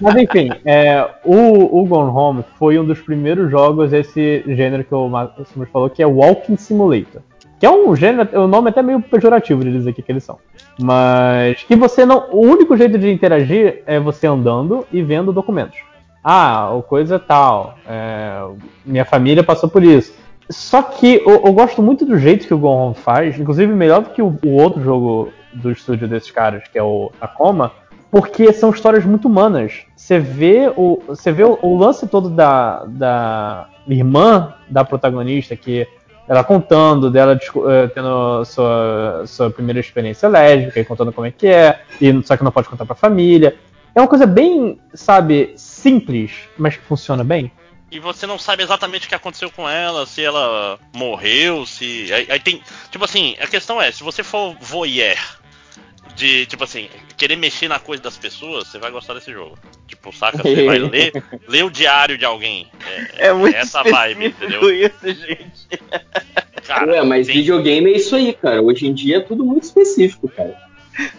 Mas enfim, é, o, o Gone Home foi um dos primeiros jogos desse gênero que o Marcos falou, que é Walking Simulator. Que é um gênero, o nome é até meio pejorativo de dizer aqui que eles são. Mas que você não. O único jeito de interagir é você andando e vendo documentos. Ah, o coisa tal. É, minha família passou por isso. Só que eu, eu, gosto muito do jeito que o Gon faz, inclusive melhor do que o, o, outro jogo do estúdio desses caras, que é o Tacoma, porque são histórias muito humanas. Você vê o, você vê o, o lance todo da, da irmã da protagonista, que ela contando dela uh, tendo sua, sua primeira experiência lésbica e contando como é que é, e só que não pode contar pra família. É uma coisa bem, sabe, simples, mas que funciona bem. E você não sabe exatamente o que aconteceu com ela, se ela morreu, se. Aí, aí tem. Tipo assim, a questão é, se você for voyeur de, tipo assim, querer mexer na coisa das pessoas, você vai gostar desse jogo. Tipo, saca? Você vai ler, ler o diário de alguém. É, é muito essa vibe, entendeu? Isso, gente. Cara, Ué, mas tem... videogame é isso aí, cara. Hoje em dia é tudo muito específico, cara.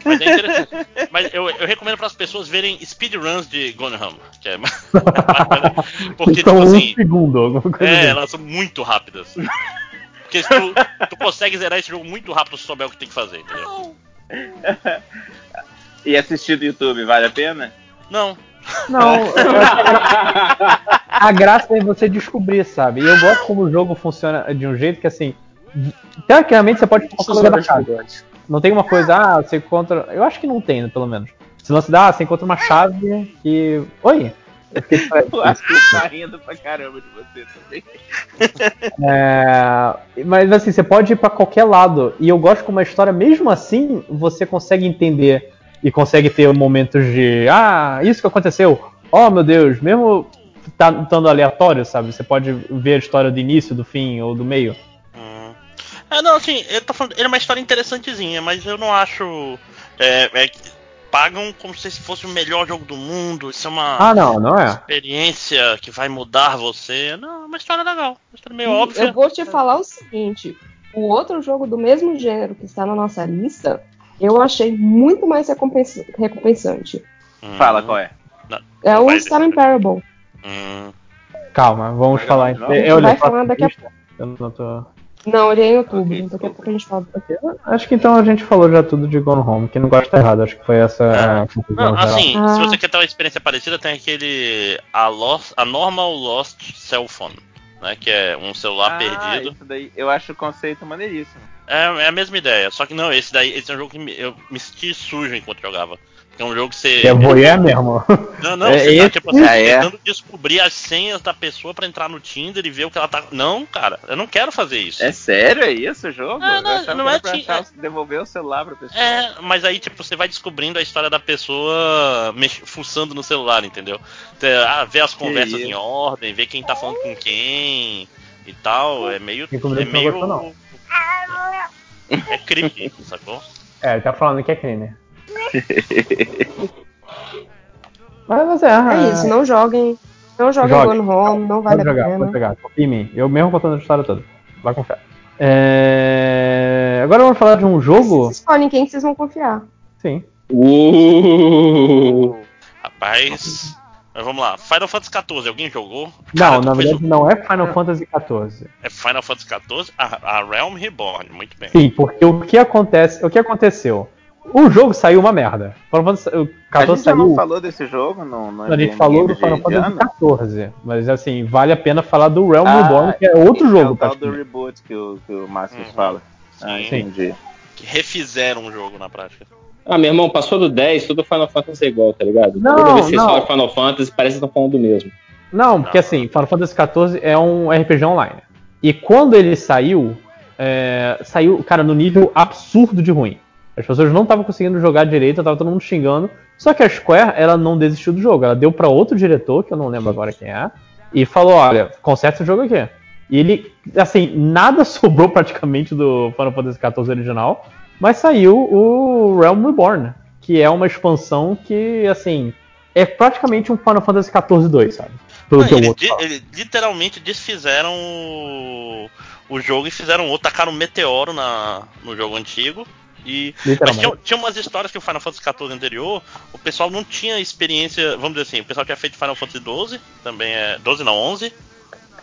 Mas é interessante. Mas eu, eu recomendo para as pessoas verem speedruns de Gone Home. Que é Porque, tipo assim. Um segundo, é, assim. elas são muito rápidas. Porque tu, tu consegue zerar esse jogo muito rápido se souber o que tem que fazer, entendeu? e assistir do YouTube, vale a pena? Não. Não, a graça é você descobrir, sabe? E eu gosto como o jogo funciona de um jeito que assim. Teoricamente você pode colocar da casa. Não tem uma coisa, ah, você encontra. Eu acho que não tem, pelo menos. Se você dá, você encontra uma chave e. Oi! Eu acho que tá rindo pra caramba de você também. É, mas assim, você pode ir pra qualquer lado. E eu gosto como a história, mesmo assim, você consegue entender e consegue ter momentos de. Ah, isso que aconteceu. Oh meu Deus, mesmo tá, estando aleatório, sabe? Você pode ver a história do início, do fim ou do meio. É, não, assim, ele, tá falando, ele é uma história interessantezinha, mas eu não acho. É, é, pagam como se fosse o melhor jogo do mundo. Isso é uma ah, não, não é. experiência que vai mudar você. Não, é uma história legal. Uma história meio óbvia. Eu vou te falar o seguinte: o outro jogo do mesmo gênero que está na nossa lista, eu achei muito mais recompensante. Hum. Fala qual é. Não, é o Silent Parable. Hum. Calma, vamos vai falar. Eu, vai falar daqui a pouco. Eu não tô. Não, ele é em outubro, okay. daqui a pouco a gente fala. Acho que então a gente falou já tudo de Gone Home, que não gosta errado, acho que foi essa é. a conclusão. Não, assim, ah. se você quer ter uma experiência parecida, tem aquele a, Lost, a Normal Lost Cell Phone, né? Que é um celular ah, perdido. Isso daí, eu acho o conceito maneiríssimo. É, é a mesma ideia, só que não, esse daí esse é um jogo que eu me senti sujo enquanto jogava. É um jogo que você. É voyeur mesmo. Não, não, é você tá, tipo assim, é, tentando descobrir as senhas da pessoa para entrar no Tinder e ver o que ela tá. Não, cara, eu não quero fazer isso. É sério, é isso o jogo? É, não, não é ti... achar, devolver o celular pra pessoa. É, mas aí, tipo, você vai descobrindo a história da pessoa mex... fuçando no celular, entendeu? Ah, ver as conversas em ordem, ver quem tá falando com quem e tal. É meio. É meio. Gostou, não. É crime, sacou? É, ele tá falando que é crime. mas, mas é, é isso, não joguem. Não joguem Jogue. Gone Home, não vale pode a jogar, pena. Pode jogar, confia em mim. Eu mesmo contando a história toda. Vai confiar. É... Agora vamos falar de um jogo. Vocês escolhem quem que vocês vão confiar. Sim. Uh, rapaz. Mas vamos lá, Final Fantasy XIV, alguém jogou? Cara, não, na verdade não é Final Fantasy XIV. É Final Fantasy XIV, a, a, Realm Reborn, muito bem. Sim, porque o que acontece, o que aconteceu? O jogo saiu uma merda. Final Fantasy, o 14 a gente saiu... não falou desse jogo? No, no a gente falou do Final Fantasy XIV, mas assim, vale a pena falar do Realm ah, Reborn, que é outro jogo. É o tal do reboot que o, que o Marcos uhum. fala. Ah, entendi. Que refizeram o jogo na prática. Ah, meu irmão, passou do 10, tudo Final Fantasy é igual, tá ligado? Não, Toda vez que não. vocês Final Fantasy, parece que estão falando do mesmo. Não, porque assim, Final Fantasy XIV é um RPG online. E quando ele saiu, é, saiu, cara, no nível absurdo de ruim. As pessoas não estavam conseguindo jogar direito, tava todo mundo xingando. Só que a Square, ela não desistiu do jogo. Ela deu para outro diretor, que eu não lembro agora quem é, e falou: olha, conserta esse jogo aqui. E ele, assim, nada sobrou praticamente do Final Fantasy XIV original. Mas saiu o Realm Reborn, que é uma expansão que, assim, é praticamente um Final Fantasy XIV 2, sabe? Ele, ele, literalmente desfizeram o, o, jogo e fizeram outro, tacaram um meteoro na, no jogo antigo. E, mas tinha, tinha, umas histórias que o Final Fantasy XIV anterior, o pessoal não tinha experiência, vamos dizer assim, o pessoal tinha feito Final Fantasy 12, também é 12 não 11,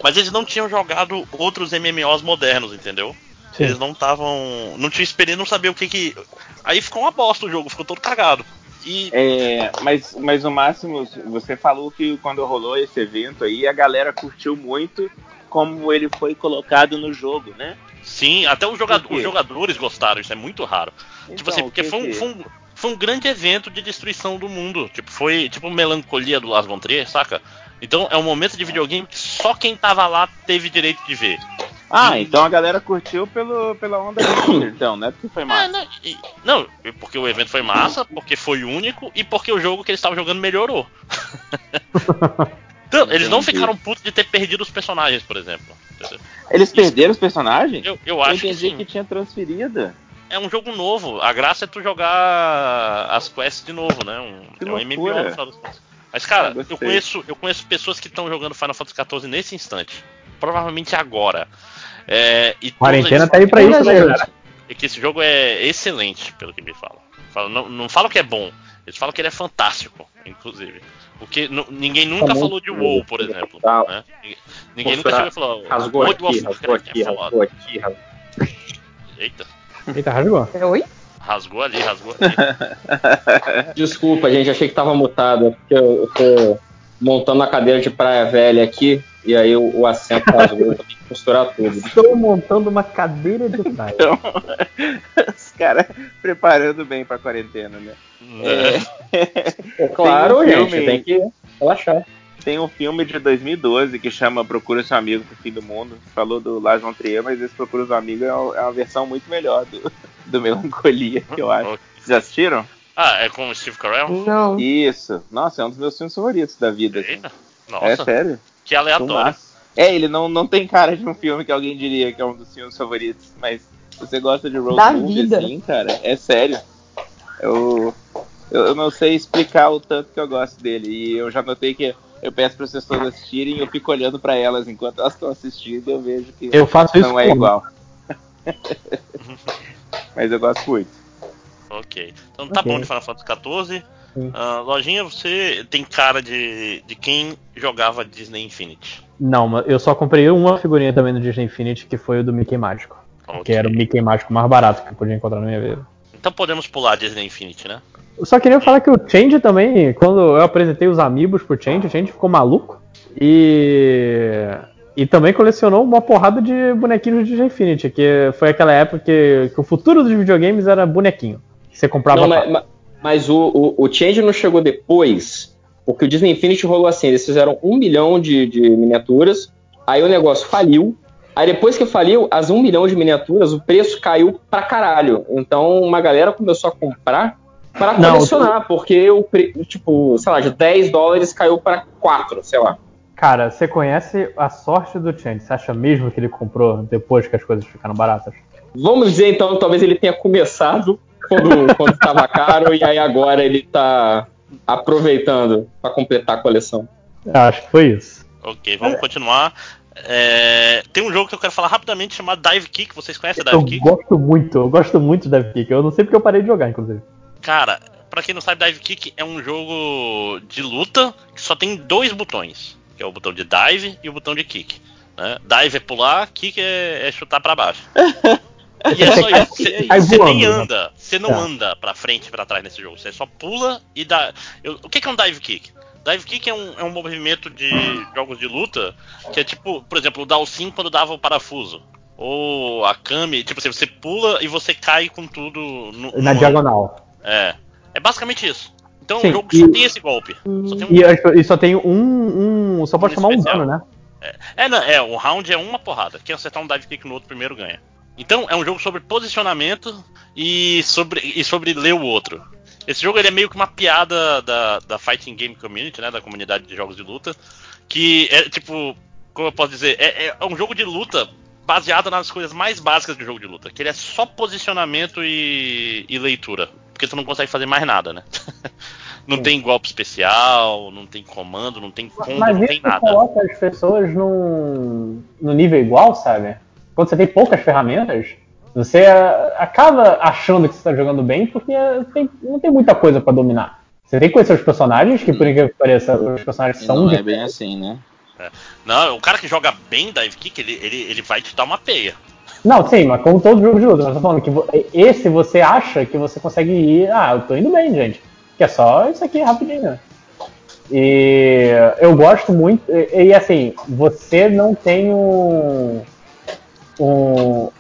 mas eles não tinham jogado outros MMOs modernos, entendeu? Sim. Eles não estavam. Não tinha experiência, não sabia o que que. Aí ficou uma bosta o jogo, ficou todo cagado. E... É, mas, mas o máximo, você falou que quando rolou esse evento aí, a galera curtiu muito como ele foi colocado no jogo, né? Sim, até os, os jogadores gostaram, isso é muito raro. Então, tipo assim, porque foi um, foi, um, foi um grande evento de destruição do mundo. Tipo, foi tipo melancolia do Las Von Trier, saca? Então é um momento de videogame que só quem tava lá teve direito de ver. Ah, então a galera curtiu pelo, pela onda então, não é porque foi massa. É, não, e, não, porque o evento foi massa, porque foi único e porque o jogo que eles estavam jogando melhorou. eles não ficaram putos de ter perdido os personagens, por exemplo. Eles Isso. perderam os personagens? Eu, eu acho eu entendi que, que tinha transferida. É um jogo novo. A graça é tu jogar as quests de novo, né? Um, é um MMO no final das contas. Mas, cara, ah, eu, conheço, eu conheço pessoas que estão jogando Final Fantasy XIV nesse instante. Provavelmente agora. É, e Quarentena tá aí pra isso, né, galera? E que esse jogo é excelente, pelo que me falam. Falo, não, não falam que é bom, eles falam que ele é fantástico, inclusive. Porque ninguém nunca falou de WoW, por exemplo. Né? Ninguém nunca chegou e falou. Rasgou aqui, rasgou aqui, rasgou aqui, rasgou Eita. Eita, rasgou. É, oi? Rasgou ali, rasgou ali. Desculpa, gente, achei que tava mutado. É porque eu, eu tô montando a cadeira de praia velha aqui. E aí o, o assento rasgou, tudo. Estou montando uma cadeira de praia. Então, os caras preparando bem pra quarentena, né? É, é claro, um gente, tem que relaxar. Tem um filme de 2012 que chama Procura Seu Amigo pro Fim do Mundo. Falou do Lars von Trier, mas esse Procura Seu Amigo é uma versão muito melhor do, do Melancolia, que eu acho. Vocês já assistiram? Ah, é com o Steve Carell? Não. Isso. Nossa, é um dos meus filmes favoritos da vida. Assim. Nossa. É sério. Que aleatório. É, ele não, não tem cara de um filme que alguém diria que é um dos filmes favoritos, mas você gosta de road da movie vida. assim, cara, é sério. Eu, eu, eu, não sei explicar o tanto que eu gosto dele. E eu já notei que eu peço para as pessoas assistirem e eu fico olhando para elas enquanto elas estão assistindo e eu vejo que eu faço não é igual. mas eu gosto muito. Ok. Então tá okay. bom de Final Fantasy XIV. Uh, lojinha, você tem cara de, de quem jogava Disney Infinity. Não, eu só comprei uma figurinha também no Disney Infinity, que foi o do Mickey Mágico. Okay. Que era o Mickey Mágico mais barato que eu podia encontrar na minha vida. Então podemos pular Disney Infinity, né? Eu só queria falar que o Change também, quando eu apresentei os amigos pro Change, o Change ficou maluco. E. E também colecionou uma porrada de bonequinhos de Disney Infinity, que foi aquela época que, que o futuro dos videogames era bonequinho. Você comprava. Não, mas, mas o, o, o Change não chegou depois, porque o Disney Infinity rolou assim: eles fizeram um milhão de, de miniaturas, aí o negócio faliu. Aí depois que faliu, as um milhão de miniaturas, o preço caiu pra caralho. Então uma galera começou a comprar para colecionar, não, porque o tipo, sei lá, de 10 dólares caiu para 4, sei lá. Cara, você conhece a sorte do Change? Você acha mesmo que ele comprou depois que as coisas ficaram baratas? Vamos dizer então, talvez ele tenha começado quando, quando tava caro e aí agora ele tá aproveitando para completar a coleção. Acho que foi isso. Ok, vamos continuar. É, tem um jogo que eu quero falar rapidamente chamado Dive Kick. Vocês conhecem Dive eu Kick? Eu gosto muito, eu gosto muito de Dive Kick. Eu não sei porque eu parei de jogar, inclusive. Cara, pra quem não sabe, Dive Kick é um jogo de luta que só tem dois botões. Que é o botão de dive e o botão de kick. Né? Dive é pular, kick é, é chutar para baixo. E é só isso. Você, você nem né? anda. Você não é. anda pra frente e pra trás nesse jogo. Você só pula e dá. Eu, o que, que é um dive kick? Dive kick é um, é um movimento de jogos de luta que é tipo, por exemplo, o Dalsin quando dava o parafuso. Ou a Kami, tipo assim, você pula e você cai com tudo no, na diagonal. É. É basicamente isso. Então Sim, o jogo e, só tem esse golpe. Só tem um... E, e, só tem um. um só pode um especial. um dano, né? É, é, não, é, o round é uma porrada. Quem acertar um dive kick no outro primeiro ganha. Então é um jogo sobre posicionamento e sobre, e sobre ler o outro. Esse jogo ele é meio que uma piada da, da Fighting Game Community, né? Da comunidade de jogos de luta. Que é tipo, como eu posso dizer, é, é um jogo de luta baseado nas coisas mais básicas de jogo de luta. Que ele é só posicionamento e, e leitura. Porque tu não consegue fazer mais nada, né? não Sim. tem golpe especial, não tem comando, não tem combo, Mas não tem nada. coloca as pessoas num, no nível igual, sabe? Quando você tem poucas ferramentas, você acaba achando que você está jogando bem porque tem, não tem muita coisa para dominar. Você tem que conhecer os personagens, que por incrível que pareça, os personagens são. Não é bem assim, né? É. Não, o cara que joga bem dive kick, ele, ele, ele vai te dar uma peia. Não, sim, mas como todo jogo de luta, eu tô falando que esse você acha que você consegue ir. Ah, eu tô indo bem, gente. Que é só isso aqui rapidinho. E eu gosto muito. E, e assim, você não tem um. Um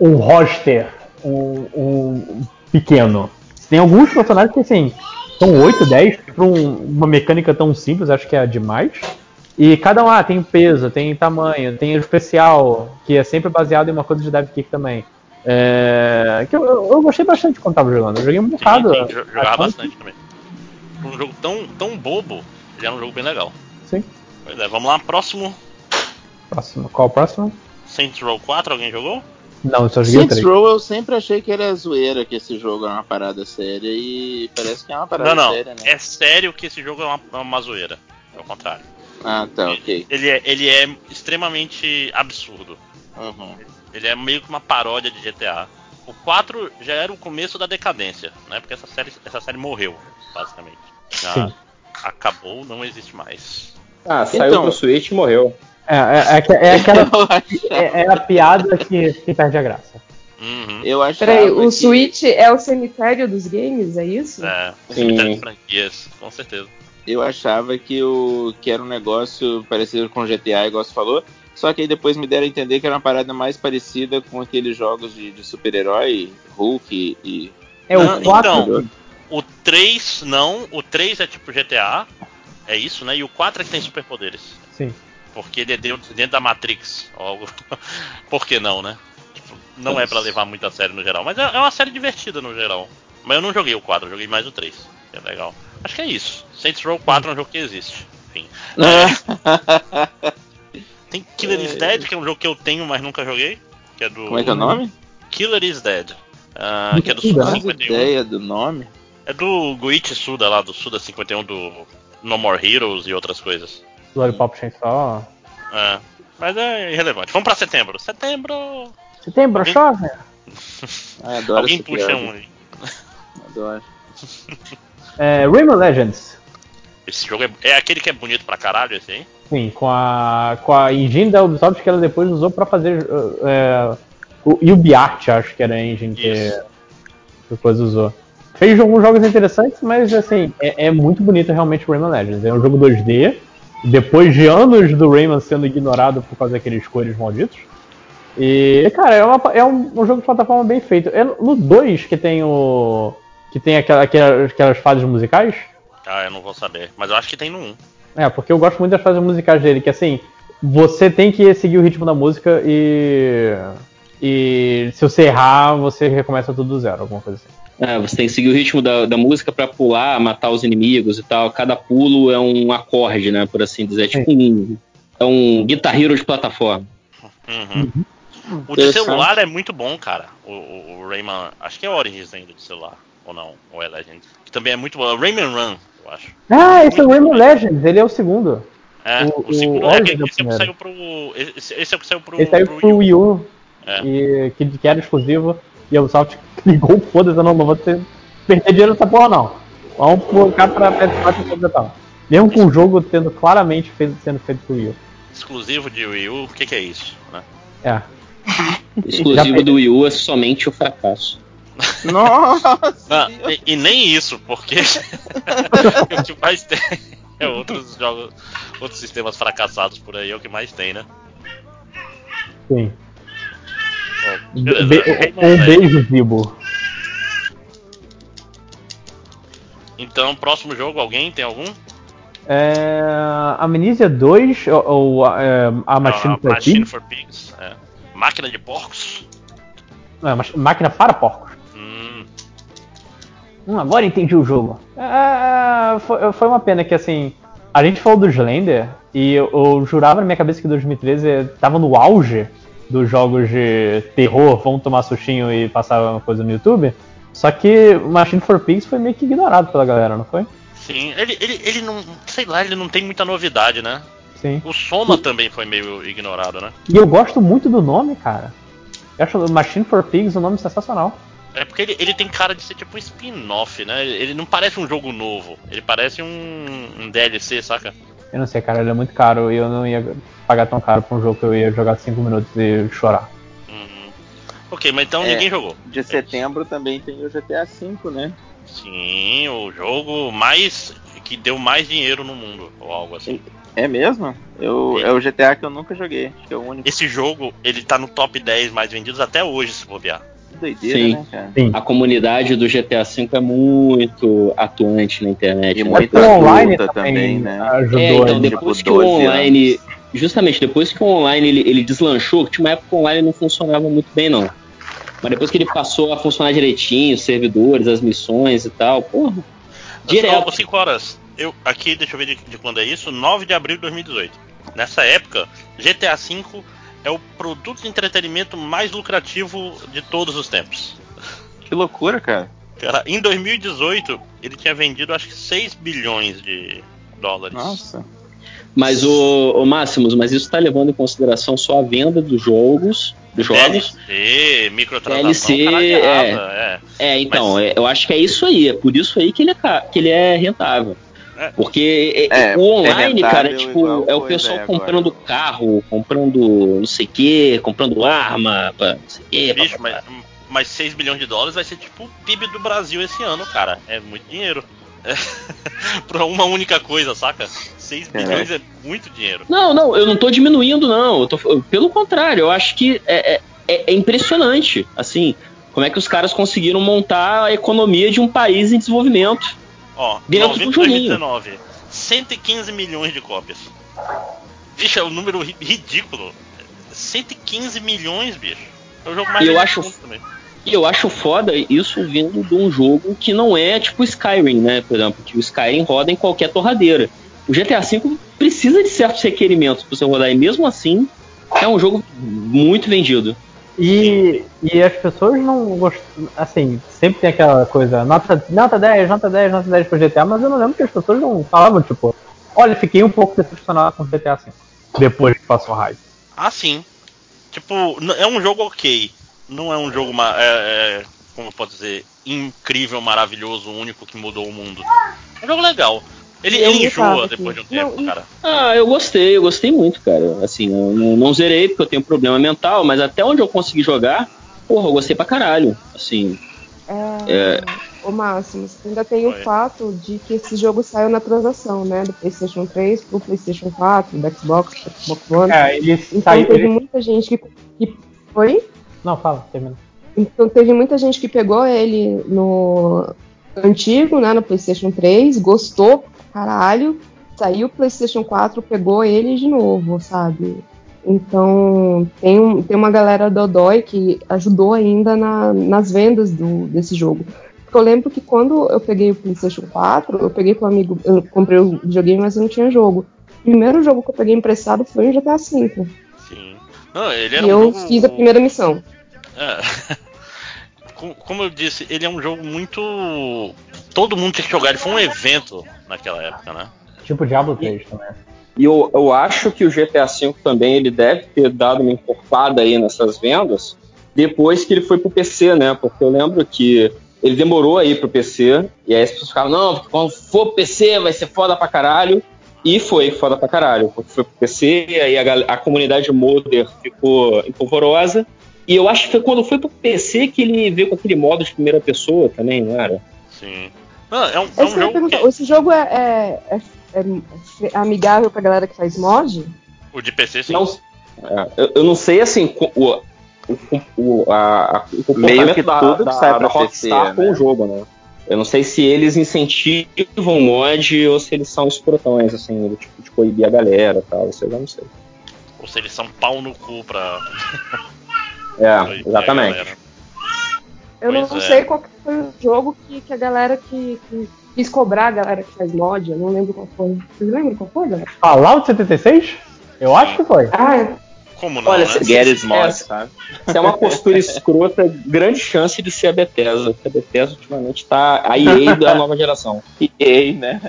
um roster um, um pequeno. Tem alguns personagens que, assim, são 8, 10, para um, uma mecânica tão simples, acho que é demais. E cada um ah, tem peso, tem tamanho, tem especial, que é sempre baseado em uma coisa de dive kick também. É, que eu, eu, gostei bastante quando tava jogando. Eu joguei um bocado. Sim, sim, jogava bastante também. Um jogo tão, tão bobo, já é um jogo bem legal. Sim. Pois é, vamos lá, próximo. Próximo. Qual o próximo? Saints Row 4, alguém jogou? Não, eu só joguei Saints Row eu sempre achei que era zoeira, que esse jogo é uma parada séria e parece que é uma parada não, não. séria, né? É sério que esse jogo é uma, é uma zoeira. É o contrário. Ah, tá, ok. Ele é, ele é extremamente absurdo. Uhum. Ele é meio que uma paródia de GTA. O 4 já era o começo da decadência, né? Porque essa série, essa série morreu, basicamente. Já Sim. acabou, não existe mais. Ah, saiu então, pro Switch e morreu. É, é, é, é aquela. É, é, a piada que, que perde a graça. Uhum. Eu acho Peraí, o que... Switch é o cemitério dos games, é isso? É, o cemitério de franquias, com certeza. Eu achava que, o, que era um negócio parecido com GTA, igual você falou, só que aí depois me deram a entender que era uma parada mais parecida com aqueles jogos de, de super-herói, Hulk e. É o 4? Então, o 3 não, o 3 é tipo GTA, é isso, né? E o 4 é que tem superpoderes. Sim porque ele é dentro, dentro da Matrix. Algo. Por que não, né? Tipo, não é para levar muito a sério no geral, mas é, é, uma série divertida no geral. Mas eu não joguei o 4, eu joguei mais o 3. Que é legal. Acho que é isso. Saints Row 4 é um jogo que existe. Enfim. É. Tem Killer is Dead, que é um jogo que eu tenho, mas nunca joguei. Que é do. Como é que é o nome? Killer is Dead. Uh, que é do Suda 51. ideia do nome? É do Goichi Suda lá, do Suda 51 do No More Heroes e outras coisas. Lollipop Chainsaw. É. Mas é irrelevante. Vamos pra setembro. Setembro. Setembro, Alguém... chove? Ah, adoro Alguém puxa um aí. Adoro. é, Rayman Legends. Esse jogo é, é, aquele que é bonito pra caralho, esse aí? Sim, com a, com a engine da Ubisoft que ela depois usou pra fazer. É, o UbiArt, acho que era a engine que depois usou. Fez alguns jogos interessantes, mas assim, é, é muito bonito realmente o Rayman Legends. É um jogo 2D depois de anos do Rayman sendo ignorado por causa daqueles cores malditos. E, cara, é, uma, é um, um, jogo de plataforma bem feito. É no 2 que tem o. que tem aquela, aquelas, aquelas fases musicais. Ah, eu não vou saber. Mas eu acho que tem no 1. É, porque eu gosto muito das fases musicais dele, que assim, você tem que seguir o ritmo da música e. E se você errar, você recomeça tudo do zero, alguma coisa assim. É, você tem que seguir o ritmo da, da música para pular, matar os inimigos e tal. Cada pulo é um acorde, né? Por assim dizer. É tipo um. É um Guitar Hero de plataforma. Uhum. O de celular é muito bom, cara. O, o, o, Rayman. Acho que é Origins ainda de celular. Ou não, ou é Legends. Que também é muito bom. Rayman Run, eu acho. Ah, esse é o Rayman Legends, ele é o segundo. É, o, o segundo o é, esse, é o que saiu pro. Esse, esse é o que saiu pro. Esse saiu pro, pro Wii U. É. E, que, que era exclusivo. E a Ubisoft ligou, foda-se, eu não, não vou ter, perder dinheiro nessa porra não. Vamos colocar pra PS4 e completar. Mesmo com o jogo tendo claramente feito, sendo feito pro Wii U. Exclusivo de Wii U, o que, que é isso? Né? É. Exclusivo do Wii U é somente o fracasso. Nossa! Não, e, e, nem isso, porque o que mais tem é outros jogos, outros sistemas fracassados por aí, é o que mais tem, né? Sim. Bom, Be um beijo, Zibo. Então, próximo jogo, alguém tem algum? É, Amnesia 2 ou, ou é, a Machine, Não, a for, Machine Pigs? for Pigs? É. Máquina de porcos? Não, máquina para porcos. Hum. Hum, agora entendi o jogo. É, foi, foi, uma pena que assim. A gente falou do Slender e eu, eu, jurava na minha cabeça que 2013 estava no auge dos jogos de terror, vamos tomar sustinho e passar uma coisa no YouTube. Só que Machine for Pigs foi meio que ignorado pela galera, não foi? Sim, ele, ele, ele não. Sei lá, ele não tem muita novidade, né? Sim. O Soma e... também foi meio ignorado, né? E eu gosto muito do nome, cara. Eu acho Machine for Pigs um nome sensacional. É porque ele, ele tem cara de ser tipo um spin-off, né? Ele não parece um jogo novo, ele parece um, um DLC, saca? Eu não sei, cara, ele é muito caro e eu não ia pagar tão caro pra um jogo que eu ia jogar 5 minutos e chorar. Uhum. Ok, mas então é, ninguém jogou. De setembro também tem o GTA V, né? Sim, o jogo mais. que deu mais dinheiro no mundo, ou algo assim. É mesmo? Eu, é o GTA que eu nunca joguei. Acho que é o único. Esse jogo, ele tá no top 10 mais vendidos até hoje, se bobear. Doideira, Sim. né, cara? Sim. A comunidade do GTA V é muito atuante na internet. E né? muito online também, também, né? Ajudou é, então, depois tipo, que o online. Anos. Justamente, depois que o online ele, ele deslanchou, que tinha uma época que o online não funcionava muito bem, não. Mas depois que ele passou a funcionar direitinho, os servidores, as missões e tal, porra. Direto. 5 horas eu aqui, deixa eu ver de, de, quando é isso, 9 de abril de 2018. Nessa época, GTA V é o produto de entretenimento mais lucrativo de todos os tempos. Que loucura, cara. Cara, em 2018, ele tinha vendido acho que 6 bilhões de dólares. Nossa. Mas o, o Máximos, mas isso está levando em consideração só a venda dos jogos, dos jogos. DLC, microtransação, DLC, é, é. é, então, mas... é, eu acho que é isso aí, é por isso aí que ele é, que ele é rentável. É. Porque é, o online, é cara, tipo, é o pessoal comprando agora. carro, comprando não sei o que, comprando arma, não sei o que. Bicho, mas, mas 6 bilhões de dólares vai ser tipo o PIB do Brasil esse ano, cara. É muito dinheiro. É. pra uma única coisa, saca? 6 bilhões é muito dinheiro. Não, não, eu não tô diminuindo, não. Tô, pelo contrário, eu acho que é, é, é impressionante, assim, como é que os caras conseguiram montar a economia de um país em desenvolvimento. Ó, dentro do 2019, 115 milhões de cópias. Bicho, é um número ridículo. 115 milhões, bicho. É o jogo mais eu acho também. E eu acho foda isso vindo de um jogo que não é tipo Skyrim, né? Por exemplo, que o Skyrim roda em qualquer torradeira. O GTA V precisa de certos requerimentos para você rodar, e mesmo assim é um jogo muito vendido. E, e as pessoas não gostam. Assim, sempre tem aquela coisa, nota, nota 10, nota 10, nota 10 pro GTA, mas eu não lembro que as pessoas não falavam, tipo, olha, fiquei um pouco decepcionado com o GTA V. Depois que passou a raiva. Ah, sim. Tipo, é um jogo ok. Não é um jogo, é, é, como eu posso dizer, incrível, maravilhoso, único que mudou o mundo. É um jogo legal. Ele, ele enjoa depois de um tempo, não, cara. Ah, eu gostei, eu gostei muito, cara. Assim, eu não, não, zerei porque eu tenho problema mental, mas até onde eu consegui jogar, porra, eu gostei pra caralho. Assim. É. é... O Máximo, ainda tem o fato de que esse jogo saiu na transação, né? Do PlayStation 3 pro PlayStation 4, do Xbox, do Xbox One. É, ele então saiu, teve ele... muita gente que. que... Foi? Não, fala, termina. Então teve muita gente que pegou ele no antigo, né, no PlayStation 3, gostou caralho. Saiu o PlayStation 4, pegou ele de novo, sabe? Então, tem, um, tem uma galera do Odói que ajudou ainda na, nas vendas do, desse jogo. Porque eu lembro que quando eu peguei o PlayStation 4, eu peguei com um amigo, eu comprei o videogame, mas eu não tinha jogo. O primeiro jogo que eu peguei emprestado foi o GTA V. Não, ele era e um eu jogo... fiz a primeira missão. É. Como eu disse, ele é um jogo muito. Todo mundo tinha que jogar, ele foi um evento naquela época, né? Tipo Diablo 3 também. E eu, eu acho que o GTA V também ele deve ter dado uma encorpada aí nessas vendas depois que ele foi pro PC, né? Porque eu lembro que ele demorou aí pro PC, e aí as pessoas ficavam, não, porque quando for pro PC vai ser foda pra caralho. E foi foda pra caralho, porque foi pro PC, e aí a, a comunidade modder ficou empolvorosa. E eu acho que foi quando foi pro PC que ele veio com aquele modo de primeira pessoa também, não era? Sim. Não, é um, é um jogo que... Esse jogo é, é, é, é, amigável pra galera que faz mod? O de PC, sim. Não, é, eu, eu, não sei, assim, o, o, o, a, o Meio que da, tudo da, sai da, da Rockstar PC, com né? o jogo, né? Eu não sei se eles incentivam mod ou se eles são escrotões, assim, do tipo de coibir a galera e tal, isso eu já não sei. Ou se eles são pau no cu pra. é, exatamente. Eu pois não é. sei qual foi o jogo que, que a galera que, que, quis cobrar a galera que faz mod, eu não lembro qual foi. Vocês lembram qual foi, galera? Fallout 76? Eu acho que foi. Ah, é. Como não, Olha, né? Se, é, sabe? Se é uma postura escrota, grande chance de ser a Bethesda. A Bethesda ultimamente tá a EA da nova geração. EA, né?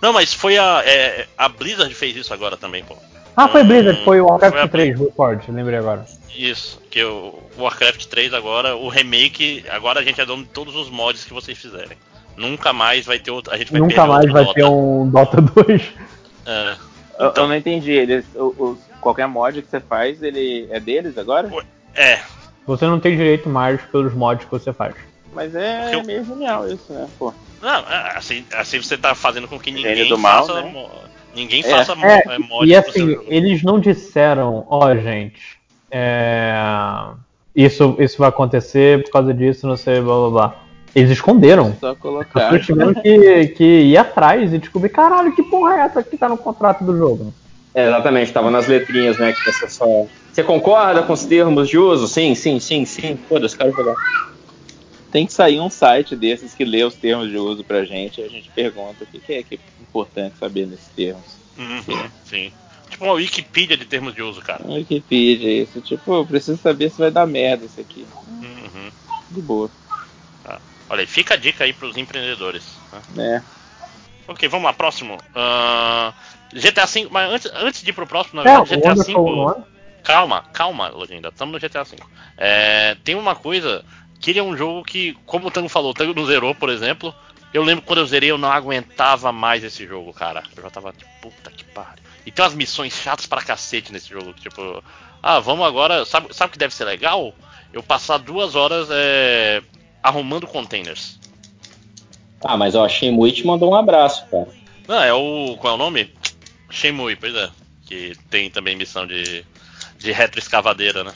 Não, mas foi a. É, a Blizzard fez isso agora também, pô. Ah, foi Blizzard, foi o Warcraft foi 3, Report, lembrei agora. Isso, que o Warcraft 3 agora, o remake, agora a gente é dono de todos os mods que vocês fizerem. Nunca mais vai ter outro. A gente vai Nunca mais vai Dota. ter um Dota 2. É. Então, eu, não entendi. Eles, os, qualquer mod que você faz, ele é deles agora? É. Você não tem direito mais pelos mods que você faz. Mas é eu... meio genial isso, né? Pô. Não, é, assim, assim você tá fazendo com que ninguém do mal, faça. Né? Ninguém é. faça é, é, mod E assim, eles não disseram, ó, oh, gente, é, isso, isso vai acontecer por causa disso, não sei, blá blá blá. Eles esconderam. Só colocar. Eles tiveram que, que ir atrás e descobrir, caralho, que porra é essa que tá no contrato do jogo? É, exatamente, tava nas letrinhas, né? Que você só. Você concorda com os termos de uso? Sim, sim, sim, sim. Foda-se, quero jogar. Tem que sair um site desses que lê os termos de uso pra gente e a gente pergunta o que, que é que é importante saber nesses termos. Uhum, sim. Tipo uma Wikipedia de termos de uso, cara. Wikipedia, isso. Tipo, eu preciso saber se vai dar merda isso aqui. Uhum. De boa. Olha aí, fica a dica aí pros empreendedores. Né? É. Ok, vamos lá, próximo. Uh, GTA V, mas antes, antes de ir pro próximo, na verdade, é, GTA V. Calma, calma, Lojinha, estamos no GTA V. É, tem uma coisa que ele é um jogo que, como o Tango falou, o Tango não zerou, por exemplo. Eu lembro quando eu zerei, eu não aguentava mais esse jogo, cara. Eu já tava tipo, puta que pariu. E tem umas missões chatas pra cacete nesse jogo, tipo, ah, vamos agora. Sabe, sabe o que deve ser legal? Eu passar duas horas é, arrumando containers. Ah, mas ó, a Shenmue te mandou um abraço, cara. Não, é o. Qual é o nome? Shenmue, pois é. Que tem também missão de, de retroescavadeira, né?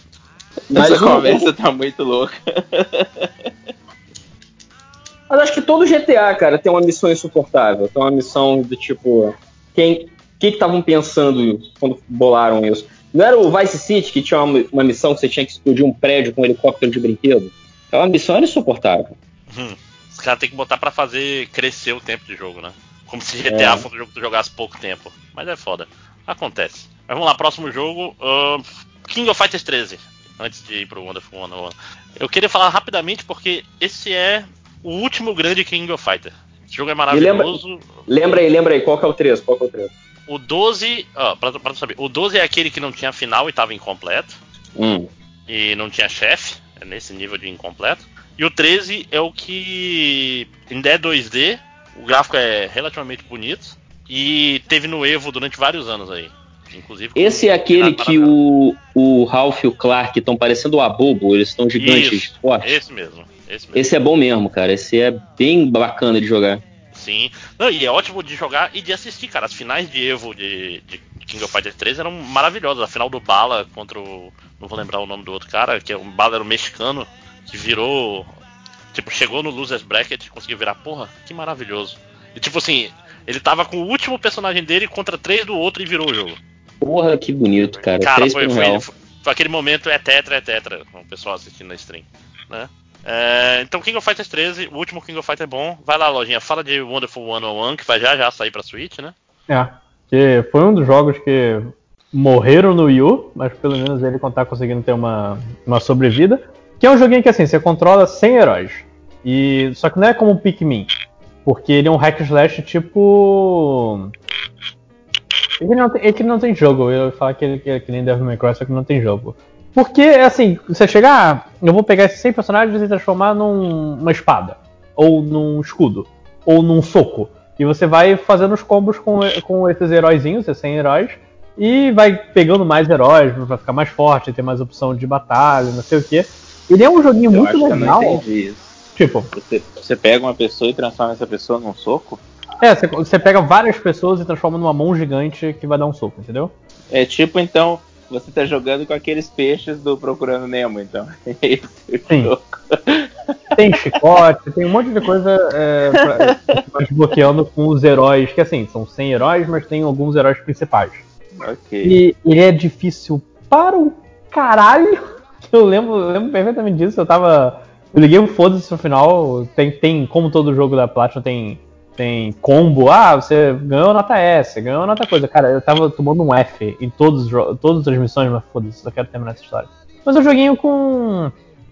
Mas a conversa tá muito louca. Mas acho que todo GTA, cara, tem uma missão insuportável. Tem uma missão do tipo. Quem. O que estavam pensando quando bolaram isso? Não era o Vice City que tinha uma, uma, missão que você tinha que explodir um prédio com um helicóptero de brinquedo? Aquela missão era insuportável. Hum, os caras têm que botar para fazer crescer o tempo de jogo, né? Como se GTA é. fosse um jogo que tu jogasse pouco tempo. Mas é foda. Acontece. Mas vamos lá, próximo jogo. Uh, King of Fighters 13. Antes de ir pro Wonderful 101. Eu queria falar rapidamente porque esse é o último grande King of Fighters. Esse jogo é maravilhoso. Lembra, lembra, aí, lembra aí, qual que é o 13? Qual que é o 13? O 12, ó, pra, pra saber, o 12 é aquele que não tinha final e tava incompleto. Hum. E não tinha chefe, é nesse nível de incompleto. E o 13 é o que ainda é 2D, o gráfico é relativamente bonito e teve no Evo durante vários anos aí. Inclusive, Esse é aquele que o, o Ralph e o Clark estão parecendo o Abobo, eles estão gigantes Isso, fortes. Esse mesmo, esse mesmo. Esse é bom mesmo, cara. Esse é bem bacana de jogar. Sim. Não, e é ótimo de jogar e de assistir, cara. As finais de Evo de, de King of Fighters 3 eram maravilhosas. A final do Bala contra o. Não vou lembrar o nome do outro cara, que é um Bala era um mexicano, que virou. Tipo, chegou no Losers Bracket e conseguiu virar. Porra, que maravilhoso. E tipo assim, ele tava com o último personagem dele contra três do outro e virou o jogo. Porra, que bonito, cara. Cara, foi, foi, foi, foi, aquele momento é tetra, é tetra, o pessoal assistindo na stream, né? É, então, King of Fighters 13, o último King of Fighters é bom. Vai lá, lojinha, fala de Wonderful 101, que vai já já sair pra Switch, né? É, que foi um dos jogos que morreram no Wii U, mas pelo menos ele tá conseguindo ter uma, uma sobrevida. Que é um joguinho que assim, você controla 100 heróis. E, só que não é como o Pikmin. Porque ele é um hack slash tipo. Ele não tem, ele não tem jogo. Eu ia falar que ele que, que nem Devil May Cry, só que não tem jogo. Porque, assim, você chegar, ah, eu vou pegar esses 100 personagens e transformar numa espada, ou num escudo, ou num soco. E você vai fazendo os combos com, com esses heróizinhos, esses 100 heróis, e vai pegando mais heróis pra ficar mais forte, ter mais opção de batalha, não sei o que. Ele é um joguinho eu muito legal. eu não entendi isso. Tipo, você, você pega uma pessoa e transforma essa pessoa num soco? É, você, você pega várias pessoas e transforma numa mão gigante que vai dar um soco, entendeu? É tipo então, você tá jogando com aqueles peixes do Procurando Nemo, então. Sim. Tem chicote, tem um monte de coisa é, pra, desbloqueando com os heróis, que assim, são 100 heróis, mas tem alguns heróis principais. Ok. E ele é difícil para o caralho. Eu lembro, lembro perfeitamente disso. Eu tava. Eu liguei o foda-se no final. Tem, tem, como todo jogo da Platinum, tem, tem combo. Ah, você ganhou nota S, ganhou nota coisa. Cara, eu tava tomando um F em todos, todas as missões, mas foda-se, só quero terminar essa história. Mas é um joguinho com.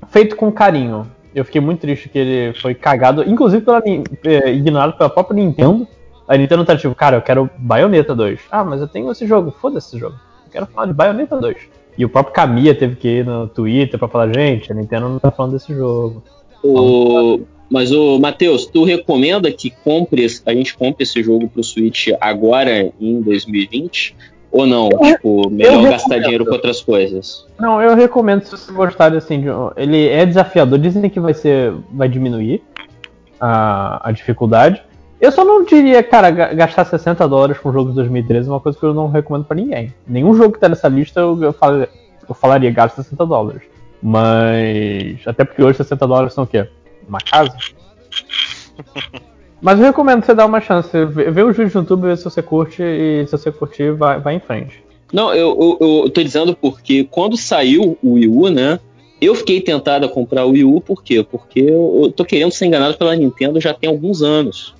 feito com carinho. Eu fiquei muito triste que ele foi cagado, inclusive pela, é, ignorado pela própria Nintendo. A Nintendo tá tipo, cara, eu quero Bayonetta 2. Ah, mas eu tenho esse jogo, foda-se esse jogo. Eu quero falar de Bayonetta 2. E o próprio Kamiya teve que ir no Twitter pra falar, gente, a Nintendo não tá falando desse jogo. O... Mas o Matheus, tu recomenda que compre, a gente compre esse jogo pro Switch agora em 2020? Ou não? Eu, tipo, melhor gastar dinheiro com outras coisas? Não, eu recomendo se você gostar assim. De, ele é desafiador, dizem que vai ser. vai diminuir a, a dificuldade. Eu só não diria, cara, gastar 60 dólares com um jogo de 2013 é uma coisa que eu não recomendo para ninguém. Nenhum jogo que tá nessa lista eu, eu, fal, eu falaria gasta 60 dólares. Mas. Até porque hoje 60 dólares são o quê? Uma casa? Mas eu recomendo você dar uma chance. Vê os vídeos no YouTube, ver se você curte e se você curtir, vai, vai em frente. Não, eu, eu, eu tô dizendo porque quando saiu o Wii U, né? Eu fiquei tentado a comprar o Wii U, por quê? Porque eu, eu tô querendo ser enganado pela Nintendo já tem alguns anos.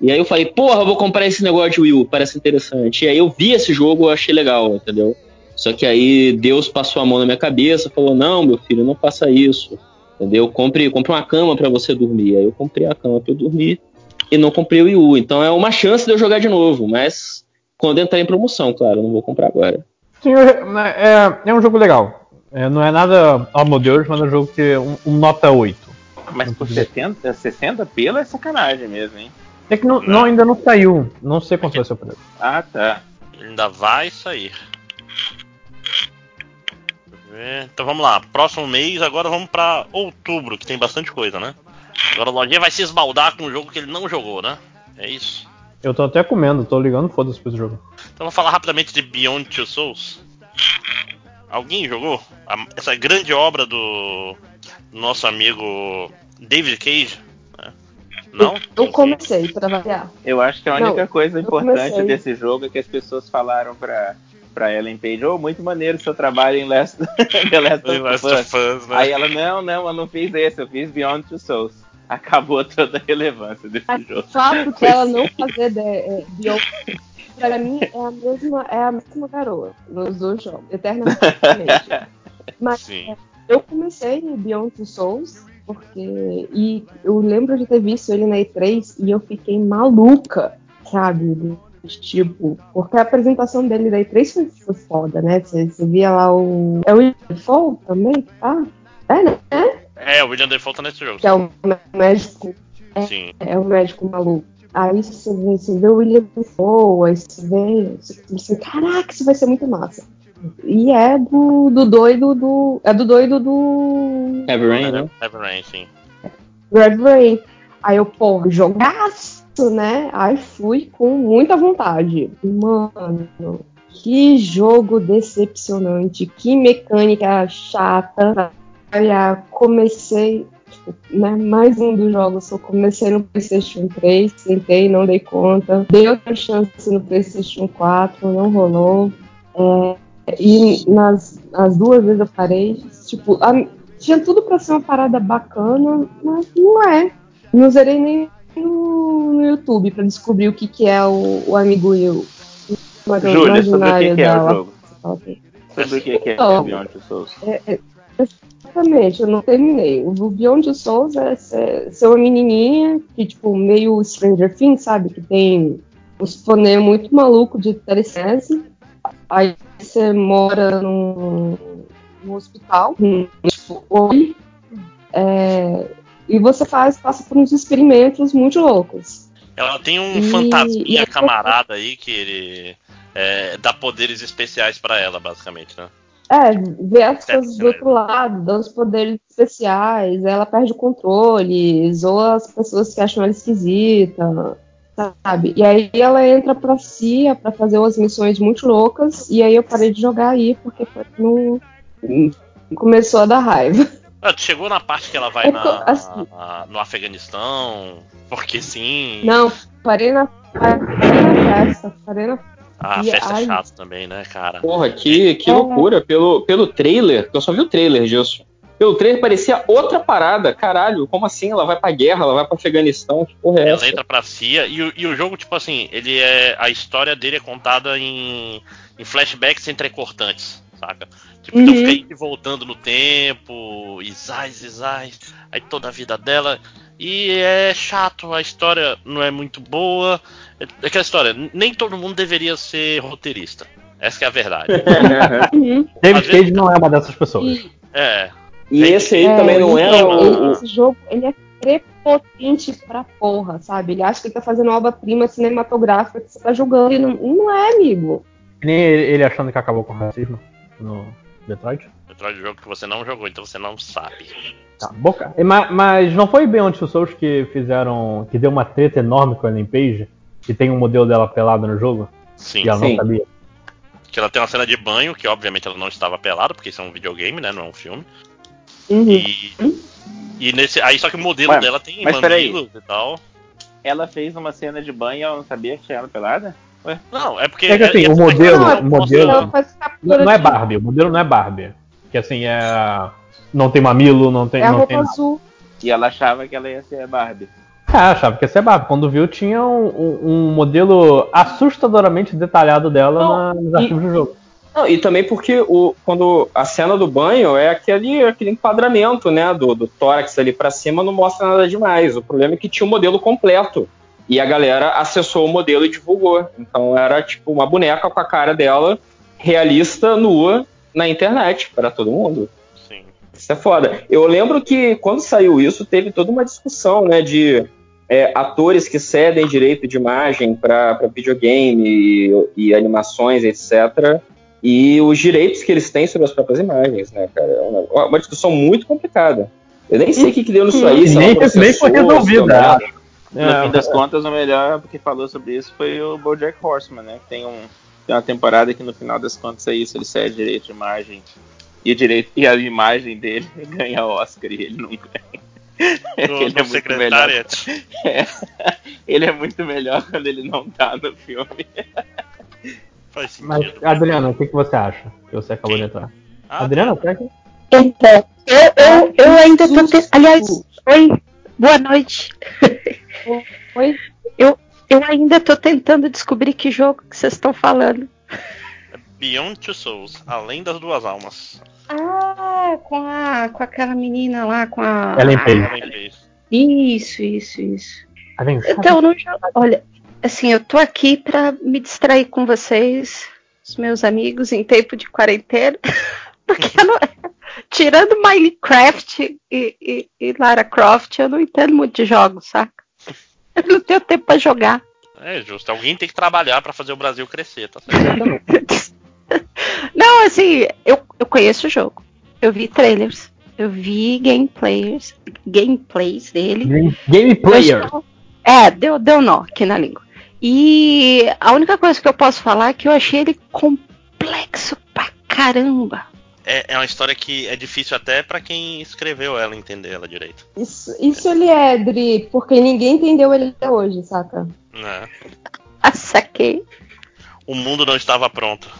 E aí eu falei, porra, eu vou comprar esse negócio de Wii U, parece interessante. E aí eu vi esse jogo, eu achei legal, entendeu? Só que aí Deus passou a mão na minha cabeça, falou, não, meu filho, não faça isso. Entendeu? Compre, compre uma cama para você dormir. Aí eu comprei a cama para eu dormir e não comprei o Wii U. Então é uma chance de eu jogar de novo, mas quando entrar em promoção, claro, não vou comprar agora. Sim, é, é um jogo legal. É, não é nada, oh meu Deus, mas é um jogo que é um, um nota 8. Mas por 70, 60 pila é sacanagem mesmo, hein? É que não, não, ainda não saiu. Não sei quanto vai ser o preço. Ah, tá. Ainda vai sair. Então vamos lá. Próximo mês, agora vamos para outubro, que tem bastante coisa, né? Agora o Lojinha vai se esbaldar com um jogo que ele não jogou, né? É isso. Eu tô até comendo, tô ligando foda-se pra esse jogo. Então vamos falar rapidamente de Beyond Two Souls. Alguém jogou? Essa grande obra do nosso amigo David Cage? Não? Eu comecei, pra variar. Eu acho que a única não, coisa importante desse jogo é que as pessoas falaram pra, pra Ellen Page, oh, muito maneiro o seu trabalho em Last, The Last, of, Last of Us. Né? Aí ela, não, não, eu não fiz esse, eu fiz Beyond Two Souls. Acabou toda a relevância desse a jogo. O fato de ela não fazer de, é, Beyond para mim é a mesma é a mesma garoa nos dois jogos, eternamente. Mas Sim. É, eu comecei Beyond Two Souls porque. E eu lembro de ter visto ele na E3 e eu fiquei maluca, sabe? Tipo, porque a apresentação dele da E3 foi, foi foda, né? Você, via lá o. É o William Defoe também? Ah, é, né? É, o William Defoe tá nesse jogo. Que é o médico. É, Sim. É o médico maluco. Aí você vê, você vê o William Defoe, aí você vê. Você, você, caraca, isso vai ser muito massa. E é do, do doido do. É do doido do. Heavy Rain, né? Heavy Rain, sim. Red Rain. Aí eu, pô, jogaço, né? Aí fui com muita vontade. Mano, que jogo decepcionante, que mecânica chata. Aí comecei, tipo, né, mais um dos jogos, eu comecei no PlayStation 3, tentei, não dei conta. Dei outra chance no PlayStation 4, não rolou. É, e nas as duas vezes eu parei, tipo, a, tinha tudo pra ser uma parada bacana, mas não é. Não zerei nem no, YouTube pra descobrir o que, que é o, o amigo eu. Júlia, sobre o que, que é o jogo? Sobre o que, que é então, Beyond Souls? É, é, exatamente, eu não terminei. O Beyond Two Souls é ser, ser uma menininha que, tipo, meio Stranger Things, sabe? Que tem os fonema muito maluco de telecese. Aí você mora num, num hospital, tipo, oi. É, e você faz, passa por uns experimentos muito loucos. Ela tem um e, fantasminha e camarada aí que ele é, dá poderes especiais para ela, basicamente, né? É, vê as coisas do outro lado, dá os poderes especiais, ela perde o controle, zoa as pessoas que acham ela esquisita, sabe? E aí ela entra pra CIA pra fazer umas missões muito loucas, e aí eu parei de jogar aí, porque não começou a dar raiva. Ah, chegou na parte que ela vai é na, assim, na, no Afeganistão, porque sim. Não, parei na, parei na festa, parei na ah, a festa é chato também, né, cara? Porra, que, que é. loucura. Pelo, pelo trailer, eu só vi o trailer disso. Pelo trailer parecia outra parada. Caralho, como assim? Ela vai pra guerra, ela vai pra Afeganistão? Que porra é ela essa? entra pra CIA e, e, o jogo, tipo assim, ele é. A história dele é contada em, em flashbacks entrecortantes saca? Tipo, uhum. então fica voltando no tempo, e zais, e zais, aí toda a vida dela. E é chato, a história não é muito boa. É aquela história, nem todo mundo deveria ser roteirista. Essa é a verdade. Uhum. David Cage não é uma dessas pessoas. É. E esse aí é, também não é. O... Esse jogo, ele é prepotente pra porra, sabe? Ele acha que ele tá fazendo obra-prima cinematográfica que você tá jogando e não, não é, amigo. Nem ele achando que acabou com o racismo no Detroit? Detroit é um jogo que você não jogou, então você não sabe. Tá, boca. Mas, mas não foi bem onde os Souls que fizeram. que deu uma treta enorme com a Ellen Page? Que tem um modelo dela pelada no jogo? Sim. E ela sim. não sabia. Que ela tem uma cena de banho, que obviamente ela não estava pelada, porque isso é um videogame, né? Não é um filme. Uhum. E. E nesse. Aí só que o modelo Ué, dela tem mamilos e tal. Ela fez uma cena de banho e ela não sabia que tinha ela pelada? Ué? Não, é porque. É que assim, o modelo. Não, o modelo não, não é Barbie, o modelo não é Barbie. Que assim, é. Não tem mamilo, não tem. É não a tem azul. E ela achava que ela ia ser Barbie. É, achava que ia ser Barbie. Quando viu, tinha um, um, um modelo assustadoramente detalhado dela não, na, nos arquivos e, do jogo. Não, e também porque o, quando a cena do banho é aquele, aquele enquadramento, né, do, do tórax ali para cima, não mostra nada demais. O problema é que tinha o um modelo completo. E a galera acessou o modelo e divulgou. Então era tipo uma boneca com a cara dela, realista, nua, na internet, para todo mundo. Sim. Isso é foda. Eu lembro que quando saiu isso, teve toda uma discussão, né, de é, atores que cedem direito de imagem para videogame e, e, animações, etc. E os direitos que eles têm sobre as próprias imagens, né, cara? É uma, uma discussão muito complicada. Eu nem sei o que, que deu nisso aí. Nem, nem foi resolvida. No é, fim das contas, o melhor que falou sobre isso foi o BoJack Horseman, né? Que tem, um, tem uma temporada que no final das contas é isso, ele cede direito de imagem e, direito, e a imagem dele ganha Oscar e ele não ganha. No, ele no é muito melhor. É, ele é muito melhor quando ele não tá no filme. Faz sentido. Mas, Adriana, o que, que você acha? Que você acabou Quem? de entrar. Ah, Adriana, tá aqui? Então, eu, eu, eu ainda tô. Te... Aliás, oi, boa noite. Oi? Eu, eu ainda tô tentando descobrir que jogo que vocês estão falando. Beyond Two Souls, Além das Duas Almas. Ah, com a com aquela menina lá, com a. Ellen Page. Isso, isso, isso. Então, não, olha, assim, eu tô aqui para me distrair com vocês, os meus amigos, em tempo de quarentena. Porque não, tirando Minecraft e, e, e Lara Croft, eu não entendo muito de jogos, saca? Eu não tenho tempo pra jogar. É justo. Alguém tem que trabalhar para fazer o Brasil crescer, tá certo? não, assim, eu, eu conheço o jogo. Eu vi trailers. Eu vi gameplays, gameplays dele. Game, gameplayer. É, deu, deu nó aqui na língua. E a única coisa que eu posso falar é que eu achei ele complexo pra caramba é, é uma história que é difícil até para quem escreveu ela entender ela direito. Isso, isso ele é, Dri, porque ninguém entendeu ele até hoje, saca? É. Ah, saquei. O mundo não estava pronto.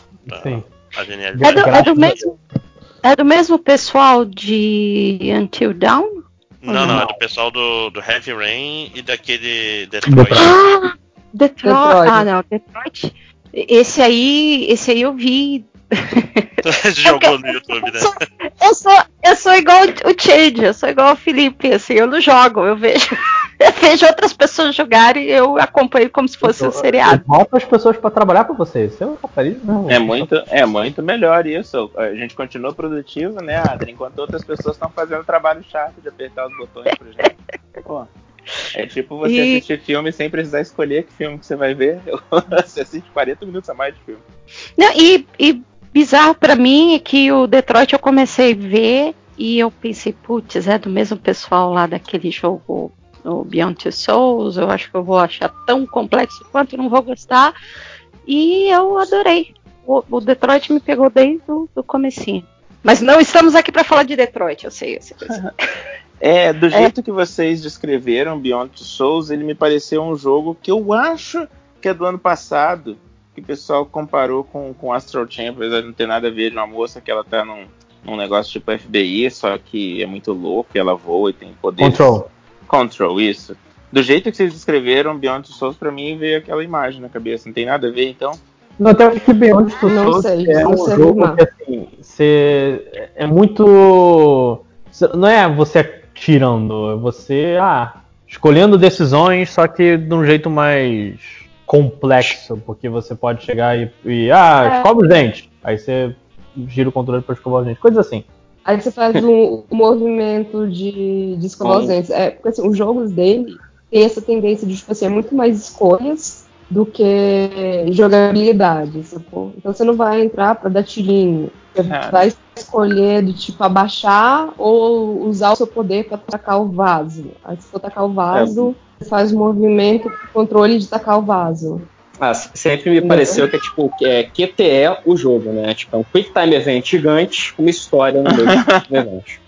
Sim. A genialidade. É do, é do, mesmo, é do mesmo pessoal de Until Dawn? Não, não, é do pessoal do, do Heavy Rain e daquele Detroit. Ah, Detroit. Detroit. Ah, não, Detroit. Esse aí, esse aí eu vi Jogou no YouTube, né? Eu sou, eu sou igual o Change, eu sou igual o Felipe, assim, eu não jogo, eu vejo. Eu vejo outras pessoas jogarem e eu acompanho como se fosse um seriado. Bota as pessoas para trabalhar para você. Isso é não. É muito, é muito melhor isso. A gente continua produtivo, né, Adri? Enquanto outras pessoas estão fazendo trabalho chato de apertar os botões, por exemplo. Pô. É tipo você e... assistir filme sem precisar escolher que filme que você vai ver. você assiste 40 minutos a mais de filme. Não, e, e bizarro para mim é que o Detroit eu comecei a ver e eu pensei, putz, é do mesmo pessoal lá daquele jogo no Beyond Two Souls, eu acho que eu vou achar tão complexo quanto não vou gostar. E eu adorei. O, o Detroit me pegou desde o do comecinho. Mas não estamos aqui para falar de Detroit, eu sei. Eu sei, eu sei. É, do é. jeito é. que vocês descreveram Beyond Two Souls, ele me pareceu um jogo que eu acho que é do ano passado, que o pessoal comparou com, com Astral Chain, apesar de não ter nada a ver de uma moça que ela tá num, num negócio tipo FBI, só que é muito louco, e ela voa e tem poder. Control. Control, isso. Do jeito que vocês descreveram, Beyond Two Souls, pra mim veio aquela imagem na cabeça. Não tem nada a ver, então? Não, até que Beyond Two Souls sei, é um jogo que, assim, você, é muito... Não é você tirando, é você, ah, escolhendo decisões, só que de um jeito mais complexo, porque você pode chegar e, e ah, é. escova os dentes. Aí você gira o controle para escovar os dentes, coisas assim. Aí você faz um, um movimento de, de escovar os dentes. É, porque assim, os jogos dele tem essa tendência de, tipo assim, é muito mais escolhas do que jogabilidade, sacou? Então você não vai entrar para dar tirinho. Você é. vai escolher do tipo abaixar ou usar o seu poder para atacar o vaso. Aí se for atacar o vaso, é. Faz o movimento controle de atacar o vaso. Ah, sempre me pareceu que é tipo é QTE o jogo, né? Tipo, é um Quick Time Event gigante com uma história no meio do evento.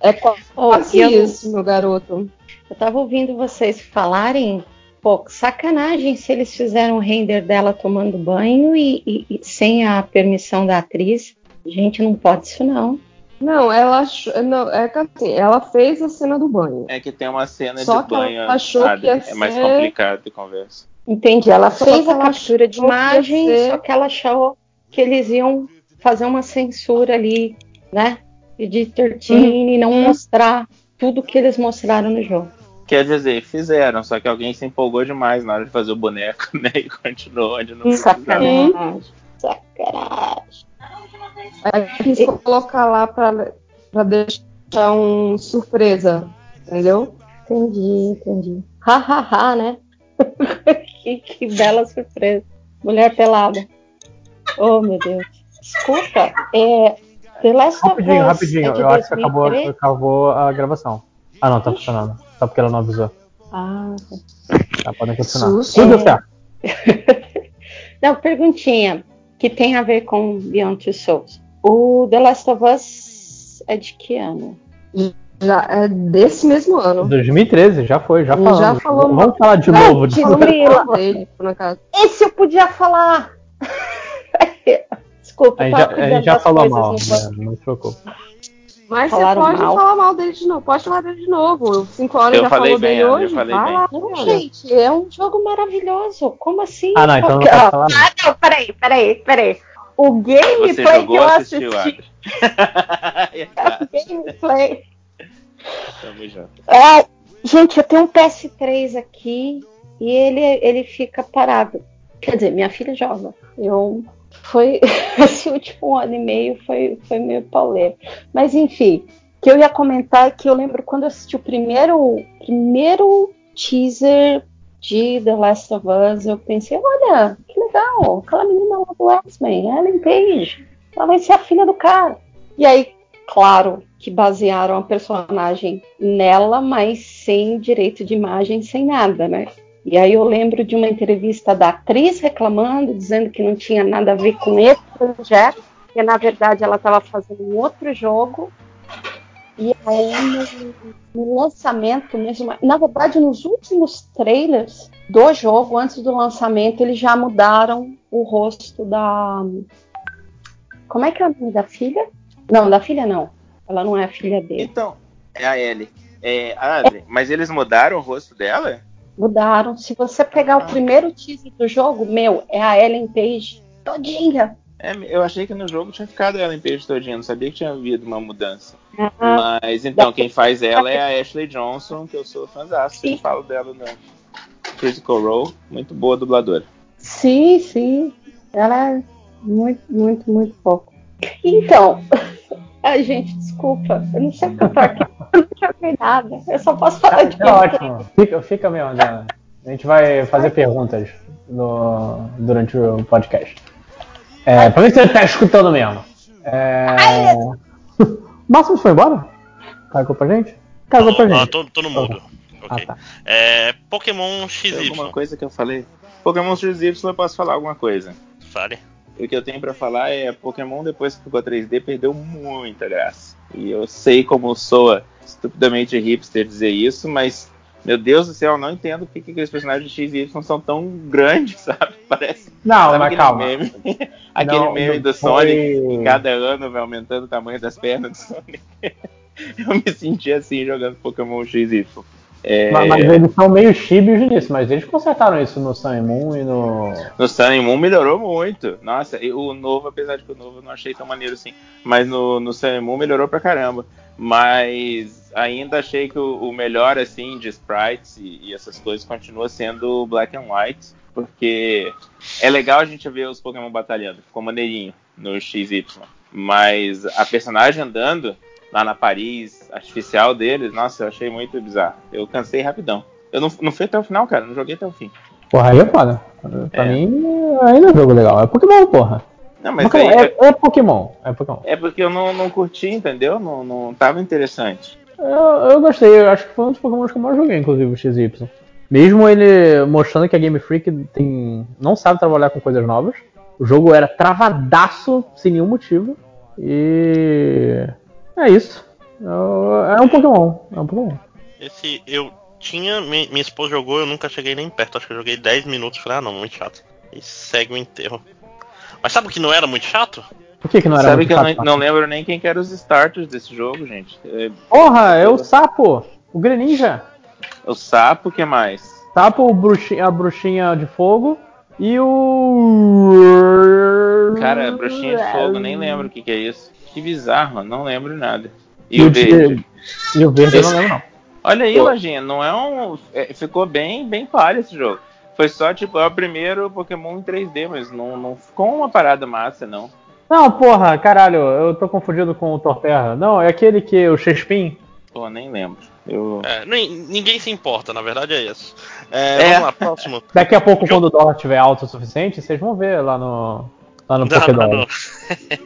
É quase oh, isso, meu garoto. Eu tava ouvindo vocês falarem, pô, sacanagem se eles fizeram o render dela tomando banho e, e, e sem a permissão da atriz. Gente, não pode isso não. Não, ela achou, não, é que assim, ela fez a cena do banho. É que tem uma cena Só de banho, achou sabe? que ia é mais complicado de conversa. Entendi. Ela fez a captura de imagem, ser... só que ela achou que eles iam fazer uma censura ali, né? De 13 uhum. e não mostrar tudo que eles mostraram no jogo. Quer dizer, fizeram, só que alguém se empolgou demais na hora de fazer o boneco, né? E continuou onde não Sacanagem. Sacanagem. Aí quis colocar lá pra, pra deixar um surpresa, entendeu? Entendi, entendi. Hahaha, ha, ha, né? que, que bela surpresa. Mulher pelada. Oh, meu Deus. Escuta, é, The Last rapidinho, rapidinho. É eu acho que acabou, acabou a gravação. Ah, não, tá funcionando. Só porque ela não avisou. Ah, tá. Podem continuar. Tudo certo. não, perguntinha que tem a ver com Beyond Two Souls. O The Last of Us é de que ano? Já é desse mesmo ano. 2013, já foi, já falamos. Já falou. Vamos falar de novo. De dele, Esse eu podia falar. Desculpa, a gente já, a gente já falou mal, né? não se preocupe. Mas Falaram você pode mal. falar mal dele de novo. Pode falar dele de novo. Cinco horas eu já falou bem, dele hoje. Vai lá. Não, gente, é um jogo maravilhoso. Como assim? Ah, não, então não pode falar. Ah, não, peraí, peraí, peraí. O gameplay que eu assisti. o gameplay Tamo junto. É, gente, eu tenho um PS3 aqui e ele, ele fica parado. Quer dizer, minha filha joga. Eu foi esse último ano e meio foi, foi meio pauleiro. Mas enfim, o que eu ia comentar é que eu lembro quando eu assisti o primeiro, primeiro teaser de The Last of Us, eu pensei, olha, que legal, aquela menina lá do X-Men, Ellen Page, ela vai ser a filha do cara. E aí, claro, que basearam a personagem nela, mas sem direito de imagem, sem nada, né? E aí eu lembro de uma entrevista da atriz reclamando, dizendo que não tinha nada a ver com esse projeto, que na verdade ela estava fazendo um outro jogo. E aí no, no, lançamento mesmo, na verdade nos últimos trailers do jogo, antes do lançamento, eles já mudaram o rosto da. Como é que é o nome da filha? Não, da filha não. Ela não é a filha dele. Então, é a Ellie. É, Adri, é. mas eles mudaram o rosto dela? Mudaram. Se você pegar ah. o primeiro teaser do jogo, meu, é a Ellen Page todinha. É, eu achei que no jogo tinha ficado ela em peixe todinha, não sabia que tinha havido uma mudança. Uhum. Mas então, quem faz ela é a Ashley Johnson, que eu sou fãzaço. Eu falo dela no Critical Role. Muito boa dubladora. Sim, sim. Ela é muito, muito, muito pouco. Então, a gente, desculpa. Eu não sei o que eu tô aqui. Eu não joguei nada. Eu só posso falar de É ótimo. Fica, fica mesmo, Diana. A gente vai fazer perguntas no, durante o podcast. É, pra ver se você tá escutando mesmo. É... Máximo foi embora? Cagou pra gente? Cagou pra Ah, gente. tô, tô no mudo. Ok. Ah, tá. É, Pokémon Tem XY. alguma coisa que eu falei? Pokémon XY eu posso falar alguma coisa. Fale. O que eu tenho pra falar é Pokémon depois que ficou 3D perdeu muita graça. E eu sei como soa estupidamente hipster dizer isso, mas meu Deus do céu, eu não entendo por que aqueles personagens de XY são tão grandes, sabe? Parece. Não, sabe mas aquele calma. Meme, aquele Não, meme não do foi- Sonic, que cada ano vai aumentando o tamanho das pernas do Sonic. eu me senti assim jogando Pokémon XY. É, Mas, mas eles são meio chibios nisso, mas eles consertaram isso no Sun Moon e no. No Sun Moon melhorou muito. Nossa, e o novo, apesar de que o novo eu não achei tão maneiro assim, mas no, no Sun Moon melhorou pra caramba. Mas ainda achei que o, o melhor, assim, de sprites e, e essas coisas continua sendo o Black and White, porque é legal a gente ver os Pokémon batalhando, ficou maneirinho no XY. Mas a personagem andando lá na Paris artificial deles, nossa, eu achei muito bizarro. Eu cansei rapidão. Eu não, não fui até o final, cara, não joguei até o fim. Porra, aí é foda. Pra É. mim, ainda é um jogo legal. É Pokémon, porra. Não, mas Pokémon, aí, é, é Pokémon. É Pokémon. É porque eu não, não curti, entendeu? Não, não tava interessante. Eu, eu gostei, eu acho que foi um dos Pokémon que eu mais joguei, inclusive, o XY. Mesmo ele mostrando que a Game Freak tem, não sabe trabalhar com coisas novas. O jogo era travadaço, sem nenhum motivo. E. É isso. Eu- É um Pokémon. É um Pokémon. Esse eu tinha, mi- minha esposa jogou, eu nunca cheguei nem perto. Acho que eu joguei 10 minutos. Falei, ah, não, muito chato. E segue o enterro. Mas sabe o que não era muito chato? Por que, que não era Sabe muito que eu chato? não, não lembro nem quem que eram os starters desse jogo, gente. É, Porra, é o Sapo! O Greninja! o sapo, o que mais? Sapo, o bruxinha, a bruxinha de fogo e o. Cara, bruxinha de fogo, nem lembro o que, que é isso. Que bizarro, não lembro nada. E, E o o de- verde? E o verde eu não Esse- lembro, não. Olha aí, Pô. Lojinha, não é um. é, ficou bem, bem palha esse jogo. Foi só, tipo, é o primeiro Pokémon em 3D, mas não, não ficou uma parada massa, não. Não, porra, caralho, eu tô confundido com o Torterra. Não, é aquele que o Chespin. Pô, nem lembro. Eu... É, nem- ninguém se importa, na verdade é isso. É, É. Vamos lá, próximo. Daqui a pouco, quando o dólar estiver alto o suficiente, vocês vão ver lá no. Lá no Não, não, não.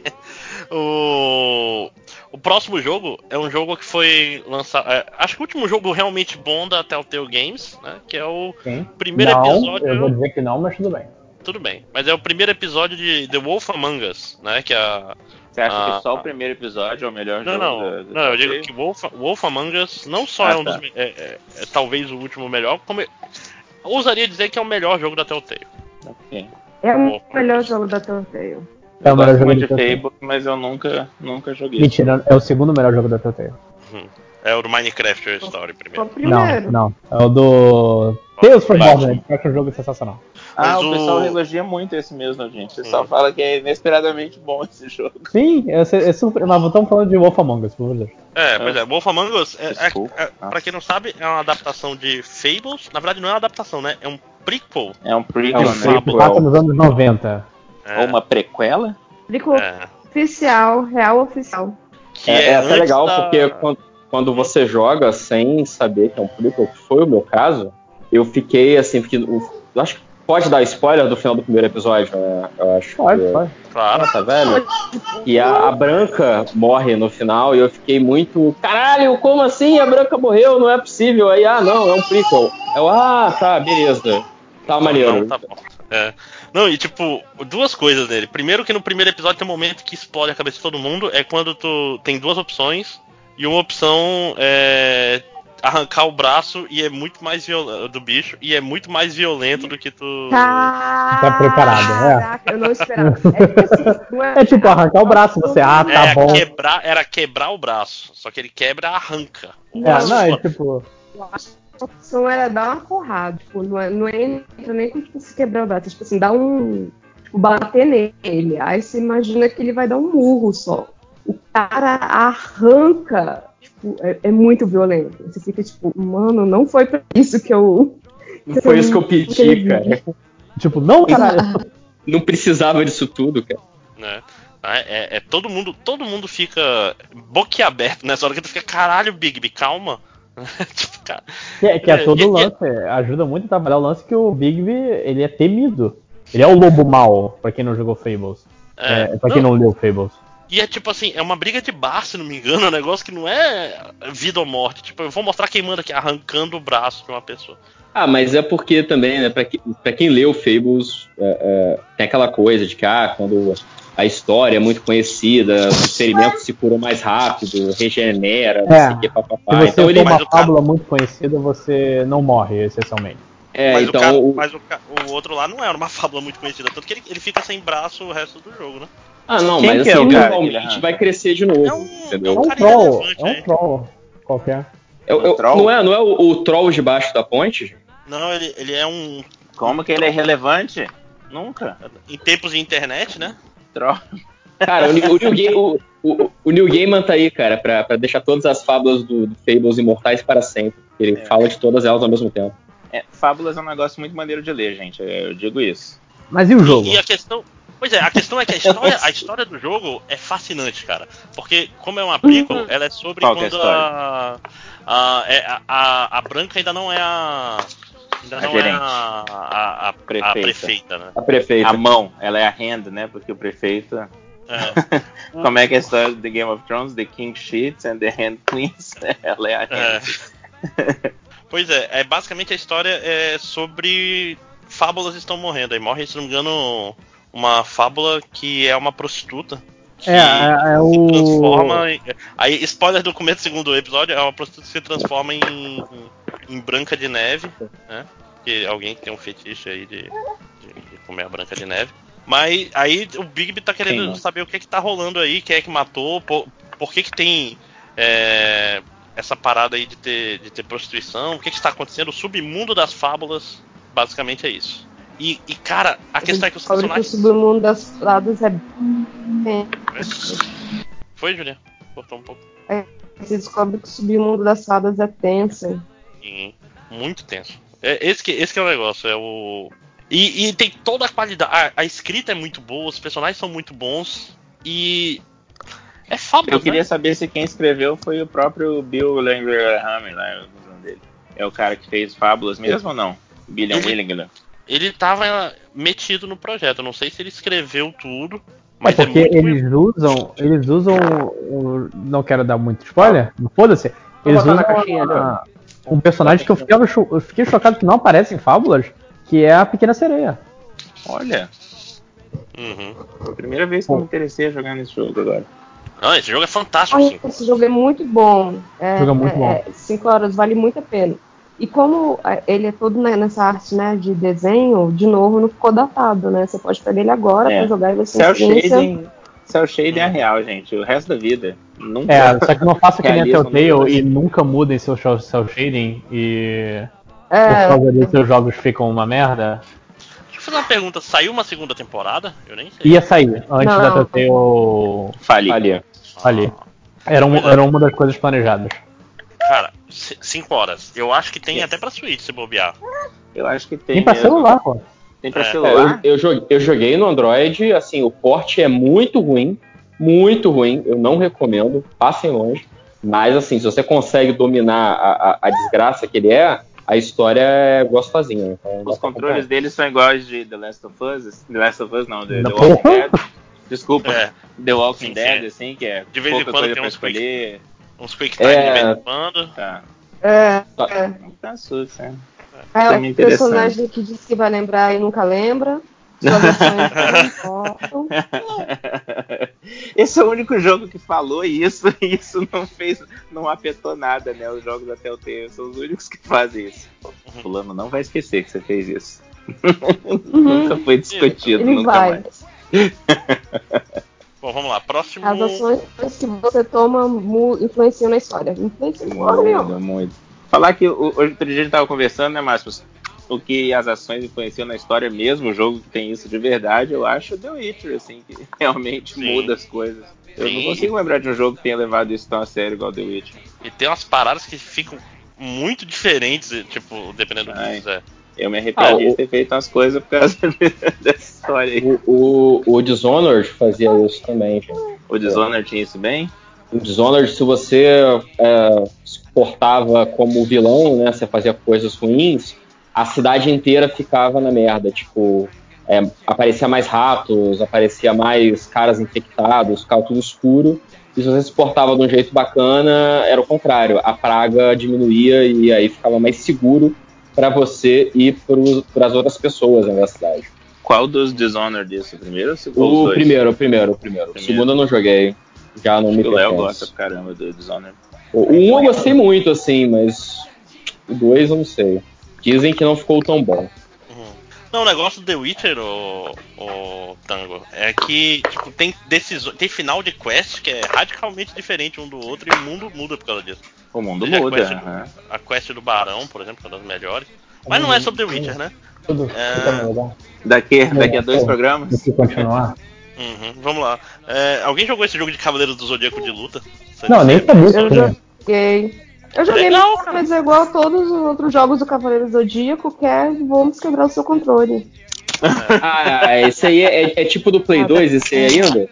o, o próximo jogo é um jogo que foi lançado. é, acho que o último jogo realmente bom da Telltale Games, né? Que é o Sim. primeiro não, episódio. Eu vou dizer que não, mas tudo bem. Tudo bem. Mas é o primeiro episódio de The Wolf Among Us, né? Que é a. Você acha Ah, que só o primeiro episódio é o melhor Não, jogo não. da- da Não, eu digo que Wolf, Wolf Among Us não só Ah, é um tá. dos. É, é- é talvez o último melhor, como. é- ousaria dizer que é o melhor jogo da Telltale. Ok. É o melhor jogo da Telltale. É o melhor jogo de Telltale. Fable, mas eu nunca, nunca joguei. Mentira, é o segundo melhor jogo da Telltale. É o do Minecraft Story primeiro. primeiro. Não, não. É o do. Tales from Batman. Borderlands, que eu acho um jogo sensacional. Ah, o o- pessoal elogia muito esse mesmo, gente. O pessoal Hum. fala que é inesperadamente bom esse jogo. Sim, é, é super. Mas estamos falando de Wolf Among Us, por favor. É, pois é, Wolf Among Us, é, é, é, pra quem não sabe, é uma adaptação de Fables. Na verdade, não é uma adaptação, né? É um prequel. É um É prequel, um né? que passa nos anos 90. É, Ou uma prequela? É, oficial, real oficial. que É, é até antes legal da- porque quando, quando você joga sem saber que é um prequel, que foi o meu caso, eu fiquei assim, porque eu acho que pode dar spoiler do final do primeiro episódio, né? Eu acho Pode, que, pode. Claro. Ah, tá velho? E a, a Branca morre no final e eu fiquei muito. Caralho, como assim? A Branca morreu? Não é possível. Aí, ah, não, é um prequel. Eu, ah, tá, beleza. Tá maneiro. Não, tá bom. É. Não, e tipo, duas coisas nele. Primeiro que no primeiro episódio tem um momento que explode a cabeça de todo mundo, é quando tu tem duas opções, e uma opção é arrancar o braço e é muito mais violento do bicho, e é muito mais violento do que tu. Tá, Tá preparado, é. Caraca, eu não esperava. É, tipo assim, é- É tipo arrancar o braço, você, ah, tá é, bom. quebrar, era quebrar o braço. Só que ele quebra arranca. O É, braço não, é tipo. A opção era dar uma porrada. Tipo, não, é, não entra nem com tipo, se quebrar o braço. Tipo assim, dá um. Tipo, tipo, bater nele. Aí você imagina que ele vai dar um murro só. O cara arranca, tipo, é, é muito violento. Você fica tipo, mano, não foi pra isso que eu. Não foi isso que eu pedi, cara. Tipo, não, caralho. Não precisava disso tudo, cara. Né? É, é, todo mundo todo mundo fica boquiaberto nessa hora que tu fica, caralho, Bigby, calma. tipo, cara, que, é, que é todo o lance, ajuda muito a trabalhar o lance que o Bigby, ele é temido. Ele é o lobo mal, pra quem não jogou Fables. É, é pra quem não, não leu Fables. E é tipo assim, é uma briga de bar, se não me engano, é um negócio que não é vida ou morte. Tipo, eu vou mostrar quem manda aqui, arrancando o braço de uma pessoa. Ah, mas é porque também, né, pra, que, pra quem leu Fables, é, é, tem aquela coisa de que, ah, quando a história é muito conhecida, os ferimentos se curam mais rápido, regenera, não é, sei o que, papapá. Se você então, ele uma fábula cara... muito conhecida, você não morre, essencialmente. É, mas então, o cara, o... mas o, o, outro lá não era uma fábula muito conhecida, tanto que ele, ele fica sem braço o resto do jogo, né? Ah, não, Quem mas assim, é eventualmente vai crescer de novo, é um, entendeu? É um, troll, é um troll qualquer. É, é, um troll? Não é, não é o, o troll debaixo da ponte? Não, ele, ele é um. Como que ele é relevante? Nunca. Em tempos de internet, né? Troll. Cara, o, o, New, o, o, New Gaiman tá aí, cara, pra, pra deixar todas as fábulas do, do Fables imortais para sempre. Ele é. fala de todas elas ao mesmo tempo. É, fábulas é um negócio muito maneiro de ler, gente. Eu digo isso. Mas e o jogo? E, e a questão. Pois é, a questão é que a história, a história do jogo é fascinante, cara. Porque, como é uma prequel, uhum. ela é sobre Qual é quando é a, a, a, a, a Branca ainda não é a Ainda a não é gerente. é a, a, a, prefeita. a, prefeita. né? A prefeita. A mão, ela é a hand, né? Porque o prefeito. É. Como é que é a história do The Game of Thrones? The King Shits and the Hand Queens. ela é a hand. É. pois é, é, basicamente a história é sobre fábulas estão morrendo. Aí morre, se não me engano, uma fábula que é uma prostituta. Que é, é, é o. transforma. Em, aí, spoiler do começo do segundo episódio, é uma prostituta que se transforma em em Branca de Neve, né? Que alguém tem um fetiche aí de, de, de comer a Branca de Neve. Mas aí o Bigby tá querendo Sim, saber o que que tá rolando aí, quem é que matou, por, por que que tem é, essa parada aí de ter, de ter prostituição, o que que está acontecendo, o submundo das fábulas, basicamente é isso. E, e cara, a, questão é que os personagens... Que o submundo das fábulas é... Foi, Julia? Cortou um pouco. É, você descobre que o submundo das fadas é tenso muito tenso. É, esse, que, esse que é o negócio, é o. E, e tem toda a qualidade. A, a, escrita é muito boa, os personagens são muito bons. E. É fábula. Eu queria né? saber se quem escreveu foi o próprio Bill Langerham, lá, o nome dele. É o cara que fez Fábulas mesmo ou não? Billion Willingham. Ele tava metido no projeto, não sei se ele escreveu tudo. É mas é porque é eles usam. Eles usam. Não quero dar muito spoiler, não foda-se. Eles usam. A, um personagem que eu, ficava, eu fiquei chocado que não aparece em Fábulas, que é a Pequena Sereia. Olha. Uhum. Primeira vez que eu me interessei a jogar nesse jogo agora. Ah, esse jogo é fantástico. Ai, esse jogo é muito bom. É, jogo é muito bom. 5 é, horas vale muito a pena. E como é, ele é todo nessa arte né, de desenho, de novo não ficou datado, né? Você pode pegar ele agora é. pra jogar e você Cell Shading, Cell Shading é real, gente. O resto da vida. Nunca é, só que não faça que nem a Telltale e nunca mudem seu cel shading e é. por causa disso seus jogos ficam uma merda. Deixa eu fazer uma pergunta, saiu uma segunda temporada? Eu nem sei. Ia sair, antes não. da Telltale falir. Falir. Era, um, era uma das coisas planejadas. Cara, 5 horas. Eu acho que tem yes. até pra Switch se bobear. Eu acho que tem. Tem pra mesmo. celular, pô. Tem pra é. celular? Eu, eu, joguei, eu joguei no Android, assim, o porte é muito ruim muito ruim, eu não recomendo, passem longe. Mas, assim, se você consegue dominar a, a, a desgraça que ele é, a história é gostosinha. Então Os controles dele são iguais de The Last of Us. The Last of Us não, The, The Walking Dead. Desculpa, é. The Walking sim, Dead, sim. assim, que é de vez em quando tem uns escolher. Quick, uns quick time é... de vez em quando. Tá. É, é. Tá susto, é. É, é o personagem que disse que vai lembrar e nunca lembra. Esse é o único jogo que falou isso e isso não fez, não afetou nada, né? Os jogos da Telltale são os únicos que fazem isso. O uhum. fulano não vai esquecer que você fez isso. Uhum. nunca foi discutido, Ele nunca vai. mais. Bom, vamos lá. Próximo. As ações que você toma influenciam na história. Influenciam muito, muito. Falar que hoje outro dia a gente tava conversando, né, Márcio? o que as ações influenciam na história mesmo, o jogo que tem isso de verdade, eu acho The Witcher, assim, que realmente Sim. muda as coisas. Eu Sim. não consigo lembrar de um jogo que tenha levado isso tão a sério igual The Witcher. E tem umas paradas que ficam muito diferentes, tipo, dependendo do que quiser. Eu me arrependo ah, de ter feito umas coisas por causa dessa história aí. O, o, o Dishonored fazia isso também, gente. O Dishonored tinha isso bem? O Dishonored, se você é, se portava como vilão, né, você fazia coisas ruins, a cidade inteira ficava na merda. Tipo, é, aparecia mais ratos, aparecia mais caras infectados, ficava tudo escuro. E se você se portava de um jeito bacana, era o contrário. A praga diminuía e aí ficava mais seguro para você e para as outras pessoas na cidade. Qual dos Dishonored desse? O primeiro ou o segundo? O primeiro, o primeiro, o primeiro. O segundo eu não joguei. Já não Acho me O Léo gosta pra caramba do Dishonored. O 1 um eu gostei muito, assim, mas o 2 eu não sei. Dizem que não ficou tão bom. Não, o negócio do The Witcher, o, o Tango, é que tipo, tem decisões, tem final de quest que é radicalmente diferente um do outro e o mundo muda por causa disso. O mundo muda. A quest, do, né? a quest do Barão, por exemplo, é uma das melhores. Mas não é sobre The Witcher, né? Tudo. É... Daqui, daqui a dois programas. continuar. Uhum, vamos lá. É, alguém jogou esse jogo de Cavaleiros do Zodíaco de luta? Você não, nem sabia. Eu joguei. Eu joguei Legal. mas é igual a todos os outros jogos do Cavaleiro Zodíaco, que é vamos quebrar o seu controle. ah, esse aí é, é, tipo do Play 2, esse aí ainda?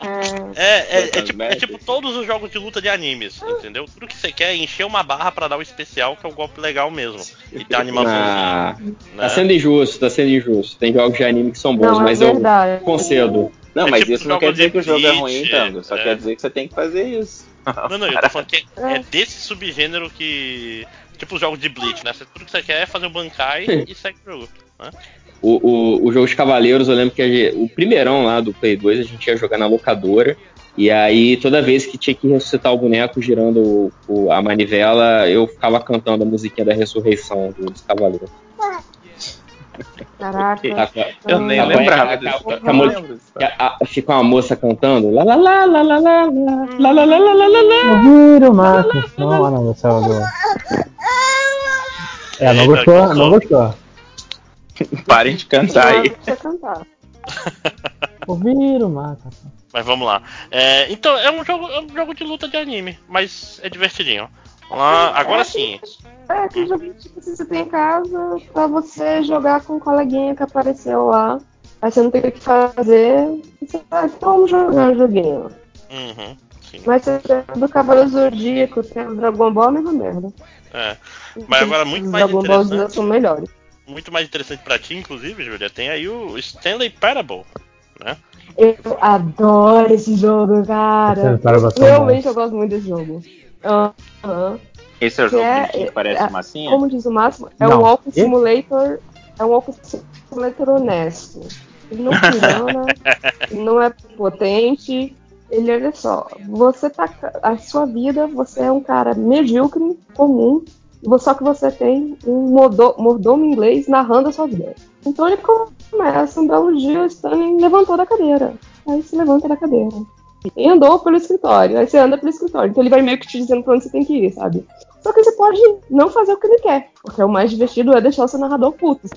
É, é, é, tipo, é, tipo, todos os jogos de luta de animes, entendeu? Tudo que você quer é encher uma barra para dar o especial, que é o golpe legal mesmo. E tem animação. Ah, né? Tá sendo injusto, tá sendo injusto. Tem jogos de anime que são bons, não, mas eu concedo. Não, mas tipo isso não quer dizer que o jogo é ruim, Tango. Só quer dizer que você tem que fazer isso. Não, não, eu tô falando que é, é desse subgênero que. Tipo os jogos de Bleach, né? Tudo que você quer é fazer um Bankai e segue o jogo. Né? O, o, o, jogo de Cavaleiros, eu lembro que gente, o primeirão lá do Play 2 a gente ia jogar na locadora. E aí, toda vez que tinha que ressuscitar o boneco girando o, o, a manivela, eu ficava cantando a musiquinha da ressurreição dos Cavaleiros. Caraca. Eu nem a, lembrava disso. Fica uma moça cantando. Lá lá lá lá lá lá lá lá lá lá lá lá lá. Ouviram, Marcos? Não, lá no céu do. É, não gostou, não gostou. Parem de cantar aí. Ouviram, Marcos? Mas vamos lá. É, então, é um, jogo, é um jogo de luta de anime, mas é divertidinho. Lá, agora é, sim. É, aquele joguinho que você tem em casa pra você jogar com o coleguinha que apareceu lá. Aí você não tem o que fazer. Você vai, então vamos jogar o joguinho. Uhum, Mas você tem do Cavaleiro Zodíaco, tem o Dragon Ball, mesma merda. É. Mas agora muito mais Dragon interessante. Ball são melhores. Muito mais interessante pra ti, inclusive, Julia, tem aí o Stanley Parable, né? Eu adoro esse jogo, cara. Realmente eu gosto muito desse jogo. Uhum. Esse é o jogo é, que parece é, massinha? Como diz o Máximo, é não. um walking simulator. É um walking simulator honesto. Ele não engana, ele não é potente. Ele, olha só, você tá. A sua vida, você é um cara medíocre, comum, só que você tem um mordomo inglês narrando a sua vida. Então ele começa um belo dia, o Stanley levantou da cadeira. Aí se levanta da cadeira e andou pelo escritório. Aí você anda pelo escritório. Então ele vai meio que te dizendo pra onde você tem que ir, sabe? Só que você pode não fazer o que ele quer. Porque o mais divertido é deixar o seu narrador puto?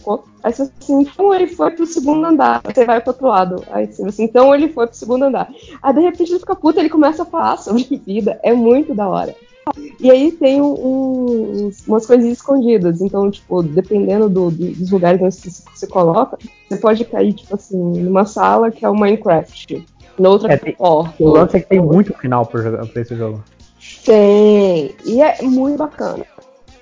Aí você assim, então ele foi pro segundo andar. Você vai pro outro lado. Aí você assim, então ele foi pro segundo andar. Aí de repente ele fica puto, ele começa a falar sobre vida. É muito da hora. E aí tem um, umas coisas escondidas. Então, tipo, dependendo do, do, dos lugares onde você se coloca, você pode cair, tipo assim, numa sala que é o Minecraft. É, tem, O lance é que tem muito final pra, jogar, pra esse jogo. Tem. E é muito bacana.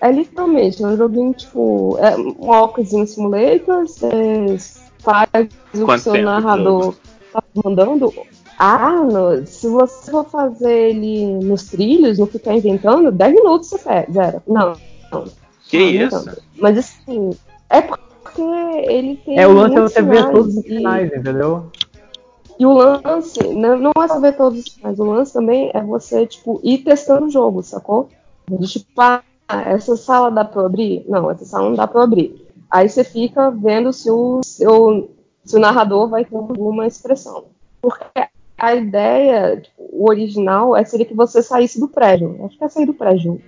É literalmente é um joguinho tipo. É um walkzinho simulator, você faz o que seu narrador tá mandando. Ah, no, se você for fazer ele nos trilhos, não ficar inventando, 10 minutos você pega. Zero. Não, não. Que não, isso? Não. Mas assim, é porque ele tem. É, o lance é você ver todos os finais, entendeu? E o lance, não, não é saber todos, mas o lance também é você, tipo, ir testando o jogo, sacou? De, tipo, ah, essa sala dá pra abrir? Não, essa sala não dá pra abrir. Aí você fica vendo se o, seu, se o narrador vai ter alguma expressão. Porque a ideia, tipo, o original, é seria que você saísse do prédio. Acho que é sair do prédio.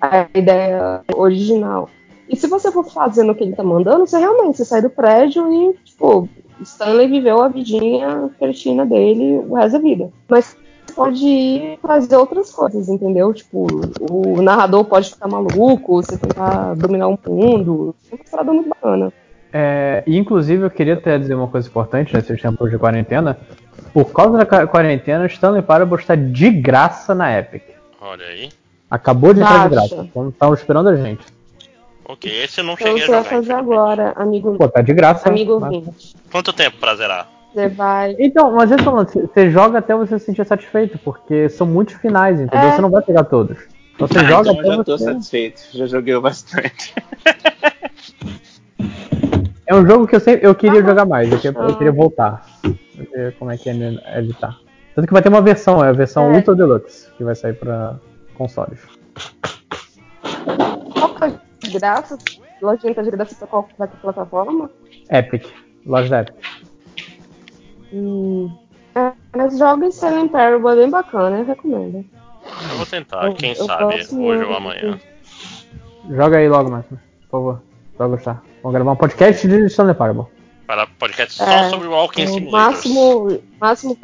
A ideia original. E se você for fazendo o que ele tá mandando, você realmente você sai do prédio e, tipo, Stanley viveu a vidinha cretina dele o resto da vida. Mas pode ir fazer outras coisas, entendeu? Tipo, o narrador pode ficar maluco, você tentar dominar um mundo. É uma parada muito bacana. É, e inclusive eu queria até dizer uma coisa importante nesses tempos de quarentena. Por causa da quarentena, Stanley Parable está de graça na Epic. Olha aí. Acabou de entrar de graça. Então estavam esperando a gente. Ok, esse eu não então cheguei você a jogar. Você vai fazer agora, amigo. Pô, tá de graça. Amigo mas... Quanto tempo pra zerar? Você vai. Então, mas eu falando, você joga até você se sentir satisfeito, porque são muitos finais, entendeu? É. Você não vai pegar todos. Então você ah, joga então até eu já tô satisfeito, já joguei bastante. é um jogo que eu sempre eu queria ah, jogar mais, eu queria, eu queria voltar. Ver como é que é ele tá. Tanto que vai ter uma versão, é a versão é. Ultra Deluxe, que vai sair pra consoles. Que de graça? Lojinha tá de graça pra qual plataforma? Epic. Loja da Epic. Hum. É, mas joga Silent Parable é bem bacana, eu recomendo. Eu vou tentar, eu, quem eu sabe, hoje ou amanhã. Joga aí logo, Márcio, por favor. Vai gostar. Vamos gravar um podcast de Silent Parable. Para podcast só é, sobre Walking Simulator. Máximo, máximo,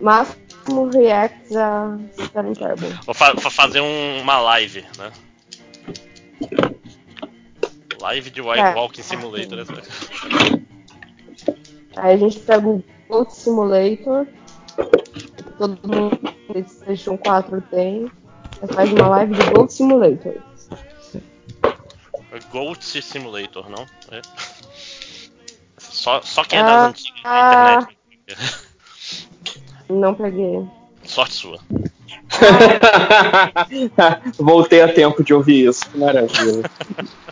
máximo reacts a Silent Parable. Vou, fa vou fazer um, uma live, né? Live de é, Walking Simulator. Assim. Aí a gente pega o Gold Simulator. Todo mundo PlayStation 4 tem. Você faz uma live de Gold Simulator. Gold Simulator, não? É. Só, só quem é das ah, antigas da internet. Não peguei. Sorte sua. Voltei a tempo de ouvir isso. Maravilha.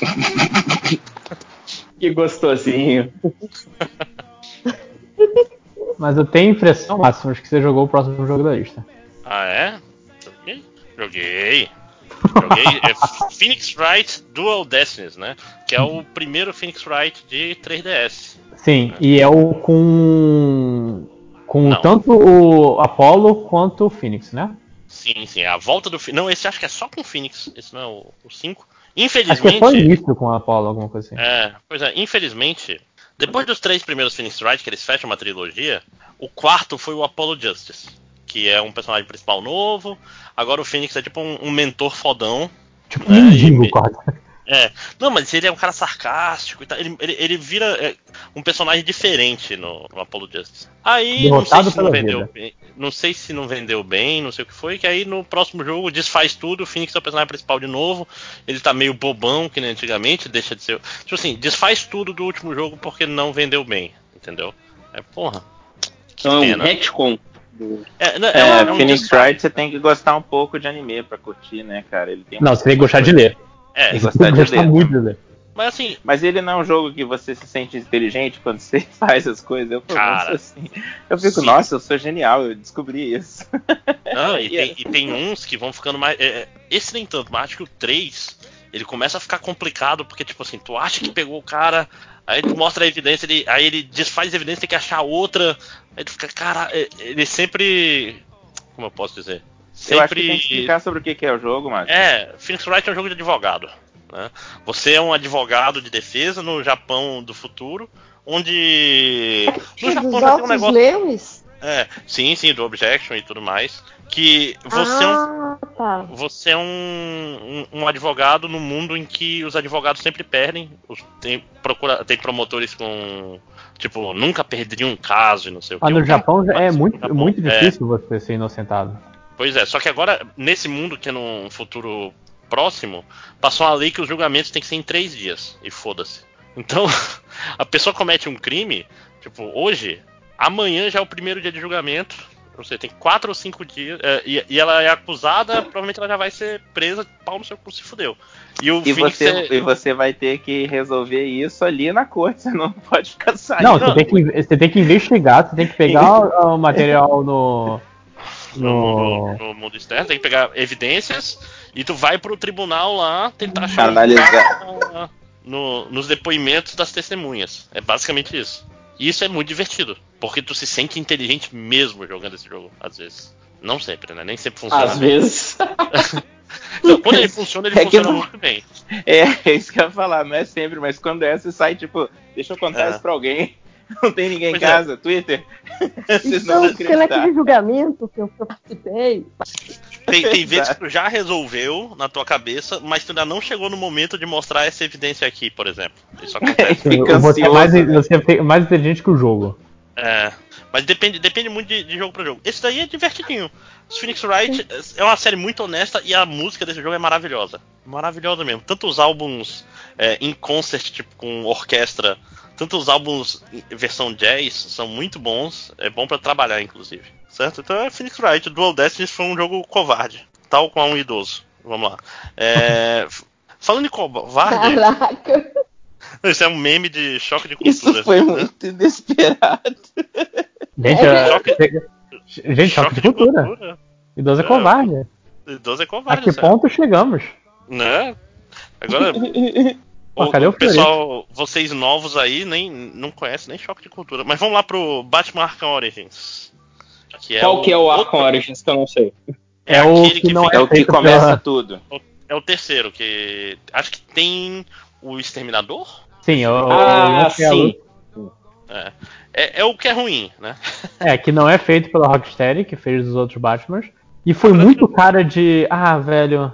que gostosinho. Mas eu tenho impressão, Máximo, que você jogou o próximo jogo da lista. Ah, é? Joguei. Joguei. Joguei é Phoenix Wright Dual Destinies, né? Que é o primeiro Phoenix Wright de 3DS. Sim, né? e é o com. Com Não. tanto o Apollo quanto o Phoenix, né? Sim, sim. A volta do. Não, esse acho que é só com o Phoenix. Esse não é o, o 5. Infelizmente. Acho que foi início com o Apollo, alguma coisa assim. É, pois é, infelizmente, depois dos três primeiros Phoenix Wright, que eles fecham uma trilogia, o quarto foi o Apollo Justice, que é um personagem principal novo. Agora o Phoenix é tipo um, um mentor fodão. Tipo né? um mendigo, quase. É, não, mas ele é um cara sarcástico e tal. Ele, ele, ele vira é, um personagem diferente no, no Apollo Justice. Aí Derrotado não sei se não vendeu vida. bem. Não sei se não vendeu bem, não sei o que foi. Que aí no próximo jogo desfaz tudo. O Phoenix é o personagem principal de novo. Ele tá meio bobão que nem antigamente, deixa de ser. Tipo assim, desfaz tudo do último jogo porque não vendeu bem. Entendeu? É porra. Que então, pena. retcon. É, não, é, é, é um Phoenix Wright você tem que gostar um pouco de anime pra curtir, né, cara? Ele tem não, você tem que gostar de ler. É, gostar de ler. muito de ler. Mas assim. Mas ele não é um jogo que você se sente inteligente quando você faz as coisas. Eu, cara, assim, eu fico, sim. nossa, eu sou genial, eu descobri isso. Não, e, tem, e tem uns que vão ficando mais. É, é, esse nem tanto, mas acho que o 3 ele começa a ficar complicado, porque, tipo assim, tu acha que pegou o cara, aí tu mostra a evidência, ele, aí ele desfaz a evidência, tem que achar outra, aí tu fica, cara, é, ele sempre. Como eu posso dizer? Sempre... Eu acho que tem que explicar sobre o que é o jogo, mas. É, Phoenix Wright é um jogo de advogado. Né? Você é um advogado de defesa no Japão do futuro, onde. No Japão já tem um negócio. Lewis? É, sim, sim, do Objection e tudo mais. Que você ah, é um, tá. você é um, um, um, advogado no mundo em que os advogados sempre perdem. Tem, procura, tem promotores com. Tipo, nunca perderiam um caso e não sei o que. Ah, no Japão é muito, Japão, muito é. difícil é. você ser inocentado. Pois é, só que agora, nesse mundo que é num futuro próximo, passou uma lei que os julgamentos têm que ser em três dias. E foda-se. Então, a pessoa comete um crime, tipo, hoje, amanhã já é o primeiro dia de julgamento. Não sei, tem quatro ou cinco dias. É, e, e, ela é acusada, provavelmente ela já vai ser presa, pau no seu cu se fudeu. E, o e você, é... e você vai ter que resolver isso ali na corte, você não pode ficar saindo. Não, você tem que, você tem que investigar, você tem que pegar o material no no, no, mundo externo, tem que pegar evidências e tu vai pro tribunal lá tentar achar analisar no, nos depoimentos das testemunhas. É basicamente isso. E isso é muito divertido, porque tu se sente inteligente mesmo jogando esse jogo, às vezes. Não sempre, né? Nem sempre funciona. Às vezes. Então, quando ele funciona, ele é funciona não... muito bem. É, é isso que eu ia falar, não é sempre, mas quando é, você sai tipo, deixa eu contar é. isso pra alguém. Não tem ninguém pois em é. casa, é. Twitter. Vocês então, não porque naquele julgamento que eu, que eu participei. Tem, tem vezes que tu já resolveu na tua cabeça, mas tu ainda não chegou no momento de mostrar essa evidência aqui, por exemplo. Isso acontece. você, é mais, né? você é mais inteligente que o jogo. É. Mas depende, depende muito de, de jogo para jogo. Esse daí é divertidinho. Phoenix Wright é uma série muito honesta e a música desse jogo é maravilhosa. Maravilhosa mesmo. Tanto os álbuns é, em concert, tipo, com orquestra, tanto os álbuns versão jazz são muito bons. É bom para trabalhar, inclusive. Certo? Então é Phoenix Wright. Dual Destiny foi um jogo covarde. Tal qual um idoso. Vamos lá. É, falando em covarde. Caraca. Isso é um meme de choque de cultura. Isso foi né? muito inesperado. Gente, é, choque, gente, choque, de, de cultura. cultura. Idoso é, é covarde. Idoso é covarde. A que ponto chegamos? Né? Agora. o, cadê o, pessoal, vocês novos aí nem não conhecem nem choque de cultura. Mas vamos lá pro Batman Arkham Origins. Que é Qual o, que é o Arkham Origins que eu não sei? É, é o que, que, não é, é o que começa pela... tudo. É o terceiro, que acho que tem o Exterminador? Sim, o, ah, o sim. É. É, é, o que é ruim, né? É, que não é feito pela Rocksteady, que fez os outros Batmans. E foi muito cara de. Ah, velho.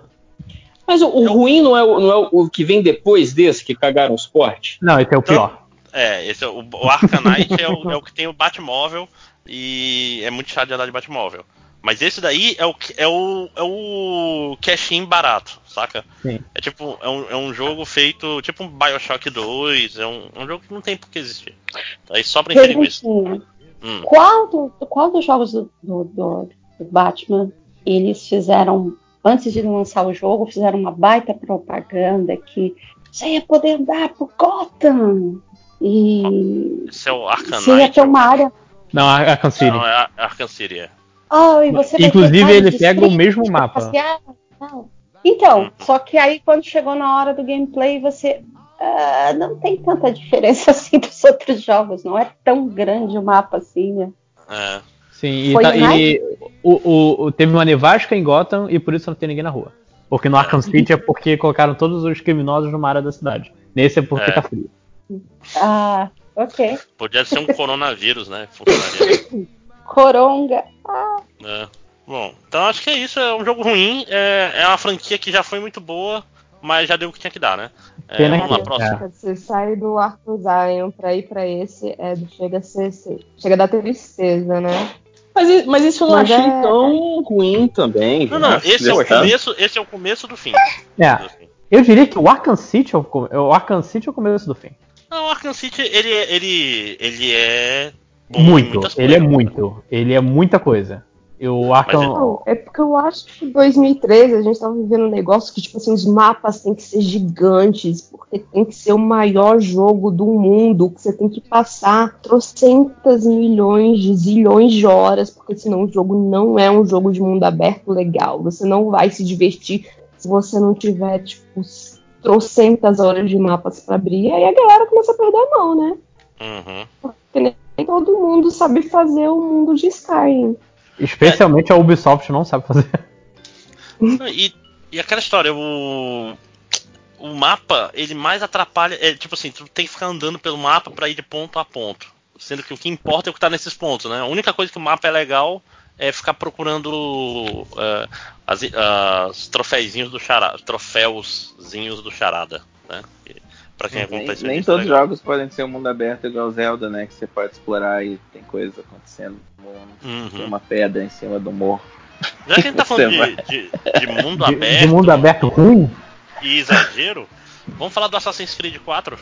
Mas o, o ruim não é, o, não é o que vem depois desse, que cagaram os portes? Não, esse é o então, pior. É, esse é o, o Arcanite é, o, é o que tem o Batmóvel e é muito chato de andar de Batmóvel. Mas esse daí é o, é o, é o cash-in barato, saca? Sim. É tipo, é um, é um jogo feito, tipo um Bioshock 2, é um, é um jogo que não tem por que existir. Aí só pra encher isso. Hum. Qual, do, qual dos jogos do, do, do, Batman eles fizeram, antes de lançar o jogo, fizeram uma baita propaganda que você ia poder andar por Gotham e. Esse é o Arkham Você ia ter uma área. Não, Arkham City. Não, é Arkham City, é. Oh, e você Inclusive, ele pega o mesmo mapa. Então, uhum. só que aí quando chegou na hora do gameplay, você. Uh, não tem tanta diferença assim dos outros jogos. Não é tão grande o mapa assim, né? É. Sim, e, tá, e o, o, teve uma nevasca em Gotham e por isso não tem ninguém na rua. Porque no Arkham City é porque colocaram todos os criminosos numa área da cidade. Nesse é porque é. tá frio. Ah, ok. Podia ser um coronavírus, né? Funcionaria. Coronga. Ah. É. Bom, então acho que é isso. É um jogo ruim. É, é uma franquia que já foi muito boa, mas já deu o que tinha que dar, né? É, Pena vamos lá, próximo. Você sai do Arthur Zion pra ir pra esse, é, chega a ser. Chega a dar tristeza, né? Mas, mas isso eu não mas achei é... tão ruim também. Não, não, esse é, o começo, esse é o começo do fim. É. Eu diria que o Arkham City é o, o Arkham City é o começo do fim. Não, o Arkham City, ele, ele, ele é muito, ele é muito. Ele é muita coisa. Eu Arkham... É, é porque eu acho que em 2013 a gente tava vivendo um negócio que, tipo assim, os mapas têm que ser gigantes, porque tem que ser o maior jogo do mundo, que você tem que passar trocentas milhões de zilhões de horas, porque senão o jogo não é um jogo de mundo aberto legal. Você não vai se divertir se você não tiver, tipo, trocentas horas de mapas para abrir. E aí a galera começa a perder a mão, né? Uhum. Porque nem todo mundo sabe fazer o mundo de Skyrim. Especialmente a Ubisoft não sabe fazer. E, e aquela história, o, o mapa, ele mais atrapalha. É, tipo assim, tu tem que ficar andando pelo mapa para ir de ponto a ponto. Sendo que o que importa é o que tá nesses pontos, né? A única coisa que o mapa é legal é ficar procurando uh, as, as troféuzinhos do charada, troféuzinhos do charada, né? Pra quem nem, nem todos os jogos podem ser um mundo aberto igual Zelda, né? Que você pode explorar e tem coisas acontecendo no mundo. Uhum. Tem uma pedra em cima do morro. Já que a gente tá falando de, de, de, mundo de, aberto. De mundo aberto ruim? E exagero, vamos falar do Assassin's Creed 4?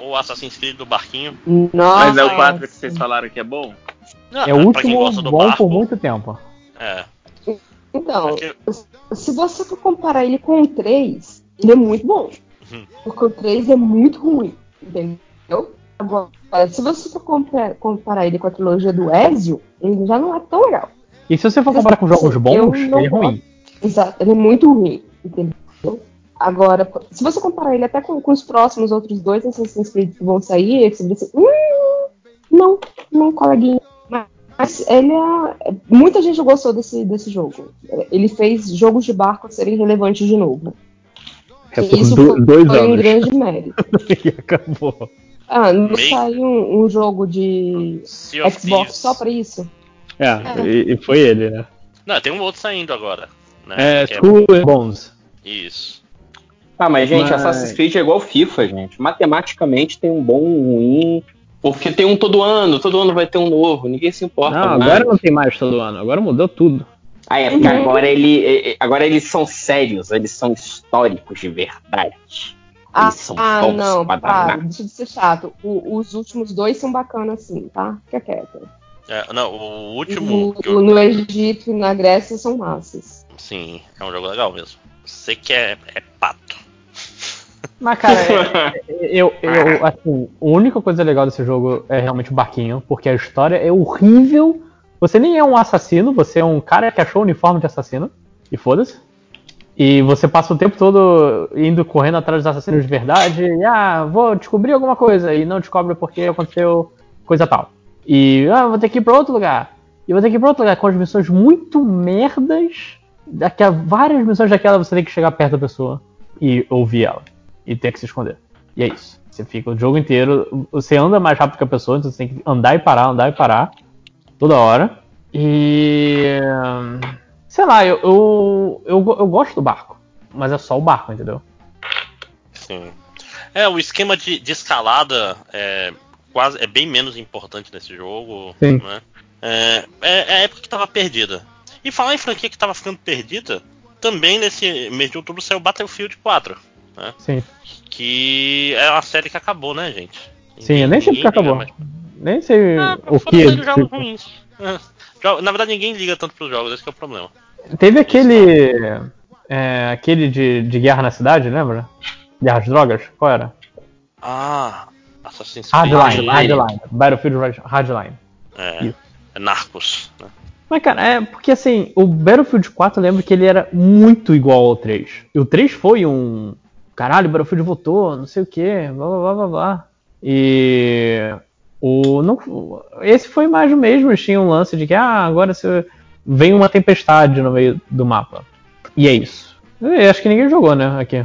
Ou Assassin's Creed do barquinho? Nossa. Mas é o 4 que vocês falaram que é bom? Não, é o último bom barco, por muito tempo. É. Então, Porque... se você for comparar ele com o 3, ele é muito bom. Uhum. Porque o 3 é muito ruim, entendeu? Agora, se você for comparar, comparar ele com a trilogia do Ezio, ele já não é tão legal. E se você for comparar com jogos bons, ele é ruim. Exato, ele é muito ruim, entendeu? Agora, se você comparar ele até com, com os próximos outros dois Assassin's Creed que vão sair, você vai dizer, hum, não, não, coleguinha. Mas Mas ele é. Muita gente gostou desse, desse jogo. Ele fez jogos de barco serem relevantes de novo. É por isso do, dois foi anos. um grande mérito. e acabou. Ah, não Meio... saiu um, um, jogo de Xbox só pra isso? É, é. E, e, foi ele, né? Não, tem um outro saindo agora. Né? É, True é... Bones. Isso. Ah, mas gente, mas... Assassin's Creed é igual FIFA, gente. Matematicamente tem um bom, um ruim. Porque tem um todo ano, todo ano vai ter um novo, ninguém se importa. Não, mais. agora não tem mais todo ano, agora mudou tudo. Ah, é porque uhum. agora, ele, agora eles são sérios, eles são históricos de verdade. Ah, ah não, para, deixa de ser chato. O, os últimos dois são bacanas assim, tá? Fica quieto. É, não, o último. O, eu... No Egito e na Grécia são massas. Sim, é um jogo legal mesmo. Você que é, é pato. Mas, cara, é, eu, eu, assim, a única coisa legal desse jogo é realmente o barquinho, porque a história é horrível. Você nem é um assassino, você é um cara que achou o uniforme de assassino, e foda-se. E você passa o tempo todo indo correndo atrás dos assassinos de verdade, e ah, vou descobrir alguma coisa, e não descobre porque aconteceu coisa tal. E ah, vou ter que ir pra outro lugar. E vou ter que ir pra outro lugar com as missões muito merdas. Daqui a várias missões daquela você tem que chegar perto da pessoa e ouvir ela. E ter que se esconder. E é isso. Você fica o jogo inteiro. Você anda mais rápido que a pessoa, então você tem que andar e parar, andar e parar. Toda hora. E Sei lá, eu, eu, eu, eu gosto do barco, mas é só o barco, entendeu? Sim. É, o esquema de, de escalada é, quase, é bem menos importante nesse jogo. Sim. Né? É, é, é, a época que tava perdida. E falar em franquia que tava ficando perdida, também nesse mês de outubro saiu Battlefield 4. Né? Sim. Que é uma série que acabou, né, gente? Sim, eu nem sei porque acabou. Mais... Nem sei ah, o que. Jogos tipo... ruins. É. Na verdade, ninguém liga tanto pros jogos, esse é o problema. Teve aquele. É, aquele de, de guerra na cidade, lembra? Guerra às drogas? Qual era? Ah, Assassin's Creed. Hardline, Hardline. Battlefield Hardline. É, é Narcos. Né? Mas, cara, é porque assim, o Battlefield 4 eu lembro que ele era muito igual ao 3. E o 3 foi um. Caralho, o Battlefield voltou, não sei o que, blá blá blá blá blá. E. O, não, esse foi mais o mesmo, tinha um lance de que, ah, agora você vem uma tempestade no meio do mapa. E é isso. Eu acho que ninguém jogou, né, aqui.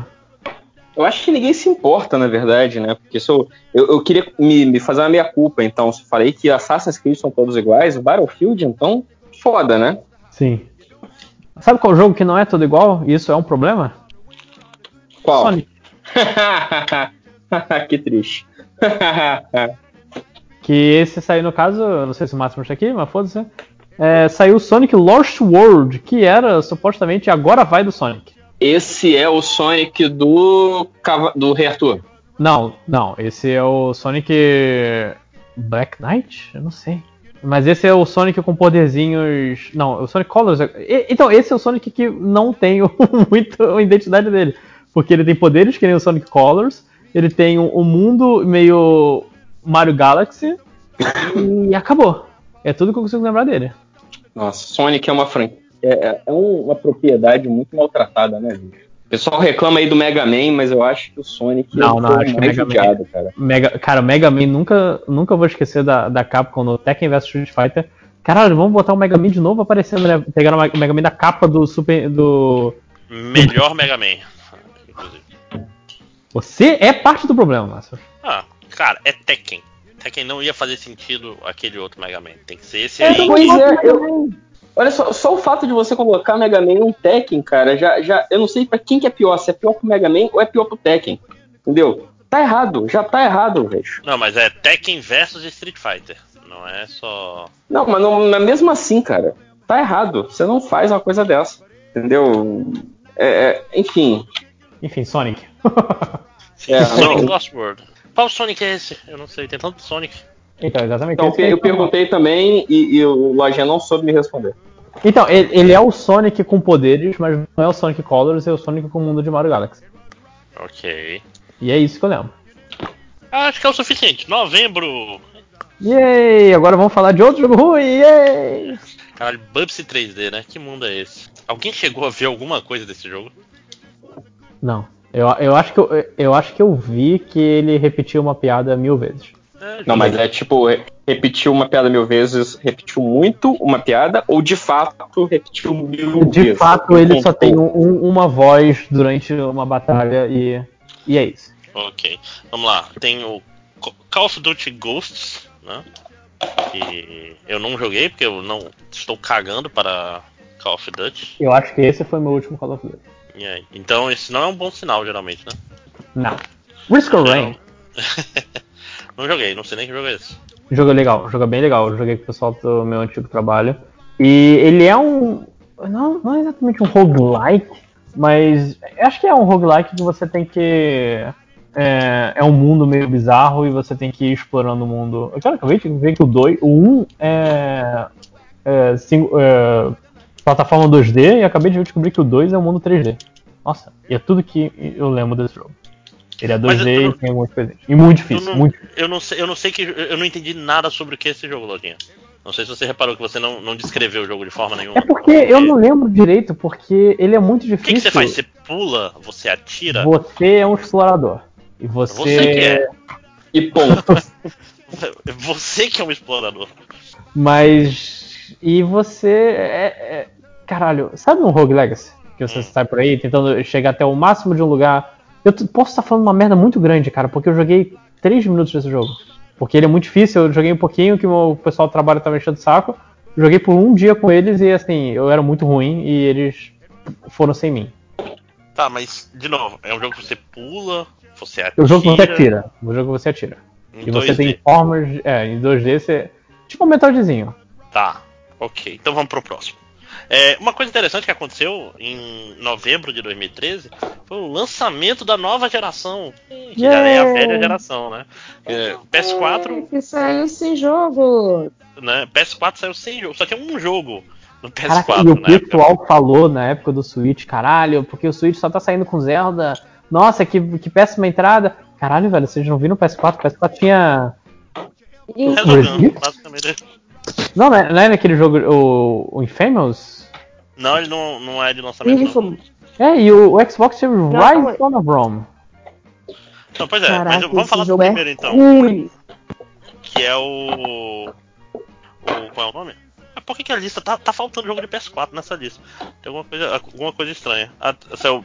Eu acho que ninguém se importa, na verdade, né? Porque se eu, eu, eu queria me, me, fazer uma meia culpa, então. Se eu falei que Assassin's Creed são todos iguais, o Battlefield, então, foda, né? Sim. Sabe qual jogo que não é todo igual? E isso é um problema? Qual? Sonic. que triste. que esse saiu no caso, não sei se o Máximo está aqui, mas foda-se é, saiu Sonic Lost World, que era supostamente agora vai do Sonic. Esse é o Sonic do do Rei Arthur. Não, não, esse é o Sonic Black Knight? Eu não sei. Mas esse é o Sonic com poderzinhos. Não, o Sonic Colors. Então, esse é o Sonic que não tem muito a identidade dele. Porque ele tem poderes que nem o Sonic Colors. Ele tem um mundo meio Mario Galaxy. E acabou. É tudo que eu consigo lembrar dele. Nossa, Sonic é uma franquia. É, é, é uma propriedade muito maltratada, né, gente? O pessoal reclama aí do Mega Man, mas eu acho que o Sonic não, não, acho mais Mega judiado, Man, cara. Mega, cara, Mega Man nunca, nunca vou esquecer da, da Capcom no Tekken vs Street Fighter. Caralho, vamos botar o Mega Man de novo aparecendo, né? Pegaram o Mega Man da capa do Super. do. Melhor Mega Man, inclusive. Você é parte do problema, Márcio. Ah, cara, é Tekken. Tekken não ia fazer sentido aquele outro Mega Man. Tem que ser esse é, aí. Pois é, eu, olha só, só o fato de você colocar Mega Man num Tekken, cara, já, já eu não sei para quem que é pior, se é pior pro Mega Man ou é pior pro Tekken. Entendeu? Tá errado, já tá errado, velho. Não, mas é Tekken versus Street Fighter. Não é só. Não, mas, não, mas mesmo assim, cara, tá errado. Você não faz uma coisa dessa. Entendeu? É, é, enfim. Enfim, Sonic. é, Sonic Lost World. Qual Sonic é esse? Eu não sei, tem tanto Sonic. Então, exatamente. Então, eu perguntei também e, e o Lojinha não soube me responder. Então, ele, ele, é o Sonic com poderes, mas não é o Sonic Colors, é o Sonic com o mundo de Mario Galaxy. Ok. E é isso que eu lembro. Acho que é o suficiente. Novembro! Yay! Agora vamos falar de outro jogo ruim! Yay! Caralho, Bubsy 3D, né? Que mundo é esse? Alguém chegou a ver alguma coisa desse jogo? Não. Eu, eu, acho que eu, eu acho que eu vi que ele repetiu uma piada mil vezes. É, não, mas é tipo, repetiu uma piada mil vezes, repetiu muito uma piada, ou de fato repetiu mil de vezes? De fato, ele só tem um, uma voz durante uma batalha e, e é isso. Ok, vamos lá. Tem o Call of Duty Ghosts, né? Que eu não joguei porque eu não estou cagando para Call of Duty. Eu acho que esse foi meu último Call of Duty. Então esse não é um bom sinal, geralmente, né? Não. Risk of Rain. não joguei, não sei nem que jogo é esse. Jogo legal, jogo bem legal. Eu joguei com o pessoal do meu antigo trabalho. E ele é um. Não, não é exatamente um roguelike, mas acho que é um roguelike que você tem que. É, é um mundo meio bizarro e você tem que ir explorando o mundo. Eu quero acabei de ver que o 2, o 1 um é, é, é plataforma 2D e acabei de descobrir que o 2 é um mundo 3D. Nossa, e é tudo que eu lembro desse jogo. Ele é 2D não, e tem algumas coisas. E muito difícil, não, muito Eu não sei, eu não sei que. Eu não entendi nada sobre o que é esse jogo, Lodinha. Não sei se você reparou que você não, não descreveu o jogo de forma nenhuma. É porque eu não lembro direito, porque ele é muito difícil. O que, que, você faz? Você pula? Você atira? Você é um explorador. E você. Você que é. E ponto. você que é um explorador. Mas. E você. É, é... Caralho, sabe um Rogue Legacy? Que você hum. sai por aí tentando chegar até o máximo de um lugar. Eu posso estar falando uma merda muito grande, cara, porque eu joguei 3 minutos desse jogo. Porque ele é muito difícil, eu joguei um pouquinho que o pessoal do trabalho tava enchendo o saco. Joguei por um dia com eles e assim, eu era muito ruim e eles foram sem mim. Tá, mas, de novo, é um jogo que você pula, você atira. O jogo que você atira. O jogo que você atira. Em e você 2D. tem formas. É, em 2D você. Tipo um Metroidzinho. Tá, ok. Então vamos pro próximo. É, uma coisa interessante que aconteceu em novembro de 2013 foi o lançamento da nova geração, que yeah. já é a velha geração, né? É, PS4. É, que saiu sem jogo. Né? PS4 saiu sem jogo, só tinha um jogo no PS4. Caraca, e o pessoal época. falou na época do Switch, caralho, porque o Switch só tá saindo com Zelda. Nossa, que, que péssima entrada. Caralho, velho, vocês não viram o PS4? O PS4 tinha. Resolvendo, basicamente. Não, não é, não é naquele jogo, o, o Infamous? Não, ele não, não é de lançamento. É, e o, o Xbox teve Rise Son of Rome. Não, pois é, Caraca, mas vamos falar do primeiro é então. Ruim. Que é o. o. Qual é o nome? Ah, por que, que a lista tá, tá faltando jogo de PS4 nessa lista? Tem alguma coisa, alguma coisa estranha. Ah, seu...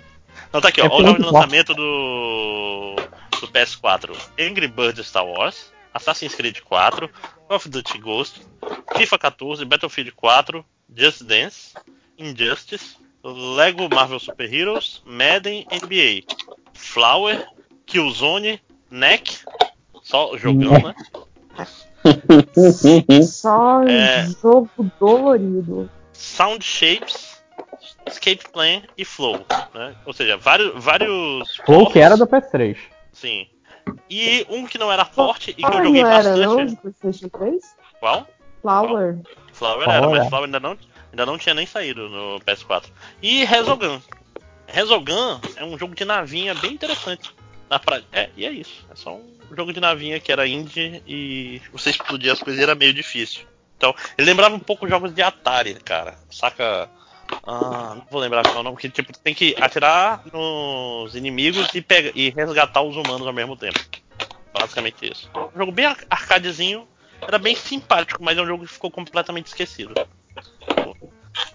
Não, tá aqui, ó. É Olha o nome de lançamento do. do PS4. Angry Birds Star Wars. Assassin's Creed 4, Call of Duty Ghost, FIFA 14, Battlefield 4, Just Dance, Injustice, Lego Marvel Super Heroes, Madden NBA, Flower, Killzone, Neck, só jogão, né? Só é, jogo dolorido. Sound Shapes, Escape Plan e Flow, né? Ou seja, vários. vários Flow que era do PS3. Sim. E um que não era forte e que eu joguei não bastante. Era, não, PlayStation 3? Qual? Flower. Flower era, mas Flower ainda não, ainda não tinha nem saído no PS4. E Resogun. Resogun é um jogo de navinha bem interessante. Na pra... É, e é isso. É só um jogo de navinha que era indie e você explodir as coisas era meio difícil. Então, ele lembrava um pouco jogos de Atari, cara. Saca? Ah, não vou lembrar qual é o nome, que tipo, tem que atirar nos inimigos e, pega, e resgatar os humanos ao mesmo tempo. Basicamente isso. Um jogo bem arcadezinho, era bem simpático, mas é um jogo que ficou completamente esquecido.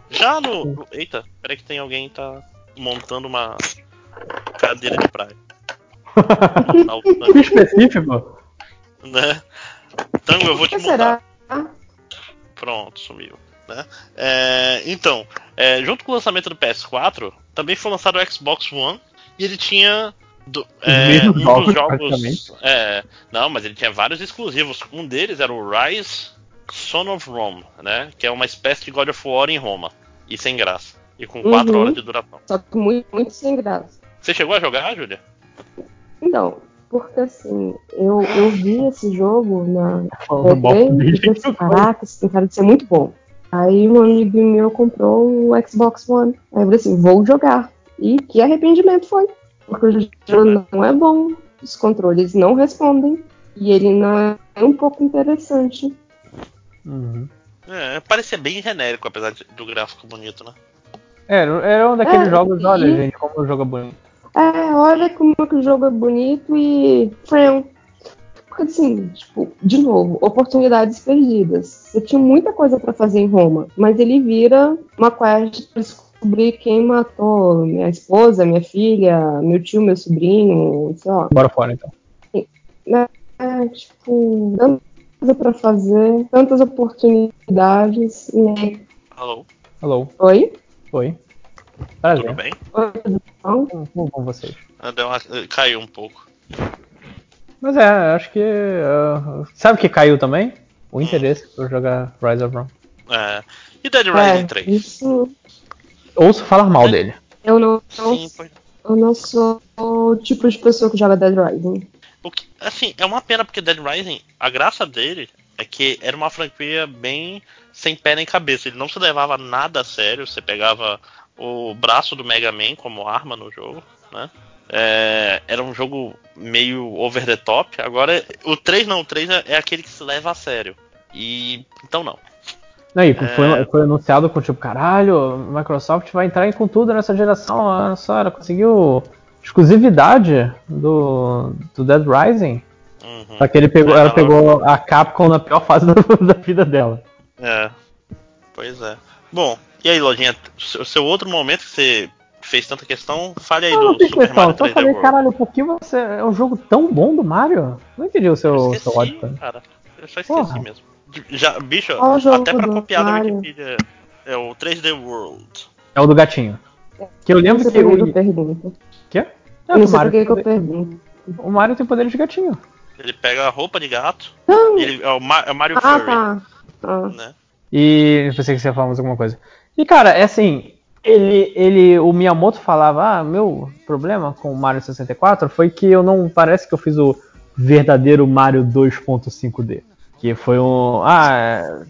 Já no. no eita, peraí que tem alguém que tá montando uma cadeira de praia. que específico? Né? Então eu vou te mostrar. Pronto, sumiu. Né? É, então, é, junto com o lançamento do PS4, também foi lançado o Xbox One e ele tinha do, é, um jogos, dos jogos. É, não, mas ele tinha vários exclusivos. Um deles era o Rise Son of Rome, né? Que é uma espécie de God of War em Roma. E sem graça. E com 4 uhum. horas de duração. Só que muito, muito sem graça. Você chegou a jogar, Júlia? Não, porque assim, eu, eu vi esse jogo na TV e pensei, caraca, isso tem cara de ser muito bom. Aí um amigo meu comprou o Xbox One. Aí eu falei assim, vou jogar. E que arrependimento foi. Porque o jogo não é bom, os controles não respondem. E ele não é um pouco interessante. Uhum. É, parecia bem genérico, apesar de, do gráfico bonito, né? É, era um daqueles é, jogos, olha, e... gente, como o jogo é bonito. É, olha como que o jogo é bonito e. Friend. Porque, assim, tipo, de novo, oportunidades perdidas. Eu tinha muita coisa para fazer em Roma, mas ele vira uma quest pra descobrir quem matou minha esposa, minha filha, meu tio, meu sobrinho, sei lá. Bora fora, então. É, tipo, tanta coisa pra fazer, tantas oportunidades, né? Alô? Alô? Oi? Oi. Prazer. Tudo bem? Oi, tudo bom? Como vão vocês? Deu uma... Caiu um pouco. Mas é, acho que. Uh, sabe que caiu também? O interesse por jogar Rise of Rome. É. E Dead Rising é, 3? Isso. Ouço falar mal dele. Eu não, Sim, eu não sou o tipo de pessoa que joga Dead Rising. O que, assim, é uma pena porque Dead Rising, a graça dele é que era uma franquia bem sem pé nem cabeça. Ele não se levava nada a sério. Você pegava o braço do Mega Man como arma no jogo, né? É, era um jogo meio over the top. Agora, o 3 não, o 3 é, é aquele que se leva a sério. E. Então não. Aí, é... foi, foi, anunciado com tipo, caralho, Microsoft vai entrar com tudo nessa geração. Olha só, ela conseguiu exclusividade do, do Dead Rising. Uhum. Só que ele pegou, ela pegou a Capcom na pior fase da vida dela. É. Pois é. Bom, e aí, Lojinha, o seu outro momento que você fez tanta questão, fale aí não, do não Super questão. Mario 3D falei, World. Caralho, por que você é um jogo tão bom do Mario? Não entendi o seu, eu seu ódio. Cara. Eu só esqueci Porra. mesmo. Já, bicho, até pra copiar da Wikipedia, é o 3D World. É o do gatinho. Que eu lembro que o. Eu Quê? É, não sei Mario que eu pergunto. O Mario tem poder de gatinho. Ele pega a roupa de gato. Não. Ele, é, o é o Mario ah, Furry. Tá. Ah. Né? E pensei que você ia falar mais alguma coisa. E cara, é assim, ele, ele, o Miyamoto falava, ah, meu problema com o Mario 64 foi que eu não parece que eu fiz o verdadeiro Mario 2.5D, que foi um, ah,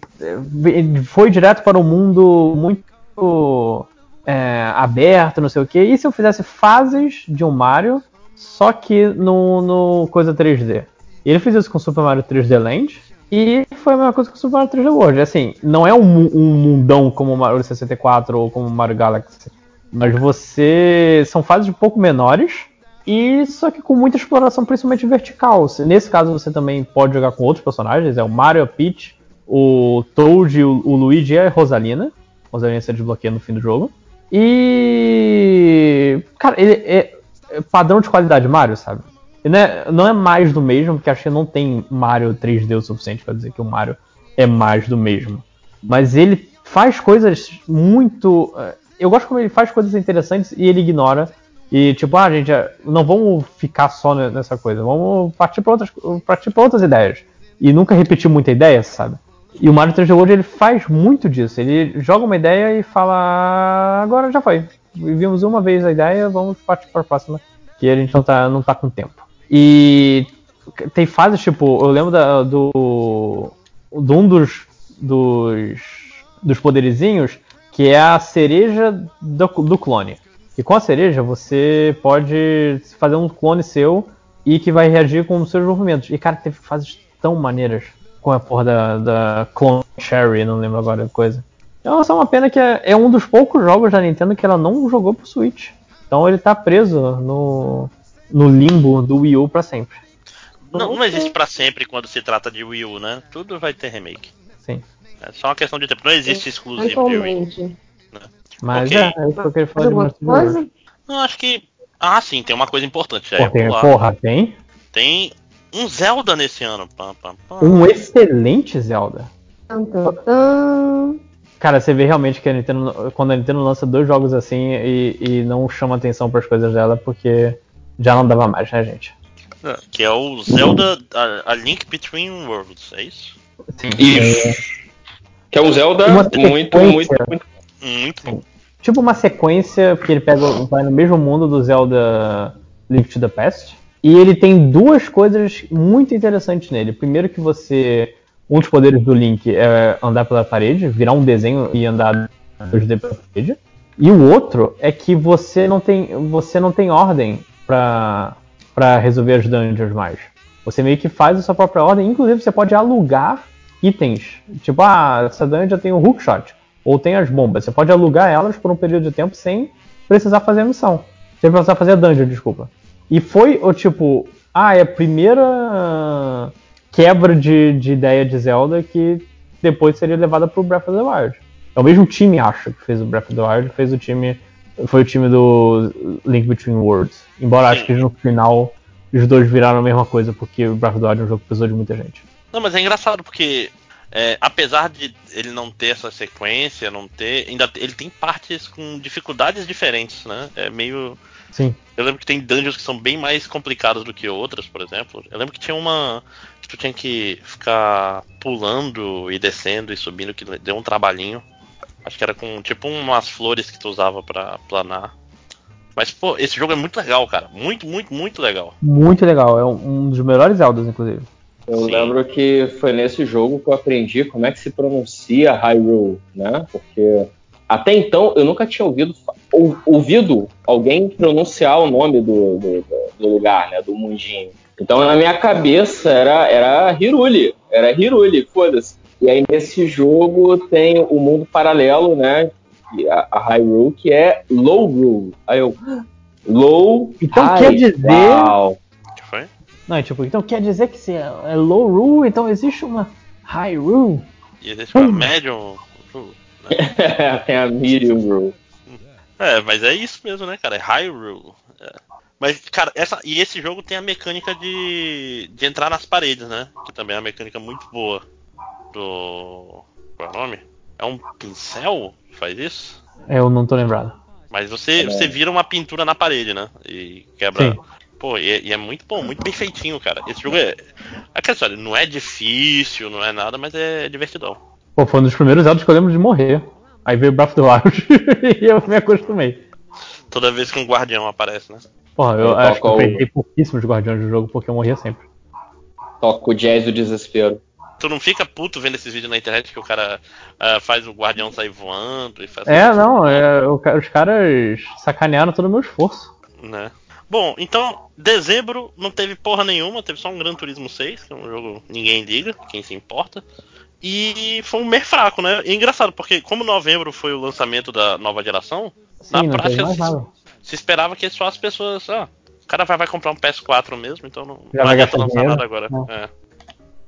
foi direto para um mundo muito é, aberto, não sei o que. E se eu fizesse fases de um Mario, só que no, no coisa 3D? Ele fez isso com Super Mario 3D Land, e foi a mesma coisa que o Super Mario 3D World. Assim, não é um, um mundão como o Mario 64 ou como o Mario Galaxy. Mas você. São fases um pouco menores. E só que com muita exploração, principalmente vertical. Nesse caso você também pode jogar com outros personagens. É o Mario, a Peach, o Toad, o, o Luigi e a Rosalina. Rosalina você desbloqueia no fim do jogo. E. Cara, ele é, é padrão de qualidade Mario, sabe? Não é, não é mais do mesmo, porque acho que não tem Mario 3D o suficiente para dizer que o Mario é mais do mesmo. Mas ele faz coisas muito. Eh, eu gosto como ele faz coisas interessantes e ele ignora. E tipo, ah, gente, não vamos ficar só nessa coisa, vamos partir para outras, partir pra outras ideias. E nunca repetir muita ideia, sabe? E o Mario 3D World ele faz muito disso. Ele joga uma ideia e fala: agora já foi. Vimos uma vez a ideia, vamos partir para a próxima. Que a gente não tá, não tá com tempo. E tem fases, tipo, eu lembro da, do. de um dos, dos. dos poderizinhos, que é a cereja do, do clone. E com a cereja você pode fazer um clone seu e que vai reagir com os seus movimentos. E cara, teve fases tão maneiras com a porra da, da Clone Cherry, não lembro agora a coisa. É uma pena que é, é, um dos poucos jogos da Nintendo que ela não jogou pro Switch. Então ele tá preso no, no limbo do Wii U pra sempre. Não, não existe para sempre quando se trata de Wii U, né? Tudo vai ter remake. Sim. É só uma questão de tempo. Não existe exclusivo de Wii. Né? Mas okay. é, é isso que eu queria falar de coisa? Não, acho que. Ah, sim, tem uma coisa importante. Porra, tem, porra, tem? Tem um Zelda nesse ano. Pam, pam, pam. Um excelente Zelda. Cara, você vê realmente que a Nintendo, quando a Nintendo lança dois jogos assim e, e não chama atenção para as coisas dela, porque já não dava mais, né, gente? É, que é o Zelda a, a, Link Between Worlds, é isso? Sim. Isso. Que é um Zelda muito, muito, muito, muito bom. Tipo uma sequência, porque ele pega, vai no mesmo mundo do Zelda Link to the Past. E ele tem duas coisas muito interessantes nele. Primeiro que você. Um dos poderes do Link é andar pela parede, virar um desenho e andar pela parede. E o outro é que você não tem, você não tem ordem para resolver as dungeons mais. Você meio que faz a sua própria ordem, inclusive você pode alugar itens. Tipo, ah, essa dungeon tem o hookshot, ou tem as bombas. Você pode alugar elas por um período de tempo sem precisar fazer a missão. Sem precisar fazer a dungeon, desculpa. E foi o tipo ah, é a primeira quebra de, de ideia de Zelda que depois seria levada pro Breath of the Wild. É o mesmo time, acho, que fez o Breath of the Wild, fez o time. Foi o time do Link Between Worlds. Embora Sim. acho que no final os dois viraram a mesma coisa, porque o Breath of the Wild é um jogo que precisou de muita gente. Não, mas é engraçado porque é, apesar de ele não ter essa sequência, não ter, ainda ele tem partes com dificuldades diferentes, né? É meio Sim. Eu lembro que tem dungeons que são bem mais complicadas do que outras, por exemplo. Eu lembro que tinha uma que tu tinha que ficar pulando e descendo e subindo que deu um trabalhinho. Acho que era com tipo umas flores que tu usava para planar. Mas, pô, esse jogo é muito legal, cara. Muito, muito, muito legal. Muito legal. É um dos melhores Zeldas, inclusive. Eu Sim. lembro que foi nesse jogo que eu aprendi como é que se pronuncia Hyrule, né? Porque até então eu nunca tinha ouvido, ou, ouvido alguém pronunciar o nome do, do, do, lugar, né? Do mundinho. Então na minha cabeça era, era Hiruli, era Hiruli, foda-se. E aí nesse jogo tem o mundo paralelo, né? A, a Hyrule, que é Low Rule. Aí eu. Low. Então high, quer dizer. Que foi? Não, tipo, então quer dizer que se é, é Low Rule, então existe uma High Rule. E existe uma hum. Medium Rule. Né? tem a Medium Rule. É, mas é isso mesmo, né, cara? É High Rule. É. Mas, cara, essa, e esse jogo tem a mecânica de, de entrar nas paredes, né? Que também é uma mecânica muito boa. Do. Qual é o nome? É um pincel que faz isso? Eu não tô lembrado. Mas você, é. você vira uma pintura na parede, né? E quebra. Sim. Pô, e, é, e, é muito bom, muito bem feitinho, cara. Esse jogo é. Aquela história, não é difícil, não é nada, mas é divertidão. Pô, foi um dos primeiros Zeldas que eu lembro de morrer. Aí veio Breath of the Wild e eu me acostumei. Toda vez que um guardião aparece, né? Porra, eu, eu acho que eu peguei pouquíssimos guardiões do jogo porque eu morria sempre. Toca o jazz do desespero. Tu não fica puto vendo esses vídeos na internet que o cara uh, faz o guardião sair voando e faz. É, não, é, os caras sacanearam todo o meu esforço. Né? Bom, então, dezembro não teve porra nenhuma, teve só um Gran Turismo 6, que é um jogo ninguém liga, quem se importa. E foi um mês fraco, né? E é engraçado, porque como novembro foi o lançamento da nova geração, Sim, na prática se, se, esperava que só as pessoas. Ah, o cara vai, vai comprar um PS4 mesmo, então não, Já não adianta lançar nada agora. É.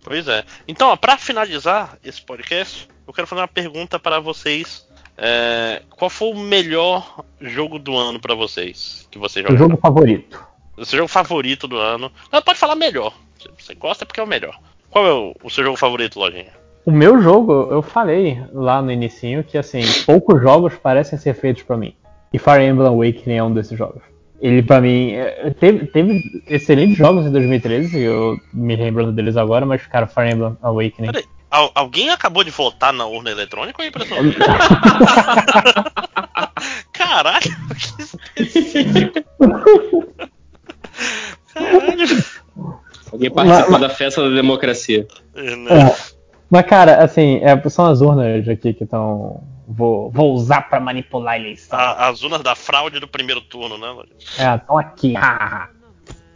Pois é. Então, para finalizar esse podcast, eu quero fazer uma pergunta para vocês. É, qual foi o melhor jogo do ano para vocês? Que você jogaram? O jogo favorito. O seu jogo favorito do ano. Não, pode falar melhor. Se você gosta porque é o melhor. Qual é o, o seu jogo favorito, Lojinha? O meu jogo, eu falei lá no inicinho que assim, poucos jogos parecem ser feitos para mim. E Fire Emblem Awakening é um desses jogos. Ele para mim é, teve, teve, excelentes jogos em 2013, eu me lembrando deles agora, mas cara, Fire Emblem Awakening. Peraí, al alguém acabou de votar na urna eletrônica ou é impressão? Caralho, que específico. Caralho. Alguém participou mas, da festa da democracia. É, né? é. Mas, cara, assim, é, são as urnas aqui que estão. Vou, vou usar para manipular a eleição. A, as urnas da fraude do primeiro turno, né? É, estão aqui.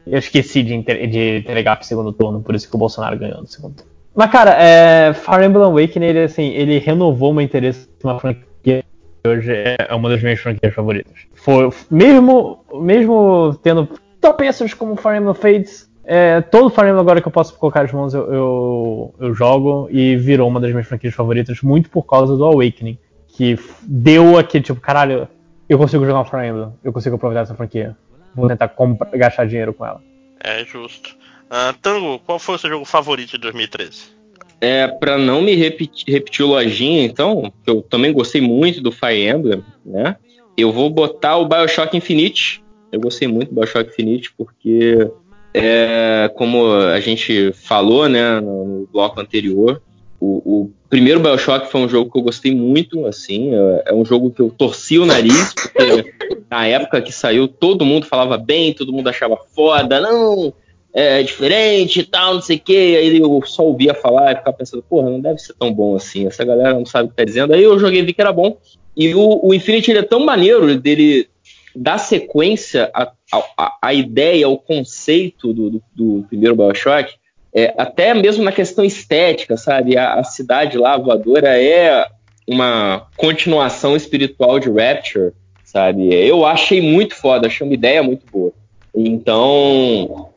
Eu esqueci de, de entregar pro segundo turno, por isso que o Bolsonaro ganhou no segundo turno. Mas, cara, é, Fire Emblem Awakening, ele, assim, ele renovou meu interesse uma franquia que hoje é uma das minhas franquias favoritas. Foi, mesmo, mesmo tendo tropeços como Fire Emblem Fates, é, todo Fire Emblem agora que eu posso colocar as mãos eu, eu, eu, jogo e virou uma das minhas franquias favoritas muito por causa do Awakening. Que deu aqui, tipo, caralho, eu consigo jogar um Fire Emblem, eu consigo aproveitar essa franquia. Vou tentar gastar dinheiro com ela. É justo. Uh, Tango, qual foi o seu jogo favorito de 2013? É, pra não me repetir, repetir o lojinha, então, eu também gostei muito do Fire Emblem, né? Eu vou botar o Bioshock Infinite. Eu gostei muito do Bioshock Infinite porque é, como a gente falou né, no bloco anterior, o, o, primeiro Bioshock foi um jogo que eu gostei muito, assim, é, é um jogo que eu torci o nariz, porque na época que saiu todo mundo falava bem, todo mundo achava foda, não, é diferente e tal, não sei o que, aí eu só ouvia falar e ficava pensando, porra, não deve ser tão bom assim, essa galera não sabe o que tá dizendo, aí eu joguei e vi que era bom, e o, o Infinity ele é tão maneiro dele dar sequência à, à, à ideia, ao conceito do, do, do primeiro Bioshock, é, até mesmo na questão estética, sabe? A, a, cidade lá voadora é uma continuação espiritual de Rapture, sabe? Eu achei muito foda, achei uma ideia muito boa. Então,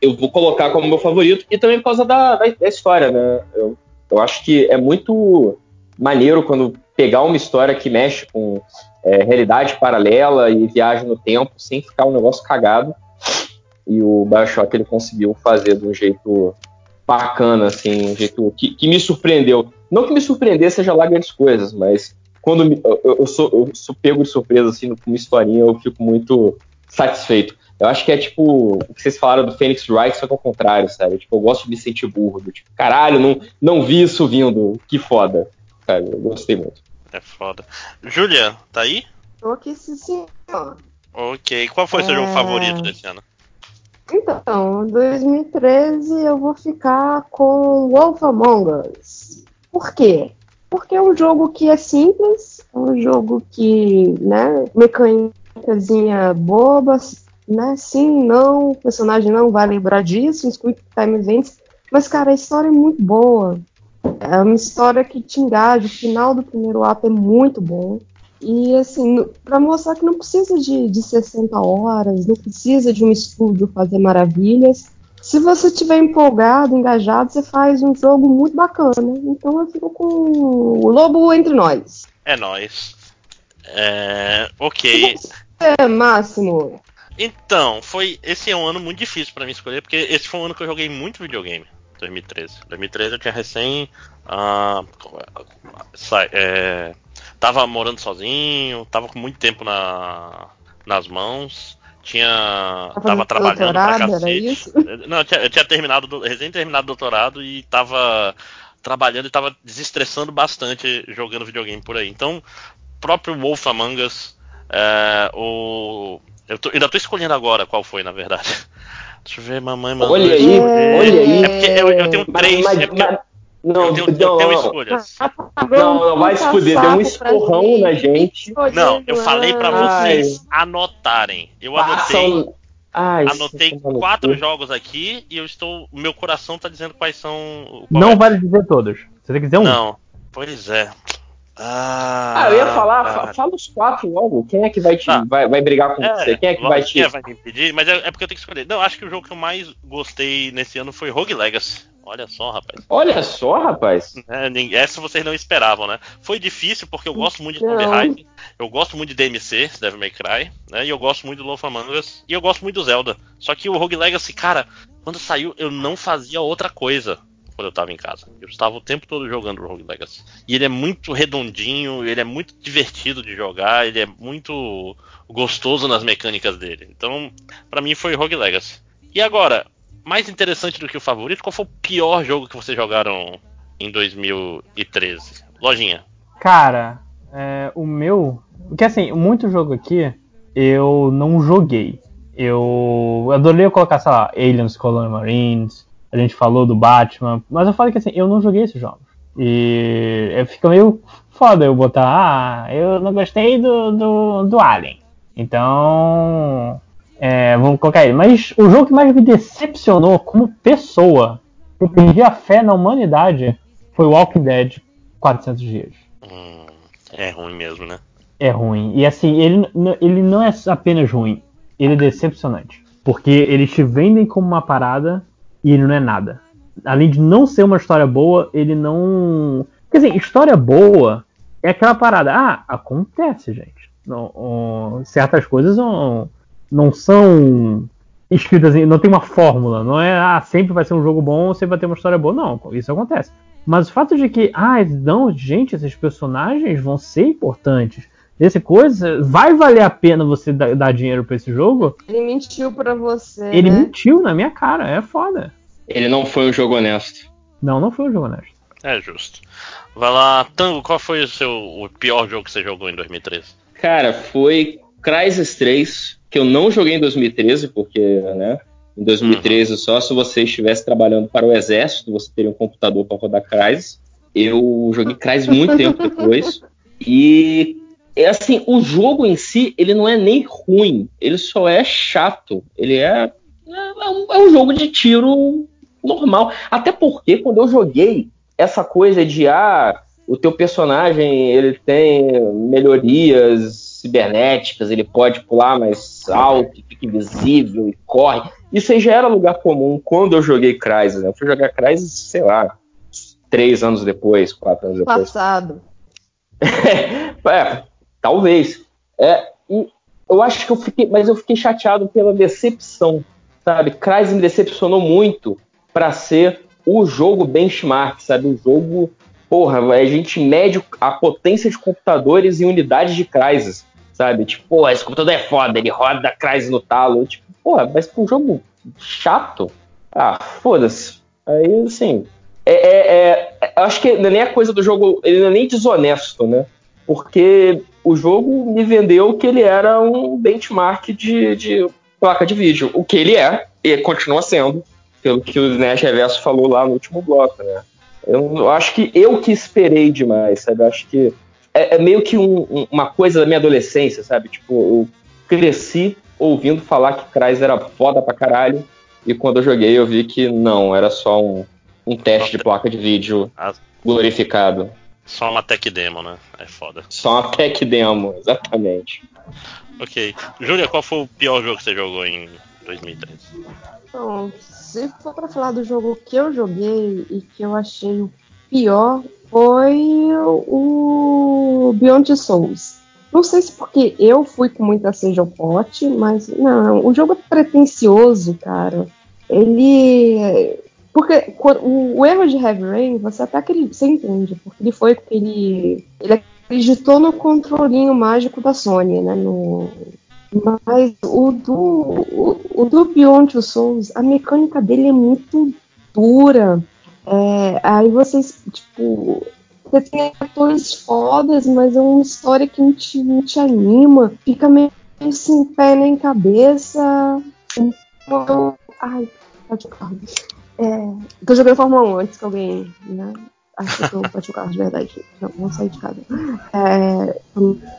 eu vou colocar como meu favorito, e também por causa da, da, da história, né? Eu, eu acho que é muito maneiro quando pegar uma história que mexe com é, realidade paralela e viagem no tempo, sem ficar um negócio cagado. E o Bioshock ele conseguiu fazer de um jeito bacana, assim, um jeito que, que me surpreendeu. Não que me surpreender seja lá grandes coisas, mas quando eu, eu, sou, eu sou pego de surpresa, assim, com uma historinha, eu fico muito satisfeito. Eu acho que é tipo o que vocês falaram do Phoenix Wright, só que ao contrário, sabe? Tipo, eu gosto de me sentir burro. Do, tipo, caralho, não, não vi isso vindo. Que foda. Sabe? Eu gostei muito. É foda. Julia, tá aí? Tô aqui sim, senhor. Ok. Qual foi o seu é... jogo favorito desse ano? Então, 2013 eu vou ficar com Wolf Among Us. Por quê? Porque é um jogo que é simples, é um jogo que, né, mecânicazinha boba, né? Sim, não, o personagem não vai lembrar disso, os Quick Time Events, mas, cara, a história é muito boa. É uma história que te engaja, o final do primeiro ato é muito bom. E, assim, para mostrar que não precisa de, de 60 horas, não precisa de um estúdio fazer maravilhas. Se você estiver empolgado, engajado, você faz um jogo muito bacana. Então eu fico com o Lobo entre nós. É nós. É... Ok. É, Máximo. Então, foi esse é um ano muito difícil para mim escolher, porque esse foi um ano que eu joguei muito videogame. 2013. 2013 eu tinha recém. Uh, é, tava morando sozinho, tava com muito tempo na, nas mãos. Tinha. Tava, tava trabalhando pra cacete. Não, eu tinha, eu tinha terminado, recém terminado o doutorado e tava trabalhando e tava desestressando bastante jogando videogame por aí. Então, próprio Wolf Among Us, é, o eu tô, ainda tô escolhendo agora qual foi, na verdade. Deixa eu ver, mamãe, mamãe. Olha aí, olha aí. É porque eu, eu tenho três. Mas, é mas, não, eu tenho, não, eu tenho não, escolhas. Não, não, vai se fuder, deu um esporrão na gente. Não, eu falei pra vocês Ai. anotarem. Eu anotei. Ai, anotei quatro jogos aqui e eu estou. Meu coração tá dizendo quais são. Qual não é. vale dizer todos. Você tem que dizer um. Não, pois é. Ah, ah, eu ia falar, fala os quatro logo. Quem é que vai te tá. vai, vai brigar com é, você? Quem é que vai te. vai me impedir, mas é, é, porque eu tenho que escolher. Não, acho que o jogo que eu mais gostei nesse ano foi Rogue Legacy. Olha só, rapaz. Olha só, rapaz. É, essa vocês não esperavam, né? Foi difícil porque eu gosto muito de Tomb Raider, eu gosto muito de DMC, Devil May Cry, né? E eu gosto muito do Love Among Us, e eu gosto muito do Zelda. Só que o Rogue Legacy, cara, quando saiu eu não fazia outra coisa quando eu tava em casa. Eu estava o tempo todo jogando Rogue Legacy. E ele é muito redondinho, ele é muito divertido de jogar, ele é muito gostoso nas mecânicas dele. Então, para mim foi Rogue Legacy. E agora, mais interessante do que o favorito, qual foi o pior jogo que vocês jogaram em 2013? Lojinha. Cara, é, o meu. Porque assim, muito jogo aqui eu não joguei. Eu adorei colocar, sei lá, Aliens Colonial Marines, a gente falou do Batman, mas eu falei que assim, eu não joguei esses jogos. E fica meio foda eu botar, ah, eu não gostei do, do, do Alien. Então, é, vamos colocar ele. Mas o jogo que mais me decepcionou como pessoa, eu perdi a fé na humanidade, foi Walking Dead 400 dias. Hum, é ruim mesmo, né? É ruim. E assim, ele, ele não é apenas ruim, ele é decepcionante. Porque eles te vendem como uma parada e ele não é nada. Além de não ser uma história boa, ele não. Quer dizer, história boa é aquela parada. Ah, acontece, gente. Não, certas coisas não, não são escritas, não tem uma fórmula. Não é, ah, sempre vai ser um jogo bom, sempre vai ter uma história boa. Não, isso acontece. Mas o fato de que, ah, não, gente, esses personagens vão ser importantes. Esse coisa, vai valer a pena você dar, dinheiro para esse jogo? Ele mentiu para você. Ele né? mentiu na minha cara, é foda. Ele não foi um jogo honesto. Não, não foi um jogo honesto. É justo. Vai lá, Tango, qual foi o seu o pior jogo que você jogou em 2013? Cara, foi Crysis 3, que eu não joguei em 2013, porque, né? Em 2013, uhum. só se você estivesse trabalhando para o exército, você teria um computador para rodar Crysis. Eu joguei Crysis muito tempo depois. E é assim, o jogo em si, ele não é nem ruim, ele só é chato. Ele é, é, um, é um jogo de tiro normal. Até porque quando eu joguei essa coisa de ah, o teu personagem ele tem melhorias cibernéticas, ele pode pular mais alto, fica invisível e corre. isso aí já era lugar comum quando eu joguei Crysis, né? Eu fui jogar Crysis, sei lá, três anos depois, quatro anos depois. Passado. é, talvez. É, e eu acho que eu fiquei, mas eu fiquei chateado pela decepção, sabe? Crysis me decepcionou muito para ser o jogo benchmark, sabe? O jogo, porra, a gente mede a potência de computadores em unidades de Crysis, sabe? Tipo, pô, esse computador é foda, ele roda Crysis no talo. Tipo, porra, mas pra um jogo chato, ah, foda-se. Aí, assim, é, é, é, acho que não é nem a coisa do jogo, ele não é nem desonesto, né? Porque o jogo me vendeu que ele era um benchmark de, de placa de vídeo, o que ele é, e continua sendo, pelo que o Nash Reverso falou lá no último bloco, né? Eu, acho que eu que esperei demais, sabe? Eu acho que é, é meio que um, um, uma coisa da minha adolescência, sabe? Tipo, eu cresci ouvindo falar que Crysis era foda pra caralho, e quando eu joguei eu vi que não, era só um, um teste de placa de vídeo glorificado. Só uma tech demo, né? É foda. Só uma tech demo, exatamente. Ok. Júlia, qual foi o pior jogo que você jogou em 2013? Bom, se for para falar do jogo que eu joguei e que eu achei o pior, foi o Beyond Souls. Não sei se porque eu fui com muita sede ao pote, mas não, o jogo é pretencioso, cara. Ele. Porque o, o erro de Heavy Rain, você até acredita, você entende, porque ele foi ele, ele acreditou no controlinho mágico da Sony, né? No, mas o do, o, o do Beyond Two Souls, a mecânica dele é muito dura. É, aí vocês, tipo, você tem atores fodas, mas é uma história que não te, não te anima. Fica meio sem pé nem cabeça. Então, ai, pode carro. É, tô jogando Fórmula 1 antes que ganhei, né? Acho que eu bati o carro de verdade. Não, não saí de casa. É,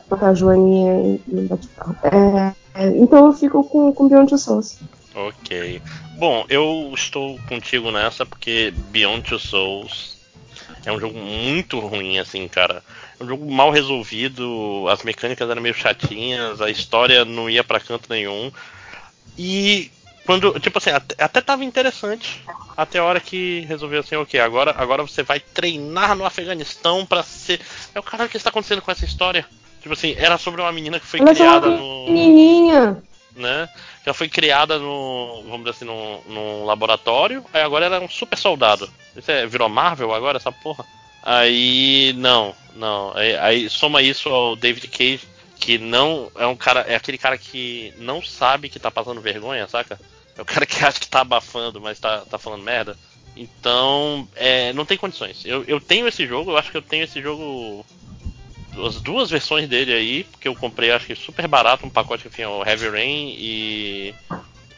botar a Joaninha e bati o carro. É, é, então eu fico com, com Beyond Souls. Ok. Bom, eu estou contigo nessa porque Beyond Two Souls é um jogo muito ruim, assim, cara. É um jogo mal resolvido, as mecânicas eram meio chatinhas, a história não ia para canto nenhum. E quando, tipo assim, até, até tava interessante. Até a hora que resolveu assim, ok, agora, agora você vai treinar no Afeganistão para ser. É o caralho que está acontecendo com essa história. Tipo assim, era sobre uma menina que foi Mas criada no. Menininha! Né? Que ela foi criada no. Vamos dizer assim, num, num laboratório. Aí agora ela é um super soldado. Isso é, virou Marvel agora, essa porra? Aí. Não, não. Aí, aí soma isso ao David Cage, que não. É um cara. É aquele cara que não sabe que tá passando vergonha, saca? É o cara que acha que tá abafando, mas tá, tá falando merda. Então, é, não tem condições. Eu, eu tenho esse jogo, eu acho que eu tenho esse jogo. As duas versões dele aí, porque eu comprei, acho que super barato, um pacote que tinha o Heavy Rain e.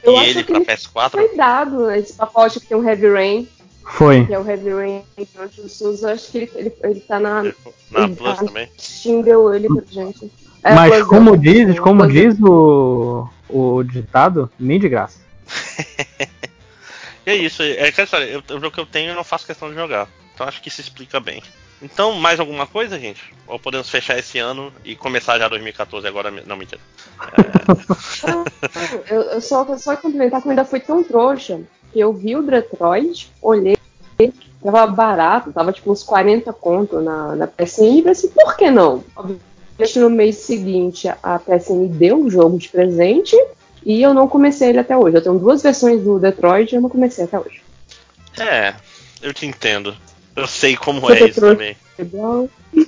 Eu e ele pra PS4. Foi dado esse pacote que tem o Heavy Rain. Foi. Que é o Heavy Rain do Souza. Acho que ele, ele, ele tá na. Na ele, Plus tá, também. Steam deu ele pra gente. É, Mas como diz, como diz o, o ditado, nem de graça. e é isso, é história, eu, o jogo que eu tenho eu não faço questão de jogar. Então acho que isso explica bem. Então, mais alguma coisa, gente? Ou podemos fechar esse ano e começar já 2014 agora? Não, mentira. É... eu, eu, só, só complementar que ainda fui tão trouxa que eu vi o Detroit, olhei, tava barato, tava tipo uns 40 conto na, na PSN e assim, por que não? Obviamente no mês seguinte a PSN deu o jogo de presente e eu não comecei ele até hoje. Eu tenho duas versões do Detroit e eu não comecei até hoje. É, eu te entendo. Eu sei como é isso também.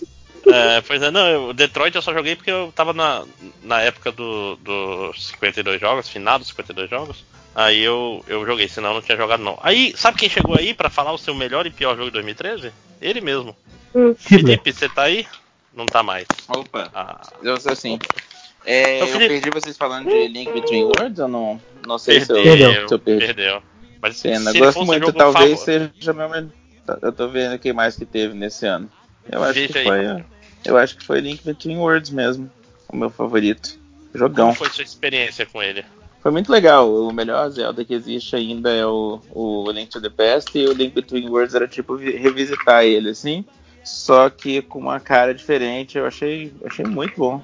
É, pois é, não, o Detroit eu só joguei porque eu tava na, na época dos do 52 jogos, final dos 52 jogos. Aí eu, eu joguei, senão eu não tinha jogado não. Aí, sabe quem chegou aí para falar o seu melhor e pior jogo de 2013? Ele mesmo. Hum. Felipe, você tá aí? Não tá mais. Opa. Ah. Eu sou assim. É, eu perdi vocês falando de Link Between Worlds ou não? Não sei perdeu, se eu, se eu perdi. Perdeu. Mas Cena, se gosto muito, talvez favor... seja meu. Eu tô vendo o que mais que teve nesse ano. Eu acho que foi. Eu acho que foi Link Between Worlds mesmo. O meu favorito. Jogão. Como foi sua experiência com ele? Foi muito legal. O melhor Zelda que existe ainda é o, o Link to the Past e o Link Between Worlds era tipo revisitar ele assim. Só que com uma cara diferente. Eu achei, achei muito bom.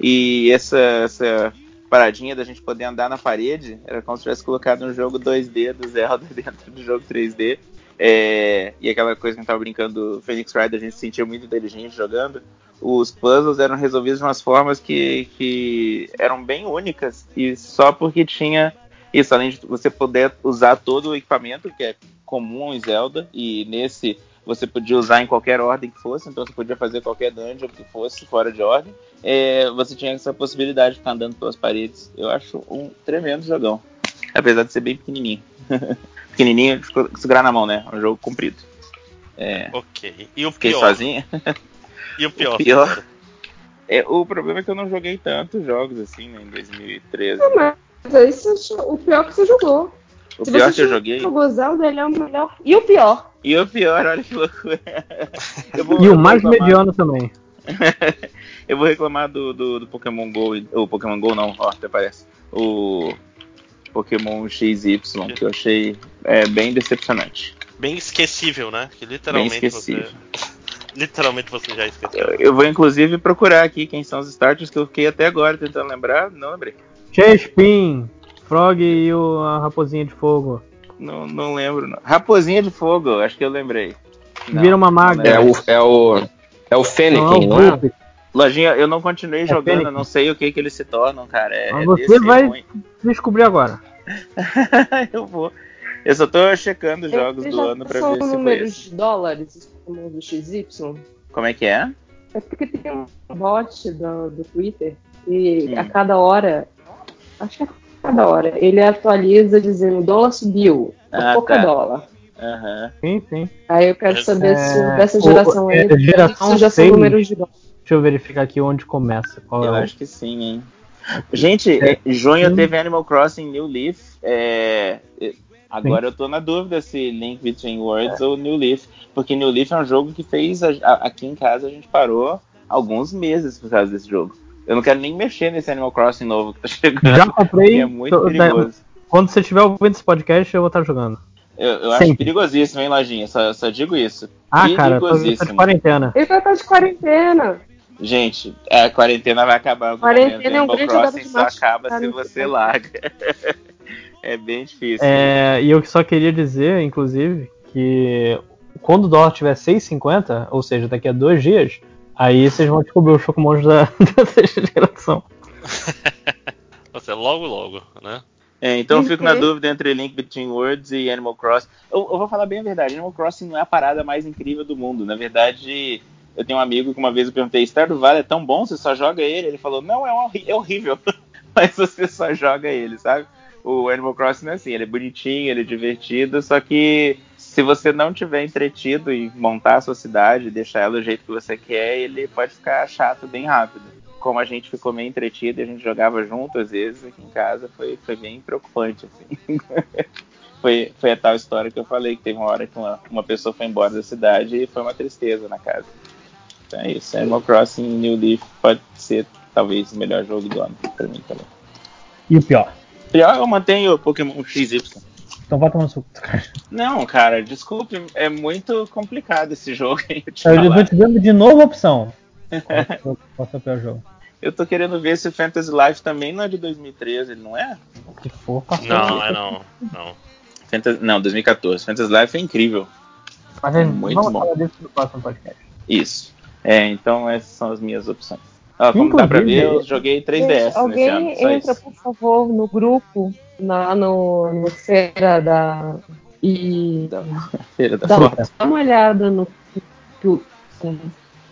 E essa, essa paradinha da gente poder andar na parede, era como se tivesse colocado um jogo 2D do Zelda dentro do jogo 3D. É, e aquela coisa que a gente tava brincando do Phoenix Wright, a gente se sentia muito inteligente jogando. Os puzzles eram resolvidos de umas formas que, que eram bem únicas. E só porque tinha isso, além de você poder usar todo o equipamento, que é comum em Zelda, e nesse você podia usar em qualquer ordem que fosse, então você podia fazer qualquer dungeon que fosse fora de ordem. É, você tinha essa possibilidade de ficar andando pelas paredes. Eu acho um tremendo jogão. Apesar de ser bem pequenininho. pequenininho, segurar na mão, né? É um jogo comprido. É, ok. E o Fiquei pior? sozinho? E o pior? O pior. É, o problema é que eu não joguei tantos jogos assim, né, em 2013. Não, mas aí você, o pior que você jogou. O Se pior que eu joguei. Jogou Zelda, ele é o melhor. E o pior? E o pior, olha que loucura. Vou, e o mais reclamar... mediano também. eu vou reclamar do, do, do, Pokémon GO. O Pokémon GO não, ó, até parece. O Pokémon XY, que eu achei é, bem decepcionante. Bem esquecível, né? Que literalmente bem esquecível. você. Literalmente você já esqueceu. Eu, eu, vou inclusive procurar aqui quem são os starters que eu fiquei até agora tentando lembrar. Não lembrei. Chespin, Frog e o, a Raposinha de Fogo. Não, não lembro, não. Raposinha de Fogo, acho que eu lembrei. Não, Vira uma maga. É o, é o, é o Fennekin, não, não é? Lojinha, eu não continuei é jogando, Fênix. não sei o que que eles se tornam, cara. É, Mas você vai ruim. descobrir agora. eu vou. Eu só tô checando os jogos do ano pra ver se foi esse. de dólares do XY? Como é que é? É porque tem um bot do, do Twitter e hum. a cada hora, acho que a cada hora, ele atualiza dizendo dólar subiu, ah, pouca tá. dólar. Uhum. Sim, sim. Aí eu quero saber é... se dessa geração aí, é, geração já são números de dólar. Deixa eu verificar aqui onde começa. eu é acho o... que sim, hein? Gente, é, junho sim. teve Animal Crossing New Leaf. É, Agora Sim. eu tô na dúvida se Link Between Worlds é. ou New Leaf, porque New Leaf é um jogo que fez a, a, aqui em casa a gente parou alguns meses por causa desse jogo. Eu não quero nem mexer nesse Animal Crossing novo que tá chegando. Já comprei. É muito tô, perigoso. Quando você estiver ouvindo esse podcast, eu vou estar jogando. Eu, eu acho perigosíssimo, hein, Lojinha? Só, só digo isso. Ah, cara, tô de quarentena. Ele vai estar de quarentena. Gente, a quarentena vai acabar. Quarentena é um grande Crossing só acaba se você larga. É bem difícil. É, e eu só queria dizer, inclusive, que quando o dólar tiver 6,50, ou seja, daqui a dois dias, aí vocês vão descobrir os Pokémon da, da sexta geração. Você logo, logo, né? É, então eu fico na dúvida entre Link Between Worlds e Animal Crossing. Eu, eu, vou falar bem a verdade, Animal Crossing não é a parada mais incrível do mundo. Na verdade, eu tenho um amigo que uma vez eu perguntei, Stardew Valley é tão bom, você só joga ele? Ele falou, não, é, é horrível, mas você só joga ele, sabe? o Animal Crossing é assim, ele é bonitinho, ele é divertido, só que se você não tiver entretido em montar a sua cidade, deixar ela do jeito que você quer, ele pode ficar chato bem rápido. Como a gente ficou meio entretido e a gente jogava junto às vezes aqui em casa, foi, foi bem preocupante, assim. foi, foi a tal história que eu falei, que teve uma hora que uma, uma pessoa foi embora da cidade e foi uma tristeza na casa. Então é isso, Animal Crossing New Leaf pode ser talvez o melhor jogo do ano pra mim também. E o pior? Pior, eu mantenho o Pokémon XY. Então vai tomar no suco. Não, cara, desculpe, é muito complicado esse jogo aí. Eu, eu vou te dando de novo a opção. Qual, é o pior jogo? Eu tô querendo ver se o Fantasy Life também não é de 2013, ele não é? Se for, passou. Não, é não. Não. Fantasy, não, 2014. Fantasy Life é incrível. Mas é muito vamos bom. falar disso no próximo podcast. Isso. É, então essas são as minhas opções. Ah, como Inclusive, dá pra ver, eu joguei 3DS alguém nesse ano. entra, isso. por favor, no grupo, lá no, no Feira da. E. Da, feira da dá, dá uma olhada no.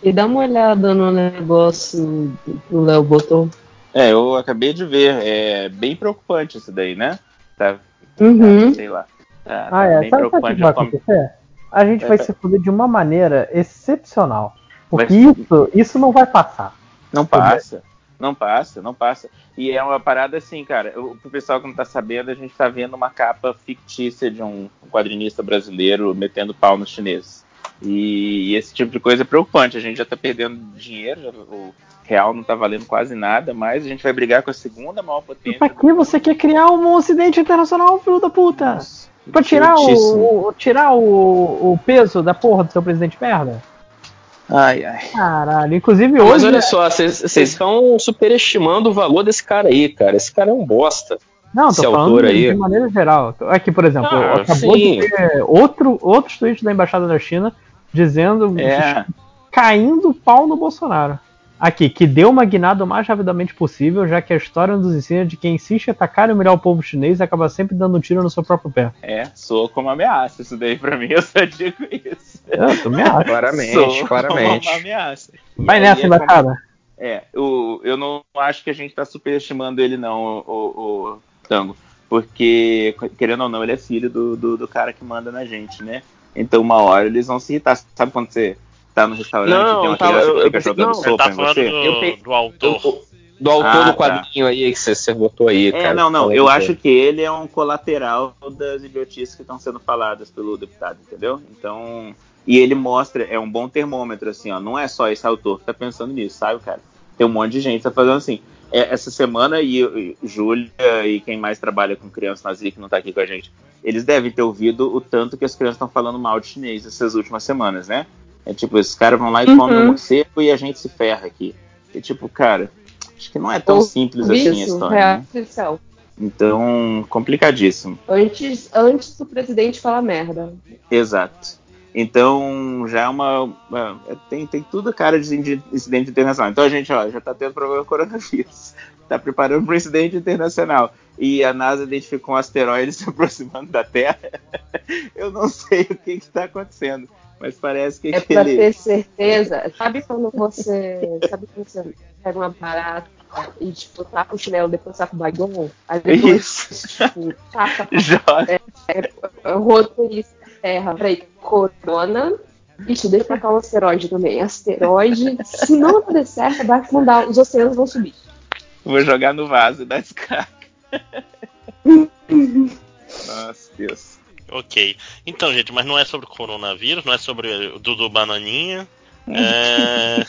E dá uma olhada no negócio que o Léo botou. É, eu acabei de ver. É bem preocupante isso daí, né? Tá. Uhum. Tá, sei lá. Tá, tá ah, é. bem sabe preocupante. Sabe como... A gente vai, vai se foder de uma maneira excepcional. Porque isso, isso não vai passar. Não passa. Não passa, não passa. E é uma parada assim, cara. O, pro pessoal que não tá sabendo, a gente tá vendo uma capa fictícia de um quadrinista brasileiro metendo pau nos chineses. E, e esse tipo de coisa é preocupante. A gente já tá perdendo dinheiro, já, o real não tá valendo quase nada, mas a gente vai brigar com a segunda maior potência. Pra que você quer criar um ocidente internacional, filho da puta? Nossa, pra tirar, o, o, tirar o, o peso da porra do seu presidente merda? Ai, ai. Caralho, inclusive hoje. Mas olha só, vocês estão superestimando o valor desse cara aí, cara. Esse cara é um bosta. Não, tô falando aí. de maneira geral. Aqui, por exemplo, ah, acabou sim. de ter outro, outros tweets da Embaixada da China dizendo é. caindo o pau no Bolsonaro. Aqui, que deu uma guinada o mais rapidamente possível, já que a história nos ensina de quem insiste em atacar e humilhar o povo chinês acaba sempre dando um tiro no seu próprio pé. É, soa como ameaça isso daí pra mim, eu só digo isso. Eu tô ameaça. claramente, soa claramente. Como ameaça. Vai nessa, é. Como... É, o, eu não acho que a gente tá superestimando ele não, o, o, Tango. Porque, querendo ou não, ele é filho do, do, do cara que manda na gente, né? Então, uma hora eles vão se irritar. Sabe quando você tá no restaurante não, tem uma tava, criança que fica jogando não, sopa tá em você? Do, do autor. Eu, do autor ah, do tá. quadrinho tá. aí que você, botou aí, é, cara. Não, não, eu acho que ele é um colateral das idiotices que estão sendo faladas pelo deputado, entendeu? Então, e ele mostra, é um bom termômetro, assim, ó, não é só esse autor que tá pensando nisso, sabe, cara? Tem um monte de gente que tá fazendo assim. É, essa semana, e, e Júlia e quem mais trabalha com crianças nazi que não tá aqui com a gente, eles devem ter ouvido o tanto que as crianças estão falando mal de chinês essas últimas semanas, né? É tipo, esses caras vão lá e uhum. comem um morcego e a gente se ferra aqui. É tipo, cara, acho que não é tão Ou simples isso, assim a história. Né? Então, complicadíssimo. Antes, antes do presidente falar merda. Exato. Então, já é uma. uma tem, tem tudo cara de incidente internacional. Então, a gente ó, já está tendo problema com o coronavírus. Está preparando para um incidente internacional. E a NASA identificou um asteroide se aproximando da Terra. Eu não sei o que está acontecendo. Mas parece que é aquele... para ter certeza. Sabe quando você. Sabe quando você pega uma barata e tipo, taca o chinelo, depois taca o baigão? Aí depois, Isso. tipo, taca. É, é, é, roteirista Terra. Peraí, Corona. Bicho, deixa pra cá um asteroide também. Asteroide. Se não der certo, vai afundar. Os oceanos vão subir. Vou jogar no vaso da descarga. Nossa, Deus. Ok. Então, gente, mas não é sobre coronavírus, não é sobre o Dudu Bananinha. É...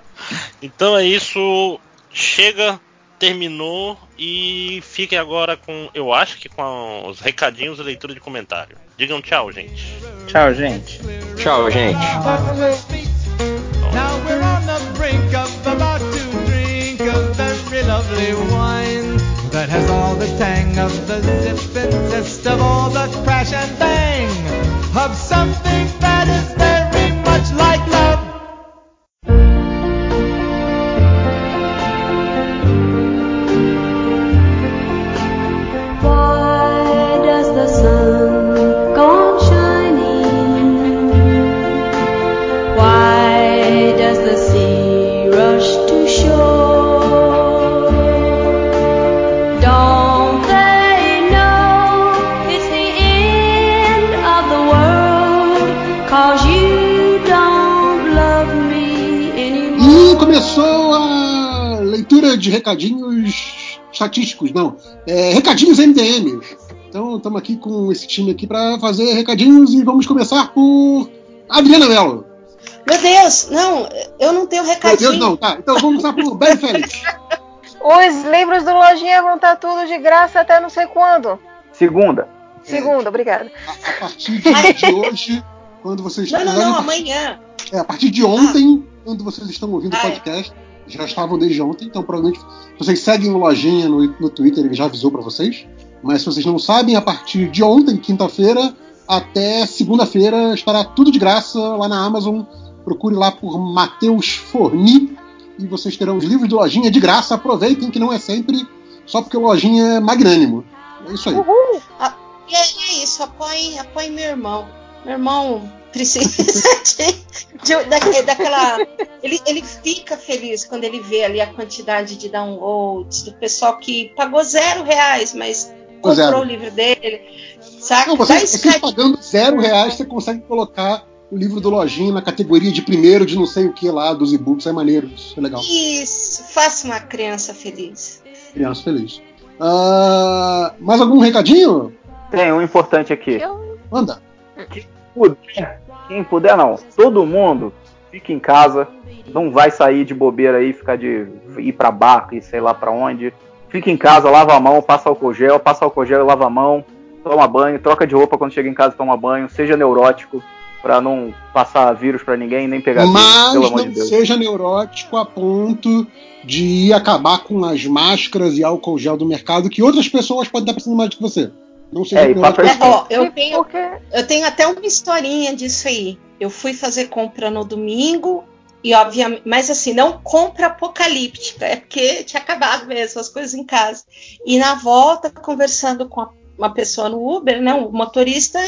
então é isso. Chega, terminou e fiquem agora com, eu acho que com os recadinhos e leitura de comentário. Digam tchau, gente. Tchau, gente. Tchau, gente. Now we're on the brink of about to drink a very lovely wine that has all the tang of the zip and zest of all the crash and bang of something começou a leitura de recadinhos estatísticos, não. É, recadinhos MDM. Então estamos aqui com esse time aqui para fazer recadinhos e vamos começar por Adriana Mello. Meu Deus, não, eu não tenho recadinho. Meu Deus, não, tá. Então vamos começar por Ben Félix. Os livros do Lojinha vão estar tudo de graça até não sei quando. Segunda. Segunda, obrigada. A, a partir de, de hoje, quando vocês... Não, não, não, amanhã. É, a partir de ontem... Ah quando vocês estão ouvindo o podcast. Já estavam desde ontem, então provavelmente vocês seguem o Lojinha no, no Twitter, ele já avisou para vocês. Mas se vocês não sabem, a partir de ontem, quinta-feira, até segunda-feira, estará tudo de graça lá na Amazon. Procure lá por Matheus Forni e vocês terão os livros do Lojinha de graça. Aproveitem que não é sempre só porque o Lojinha é magnânimo. É isso aí. Uhul. Ah, e é isso, apoiem, apoiem meu irmão. Meu irmão precisa de, de, daquela. Ele, ele fica feliz quando ele vê ali a quantidade de downloads do pessoal que pagou zero reais, mas comprou zero. o livro dele. Saca? Não, você, você pagando zero reais, você consegue colocar o livro do Lojinha na categoria de primeiro de não sei o que lá, dos e-books. É maneiro, isso é legal. Isso, faça uma criança feliz. Criança feliz. Uh, mais algum recadinho? Tem um importante aqui. Eu... Manda. Que puder, quem puder não, todo mundo fica em casa, não vai sair de bobeira aí, ficar de ir para bar e sei lá para onde. Fica em casa, lava a mão, passa álcool gel, passa álcool gel e lava a mão, toma banho, troca de roupa quando chega em casa, toma banho, seja neurótico, Pra não passar vírus para ninguém nem pegar Mas vírus, não de seja neurótico a ponto de ir acabar com as máscaras e álcool gel do mercado que outras pessoas podem estar precisando mais do que você. Não seja é, neurótico. É, ó, eu, tenho, eu tenho até uma historinha disso aí. Eu fui fazer compra no domingo e obviamente, mas assim, não compra apocalíptica, é porque tinha acabado mesmo as coisas em casa. E na volta, conversando com uma pessoa no Uber, né, um motorista,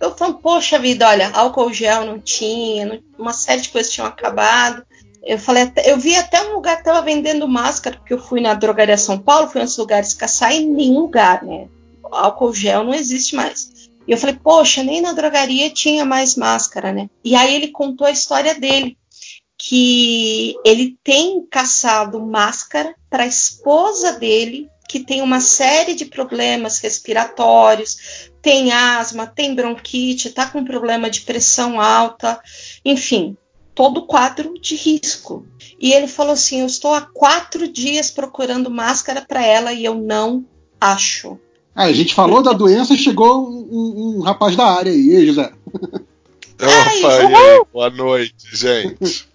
eu falo, poxa vida, olha, álcool gel não tinha, uma série de coisas tinham acabado. Eu falei, eu vi até um lugar que estava vendendo máscara, porque eu fui na drogaria São Paulo, fui em outros lugares caçar e nenhum lugar, né? Álcool gel não existe mais. E eu falei, poxa, nem na drogaria tinha mais máscara, né? E aí ele contou a história dele, que ele tem caçado máscara para a esposa dele que tem uma série de problemas respiratórios, tem asma, tem bronquite, está com problema de pressão alta, enfim, todo quadro de risco. E ele falou assim: Eu estou há quatro dias procurando máscara para ela e eu não acho. Ah, a gente falou da doença e chegou um, um, um, rapaz da área aí, José. Opa, boa noite, gente.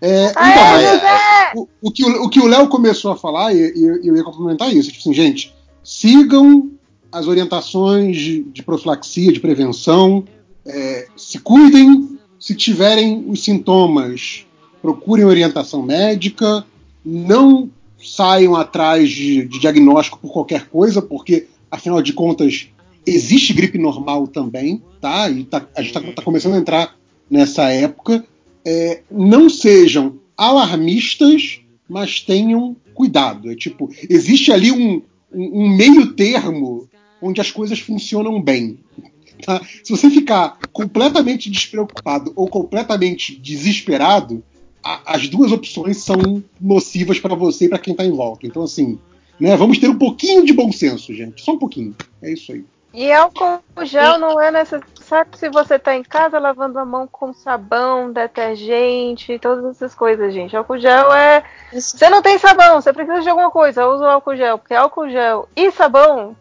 É, então, é, o, o, que o, o que o Léo começou a falar, e eu, eu ia complementar isso, tipo assim, gente, sigam as orientações de, de profilaxia, de prevenção, é, se cuidem, se tiverem os sintomas, procurem orientação médica, não saiam atrás de, de diagnóstico por qualquer coisa, porque, afinal de contas, existe gripe normal também, tá? E tá, a gente está tá começando a entrar nessa época é, não sejam alarmistas, mas tenham cuidado. É tipo, existe ali um, um, um meio termo onde as coisas funcionam bem. Tá? Se você ficar completamente despreocupado ou completamente desesperado, a, as duas opções são nocivas para você e para quem está em volta. Então, assim, né, vamos ter um pouquinho de bom senso, gente. Só um pouquinho. É isso aí. E álcool gel não é necessário se você está em casa lavando a mão com sabão, detergente, todas essas coisas, gente. Álcool gel é. Você não tem sabão, você precisa de alguma coisa, usa o álcool gel, porque álcool gel e sabão.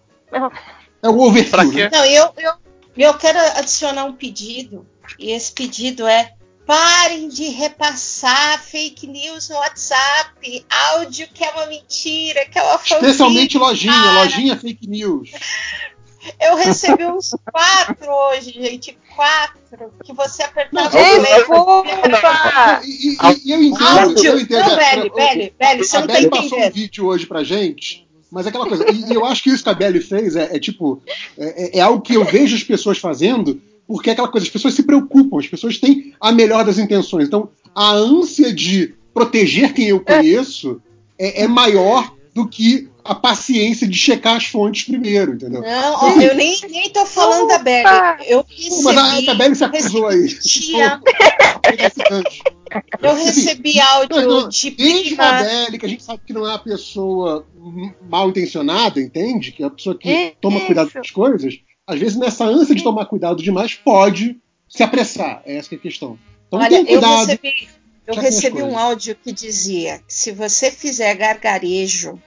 É o over pra quê? Não, eu, eu, eu quero adicionar um pedido, e esse pedido é Parem de repassar fake news no WhatsApp, áudio que é uma mentira, que é uma Especialmente lojinha, para. lojinha fake news. Eu recebi uns quatro hoje, gente. Quatro. Que você apertava o Desculpa! E, e, e eu entendo, Áudio. eu entendo. Não, velho, velho, velho, você não tá entendendo. passou um vídeo hoje pra gente, mas é aquela coisa. E, eu acho que isso que a Belly fez é, é tipo. É, é, algo que eu vejo as pessoas fazendo, porque é aquela coisa, as pessoas se preocupam, as pessoas têm a melhor das intenções. Então, a ânsia de proteger quem eu conheço é, é maior do que a paciência de checar as fontes primeiro, entendeu? Não, eu nem, nem tô falando Opa. da Belly. Eu recebi, Mas a, a Belly se acusou aí. eu recebi áudio de prima. a Belly, que a gente sabe que não é uma pessoa mal intencionada, entende? Que é a pessoa que toma cuidado com as coisas. Às vezes, nessa ânsia de tomar cuidado demais, pode se apressar. É essa é a questão. Então, Olha, cuidado. Eu recebi, eu recebi um áudio que dizia que se você fizer gargarejo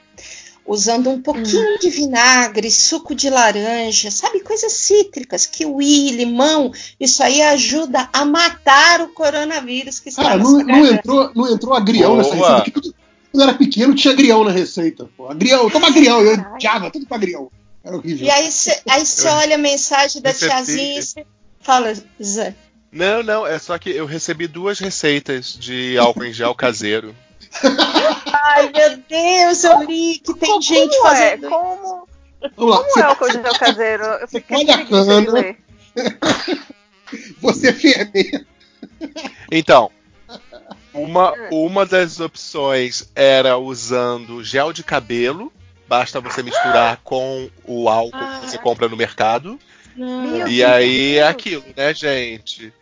usando um pouquinho hum. de vinagre, suco de laranja, sabe, coisas cítricas, kiwi, limão, isso aí ajuda a matar o coronavírus que está Cara, não, não entrou, não entrou agrião Boa. nessa receita, porque tudo, quando era pequeno tinha agrião na receita, pô. Agrião, toma agrião, eu odiava tudo com agrião. Era horrível. E aí você olha a mensagem da tiazinha e você fala, Zé. Não, não, é só que eu recebi duas receitas de álcool em gel caseiro. Ai, meu Deus, eu li que tem como gente é? fazendo. Como, Vamos lá. como é o cogel caseiro? Eu fiquei Olha Você fermenta. Então, uma, uma das opções era usando gel de cabelo. Basta você misturar com o álcool que você compra no mercado. Não. E aí é aquilo, né, gente?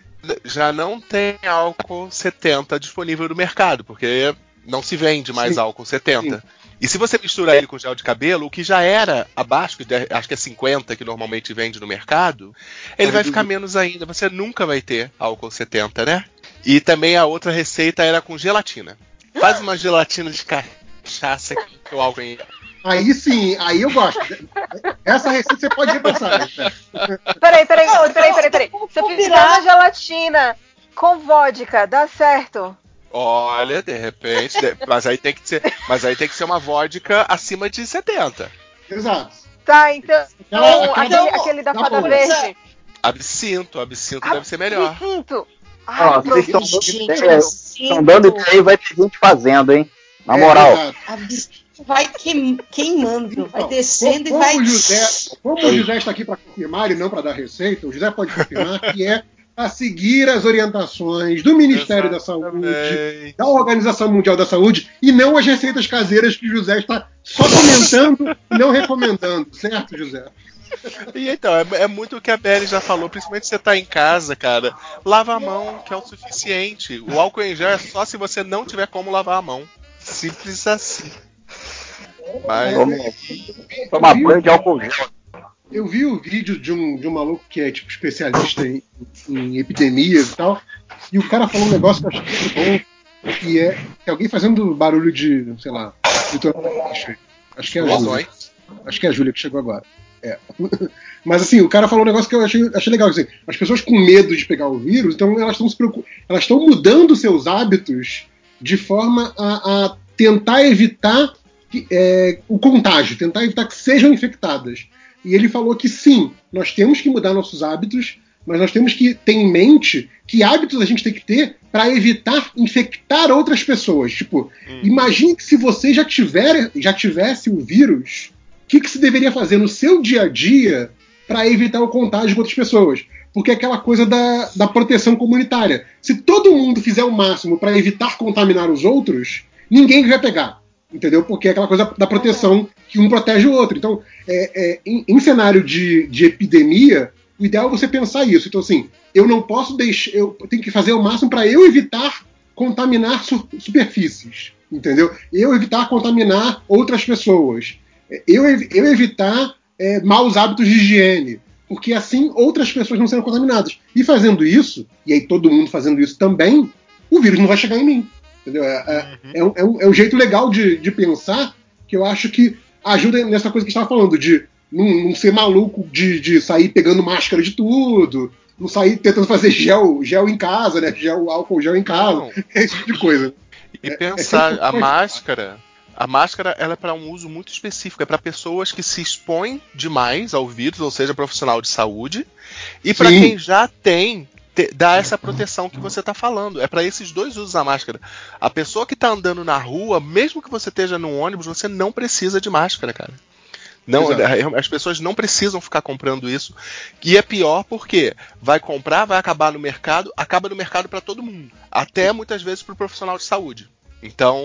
Já não tem álcool 70 disponível no mercado, porque não se vende mais Sim. álcool 70. Sim. E se você misturar ele com gel de cabelo, o que já era abaixo, acho que é 50 que normalmente vende no mercado, ele vai ficar menos ainda. Você nunca vai ter álcool 70, né? E também a outra receita era com gelatina. Faz uma gelatina de cachaça que o álcool em Aí sim, aí eu gosto. Essa receita você pode repensar. Né? Peraí, peraí, peraí, peraí, peraí. Se eu fizer uma gelatina com vodka, dá certo? Olha, de repente, mas aí tem que ser, mas aí tem que ser uma vodka acima de 70. Exato. Tá, então, aquele, aquele da fada verde. Absinto, absinto deve ser melhor. Absinto. Ai, Ó, vocês estão dando ideia e vai ter gente fazendo, hein? Na é, moral. Vai queimando, vai então, descendo como, e vai. O José, como o José está aqui para confirmar e não para dar receita, o José pode confirmar que é a seguir as orientações do Ministério Exatamente. da Saúde, da Organização Mundial da Saúde, e não as receitas caseiras que o José está só comentando e não recomendando, certo, José? E então, é, é, muito o que a Belly já falou, principalmente se você tá em casa, cara. Lava a mão, que é o suficiente. O álcool em gel é só se você não tiver como lavar a mão. Simples assim. Mas. Toma banho de álcool gel. Eu vi o vídeo de um, de um maluco que é tipo especialista em, em epidemias e tal. E o cara falou um negócio que eu achei muito bom. Que é, é alguém fazendo barulho de, sei lá, Acho que é a Júlia. Acho que é a Júlia que chegou agora. É. Mas assim, o cara falou um negócio que eu achei, achei legal. Assim, as pessoas com medo de pegar o vírus, então elas estão se elas estão mudando seus hábitos de forma a, a tentar evitar que, é, o contágio, tentar evitar que sejam infectadas. E ele falou que sim, nós temos que mudar nossos hábitos, mas nós temos que ter em mente que hábitos a gente tem que ter para evitar infectar outras pessoas. Tipo, hum. imagine que se você já tiver, já tivesse o vírus, o que, que se deveria fazer no seu dia a dia para evitar o contágio com outras pessoas? Porque é aquela coisa da, da proteção comunitária. Se todo mundo fizer o máximo para evitar contaminar os outros, ninguém vai pegar. Entendeu? Porque é aquela coisa da proteção que um protege o outro. Então, é, é, em, em, cenário de, de epidemia, o ideal é você pensar isso. Então, assim, eu não posso deixar. Eu tenho que fazer o máximo para eu evitar contaminar su superfícies. Entendeu? Eu evitar contaminar outras pessoas eu, eu evitar é, maus hábitos de higiene, porque assim outras pessoas não serão contaminadas. E fazendo isso, e aí todo mundo fazendo isso também, o vírus não vai chegar em mim. Entendeu? É, é, uhum. é, um, é, um, é um jeito legal de, de pensar que eu acho que ajuda nessa coisa que estava falando, de não, não, ser maluco de, de sair pegando máscara de tudo, não sair tentando fazer gel, gel em casa, né? Gel, álcool gel em casa, não. esse tipo de coisa. E é, pensar, é a máscara, a máscara ela é para um uso muito específico, é para pessoas que se expõem demais ao vírus, ou seja, profissional de saúde, e para quem já tem dá essa proteção que você está falando. É para esses dois usos a máscara. A pessoa que está andando na rua, mesmo que você esteja no ônibus, você não precisa de máscara, cara. Não, Exato. as pessoas não precisam ficar comprando isso. E é pior porque vai comprar, vai acabar no mercado, acaba no mercado para todo mundo, até muitas vezes para o profissional de saúde. Então,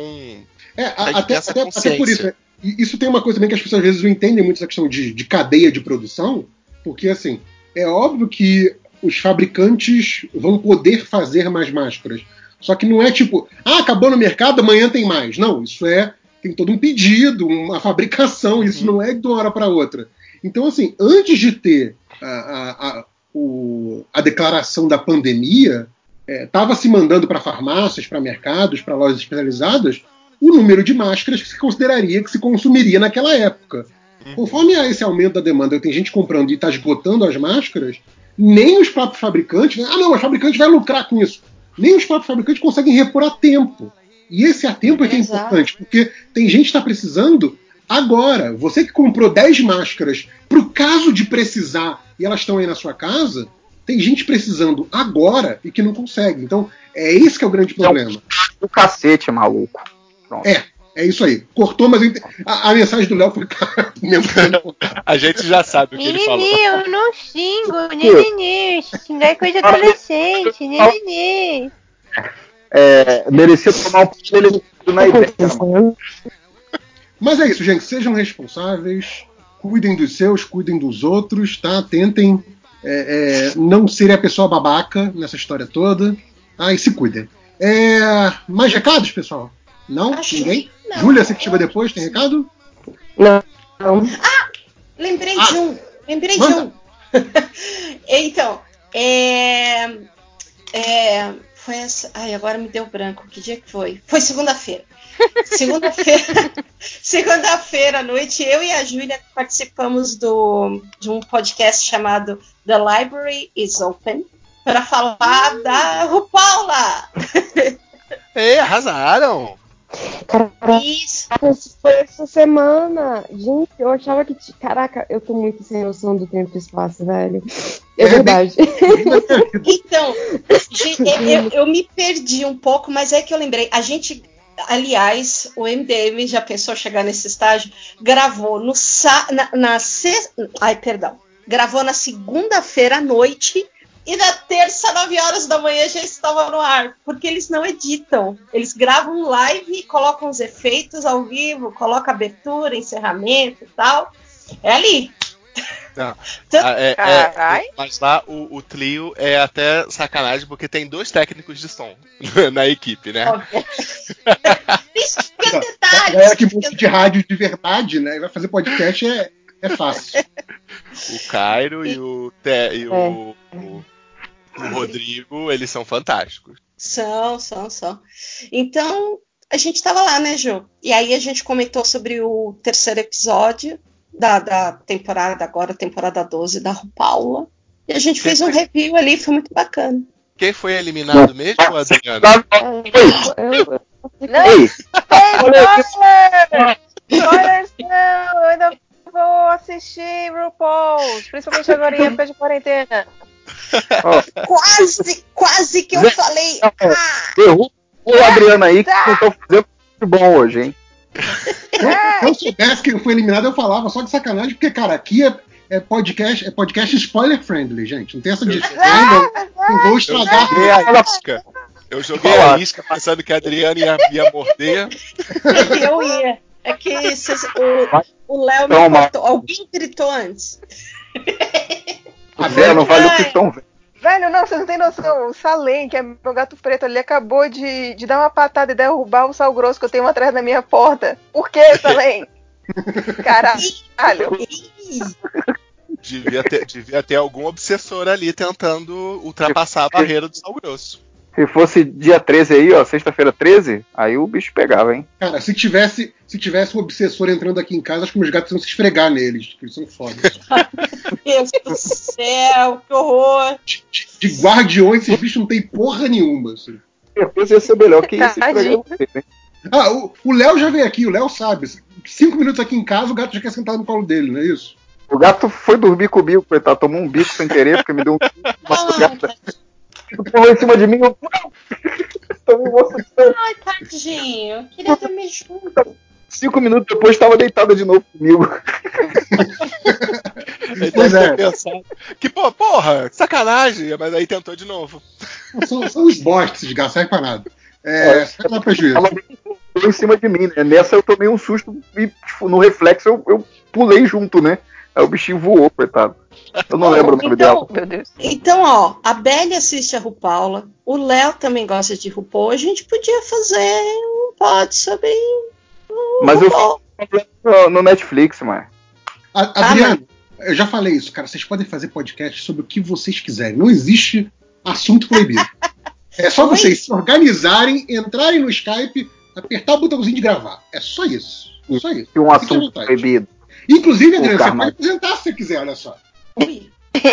é, até, até, até, por isso. Né? Isso tem uma coisa também que as pessoas às vezes não entendem muito essa questão de, de cadeia de produção, porque assim, é óbvio que os fabricantes vão poder fazer mais máscaras. Só que não é tipo, ah, acabou no mercado, amanhã tem mais. Não, isso é. Tem todo um pedido, uma fabricação, isso uhum. não é de uma hora para outra. Então, assim, antes de ter a, a, a, o, a declaração da pandemia, estava é, se mandando para farmácias, para mercados, para lojas especializadas, o número de máscaras que se consideraria que se consumiria naquela época. Uhum. Conforme há esse aumento da demanda, tem gente comprando e está esgotando as máscaras, nem os próprios fabricantes, né? ah não, os fabricantes vai lucrar com isso. Nem os próprios fabricantes conseguem repor a tempo. E esse a tempo é que é Exato. importante, porque tem gente que está precisando agora. Você que comprou 10 máscaras para o caso de precisar e elas estão aí na sua casa, tem gente precisando agora e que não consegue. Então, é esse que é o grande problema. É um cacete, maluco. Pronto. É, é isso aí. Cortou, mas a, a mensagem do Léo foi mesmo. a gente já sabe o que ele falou. eu não xingo, Nini, xingar é coisa adolescente, Nini. É, merecia tomar um pouco na ideia. Mas é isso, gente. Sejam responsáveis, cuidem dos seus, cuidem dos outros, tá? Tentem é, é, não serem a pessoa babaca nessa história toda. Tá? E se cuidem. É, mais recados, pessoal? Não? Ninguém? Não. Júlia, você que chegou depois, tem recado? Não. Ah! Lembrei ah, de um. Lembrei manda. de um. então, é, é, Foi essa. Ai, agora me deu branco. Que dia que foi? Foi segunda-feira. Segunda-feira. Segunda-feira à noite, eu e a Júlia participamos do, de um podcast chamado The Library is Open para falar da Rupaula. Ei, arrasaram! Isso. Foi essa semana. Gente, eu achava que. Caraca, eu tô muito sem noção do tempo e espaço, velho. É, é verdade. então, eu, eu, me perdi um pouco, mas é que eu lembrei. A gente. Aliás, o MDM já pensou chegar nesse estágio, gravou no na, na ai, perdão, gravou na segunda-feira à noite e na terça, 9 horas da manhã, já estava no ar. Porque eles não editam. Eles gravam live, colocam os efeitos ao vivo, colocam abertura, encerramento e tal. É ali. Não. Ah, é, é, mas lá o, o, trio é até sacanagem porque tem dois técnicos de som na equipe, né? Isso é detalhe. Galera que música de rádio de verdade, né? Vai fazer podcast é, é fácil. O Cairo e o, Te, e o, é. o o Rodrigo, eles são fantásticos. São, são, são. Então, a gente estava lá, né, Jô? E aí a gente comentou sobre o terceiro episódio da, da temporada, agora temporada 12 da Paula. E a gente Quem fez um review ali, foi muito bacana. Quem foi eliminado mesmo, Adriano? Não! Spoilers não! Eu ainda vou assistir RuPaul's, principalmente agora em época de quarentena. Quase, quase que eu falei. Ah, Derruba o Adriano aí que não tô fazendo muito bom hoje, hein? Se eu soubesse que eu fui eliminado, eu falava só de sacanagem, porque, cara, aqui é, é podcast, é podcast spoiler friendly, gente. Não tem essa de. não, não vou estragar. Eu joguei a isca. Eu joguei a isca pensando que a Adriana ia, ia morder. Eu ia. É que cês, o Léo me cortou. Alguém gritou antes. A Bela não vale o pistão, velho. Velho, não, você não tem noção. O Salem, que é meu gato preto, ele acabou de, de dar uma patada e derrubar o sal grosso que eu tenho atrás da minha porta. Por que, Salem? Caralho. devia, ter, devia ter algum obsessor ali tentando ultrapassar a barreira do sal grosso. Se fosse dia 13 aí, ó, sexta-feira 13, aí o bicho pegava, hein? Cara, se tivesse, se tivesse um obsessor entrando aqui em casa, acho que meus gatos iam se esfregar neles, porque eles são foda. Deus do céu, que horror! De, de, guardiões, esses bichos não tem porra nenhuma. Assim. Certeza ia ser melhor que isso. Né? Ah, o Léo já veio aqui, o Léo sabe. Cinco minutos aqui em casa, o gato já quer sentar no colo dele, não é isso? O gato foi dormir comigo, coitado, tomou um bico sem querer, porque me deu um. Uma pulou em cima de mim. Eu... Ai, tadinho. Queria dormir junto. Cinco minutos depois estava deitada de novo comigo. Ele deve é. pensado. Que pô, porra, sacanagem, mas aí tentou de novo. São, são os bostes de gás, serve pra nada. É, é sai prejuízo. Ela em cima de mim, né? Nessa eu tomei um susto e tipo, no reflexo eu, eu pulei junto, né? Aí o bichinho voou, coitado. Eu não lembro o nome então, dela. Então, ó, a Belly assiste a RuPaula, o Léo também gosta de RuPaul. A gente podia fazer um pod sobre. Mas RuPaul. eu no Netflix, mano. Adriano, ah, eu já falei isso, cara. Vocês podem fazer podcast sobre o que vocês quiserem. Não existe assunto proibido. é só vocês se organizarem, entrarem no Skype, apertar o botãozinho de gravar. É só isso. Só isso. E um assunto proibido. Inclusive, Adriano, você pode apresentar se você quiser, olha só. Ui.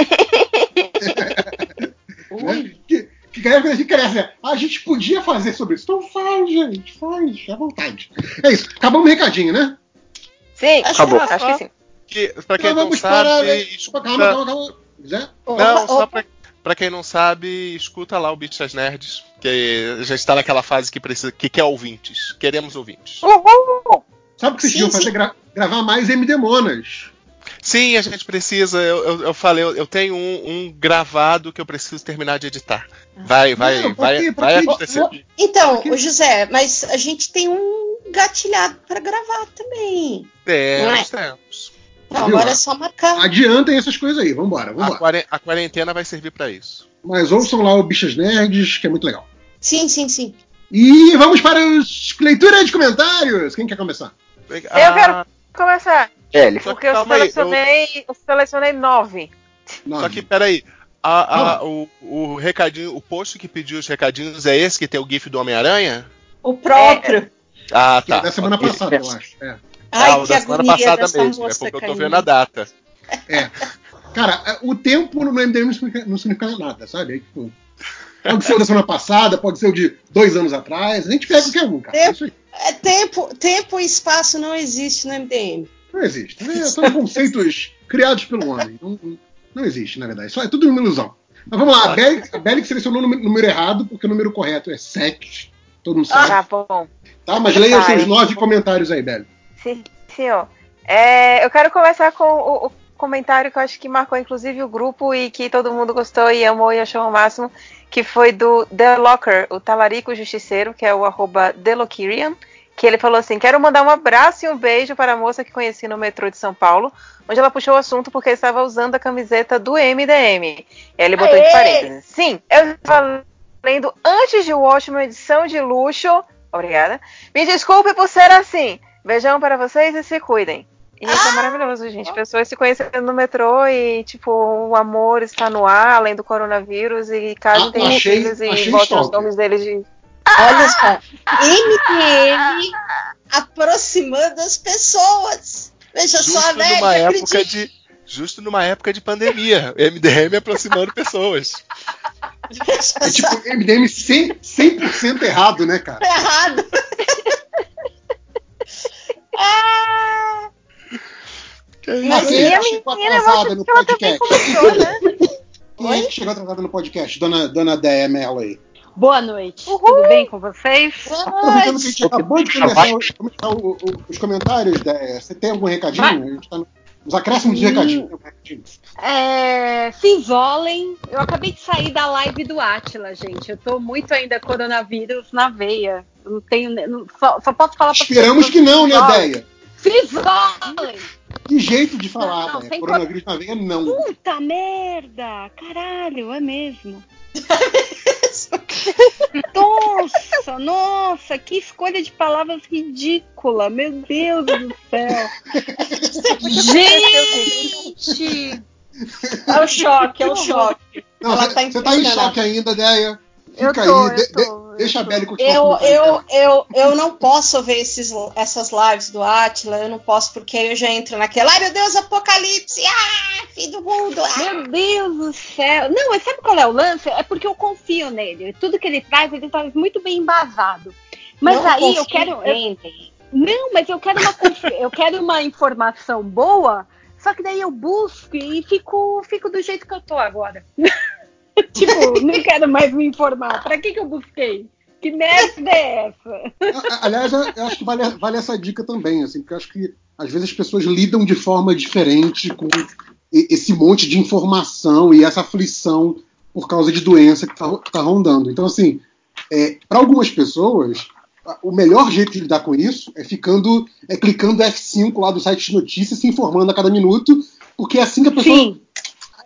né? que, que a gente cresce. A gente podia fazer sobre isso. Então faz, gente. Faz, à vontade. É isso. Acabamos o recadinho, né? Sim, acho acabou. Que, acho que sim. Que, pra quem então, não sabe. Para... Escuta... Calma, calma, calma. Zé? Não, só pra, pra quem não sabe, escuta lá o Beat das Nerds. Que já está naquela fase que precisa. que quer ouvintes. Queremos ouvintes. Uhul! Sabe o que vocês fazer? Gra gravar mais MDMonas. Sim, a gente precisa. Eu, eu, eu falei, eu, eu tenho um, um, gravado que eu preciso terminar de editar. Vai, vai, não, vai, quê? vai acontecer. Então, o José, mas a gente tem um gatilhado para gravar também. Temos, é? temos. Não, agora é só marcar. Adiantem essas coisas aí, vambora, vambora. A quarentena vai servir para isso. Mas ouçam lá o Bichas Nerds, que é muito legal. Sim, sim, sim. E vamos para os leitura de comentários. Quem quer começar? Ah, eu quero começar. Porque eu selecionei, eu... eu selecionei nove. nove. Só que, peraí. A, a, o, o recadinho, o post que pediu os recadinhos é esse que tem o GIF do Homem-Aranha? O próprio. É. Ah, tá. É da semana passada, eu acho. É. Ai, ah, que da semana passada mesmo, é porque eu tô vendo a data. É. Cara, é, o tempo no MDM não significa, não significa nada, sabe? Aí, tipo, pode ser o da semana passada, pode ser o de dois anos atrás, a gente pega qualquer um, cara. Tempo, é, tempo, tempo e espaço não existe no MDM. Não existe. Né? São conceitos criados pelo homem. Não, não existe, na verdade. Só é tudo uma ilusão. Mas vamos lá, a Belly, selecionou o número errado, porque o número correto é 7. Todo mundo sabe. Ah, bom. Tá, mas leia os seus nove comentários aí, Belly. Sim, senhor. É, eu quero começar com o, o, comentário que eu acho que marcou inclusive o grupo e que todo mundo gostou e amou e achou o máximo, que foi do The Locker, o talarico justiceiro, que é o arroba TheLockerian, que ele falou assim: Quero mandar um abraço e um beijo para a moça que conheci no metrô de São Paulo, onde ela puxou o assunto porque estava usando a camiseta do MDM. E ele botou Aê! entre parênteses. Sim, eu estava lendo antes de Watchmen, edição de luxo. Obrigada. Me desculpe por ser assim. Beijão para vocês e se cuidem. E isso é ah! é maravilhoso, gente. Pessoas se conhecendo no metrô e, tipo, o amor está no ar, além do coronavírus, e caso ah, tenham filhos e botem os nomes deles de Olha só, MDM aproximando as pessoas. Veja justo só, né? Numa época de, justo numa época de pandemia. MDM aproximando pessoas. É tipo MDM 100%, 100 errado, né, cara? Errado. ah. Mas quem é chegou atrasada no podcast? Começou, né? Quem é que chegou atrasada no podcast? Dona, dona Deia Mello aí. Boa noite. Uhul. Tudo bem com vocês? Aproveitando que a gente acabou de começar, começar o, o, os comentários, Déia, você tem algum recadinho? A gente tá nos acréscimos de recadinho. É, se isolem. Eu acabei de sair da live do Atila, gente. Eu tô muito ainda coronavírus na veia. Eu não tenho. Não, só, só, posso falar pra Esperamos que não, né, Déia? Se isolem! Que jeito de falar, não, não, Coronavírus na veia, não. Puta merda! Caralho, é mesmo. Nossa, nossa, que escolha de palavras ridícula. Meu Deus do céu. Gente! É o choque, é o choque. Não, você tá, tá em choque ainda, Deia. Fica tô, aí, de, tô, deixa a Belly continuar. Eu, eu, eu, eu não posso ver esses, essas lives do Atila, eu não posso, porque eu já entro naquela. Ai meu Deus, apocalipse! Ah, fim do mundo! Ah. Meu Deus do céu! Não, mas sabe qual é o lance? É porque eu confio nele. Tudo que ele traz, ele traz muito bem embasado. Mas não aí eu quero. Eu, não, mas eu quero uma eu quero uma informação boa, só que daí eu busco e fico, fico do jeito que eu tô agora. tipo, não quero mais me informar. Pra que, que eu busquei? Que merda é essa? Aliás, eu acho que vale, vale essa dica também, assim, porque eu acho que às vezes as pessoas lidam de forma diferente com esse monte de informação e essa aflição por causa de doença que está tá rondando. Então, assim, é, para algumas pessoas, o melhor jeito de lidar com isso é ficando, é clicando F5 lá do site de notícias, se informando a cada minuto, porque é assim que a pessoa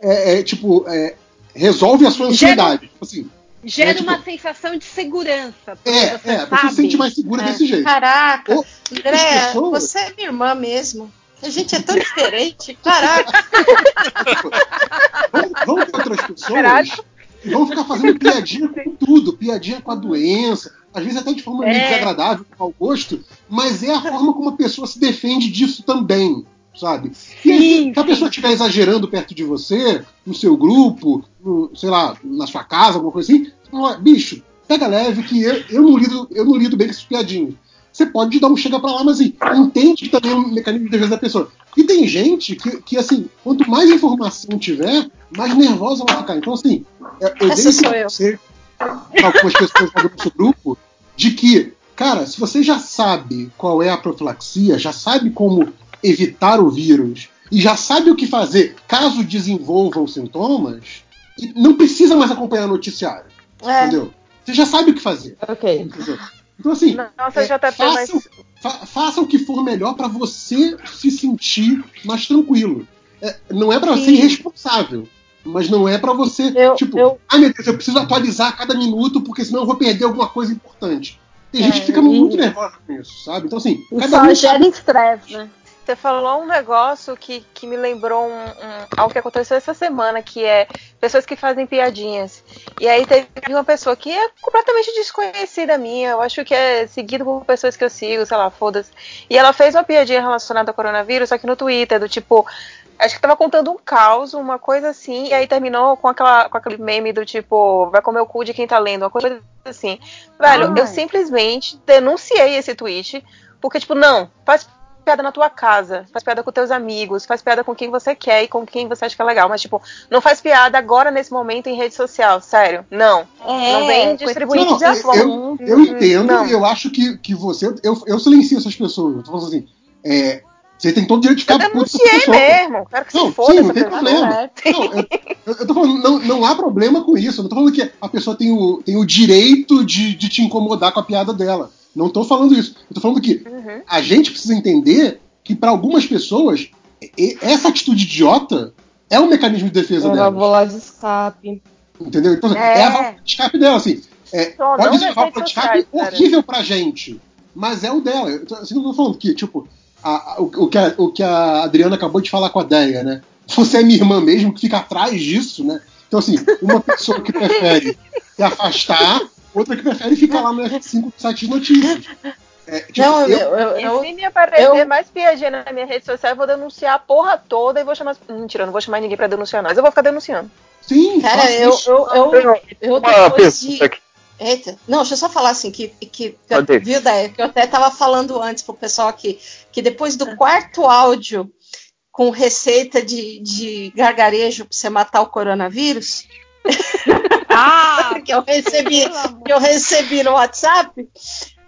é, é, tipo, é, resolve a sua ansiedade. Gera, assim, gera é, tipo, uma sensação de segurança. É, você, é, você se sente mais segura é. desse jeito. Caraca, Ou, André, pessoas... você é minha irmã mesmo. A gente é tão diferente. Caraca. vamos, vamos ter outras pessoas Caraca. e vão ficar fazendo piadinha com tudo, piadinha com a doença, às vezes até de forma é. desagradável, com mau gosto, mas é a forma como a pessoa se defende disso também sabe? E se a pessoa estiver exagerando perto de você, no seu grupo, no, sei lá, na sua casa, alguma coisa assim, você fala, bicho, pega leve que eu, eu, não lido, eu não lido bem com esses piadinhos. Você pode dar um chega pra lá, mas assim, entende também um mecanismo de defesa da pessoa. E tem gente que, que, assim, quanto mais informação tiver, mais nervosa ela vai ficar. Então, assim, eu Essa dei para algumas pessoas do nosso grupo de que, cara, se você já sabe qual é a profilaxia, já sabe como evitar o vírus e já sabe o que fazer caso desenvolva os sintomas, não precisa mais acompanhar o noticiário. É. Entendeu? Você já sabe o que fazer. Ok. Entendeu? Então, assim, Nossa, é, tá faça, mais... fa faça o que for melhor para você se sentir mais tranquilo. É, não é para ser irresponsável, mas não é para você, eu, tipo, eu... ai meu Deus, eu preciso atualizar a cada minuto porque senão eu vou perder alguma coisa importante. Tem gente que fica é, e... muito nervosa com isso, sabe? Então, assim, cada só um gera estresse, né? Você falou um negócio que, que me lembrou um, um, algo que aconteceu essa semana, que é pessoas que fazem piadinhas. E aí teve uma pessoa que é completamente desconhecida minha, eu acho que é seguido por pessoas que eu sigo, sei lá, foda-se. E ela fez uma piadinha relacionada ao coronavírus, só que no Twitter, do tipo, acho que tava contando um caos, uma coisa assim, e aí terminou com, aquela, com aquele meme do tipo, vai comer o cu de quem tá lendo, uma coisa assim. Velho, Ai. eu simplesmente denunciei esse tweet, porque, tipo, não, faz piada na tua casa, faz piada com teus amigos, faz piada com quem você quer e com quem você acha que é legal, mas tipo, não faz piada agora nesse momento em rede social, sério. Não. É, não vem distribuir não, eu, eu, eu entendo não. eu acho que, que você. Eu, eu silencio essas pessoas. Eu tô falando assim. É, você tem todo o direito de ficar eu denunciei mesmo. Quero que não, se foda sim, não tem problema. Não, eu, eu tô falando, não, não há problema com isso. Eu não tô falando que a pessoa tem o, tem o direito de, de te incomodar com a piada dela. Não estou falando isso. Eu tô falando que uhum. a gente precisa entender que para algumas pessoas essa atitude idiota é um mecanismo de defesa dela. É a válvula de escape. Entendeu? Então, é, é a válvula de escape dela, assim. É, pode ser uma válvula de escape horrível pra gente, mas é o dela. Assim, eu tô falando que, tipo, a, a, o, o, que a, o que a Adriana acabou de falar com a Deia, né? Você é minha irmã mesmo, que fica atrás disso, né? Então, assim, uma pessoa que prefere se afastar outra que prefere ficar lá no F5 site de notícias. É, tipo, não, eu, eu, eu, e se me aparecer eu... mais piadinha na minha rede social, eu vou denunciar a porra toda e vou chamar. Mentira, eu não vou chamar ninguém pra denunciar, mas eu vou ficar denunciando. Sim, cara, eu, eu, eu, eu, depois de. Eita, não, deixa eu só falar assim, que, que, que viu, Daia, que eu até tava falando antes pro pessoal aqui, que depois do quarto áudio com receita de, de gargarejo pra você matar o coronavírus, ah, que eu recebi, que eu recebi no WhatsApp.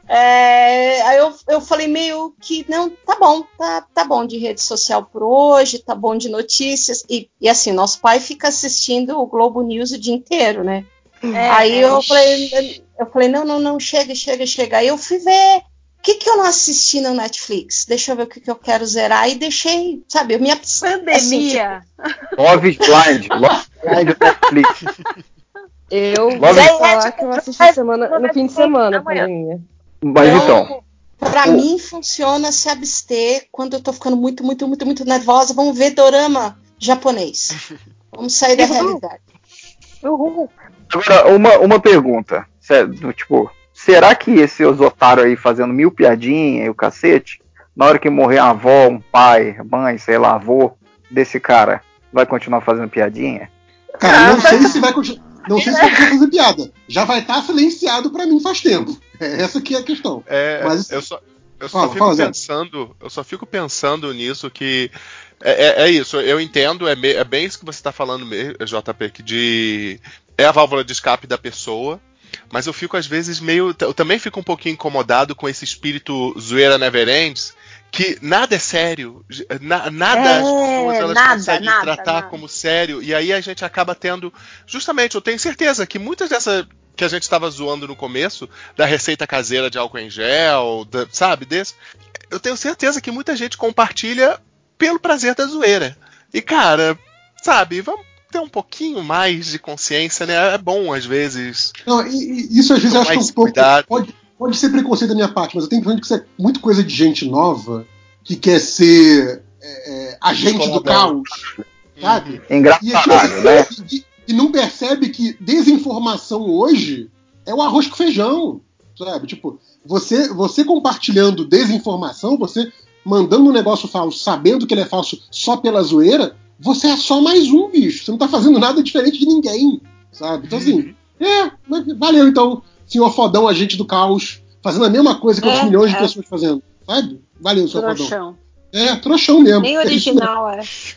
É, aí eu, eu falei meio que não, tá bom, tá, tá bom de rede social por hoje, tá bom de notícias. E, e assim, nosso pai fica assistindo o Globo News o dia inteiro, né? É, aí eu falei, eu falei, não, não, não, chega, chega, chega. Aí eu fui ver o que, que eu não assisti no Netflix? Deixa eu ver o que, que eu quero zerar. E deixei, sabe, eu me Pandemia. Assim, tipo... Love is Blind. Love Blind Netflix. Eu vou falar que eu assisti semana, no fim de semana, pandemia. Mas então. Pra mim funciona se abster quando eu tô ficando muito, muito, muito, muito nervosa. Vamos ver dorama japonês. Vamos sair da realidade. Uhul. Agora, uma, uma pergunta. Tipo, será que esses otários aí fazendo mil piadinhas e o cacete, na hora que morrer a avó, um pai, mãe, sei lá, avô desse cara, vai continuar fazendo piadinha? Cara, não sei se vai continuar. Não sei se vai fazer piada. Já vai estar tá silenciado para mim faz tempo. É essa que é a questão. É, Mas, eu só, eu só fala, fico fala, pensando, eu só fico pensando nisso que é, é, é isso. Eu entendo, é, me, é, bem isso que você está falando, JP, que de é a válvula de escape da pessoa. Mas eu fico às vezes meio, eu também fico um pouquinho incomodado com esse espírito zoeira never ends, que nada é sério, na, nada é, as pessoas elas nada, conseguem nada, tratar nada. como sério, e aí a gente acaba tendo. Justamente, eu tenho certeza que muitas dessas que a gente estava zoando no começo, da receita caseira de álcool em gel, da, sabe, desse, eu tenho certeza que muita gente compartilha pelo prazer da zoeira. E cara, sabe, vamos ter um pouquinho mais de consciência, né? É bom às vezes. Não, e, e isso às vezes eu acho que é um pouco. Pode, Pode ser preconceito da minha parte, mas eu tenho que que isso é muito coisa de gente nova que quer ser é, é, agente do caos, sabe? Uhum. Engraçado, e, né? E, e, não percebe que desinformação hoje é o arroz com feijão, sabe? Tipo, você, você compartilhando desinformação, você mandando um negócio falso, sabendo que ele é falso só pela zoeira, você é só mais um bicho. Você não tá fazendo nada diferente de ninguém, sabe? Então, assim, uhum. é, valeu então senhor fodão, agente do caos, fazendo a mesma coisa que é, outros milhões é. de pessoas fazendo. Sabe? Valeu, senhor trouxão. fodão. É, trouxão mesmo. Nem original, é. Sim,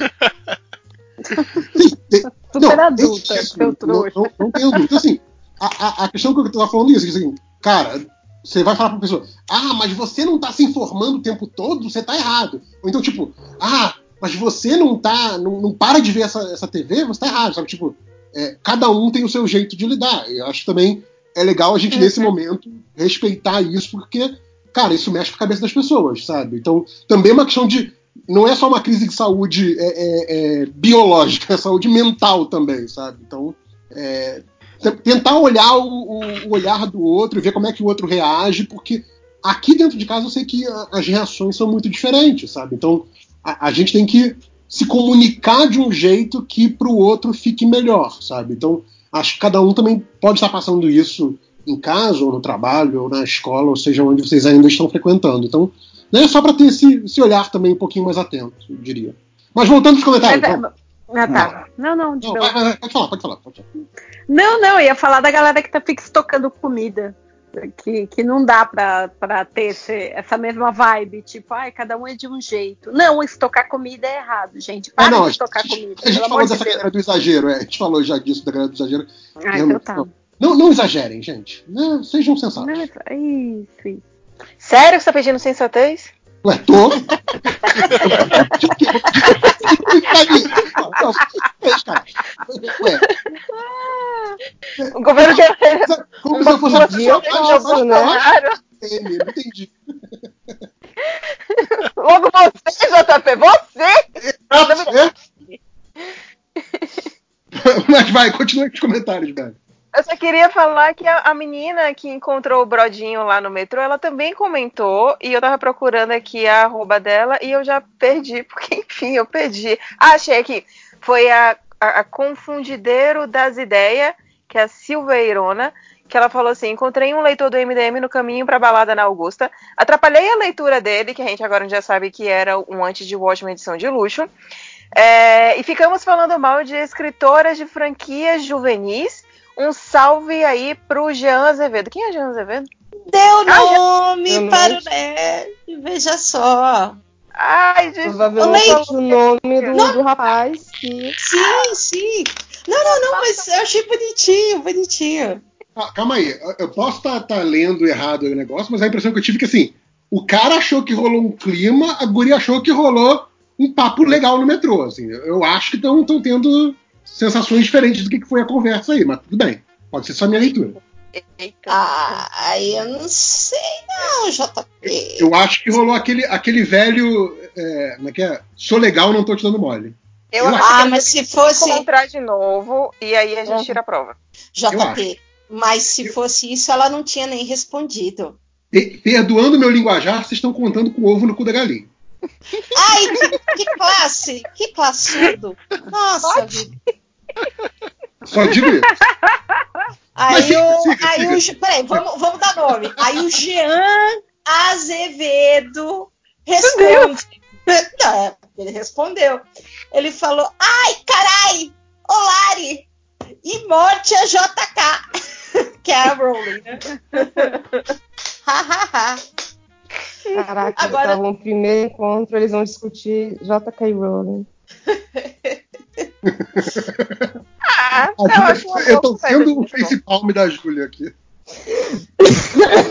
tem, Super não, adulta, isso, não, não, não tenho dúvida. Então, assim, a, a, a, questão que eu tava falando é isso, assim, cara, você vai falar pra pessoa, ah, mas você não tá se informando o tempo todo, você tá errado. Ou então, tipo, ah, mas você não tá, não, não para de ver essa, essa TV, você tá errado, sabe? Tipo, é, cada um tem o seu jeito de lidar. Eu acho também é legal a gente, uhum. nesse momento, respeitar isso, porque, cara, isso mexe com a cabeça das pessoas, sabe? Então, também é uma questão de. Não é só uma crise de saúde é, é, é biológica, é saúde mental também, sabe? Então, é, tentar olhar o, o, olhar do outro e ver como é que o outro reage, porque aqui dentro de casa eu sei que as reações são muito diferentes, sabe? Então a, a gente tem que se comunicar de um jeito que para o outro fique melhor, sabe? Então acho que cada um também pode estar passando isso em casa, ou no trabalho, ou na escola, ou seja, onde vocês ainda estão frequentando. Então, né, só para ter esse, esse, olhar também um pouquinho mais atento, eu diria. Mas voltando aos comentários. Mas, ah, tá. Não, não, não, vai, vai, pode falar, pode falar, pode falar. Não, não, ia falar da galera que tá fica estocando comida. Que, que não dá pra, pra ter esse, essa mesma vibe, tipo, ai, cada um é de um jeito. Não, estocar comida é errado, gente. Para é, não, de estocar a gente, comida. A gente falou dessa de galera do exagero, é, a gente falou já disso da galera do exagero. Ah, então tá. Não, não exagerem, gente. Né? Sejam sensatos. Não, isso, isso. Sério que você tá pedindo sensatez? Ué, tô. O governo quer. Como se eu fosse posso, né? Não entendi. Logo você, JP, você! Mas vai, continue os comentários, velho. Eu só queria falar que a, a, menina que encontrou o Brodinho lá no metrô, ela também comentou, e eu tava procurando aqui a arroba dela, e eu já perdi, porque enfim, eu perdi. Ah, achei aqui. Foi a, a, a Confundideiro das Ideias, que é a Silveirona, que ela falou assim: encontrei um leitor do MDM no caminho pra balada na Augusta, atrapalhei a leitura dele, que a gente agora já sabe que era um antes de Watchmen edição de luxo, é, e ficamos falando mal de escritoras de franquias juvenis um salve aí pro Jean Azevedo. Quem é Jean Azevedo? Deu nome ah, para o Nerd, veja só. Ai, gente. Provavelmente o nome do, do rapaz. Que... Sim, sim. Não, não, não, mas eu achei bonitinho, bonitinho. Ah, calma aí, eu posso estar tá, tá lendo errado o negócio, mas a impressão que eu tive é que assim, o cara achou que rolou um clima, a guria achou que rolou um papo legal no metrô. Assim. Eu acho que estão tendo sensações diferentes do que foi a conversa aí, mas tudo bem. Pode ser só minha leitura. Ah, eu não sei não, JP. Eu acho que rolou aquele, aquele velho. É, como é que é? Sou legal, não tô te dando mole. Eu, eu ah, mas se fosse. encontrar de novo e aí a gente tira a prova. JP, mas se fosse isso, ela não tinha nem respondido. perdoando meu linguajar, vocês estão contando com o ovo no cu da galinha. Ai, que, que classe! Que classudo! Nossa, Só digo isso. Aí o. Aí o peraí, vamos, vamos dar nome. Aí o Jean Azevedo responde. Não, ele respondeu. Ele falou: Ai, carai! Olari! E morte a JK! que é a Rowling, né? Hahaha. Caraca, Agora... no primeiro encontro, eles vão discutir J.K. Rowling. ah, eu, eu tô sendo o face palm da Júlia aqui.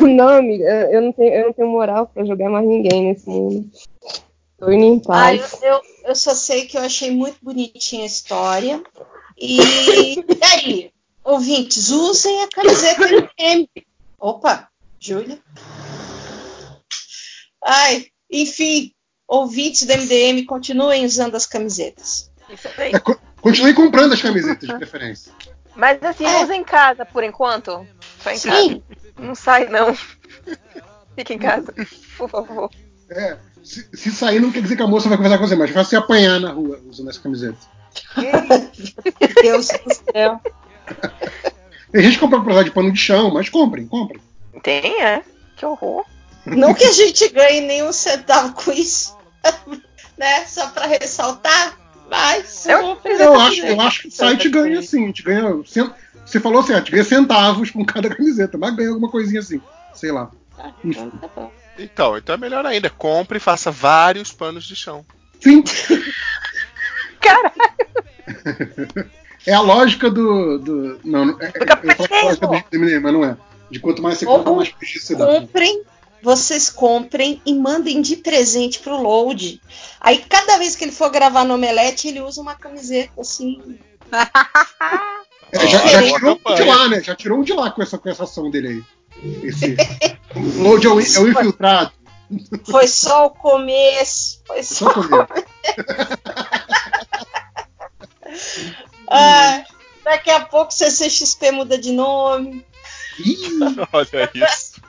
não, amiga, eu não, tenho, eu não tenho moral pra jogar mais ninguém nesse mundo. Tô indo em paz. Ah, eu, eu, eu, só sei que eu achei muito bonitinha a história. E, e aí, ouvintes, usem a camiseta do M. Opa, Júlia. Ai, enfim, ouvintes do MDM, continuem usando as camisetas. Isso aí. É, continue comprando as camisetas, de preferência. Mas assim, é. usa em casa por enquanto. Só em Sim. casa. Não sai, não. Fica em casa, por favor. É, se, se, sair não quer dizer que a moça vai conversar com você, mas vai se apanhar na rua usando essa camiseta. Meu Deus do céu. Tem gente que compra por de pano de chão, mas comprem, comprem. Tem, é. Que horror. Não que a gente ganhe nenhum centavo com isso, né? Só para ressaltar, mas eu, eu acho, eu acho que o site ganha sim. A gente ganha. Você falou assim, a gente ganha centavos com cada camiseta, mas ganha alguma coisinha assim. Sei lá. Ah, então, tá então, então é melhor ainda. Compre e faça vários panos de chão. Sim. Caralho. É a lógica do. do não, é, é, é a lógica do mas não é. De quanto mais você compra, mais prejuízo você dá. Comprem vocês comprem e mandem de presente pro Load. Aí cada vez que ele for gravar no Omelete, ele usa uma camiseta assim. é, já, já, tirou um de lá, né? Já tirou um de lá com essa, com essa ação dele aí. Esse Load é o, é o infiltrado. Foi só o começo. Foi só, só o começo. ah, daqui a pouco CCXP muda de nome. Olha isso.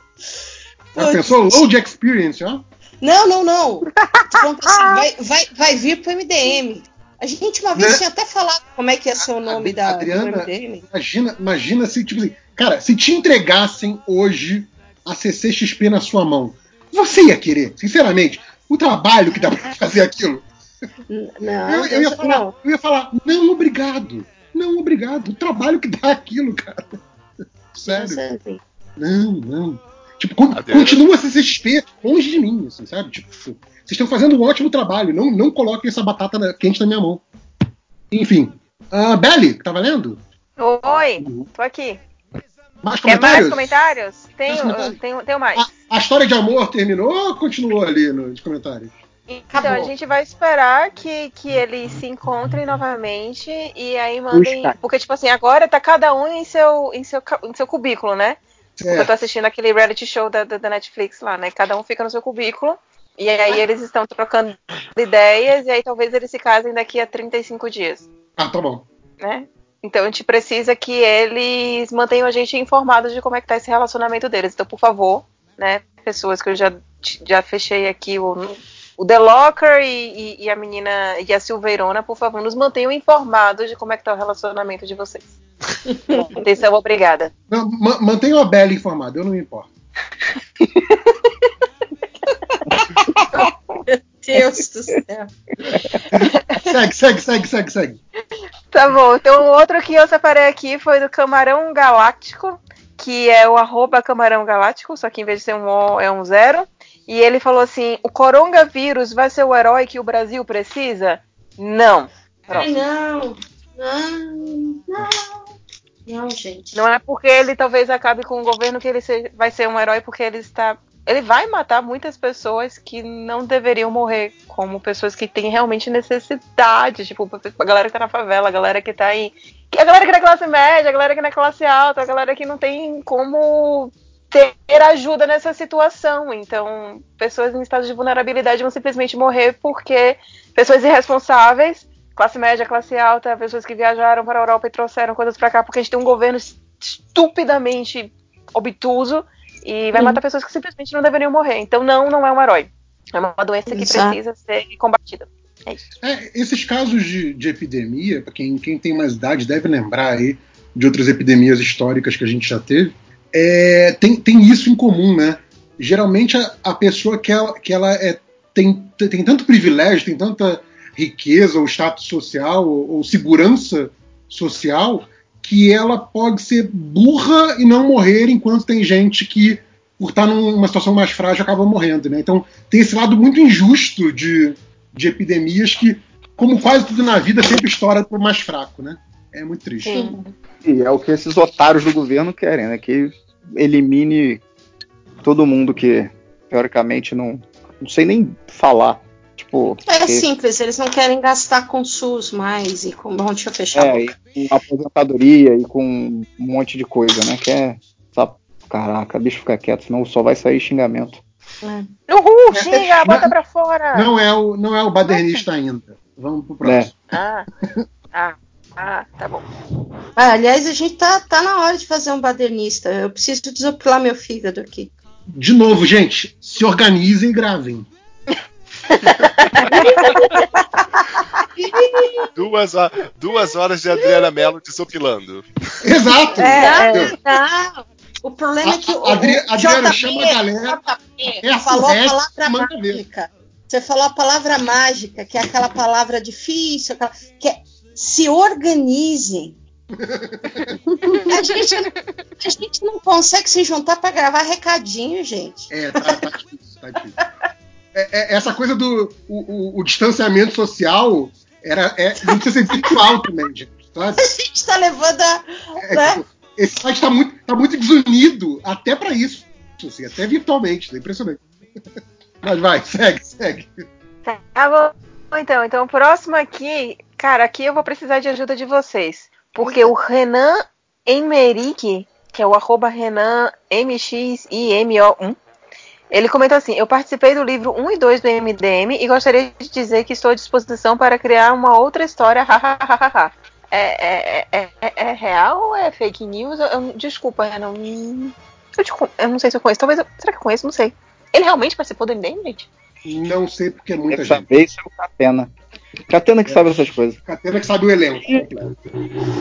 Já pensou load experience, ó? Não, não, não. assim, vai, vai, vai vir pro MDM. A gente uma vez né? tinha até falado como é que ia ser o nome da Adriana. Imagina, imagina se, tipo assim, cara, se te entregassem hoje a CCXP na sua mão, você ia querer, sinceramente, o trabalho que dá pra fazer aquilo. Não, eu, eu, ia falar, não. eu ia falar, não, obrigado. Não, obrigado. O trabalho que dá aquilo, cara. Sério. Não, não. Tipo, continua a CCXP longe de mim, assim, sabe? Tipo, vocês estão fazendo um ótimo trabalho. Não, não coloquem essa batata quente na minha mão. Enfim. Uh, Belly, tá valendo? Oi, tô aqui. Mais comentários? Quer mais comentários? Tenho, mais comentários? Tenho, tenho mais. A, a, história de amor terminou ou continuou ali nos comentários? Então Acabou. a gente vai esperar que, que eles se encontrem novamente e aí mandem. Puxa. Porque, tipo assim, agora tá cada um em seu, em seu, em seu cubículo, né? É. Eu tô assistindo aquele reality show da, da, Netflix lá, né? Cada um fica no seu cubículo. E aí eles estão trocando ideias e aí talvez eles se casem daqui a 35 dias. Ah, tá bom. Né? Então a gente precisa que eles mantenham a gente informados de como é que tá esse relacionamento deles. Então, por favor, né, pessoas que eu já, já fechei aqui o, o The Locker e, e, e a menina e a Silveirona, por favor, nos mantenham informados de como é que tá o relacionamento de vocês. Atenção, obrigada. Não, mantenha a Bela informada, eu não me importo. Meu Deus do céu. segue, segue, segue, segue, segue. Tá bom, então o outro que eu separei aqui foi do Camarão Galáctico, que é o arroba Camarão Galáctico, só que em vez de ser um O é um zero. E ele falou assim: o coronavírus vai ser o herói que o Brasil precisa? Não. Ai, não. Não, não. Não, gente. Não é porque ele talvez acabe com o governo que ele vai ser um herói, porque ele está. Ele vai matar muitas pessoas que não deveriam morrer, como pessoas que têm realmente necessidade, tipo, a galera que tá na favela, a galera que tá aí. A galera que é classe média, a galera que é classe alta, a galera que não tem como ter ajuda nessa situação. Então, pessoas em estado de vulnerabilidade vão simplesmente morrer porque pessoas irresponsáveis classe média, classe alta, pessoas que viajaram para a Europa e trouxeram coisas para cá, porque a gente tem um governo estupidamente obtuso e vai matar pessoas que simplesmente não deveriam morrer. Então, não, não é um herói. É uma doença que Exato. precisa ser combatida. É isso. É, esses casos de, de epidemia, para quem, quem tem mais idade deve lembrar aí de outras epidemias históricas que a gente já teve, é, tem, tem isso em comum, né? Geralmente a, a pessoa que ela, que ela é, tem, tem tanto privilégio, tem tanta riqueza ou status social ou, ou segurança social que ela pode ser burra e não morrer, enquanto tem gente que, por estar numa situação mais frágil, acaba morrendo. Né? Então tem esse lado muito injusto de, de epidemias que, como quase tudo na vida, sempre estoura para o mais fraco. Né? É muito triste. Sim. E é o que esses otários do governo querem, né? Que elimine todo mundo que, teoricamente, não, não sei nem falar Tipo, é porque... simples, eles não querem gastar com SUS mais e com. Bom, deixa eu fechar. É, e com aposentadoria e com um monte de coisa, né? Que é. Caraca, bicho fica quieto, senão só vai sair xingamento. É. Uhul, xinga, bota pra fora! Não é o, não é o badernista ainda. Vamos pro próximo. É. Ah, ah, ah, tá bom. Ah, aliás, a gente tá, tá na hora de fazer um badernista. Eu preciso desopilar meu fígado aqui. De novo, gente, se organizem e gravem. duas, duas horas de Adriana Mello desopilando. Exato! É, é, não. O problema a, é que o, Adri, Adriana chama a galera. É falou a palavra mágica. Você falou a palavra mágica, que é aquela palavra difícil, aquela, que é se organizem. a, gente, a gente não consegue se juntar para gravar recadinho, gente. É, tá, tá difícil, tá difícil. É, é, essa coisa do o, o, o, distanciamento social era, é, não precisa ser virtual também, gente. Sabe? A gente está levando a. É, né? Tipo, esse site está muito, tá muito desunido até para isso. Assim, até virtualmente, é impressionante. Mas vai, segue, segue. Tá bom, então. Então, o próximo aqui, cara, aqui eu vou precisar de ajuda de vocês. Porque o Renan Emerick, que é o arroba Renan MXIMO1, ele comentou assim: Eu participei do livro 1 e 2 do MDM e gostaria de dizer que estou à disposição para criar uma outra história. É, é, é, é, é, real ou é fake news? Eu, desculpa, Renan. Eu, te, eu, não sei se eu conheço, talvez. Eu, será que eu conheço? Não sei. Ele realmente participou do MDM, gente? Não sei porque é muita Essa gente. vez é o Catena. Catena que é. sabe essas coisas. Catena que sabe o elenco.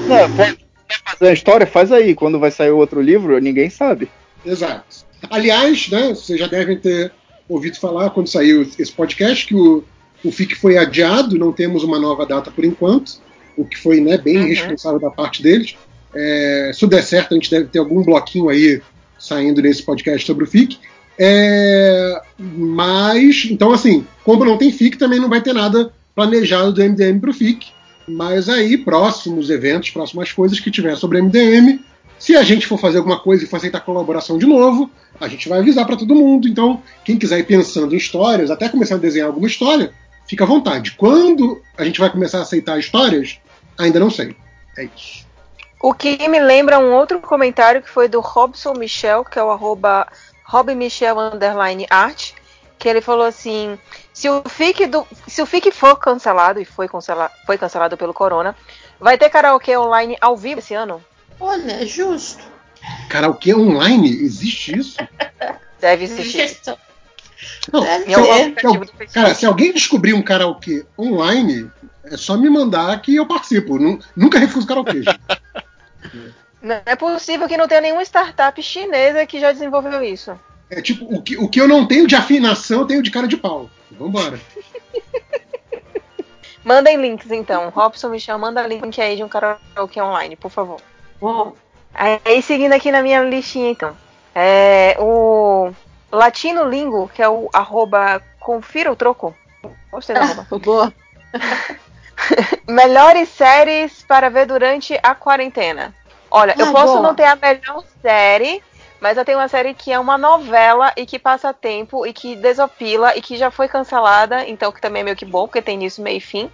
Não, pode, quer fazer a história? Faz aí. Quando vai sair o outro livro, ninguém sabe. Exato. Aliás, né, vocês já devem ter ouvido falar quando saiu esse podcast que o, o FIC foi adiado, não temos uma nova data por enquanto, o que foi né, bem uhum. responsável da parte deles. É, se der certo, a gente deve ter algum bloquinho aí saindo nesse podcast sobre o FIC. É, mas, então, assim, como não tem FIC, também não vai ter nada planejado do MDM para o FIC. Mas aí, próximos eventos, próximas coisas que tiver sobre MDM, se a gente for fazer alguma coisa e for aceitar colaboração de novo, a gente vai avisar para todo mundo. Então, quem quiser ir pensando em histórias, até começar a desenhar alguma história, fica à vontade. Quando a gente vai começar a aceitar histórias, ainda não sei. É isso. O que me lembra um outro comentário que foi do Robson Michel, que é o arroba que ele falou assim: se o FIC, do, se o FIC for cancelado, e foi, cancela, foi cancelado pelo Corona, vai ter karaokê online ao vivo esse ano? Olha, é justo. Karaokê online? Existe isso? Deve existir. Não, Deve se, se, cara, se alguém descobrir um karaokê online, é só me mandar que eu participo. Nunca refuso karaokê. Não é possível que não tenha nenhuma startup chinesa que já desenvolveu isso. É tipo, o que, o que eu não tenho de afinação, eu tenho de cara de pau. Vambora. Mandem links então. Robson Michel, manda link aí de um karaokê online, por favor. Bom. Aí seguindo aqui na minha listinha então. É, o Latino Lingo, que é o arroba confira o troco. Gostei da arroba. Boa. Melhores séries para ver durante a quarentena. Olha, ah, eu posso boa. não ter a melhor série, mas eu tenho uma série que é uma novela e que passa tempo e que desopila e que já foi cancelada, então que também é meio que bom, porque tem início, meio e fim,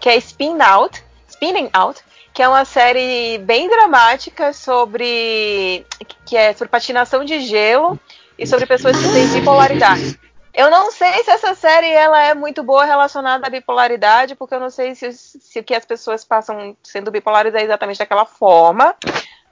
que é Spin Out, Spinning Out, que é uma série bem dramática sobre que é sobre patinação de gelo e sobre pessoas que têm bipolaridade. Eu não sei se essa série ela é muito boa relacionada à bipolaridade, porque eu não sei se, se o que as pessoas passam sendo bipolares é exatamente daquela forma.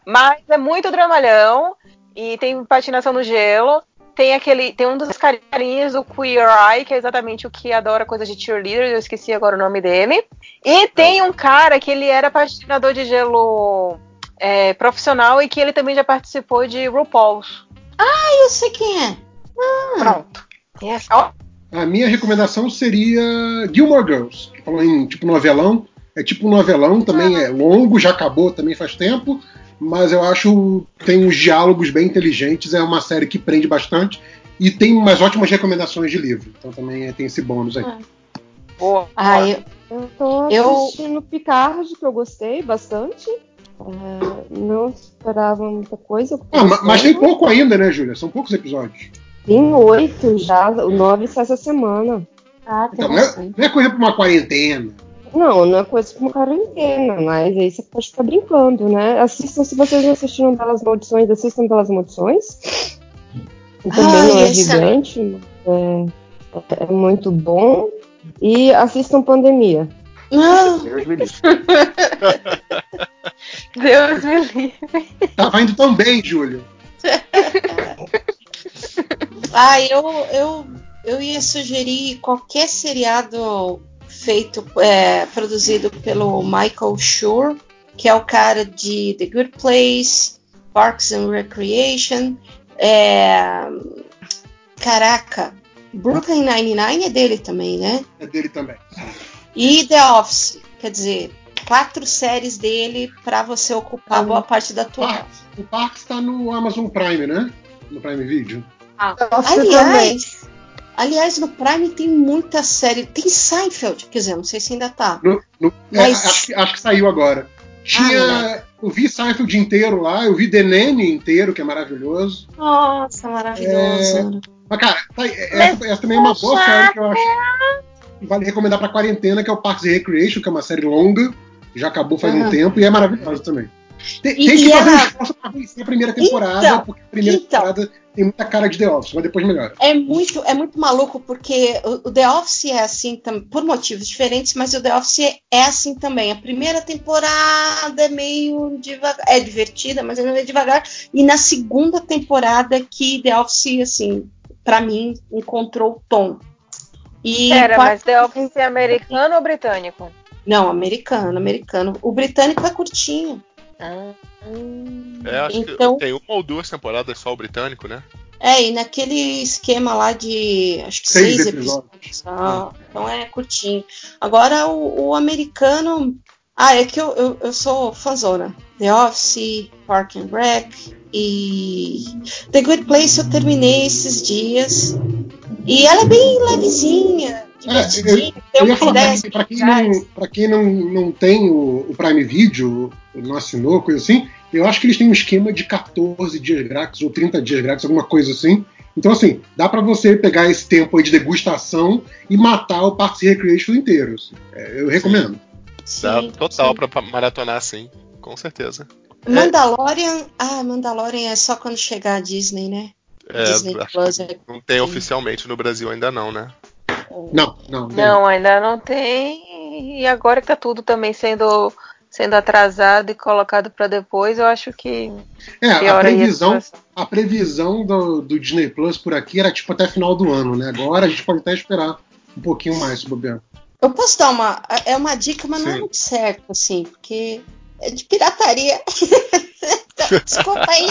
Mas é muito dramalhão e tem patinação no gelo. Tem aquele, tem um dos carinhas do Queer Eye, que é exatamente o que adora coisa de cheerleader, eu esqueci agora o nome dele. E tem um cara que ele era patinador de gelo é, profissional e que ele também já participou de RuPaul's. Ah, eu sei quem é. Ah. Pronto. Yes. Oh. A minha recomendação seria Gilmore Girls, que falou em tipo novelão. É tipo um novelão, também é longo, já acabou também faz tempo, mas eu acho tem uns diálogos bem inteligentes, é uma série que prende bastante e tem umas ótimas recomendações de livro. Então também tem esse bônus aí. Ah. Boa. Ah, eu, eu tô assistindo eu... Picard, que eu gostei bastante. É, não esperava muita coisa. Ah, mas, mas tem pouco ainda, né, Júlia? São poucos episódios. Tem oito já, o nove sai essa semana. Ah, então, não é, não é coisa pra uma quarentena. Não, não é coisa pra uma quarentena, mas aí você pode ficar brincando, né? Assistam, se vocês não assistiram Belas Maldições, assistam Belas Maldições. Também ah, não é gigante, é, é muito bom. E assistam Pandemia. Não. Deus me livre. Deus me livre. Tava indo tão bem, Júlio. Ah, eu, eu, eu ia sugerir qualquer seriado feito, é, produzido pelo Michael Schur, que é o cara de The Good Place, Parks and Recreation. É, caraca, Brooklyn Nine-Nine é dele também, né? É dele também. E The Office, quer dizer, quatro séries dele para você ocupar boa parte da tua. Parks, o Parks está no Amazon Prime, né? No Prime Video. Ah, aliás, aliás, no Prime tem muita série. Tem Seinfeld, quer dizer, não sei se ainda tá. No, no, é, mas... é, acho, acho, que saiu agora. Tinha. Ah, eu vi Seinfeld inteiro lá, eu vi The Nanny inteiro, que é maravilhoso. Nossa, maravilhoso. É... Mas, cara, tá, essa, essa, também é uma boa série que eu acho. Vale recomendar pra quarentena, que é o Parks and Recreation, que é uma série longa, já acabou faz uhum. um tempo, e é maravilhoso também. Tem, tem que fazer ela... um esforço pra vencer a primeira temporada, então, porque a primeira então, temporada tem muita cara de The Office, mas depois melhora. É muito, é muito maluco, porque o, o The Office é assim por motivos diferentes, mas o The Office é, é assim também. A primeira temporada é meio devagar, é divertida, mas é devagar. E na segunda temporada que The Office, assim, para mim, encontrou o tom. E Pera, mas The Office é americano ou britânico? Não, americano, americano. O britânico é curtinho. Ah. É, acho então, que tem uma ou duas temporadas só o britânico, né? É, e naquele esquema lá de acho que seis, seis episódios. episódios só. Então é curtinho. Agora o, o americano. Ah, é que eu, eu, eu, sou fãzona. The Office, Park and Rec e The Good Place eu terminei esses dias. E ela é bem levezinha, divertidinha. É, eu, eu ia falar pra, quem, não, pra quem não, não tem o, o Prime Video, não assinou, coisa assim, eu acho que eles têm um esquema de 14 dias grátis ou 30 dias grátis, alguma coisa assim. Então, assim, dá para você pegar esse tempo aí de degustação e matar o Parks Recreation inteiro. Assim. É, eu recomendo. Sim. Dá total pra maratonar, sim, com certeza. Mandalorian. Ah, Mandalorian é só quando chegar a Disney, né? É, Disney Plus é... Não tem oficialmente no Brasil ainda não, né? Não, não. Não, ainda não tem. E agora que tá tudo também sendo sendo atrasado e colocado para depois, eu acho que é a previsão a, previsão do, do, Disney Plus por aqui era tipo até final do ano, né? Agora a gente pode até esperar um pouquinho mais, se bobear. Eu posso dar uma é uma dica, mas Sim. não é muito certo assim, porque é de pirataria. desculpa aí,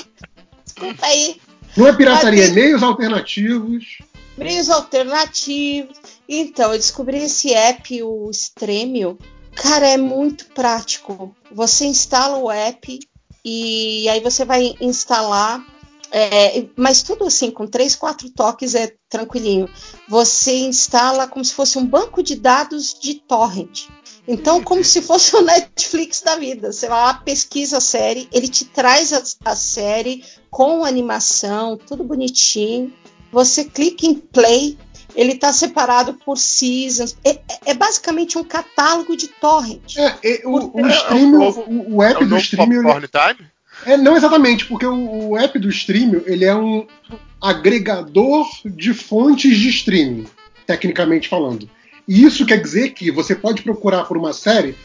desculpa aí. Não é pirataria, é meios alternativos. Meios alternativos. Então, eu descobri esse app, o Stremio, Cara, é muito prático. Você instala o app e aí você vai instalar. É, mas tudo assim, com três, quatro toques é tranquilinho. Você instala como se fosse um banco de dados de torrent. Então, como se fosse o Netflix da vida. Você vai lá, pesquisa a série, ele te traz a, a série com animação, tudo bonitinho. Você clica em play, ele está separado por seasons. É, é, basicamente um catálogo de torrent. É, é o, o, stream, o, o, app é o do stream. Ele, time? É, não exatamente, porque o, o, app do stream ele é um agregador de fontes de streaming, tecnicamente falando. E isso quer dizer que você pode procurar por uma série,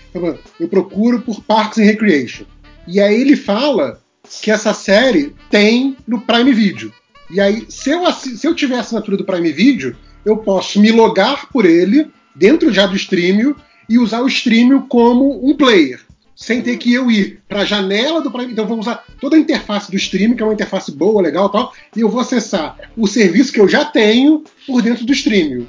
eu procuro por Parks and Recreation. E aí ele fala que essa série tem no Prime Video. E aí, se eu, se eu tiver assinatura do Prime Video, eu posso me logar por ele dentro já do Streamio e usar o Streamio como um player, sem ter que eu ir para a janela do Prime. Então, vou usar toda a interface do Streamio, que é uma interface boa, legal tal, e eu vou acessar o serviço que eu já tenho por dentro do Streamio.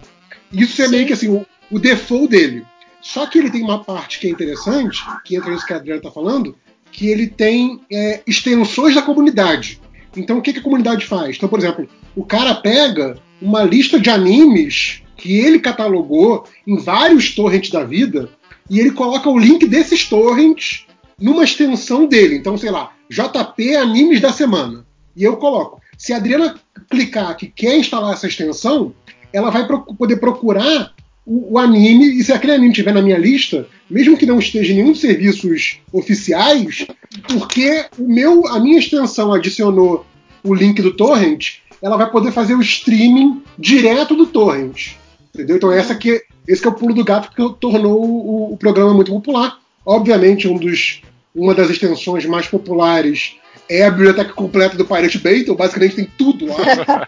Isso é Sim. meio que assim, o, o default dele. Só que ele tem uma parte que é interessante, que entra nisso que a Adriana está falando, que ele tem é, extensões da comunidade. Então, o que, que a comunidade faz? Então, por exemplo, o cara pega uma lista de animes que ele catalogou em vários torrents da vida e ele coloca o link desses torrents numa extensão dele. Então, sei lá, JP Animes da Semana. E eu coloco. Se a Adriana clicar que quer instalar essa extensão, ela vai poder procurar o, anime, e se aquele anime estiver na minha lista, mesmo que não esteja em nenhum dos serviços oficiais, porque o meu, a minha extensão adicionou o link do torrent, ela vai poder fazer o streaming direto do torrent. Entendeu? Então essa que, esse que é o pulo do gato que tornou o, o programa muito popular. Obviamente, um dos, uma das extensões mais populares é a biblioteca completa do Pirate Bay, então basicamente tem tudo lá.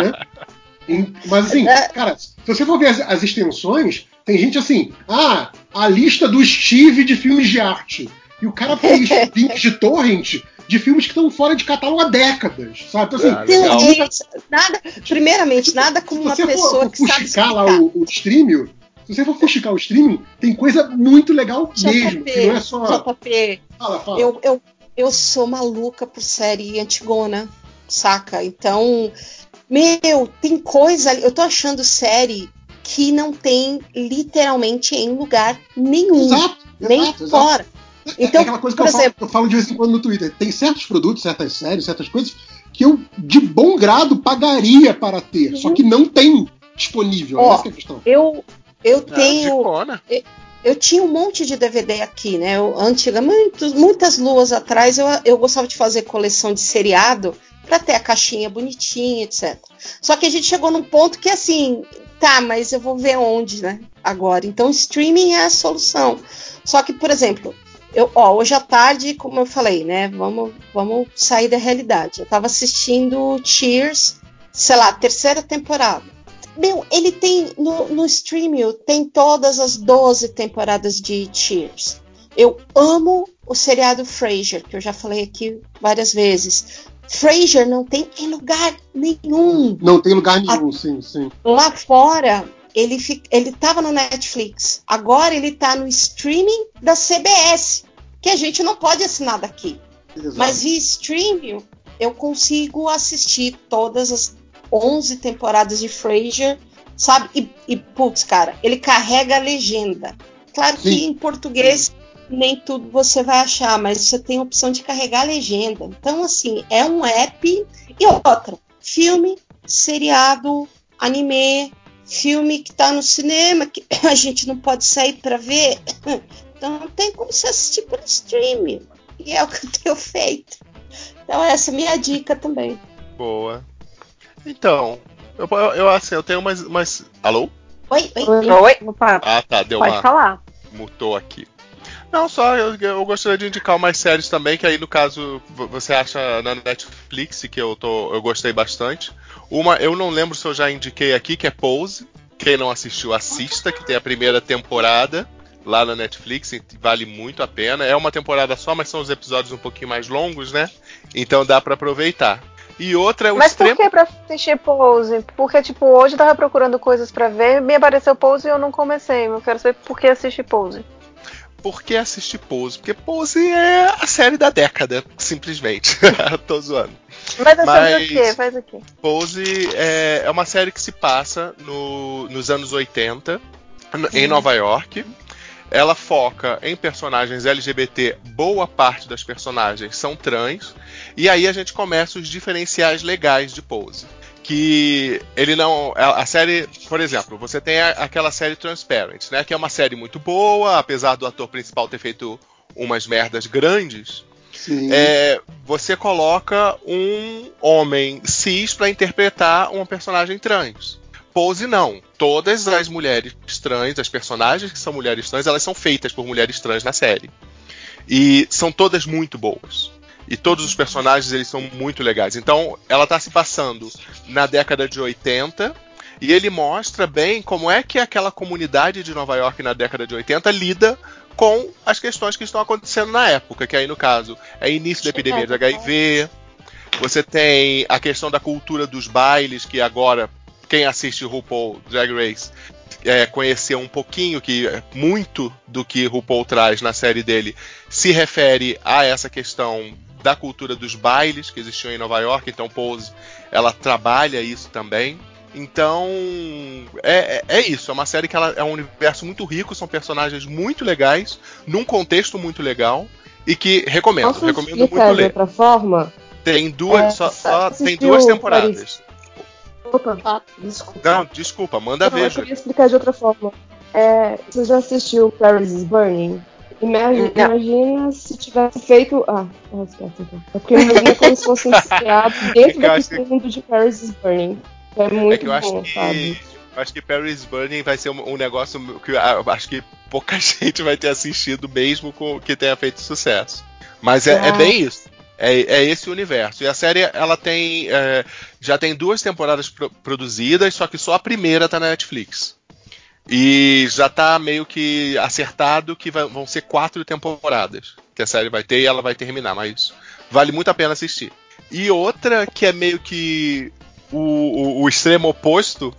né? Mas assim, é. cara, se você for ver as, as, extensões, tem gente assim, ah, a lista do Steve de filmes de arte. E o cara fez links de torrent de filmes que estão fora de catálogo há décadas, sabe? Então, assim, ah, nada, primeiramente, nada como uma pessoa que sabe lá o, o streaming, se você for fuxicar o streaming, tem coisa muito legal JP, mesmo, que não é só... JP, fala, fala. Eu, eu, eu sou maluca por série antigona, saca? Então, meu, tem coisa... Eu tô achando série que não tem literalmente em lugar nenhum. Exato, nem exato, fora. Exato. É, então, é aquela coisa que eu, exemplo, falo, eu falo de vez em quando no Twitter. Tem certos produtos, certas séries, certas coisas que eu, de bom grado, pagaria para ter, uhum. só que não tem disponível. Ó, essa é a questão. Eu, eu tenho. Eu, eu, tinha um monte de DVD aqui, né? Eu, antigamente, muitas luas atrás, eu, eu gostava de fazer coleção de seriado para ter a caixinha bonitinha, etc. Só que a gente chegou num ponto que assim, tá, mas eu vou ver onde, né? Agora. Então, streaming é a solução. Só que, por exemplo, eu, ó, hoje à tarde, como eu falei, né? Vamos, vamos sair da realidade. Eu tava assistindo Cheers, sei lá, terceira temporada. Meu, ele tem no, no streaming tem todas as 12 temporadas de Cheers. Eu amo o seriado Frasier, que eu já falei aqui várias vezes. Frasier não tem em lugar nenhum. Não tem lugar nenhum, A, sim, sim. Lá fora, ele, ele tava no Netflix. Agora ele tá no streaming da CBS, que a gente não pode assinar daqui. Exato. Mas via streaming, eu consigo assistir todas as 11 temporadas de Frasier, sabe? E, e putz, cara, ele carrega a legenda. Claro sim. que em português nem tudo você vai achar, mas você tem a opção de carregar a legenda. Então, assim, é um app. E outra, filme, seriado, anime, filme que tá no cinema, que a gente não pode sair para ver. Então não tem como você assistir por streaming. E é o que eu tenho feito. Então essa é a minha dica também. Boa. Então, eu, eu assim, eu tenho mais. mais... Alô? Oi, oi. Oi. Oi. Opa. Ah, tá, deu Pode uma. falar. Mutou aqui. Não, só eu, eu, gostaria de indicar mais séries também, que aí no caso você acha na Netflix, que eu, tô, eu gostei bastante. Uma, eu não lembro se eu já indiquei aqui, que é Pose. Quem não assistiu, assista, que tem a primeira temporada lá na Netflix, vale muito a pena. É uma temporada só, mas são os episódios um pouquinho mais longos, né? Então dá para aproveitar. E outra é o Mas extremo... por que pra assistir Pose? Porque, tipo, hoje eu tava procurando coisas para ver, me apareceu Pose e eu não comecei. Eu quero saber por que assistir Pose por que assistir Pose? Porque Pose é a série da década, simplesmente. Tô zoando. Mas é sobre o quê? Faz o quê? Pose é, é uma série que se passa no, nos anos 80, em Nova York. Ela foca em personagens LGBT, boa parte das personagens são trans, e aí a gente começa os diferenciais legais de Pose que ele não. A série, por exemplo, você tem aquela série Transparent, né? Que é uma série muito boa, apesar do ator principal ter feito umas merdas grandes. É, você coloca um homem cis para interpretar uma personagem trans. Pose não. Todas as mulheres trans, as personagens que são mulheres trans, elas são feitas por mulheres trans na série. E são todas muito boas. E todos os personagens eles são muito legais. Então, ela está se passando na década de 80 e ele mostra bem como é que aquela comunidade de Nova York na década de 80 lida com as questões que estão acontecendo na época, que aí no caso é início da epidemia de HIV. Você tem a questão da cultura dos bailes, que agora quem assiste RuPaul Drag Race é, conheceu um pouquinho que muito do que RuPaul traz na série dele se refere a essa questão da cultura dos bailes que existiam em Nova York, então Pose ela trabalha isso também. Então é, é, é, isso, é uma série que ela é um universo muito rico, são personagens muito legais, num contexto muito legal e que recomendo, Posso recomendo muito ler. de outra forma? Tem duas, é, só, só tem duas temporadas. Opa, ah, desculpa. Não, desculpa, manda Não, ver. Eu queria explicar de outra forma. É, você já assistiu Paris is Burning? Imagina, imagina se tivesse feito. Ah, então. É porque imagina como se fosse inspirado dentro é que... mundo de Paris is Burning. É muito é que eu bom, acho sabe? Eu acho que Paris Burning vai ser um, um negócio que eu acho que pouca gente vai ter assistido mesmo com que tenha feito sucesso. Mas é, é bem isso. É, é, esse o universo. E a série ela tem é, já tem duas temporadas pro, produzidas, só que só a primeira tá na Netflix. E já tá meio que acertado que vai, vão ser quatro temporadas que a série vai ter e ela vai terminar, mas vale muito a pena assistir. E outra que é meio que o, o, o extremo oposto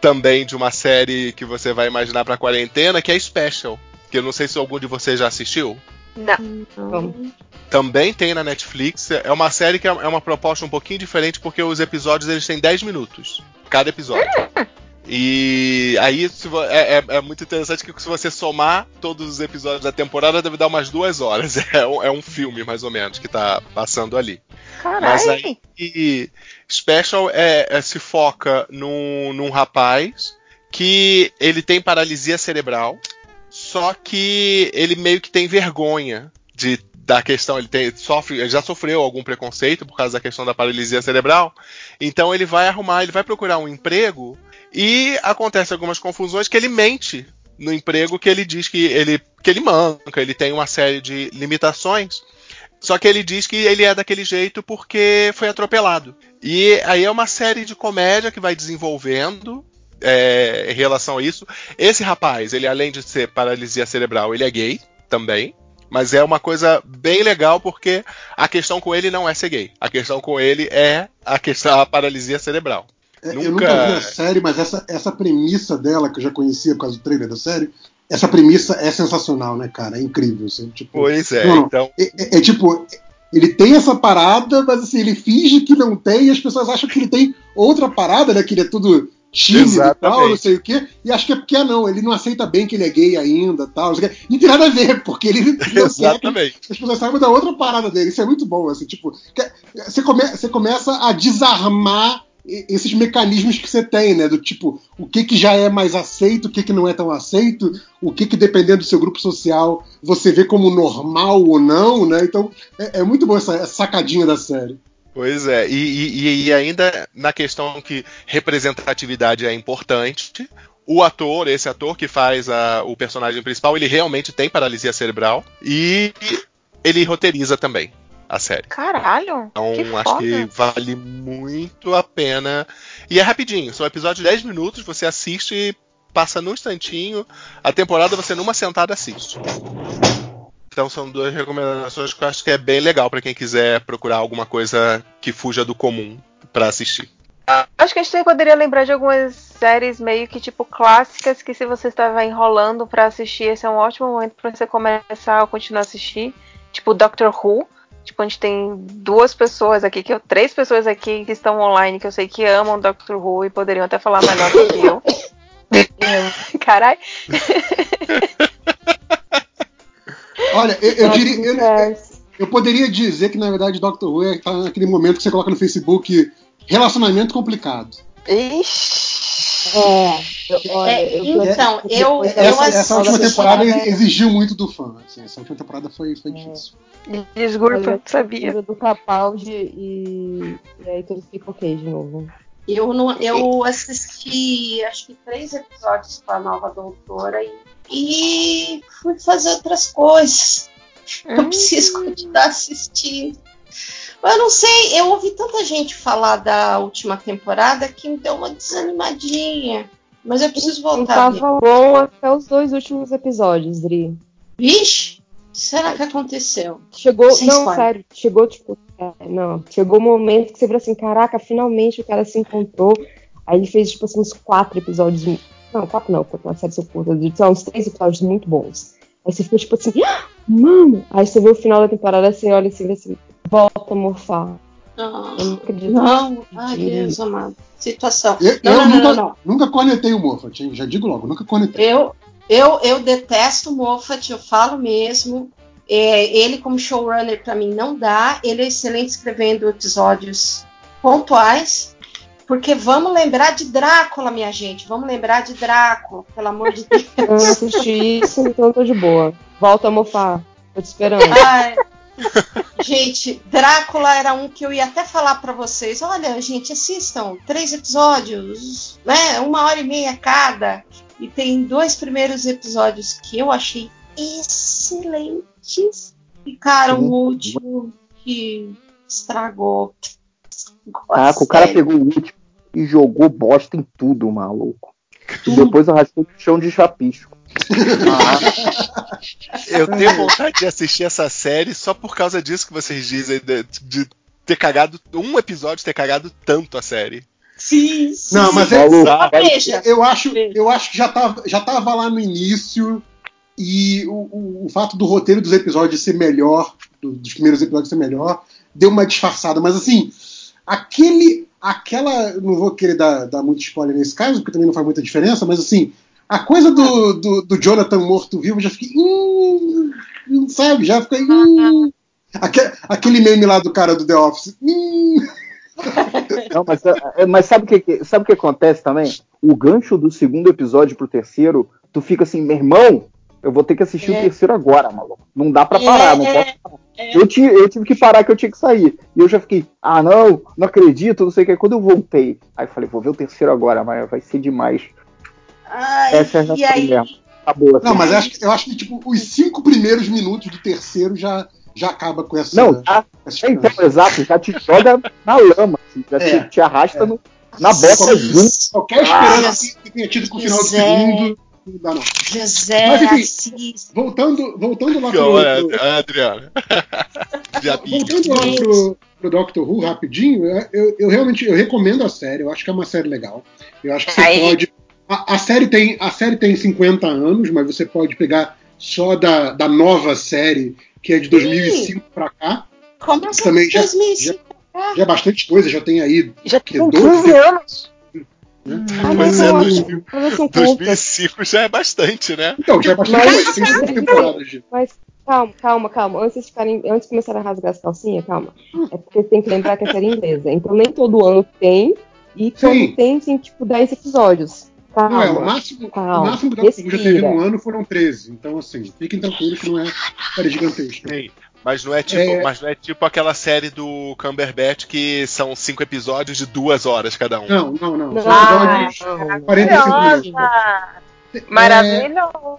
também de uma série que você vai imaginar pra quarentena, que é Special. Que eu não sei se algum de vocês já assistiu. Não. Também tem na Netflix. É uma série que é, é uma proposta um pouquinho diferente porque os episódios eles têm 10 minutos. Cada episódio. E aí é, é, é, muito interessante que se você somar todos os episódios da temporada, deve dar umas duas horas. É um, é um filme, mais ou menos, que tá passando ali. Carai. Mas aí Special é, é, se foca num, num rapaz que ele tem paralisia cerebral, só que ele meio que tem vergonha de da questão, ele tem, sofre, ele já sofreu algum preconceito por causa da questão da paralisia cerebral. Então ele vai arrumar, ele vai procurar um emprego e acontece algumas confusões que ele mente no emprego que ele diz que ele que ele manca, ele tem uma série de limitações. Só que ele diz que ele é daquele jeito porque foi atropelado. E aí é uma série de comédia que vai desenvolvendo é, em relação a isso. Esse rapaz, ele além de ser paralisia cerebral, ele é gay também. Mas é uma coisa bem legal porque a questão com ele não é ser gay. A questão com ele é a questão da paralisia cerebral. É, nunca... Eu nunca vi a série, mas essa, essa premissa dela, que eu já conhecia por causa do trailer da série, essa premissa é sensacional, né, cara? É incrível. Assim, tipo, pois é, não, então. É, é, é, tipo, ele tem essa parada, mas assim, ele finge que não tem, e as pessoas acham que ele tem outra parada, né? Que ele é tudo tímido e tal, não sei o quê. E acho que é porque, ah, não, ele não aceita bem que ele é gay ainda tal. Não, não tem nada a ver, porque ele não Exatamente. que as pessoas saibam da outra parada dele. Isso é muito bom, assim, tipo, você, come, você começa a desarmar esses mecanismos que você tem, né? Do tipo, o que, que já é mais aceito, o que, que não é tão aceito, o que, que dependendo do seu grupo social você vê como normal ou não, né? Então é, é muito bom essa, essa, sacadinha da série. Pois é, e, e, e ainda na questão que representatividade é importante, o ator, esse ator que faz a, o personagem principal, ele realmente tem paralisia cerebral e ele roteiriza também a série. Caralho! Então que acho que vale muito a pena. E é rapidinho, são episódios de 10 minutos, você assiste e passa num instantinho. A temporada você numa sentada assiste. Então são duas recomendações que eu acho que é bem legal para quem quiser procurar alguma coisa que fuja do comum para assistir. Acho que a gente poderia lembrar de algumas séries meio que tipo clássicas que se você estava enrolando para assistir, esse é um ótimo momento para você começar a continuar a assistir. Tipo Doctor Who, Tipo, a gente tem duas pessoas aqui, que eu, três pessoas aqui que estão online, que eu sei que amam Doctor Who e poderiam até falar melhor do que eu. Caralho. Olha, eu, eu diria. Eu, eu, poderia dizer que, na verdade, Doctor Who é tá naquele momento que você coloca no Facebook relacionamento complicado. Ixi. É, olha, é, eu, então, eu, essa, eu essa última temporada exigiu muito do fã. Assim, essa última temporada foi, foi difícil. Desculpa, sabia. Do Capaldi e, e aí tudo fica ok de novo. Eu, não, eu assisti acho que três episódios com a nova doutora e, e fui fazer outras coisas. Hum. Eu preciso continuar assistindo. Eu não sei, eu ouvi tanta gente falar da última temporada que me deu uma desanimadinha. Mas eu preciso voltar. Tava bom até os dois últimos episódios, Dri. Vixe! Será que aconteceu? Chegou, Sem não, spoiler. sério, chegou tipo, é, não, chegou o um momento que você falou assim, caraca, finalmente o cara se encontrou. Aí ele fez tipo assim uns quatro episódios, não, quatro não, porque uma série curta, uns três episódios muito bons. Aí você ficou tipo assim, ah, mano! Aí você vê o final da temporada, você olha assim, assim, volta a morfar. Não, eu não acredito. Não, ai Deus amado. Situação. Eu, não, eu não, nunca, não, nunca conectei o Moffat, já digo logo, nunca conectei. Eu, eu, eu detesto o Moffat, eu falo mesmo. É, ele, como showrunner, para mim não dá. Ele é excelente escrevendo episódios pontuais. Porque vamos lembrar de Drácula, minha gente. Vamos lembrar de Drácula, pelo amor de Deus. Eu assisti isso, então tô de boa. Volta a mofar. Tô te esperando. Ai, gente, Drácula era um que eu ia até falar para vocês. Olha, gente, assistam três episódios, né? Uma hora e meia cada. E tem dois primeiros episódios que eu achei excelentes. Ficaram o último que estragou. Ah, o cara pegou o último e jogou bosta em tudo, maluco. E depois arrastou pro chão de chapisco. Ah, eu tenho vontade de assistir essa série só por causa disso que vocês dizem, de, de ter cagado um episódio, ter cagado tanto a série. Sim, sim. Não, mas é, eu, eu acho, eu acho que já tava, já tava lá no início e o, o, o fato do roteiro dos episódios ser melhor, dos primeiros episódios ser melhor, deu uma disfarçada. Mas assim, aquele, aquela, não vou querer dar, dar muito spoiler nesse caso, porque também não faz muita diferença, mas assim, a coisa do, do, do Jonathan morto-vivo já fiquei. Hum, sabe? Já fiquei. Hum. Aquele, aquele meme lá do cara do The Office. Hum. Não, mas, é, mas sabe o que, sabe o que acontece também? O gancho do segundo episódio pro terceiro, tu fica assim, meu irmão, Eu vou ter que assistir é. o terceiro agora, maluco. Não dá pra parar, é, não posso parar. É. Eu, tive, eu tive que parar que eu tinha que sair. E eu já fiquei, ah não, não acredito, não sei o que. Quando eu voltei, aí eu falei, vou ver o terceiro agora, mas vai ser demais. Ai, Essa é a e aí? Acabou, assim. Não, mas eu acho, eu acho que tipo, os cinco primeiros minutos do terceiro já, já acaba com essa. Não, já, essa então, exato, já te joga na lama, assim, já é, te, te, arrasta é. no, na bota junto. Qualquer esperança ah, que tenha tido com o final do segundo. Não dá, não. José Mas, enfim, voltando, voltando lá pro. Adriano. voltando lá pro, pro Doctor Who rapidinho, eu, eu, realmente eu recomendo a série, eu acho que é uma série legal. Eu acho que você Aí. pode. A, a, série tem, a série tem 50 anos, mas você pode pegar só da, da nova série, que é de 2005 para cá. Como assim? Também já, 2005 já, já, é bastante coisa, já tem aí. Já tem 12 anos. Né? Ah, mas é, 2000, 2005 já é bastante, né? Então, já é bastante. Mas, mas, temporadas. Mas calma, calma, calma. Antes de, ficarem, antes de começar a rasgar as calcinhas, calma. É porque tem que lembrar que é série inglesa. Então nem todo ano tem. E quando tem, tem tipo 10 episódios. Calma, não, é, o máximo, calma, o máximo que já teve no ano foram 13. Então, assim, fiquem tranquilos que não é série gigantesca. Mas não é tipo, é... mas não é tipo aquela série do Cumberbatch que são cinco episódios de duas horas cada um. Não, não, não. não. Ah, 45 minutos. Maravilhoso.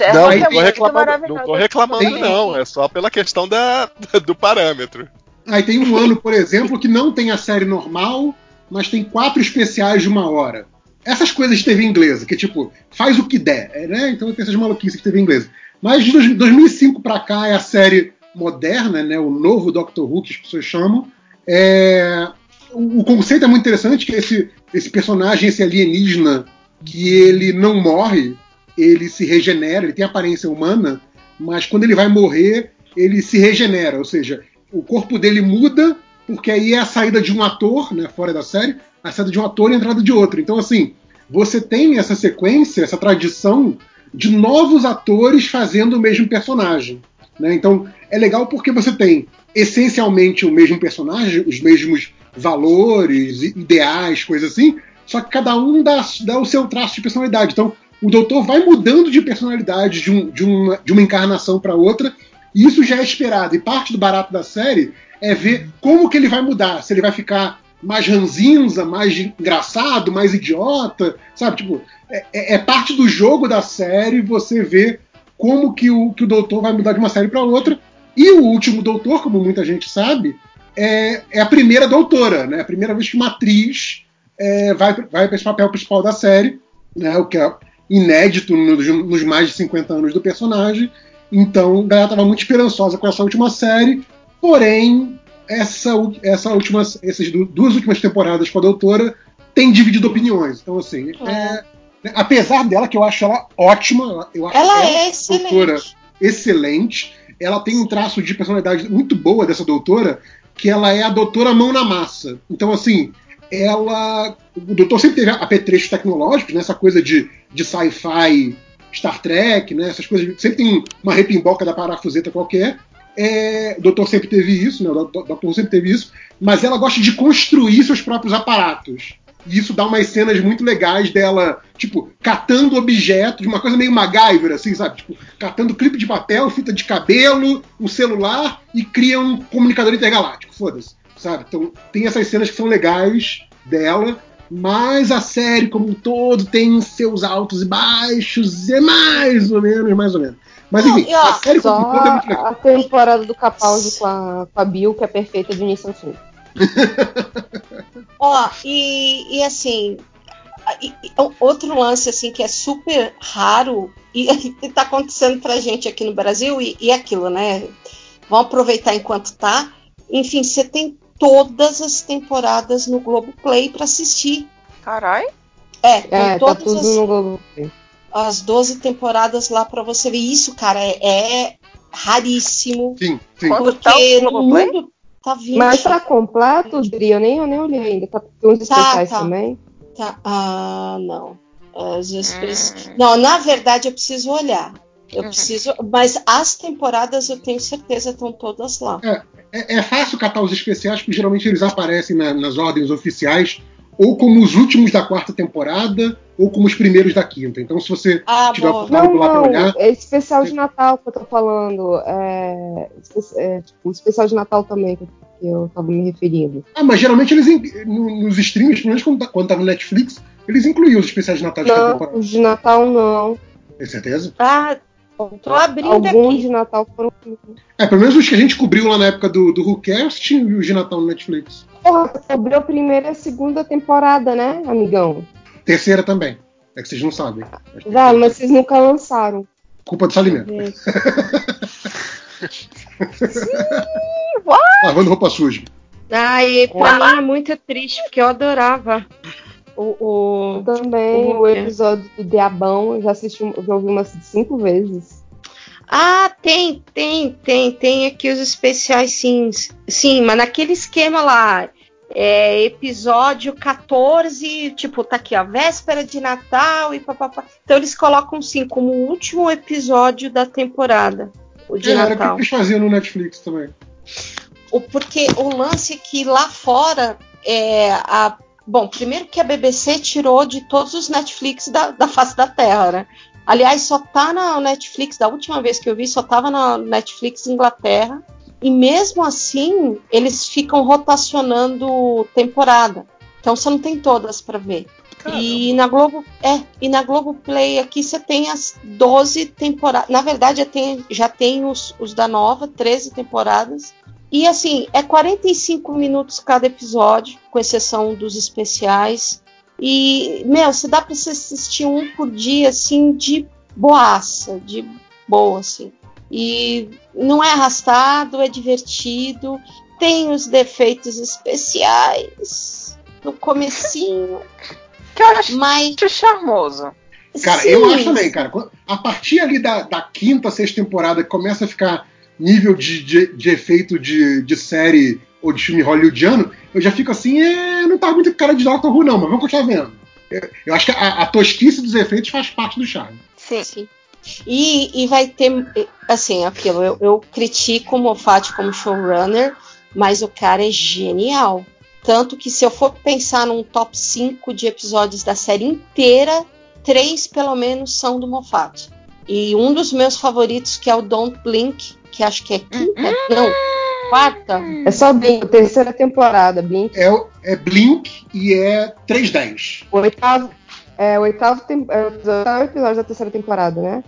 É. Não, não, tô reclamando, não tô reclamando, não. É só pela questão da, do parâmetro. Aí tem um ano, por exemplo, que não tem a série normal, mas tem quatro especiais de uma hora. Essas coisas de TV inglesa, que tipo, faz o que der, né? Então tem essas maluquices de TV inglesa. Mas de 2005 pra cá é a série moderna, né, o novo Doctor Who que as pessoas chamam. É, o, o, conceito é muito interessante que esse, esse personagem, esse alienígena, que ele não morre, ele se regenera, ele tem aparência humana, mas quando ele vai morrer, ele se regenera, ou seja, o corpo dele muda, porque aí é a saída de um ator, né, fora da série, a saída de um ator e a entrada de outro. Então, assim, você tem essa sequência, essa tradição de novos atores fazendo o mesmo personagem. Né? Então é legal porque você tem essencialmente o mesmo personagem, os mesmos valores, ideais, coisas assim, só que cada um dá, dá o seu traço de personalidade. Então o doutor vai mudando de personalidade de, um, de, uma, de uma encarnação para outra, e isso já é esperado. E parte do barato da série é ver como que ele vai mudar. Se ele vai ficar mais ranzinza, mais engraçado, mais idiota, sabe? Tipo, é, é, é parte do jogo da série você ver como que o, que o doutor vai mudar de uma série para outra. E o último doutor, como muita gente sabe, é, é a primeira doutora, né? A primeira vez que uma atriz é, vai, vai para esse papel principal da série, né? O que é inédito nos, nos mais de 50 anos do personagem. Então, a galera estava muito esperançosa com essa última série, porém, essa, essa última, essas duas últimas temporadas com a doutora tem dividido opiniões. Então, assim, é, é Apesar dela, que eu acho ela ótima, eu acho ela, ela é excelente. doutora excelente. Ela tem um traço de personalidade muito boa dessa doutora, que ela é a doutora mão na massa. Então, assim, ela. O doutor sempre teve apetrechos tecnológicos, né? Essa coisa de, de sci-fi, Star Trek, né? Essas coisas. Sempre tem uma repimboca da parafuseta qualquer. É, o doutor sempre teve isso, né? O doutor sempre teve isso, mas ela gosta de construir seus próprios aparatos. E isso dá umas cenas muito legais dela, tipo, catando objetos, uma coisa meio MacGyver, assim, sabe? Tipo, catando clipe de papel, fita de cabelo, um celular e cria um comunicador intergaláctico. Foda-se, sabe? Então tem essas cenas que são legais dela, mas a série como um todo tem seus altos e baixos, é mais ou menos, mais ou menos. Mas enfim, Não, ó, a série como um todo é muito legal. A temporada do Capaldi com a, com a Bill, que é perfeita de início ao fim. Ó, e, e assim, e, e, outro lance assim que é super raro e, está acontecendo pra gente aqui no Brasil e, e aquilo, né? Vamos aproveitar enquanto tá. Enfim, você tem todas as temporadas no Globoplay para assistir. Carai. É, tem é, tá todas tá as, no Globoplay. as 12 temporadas lá para você ver. Isso, cara, é, é raríssimo. Sim, sim. Porque tá no mundo Tá 20. Mas tá completo, Dri? Eu nem, eu nem olhei ainda. Tá tem uns tá, especiais tá. também? Tá. Ah, não. As hum. Não, na verdade eu preciso olhar. Eu hum. preciso. Mas as temporadas eu tenho certeza estão todas lá. É, é, é fácil catar os especiais, porque geralmente eles aparecem na, nas ordens oficiais ou como os últimos da quarta temporada, ou como os primeiros da quinta. Então, se você ah, tiver bom. não, lá não, olhar. É especial de Natal que eu tô falando. É, é tipo, especial de Natal também que eu tava me referindo. Ah, mas geralmente eles nos streams, pelo menos quando, tá, quando tá no Netflix, eles incluíam os especiais de Natal de não, temporada. Os de Natal não. Tem certeza? Ah, tô abrindo Alguns aqui. de Natal foram. É, pelo menos os que a gente cobriu lá na época do, do WhoCast e os de Natal no Netflix. Porra, cobriu a primeira e a segunda temporada, né, amigão? Terceira também. É que vocês não sabem. Já, mas vocês nunca lançaram. Culpa do Salimento. Lavando roupa suja. Ai, pra mim é muito triste, porque eu adorava o, o também o, o episódio do Diabão, eu já assisti, já ouvi umas cinco vezes. Ah, tem, tem, tem, tem aqui os especiais, sim, sim, mas naquele esquema lá, é, episódio 14, tipo, tá aqui, ó, véspera de Natal e papapá. Então eles colocam, sim, como o último episódio da temporada, o de é, Natal. Era o que eles faziam no Netflix também. O, porque o lance é que lá fora, é, a Bom, primeiro que a BBC tirou de todos os Netflix da, da face da Terra, né? Aliás, só tá na Netflix, da última vez que eu vi, só tava na Netflix Inglaterra. E mesmo assim, eles ficam rotacionando temporada. Então você não tem todas para ver. Caramba. E na Globo, é, e na Globo Play aqui você tem as 12 temporadas. Na verdade, já tem, já tem os, os da nova, 13 temporadas. E assim, é 45 minutos cada episódio, com exceção dos especiais. E, meu, se dá pra você assistir um por dia, assim, de boaça, de boa, assim. E não é arrastado, é divertido, tem os defeitos especiais no comecinho. Que eu acho mas... charmoso. Cara, Sim. eu acho também, cara. A partir ali da, da quinta, sexta temporada, começa a ficar nível de, de, de efeito de, de, série ou de filme hollywoodiano, eu já fico assim, é, não tá muito cara de Doctor Who, não, mas vamos continuar vendo. Eu, eu acho que a, a, tosquice dos efeitos faz parte do charme. Sim. Sim. E, e vai ter, assim, aquilo, eu, eu critico o Moffat como showrunner, mas o cara é genial. Tanto que se eu for pensar num top 5 de episódios da série inteira, três pelo menos são do Moffat. E um dos meus favoritos, que é o Don't Blink, que acho que é quinta, não, quarta. É só Blink, terceira temporada, Blink. É, é Blink e é 310. O oitavo, é, o oitavo, tem, é, o oitavo episódio da terceira temporada, né?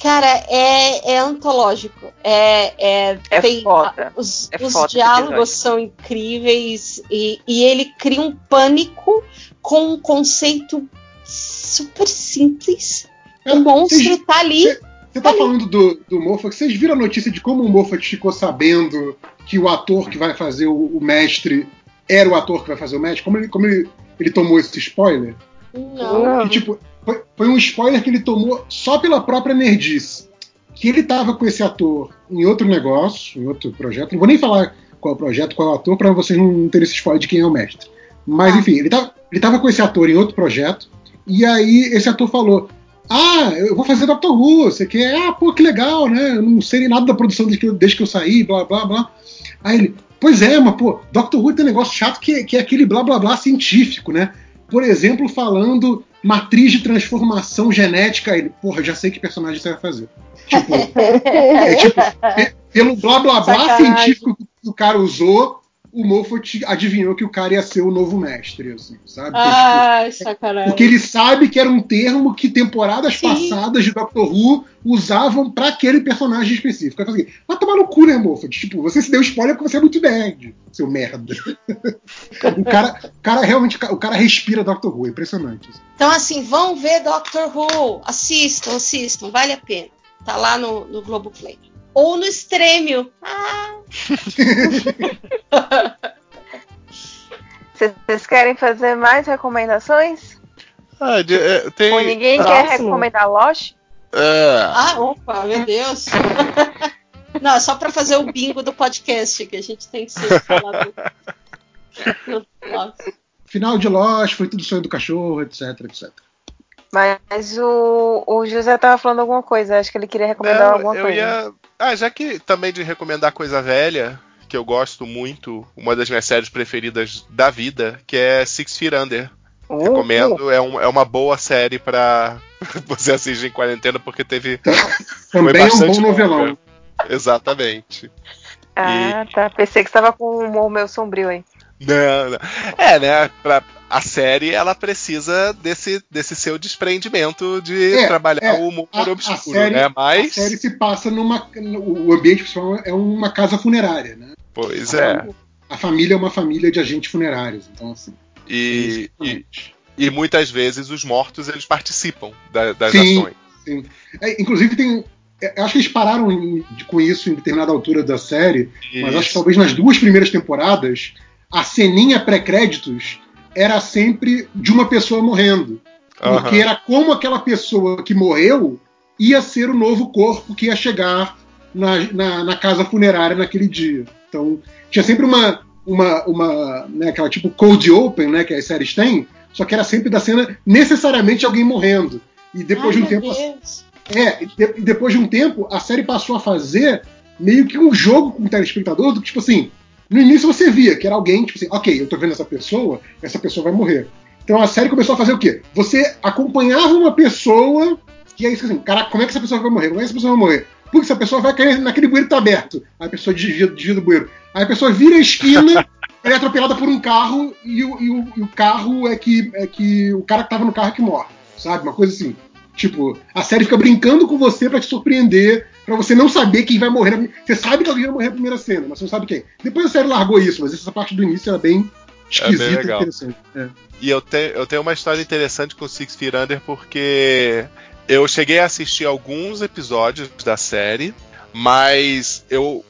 Cara, é, é antológico. É, é, é tem, foda. Os, é os foda diálogos são incríveis e, e ele cria um pânico com um conceito super simples. O monstro tá ali. Você tá falando do, do Moffat, vocês viram a notícia de como o Moffat ficou sabendo que o ator que vai fazer o, o mestre era o ator que vai fazer o mestre? Como ele, como ele, ele tomou esse spoiler? Não. Que, tipo, foi, foi, um spoiler que ele tomou só pela própria nerdice. Que ele tava com esse ator em outro negócio, em outro projeto. Não vou nem falar qual é o projeto, qual é o ator, para vocês não terem esse spoiler de quem é o mestre. Mas, ah. enfim, ele tava, ele tava com esse ator em outro projeto. E aí esse ator falou: ah, eu vou fazer Doctor Who, você quer? Ah, pô, que legal, né? Eu não sei nem nada da produção desde que, eu, desde que eu saí, blá, blá, blá. Aí ele, pois é, mas, pô, Doctor Who tem um negócio chato que, que é aquele blá, blá, blá científico, né? Por exemplo, falando matriz de transformação genética. Ele, porra, já sei que personagem você vai fazer. Tipo, é tipo, pelo blá, blá, blá Sacanagem. científico que o cara usou, o Moffat adivinhou que o cara ia ser o novo mestre, assim, sabe? Ah, tipo, sacanagem. Porque ele sabe que era um termo que temporadas Sim. passadas de Doctor Who usavam para aquele personagem específico. Aí assim, vai tomar no cu, né, Moffat? Tipo, você se deu spoiler porque você é muito nerd, seu merda. o, cara, cara realmente, o cara respira Doctor Who, é impressionante. Assim. Então, assim, vão ver Doctor Who, assistam, assistam, vale a pena. Tá lá no, no Globoplay ou no extremo. Ah. Vocês querem fazer mais recomendações? Ah, de, é, tem... Ou ninguém quer recomendar Lost? É. Ah, opa, meu Deus. Não, é só para fazer o bingo do podcast, que a gente tem que ser falado. Final de Lost, foi tudo sonho do cachorro, etc, etc. Mas o, o José tava falando alguma coisa, acho que ele queria recomendar Não, alguma eu coisa. Ia... Ah, já que também de recomendar coisa velha, que eu gosto muito, uma das minhas séries preferidas da vida, que é Six Feet Under. Oh, Recomendo. É, um, é uma boa série para você assistir em quarentena, porque teve. Também é um bom novelão. Exatamente. Ah, e... tá. Pensei que estava com o humor meu sombrio aí. Não, não. É, né? Pra, a série ela precisa desse, desse seu desprendimento de é, trabalhar é, o humor a, obscuro, a série, né? Mas a série se passa numa o ambiente principal é uma casa funerária, né? Pois a, é. A família é uma família de agentes funerários, então assim. E, é e, e, muitas vezes os mortos eles participam da, das sim, ações. Sim. É, inclusive tem é, acho que eles pararam em, com isso em determinada altura da série, isso. mas acho que talvez nas duas primeiras temporadas a ceninha pré-créditos era sempre de uma pessoa morrendo. Porque uhum. era como aquela pessoa que morreu ia ser o novo corpo que ia chegar na, na, na casa funerária naquele dia. Então, tinha sempre uma, uma, uma né, aquela tipo cold open, né, que as séries têm, só que era sempre da cena necessariamente alguém morrendo. E depois Ai, de um tempo. Deus. É, e depois de um tempo, a série passou a fazer meio que um jogo com o telespectador, do que, tipo assim, no início você via que era alguém, tipo assim, ok, eu tô vendo essa pessoa, essa pessoa vai morrer. Então a série começou a fazer o quê? Você acompanhava uma pessoa, e é isso assim, cara, como é que essa pessoa vai morrer? Como é que essa pessoa vai morrer? Porque essa pessoa vai cair naquele bueiro que tá aberto. Aí a pessoa desvia, desvia do bueiro. Aí a pessoa vira a esquina, é atropelada por um carro, e o, e o, e o carro é que, é que. O cara que tava no carro é que morre. Sabe? Uma coisa assim. Tipo, a série fica brincando com você para te surpreender, para você não saber quem vai morrer. Você sabe que alguém vai morrer na primeira cena, mas você não sabe quem. Depois a série largou isso, mas essa parte do início era bem esquisita é bem legal. e interessante. É. E eu, te, eu tenho uma história interessante com Six Feet Under porque eu cheguei a assistir alguns episódios da série, mas eu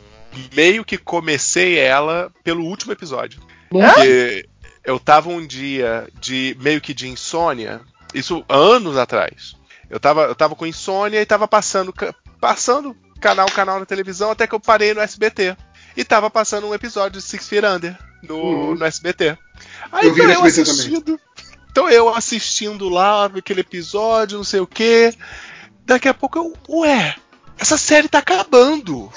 meio que comecei ela pelo último episódio. Porque eu tava um dia de meio que de insônia, isso anos atrás. Eu tava, eu tava com insônia e tava passando, passando canal canal na televisão até que eu parei no SBT. E tava passando um episódio de Six Feet Under no, uhum. no SBT. Aí eu então, eu assistindo. Então eu assistindo lá aquele episódio, não sei o que. Daqui a pouco eu, ué, essa série tá acabando.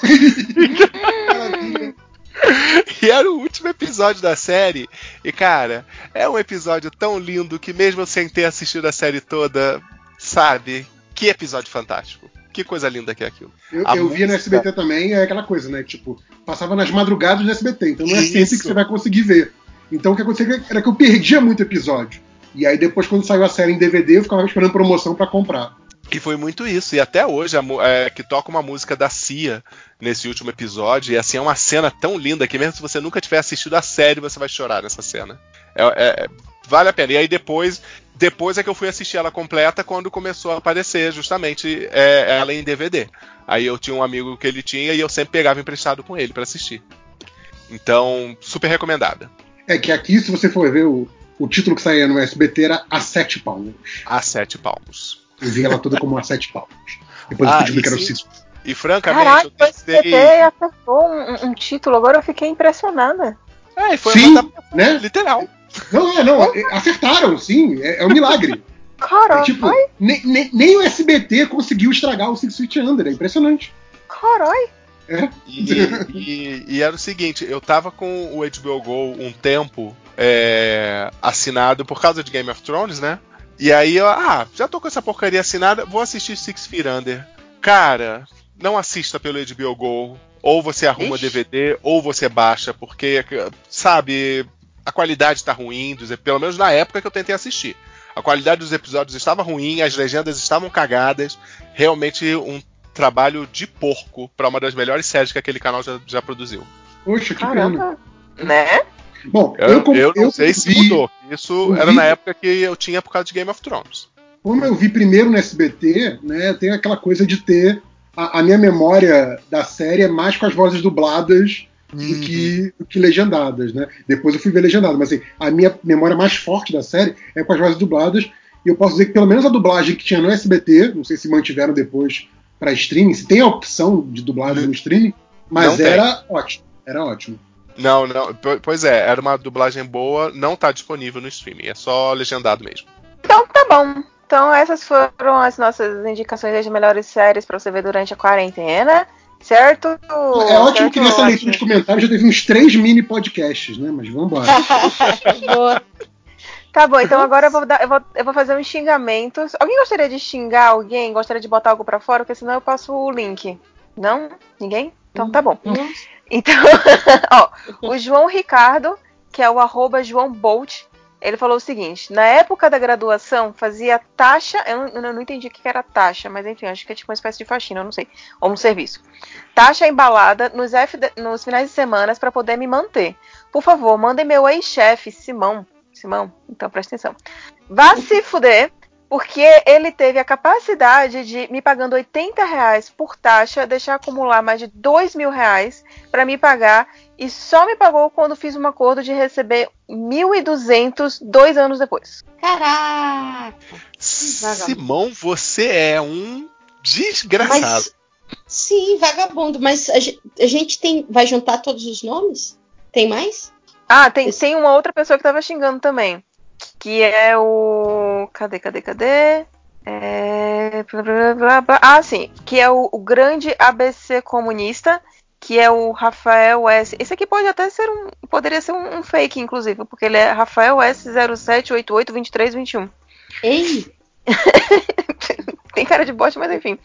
e era o último episódio da série. E, cara, é um episódio tão lindo que, mesmo sem ter assistido a série toda, sabe? Que episódio fantástico. Que coisa linda que é aquilo. Eu, eu música... no SBT também, é aquela coisa, né? Tipo, passava nas madrugadas do SBT, então não é sempre que você vai conseguir ver. Então o que acontecia era que eu perdia muito episódio. E aí depois, quando saiu a série em DVD, eu ficava esperando promoção para comprar. E foi muito isso. E até hoje, é, que toca uma música da Cia nesse último episódio. E assim, é uma cena tão linda que mesmo se você nunca tiver assistido a série, você vai chorar nessa cena. É, é, vale a pena. E aí depois, depois é que eu fui assistir ela completa quando começou a aparecer justamente é, ela em DVD. Aí eu tinha um amigo que ele tinha e eu sempre pegava emprestado com ele para assistir. Então, super recomendada. É que aqui, se você for ver o, o título que saía no SBT era A Sete Palmos. A Sete Palmos. Eu vi ela toda como A Sete Palmos. Depois ah, eu fui que era o Cisco. E francamente, Caraca, eu testei... o acertou um, um, título, agora eu fiquei impressionada. É, e foi Sim, uma né? literal. Não, é, não, é, acertaram, sim, é, é um milagre. Caralho. É, tipo, nem, nem, nem, o SBT conseguiu estragar o Six Feet Under, é impressionante. Caralho. É. E, e, e, era o seguinte, eu tava com o HBO Go um tempo é, assinado por causa de Game of Thrones, né? E aí eu, ah, já tô com essa porcaria assinada, vou assistir Six Feet Under. Cara, não assista pelo HBO Go. Ou você arruma Ixi. DVD, ou você baixa, porque, sabe, a qualidade tá ruim, pelo menos na época que eu tentei assistir. A qualidade dos episódios estava ruim, as legendas estavam cagadas. Realmente um trabalho de porco para uma das melhores séries que aquele canal já, já produziu. Poxa, que Caramba. pena. Né? Bom, eu, eu, eu não eu sei se mudou. Isso era vi... na época que eu tinha por causa de Game of Thrones. Como eu vi primeiro no SBT, né, tem aquela coisa de ter a, a minha memória da série é mais com as vozes dubladas do, uhum. que, do que legendadas, né? Depois eu fui ver legendado, mas assim, a minha memória mais forte da série é com as vozes dubladas. E eu posso dizer que pelo menos a dublagem que tinha no SBT, não sei se mantiveram depois para streaming, se tem a opção de dublagem no streaming, mas não era tem. ótimo. Era ótimo. Não, não, pois é, era uma dublagem boa, não tá disponível no streaming, é só legendado mesmo. Então tá bom. Então essas foram as nossas indicações de melhores séries para você ver durante a quarentena. Certo? É ótimo certo, que nessa leitura de comentários já teve uns três mini podcasts, né? Mas vamos embora. Tá bom, então agora eu vou, dar, eu, vou, eu vou fazer uns xingamentos. Alguém gostaria de xingar alguém? Gostaria de botar algo pra fora? Porque senão eu passo o link. Não? Ninguém? Então tá bom. Então, ó, o João Ricardo, que é o arroba João Bolt, ele falou o seguinte: na época da graduação, fazia taxa. Eu não, eu não entendi o que era taxa, mas enfim, acho que é tipo uma espécie de faxina, eu não sei. Ou um serviço. Taxa embalada nos, FD, nos finais de semana para poder me manter. Por favor, mandem meu ex-chefe, Simão. Simão, então presta atenção. Vá se fuder, porque ele teve a capacidade de, me pagando 80 reais por taxa, deixar acumular mais de 2 mil reais para me pagar e só me pagou quando fiz um acordo de receber 1.200 dois anos depois. Caraca! Simão, você é um desgraçado. Mas, sim, vagabundo, mas a gente, a gente tem. Vai juntar todos os nomes? Tem mais? Ah, tem, Esse... tem uma outra pessoa que tava xingando também. Que é o. Cadê, cadê, cadê? É... Blá, blá, blá. Ah, sim. Que é o, o grande ABC comunista que é o Rafael S. Esse aqui pode até ser um. Poderia ser um, um fake, inclusive, porque ele é Rafael S07882321. Ei! Tem cara de bot, mas enfim.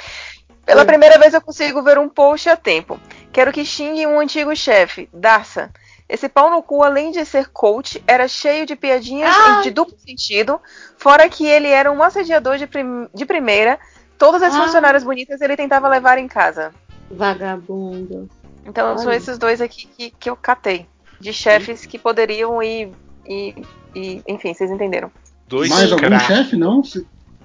Pela primeira vez eu consigo ver um post a tempo. Quero que xingue um antigo chefe, Darsa. Esse pau no cu, além de ser coach, era cheio de piadinhas ah. de duplo sentido, fora que ele era um assediador de, prim de primeira. Todas as ah. funcionárias bonitas ele tentava levar em casa. Vagabundo. Então Olha. são esses dois aqui que, que eu catei. De chefes que poderiam ir. E, e, enfim, vocês entenderam. Dois mais algum chefe, não?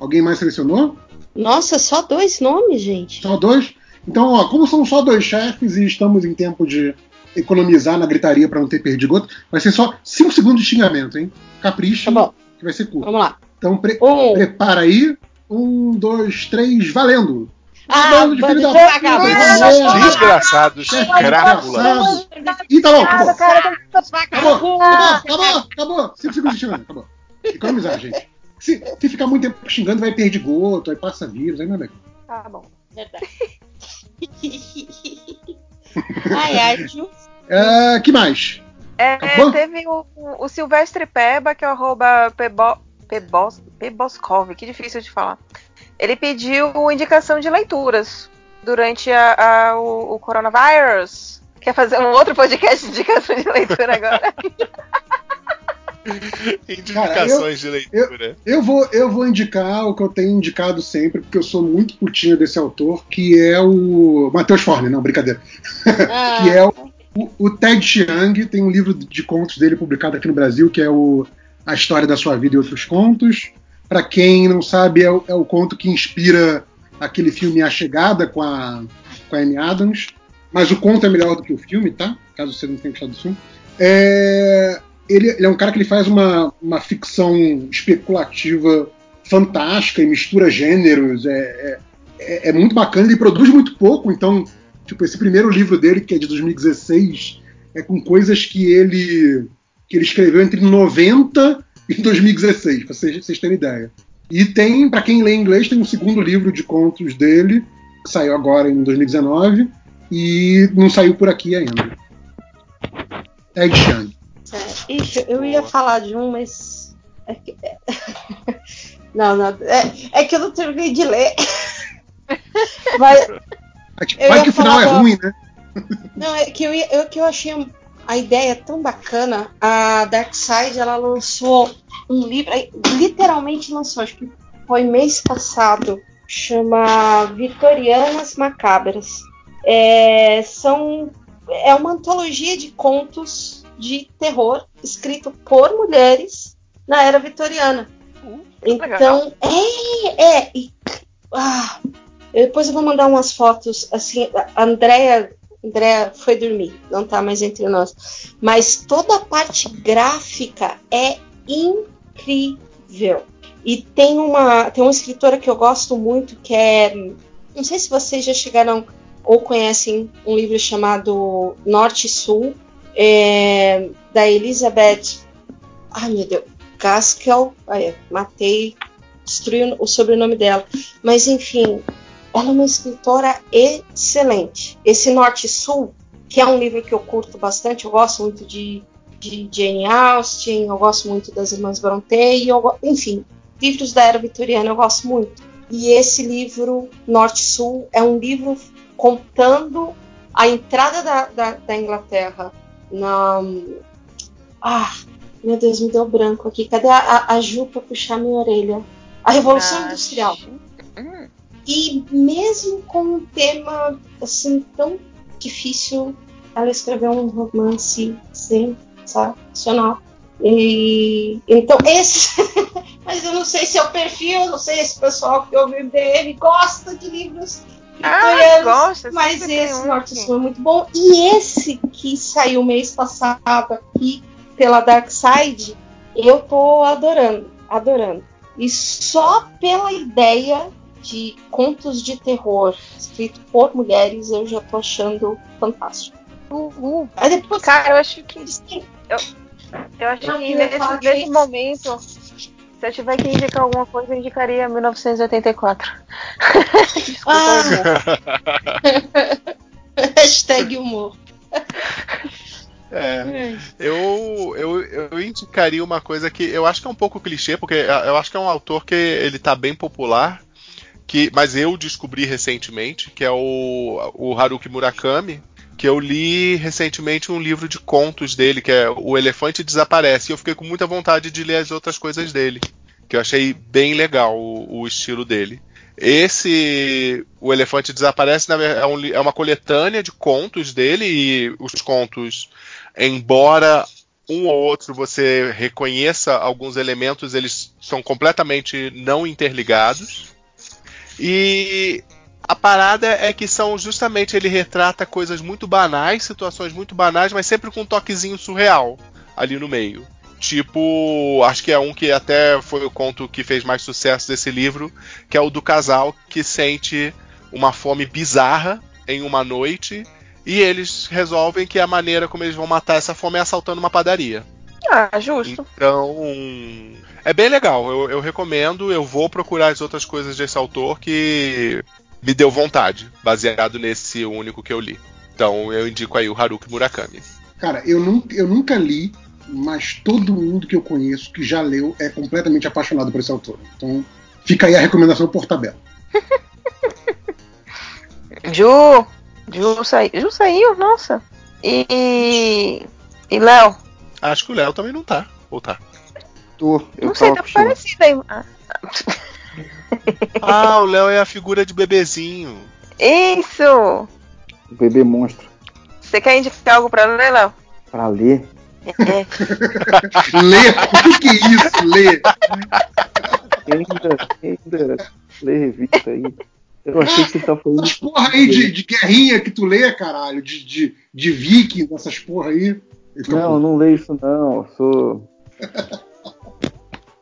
Alguém mais selecionou? Nossa, só dois nomes, gente. Só dois? Então, ó, como são só dois chefes e estamos em tempo de economizar na gritaria para não ter perdido outro, vai ser só 5 segundos de xingamento, hein? Capricha, tá que vai ser curto. Vamos lá. Então, pre um. prepara aí. Um, dois, três, valendo! Ah, bando de filho da puta. Desgraçados, crápulas. Ih, tá bom, acabou. Acabou, acabou, acabou, acabou. Cinco segundos de xingando, acabou. Economizar, gente. Se, se ficar muito tempo xingando, vai perder goto, aí passa vírus, aí não é legal. Tá bom, verdade. Ai, ai, Ju. É, que mais? É, teve o, o Silvestre Peba, que é o arroba Pebo, Pebos, Peboskov, que difícil de falar ele pediu indicação de leituras durante a, a, o, o coronavírus. Quer fazer um outro podcast de indicação de leitura agora? Indicações Cara, eu, de leitura. Eu, eu, vou, eu vou indicar o que eu tenho indicado sempre, porque eu sou muito putinha desse autor, que é o. Matheus Forne, não, brincadeira. Ah. que é o, o, o, Ted Chiang, tem um livro de contos dele publicado aqui no Brasil, que é o A História da Sua Vida e Outros Contos. Para quem não sabe, é o, é o, conto que inspira aquele filme A Chegada com a, com a Amy Adams. Mas o conto é melhor do que o filme, tá? Caso você não tenha gostado do filme. É, ele, ele, é um cara que ele faz uma, uma ficção especulativa fantástica e mistura gêneros. É, é, é, é muito bacana. Ele produz muito pouco, então, tipo, esse primeiro livro dele, que é de 2016, é com coisas que ele que ele escreveu entre 90 em 2016, para vocês, terem ideia. E tem, para quem lê inglês, tem um segundo livro de contos dele, que saiu agora em 2019, e não saiu por aqui ainda. Ed Chiang. É, ixi, eu ia falar de um, mas. É que... não, não. É, é, que eu não terminei de ler. Vai, vai que o final é ruim, né? Não, é que eu, ia, eu, que eu achei a ideia é tão bacana. A Darkseid ela lançou um livro, literalmente lançou, acho que foi mês passado, chama Vitorianas Macabras. É, são, é uma antologia de contos de terror escrito por mulheres na era vitoriana. Uh, então, é, é. E, ah, depois eu vou mandar umas fotos. Assim, a Andrea André foi dormir, não tá mais entre nós. Mas toda a parte gráfica é incrível. E tem uma, tem uma escritora que eu gosto muito que é, não sei se vocês já chegaram ou conhecem um livro chamado Norte e Sul, é, da Elizabeth, ai meu Deus, Gaskell, ai, matei, destruí o sobrenome dela, mas enfim, ela é uma escritora excelente. Esse Norte-Sul, que é um livro que eu curto bastante, eu gosto muito de, de Jane Austen, eu gosto muito das Irmãs Brontë, eu, enfim, livros da era vitoriana eu gosto muito. E esse livro, Norte-Sul, é um livro contando a entrada da, da, da Inglaterra na. Ah, meu Deus, me deu branco aqui. Cadê a, a Ju para puxar minha orelha? A Revolução Industrial. Hum. E mesmo com um tema assim tão difícil, ela escreveu um romance sensacional. E, então, esse. mas eu não sei se é o perfil, eu não sei se o pessoal que ouve o dele gosta de livros ah, gosta, mas esse Norte Sul é muito bom. E esse que saiu mês passado aqui pela Dark Side, eu tô adorando, adorando. E só pela ideia de contos de terror escrito por mulheres, eu já tô achando fantástico. Uhul. Aí depois, Cara, eu acho que. Eu, eu acho que nesse, nesse momento, se eu tiver que indicar alguma coisa, eu indicaria 1984. Desculpa, ah. Hashtag humor. É, eu, eu, eu indicaria uma coisa que eu acho que é um pouco clichê, porque eu acho que é um autor que ele tá bem popular, que, mas eu descobri recentemente, que é o, o Haruki Murakami, que eu li recentemente um livro de contos dele, que é O Elefante Desaparece, e eu fiquei com muita vontade de ler as outras coisas dele, que eu achei bem legal o, o estilo dele. Esse O Elefante Desaparece é, um, é uma coletânea de contos dele, e os contos, embora um ou outro você reconheça alguns elementos, eles são completamente não interligados. E a parada é que são justamente ele retrata coisas muito banais, situações muito banais, mas sempre com um toquezinho surreal ali no meio. Tipo, acho que é um que até foi o conto que fez mais sucesso desse livro, que é o do casal que sente uma fome bizarra em uma noite e eles resolvem que a maneira como eles vão matar essa fome é assaltando uma padaria. Ah, justo. Então, é bem legal. Eu, eu, recomendo. Eu vou procurar as outras coisas desse autor que me deu vontade, baseado nesse único que eu li. Então, eu indico aí o Haruki Murakami. Cara, eu nunca, eu nunca li, mas todo mundo que eu conheço que já leu é completamente apaixonado por esse autor. Então, fica aí a recomendação por tabela. Ju, Ju, saiu, Ju saiu, nossa. E. E Léo? Acho que o Léo também não tá. Ou tá? Tô, eu não sei, tá parecido aí. Ah, o Léo é a figura de bebezinho. Isso! O bebê monstro. Você quer indicar algo pra ler, Léo? Pra ler? É. ler? O que, que é isso, ler? Ainda, ainda, lê revista aí. Eu achei que você tá falando. Essas porra aí de, de guerrinha que tu lê, caralho, de, de, de viking, essas porra aí. Então, não, não leio isso não. Eu sou.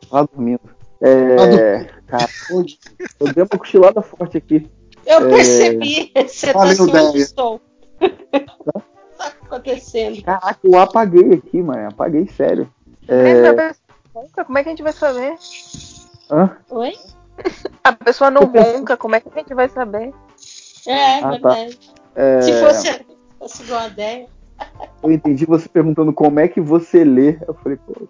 Tá dormindo. É. Cara, eu dei uma cochilada forte aqui. Eu é... percebi. Você tá onde estou. Tá? tá acontecendo? Caraca, eu apaguei aqui, mano. Apaguei sério. É... Como é que a gente vai saber? Hã? Oi? A pessoa não ronca, como é que a gente vai saber? É, ah, verdade. Tá. É... Se fosse, fosse igual a ideia. Eu entendi você perguntando como é que você lê. Eu falei, pô.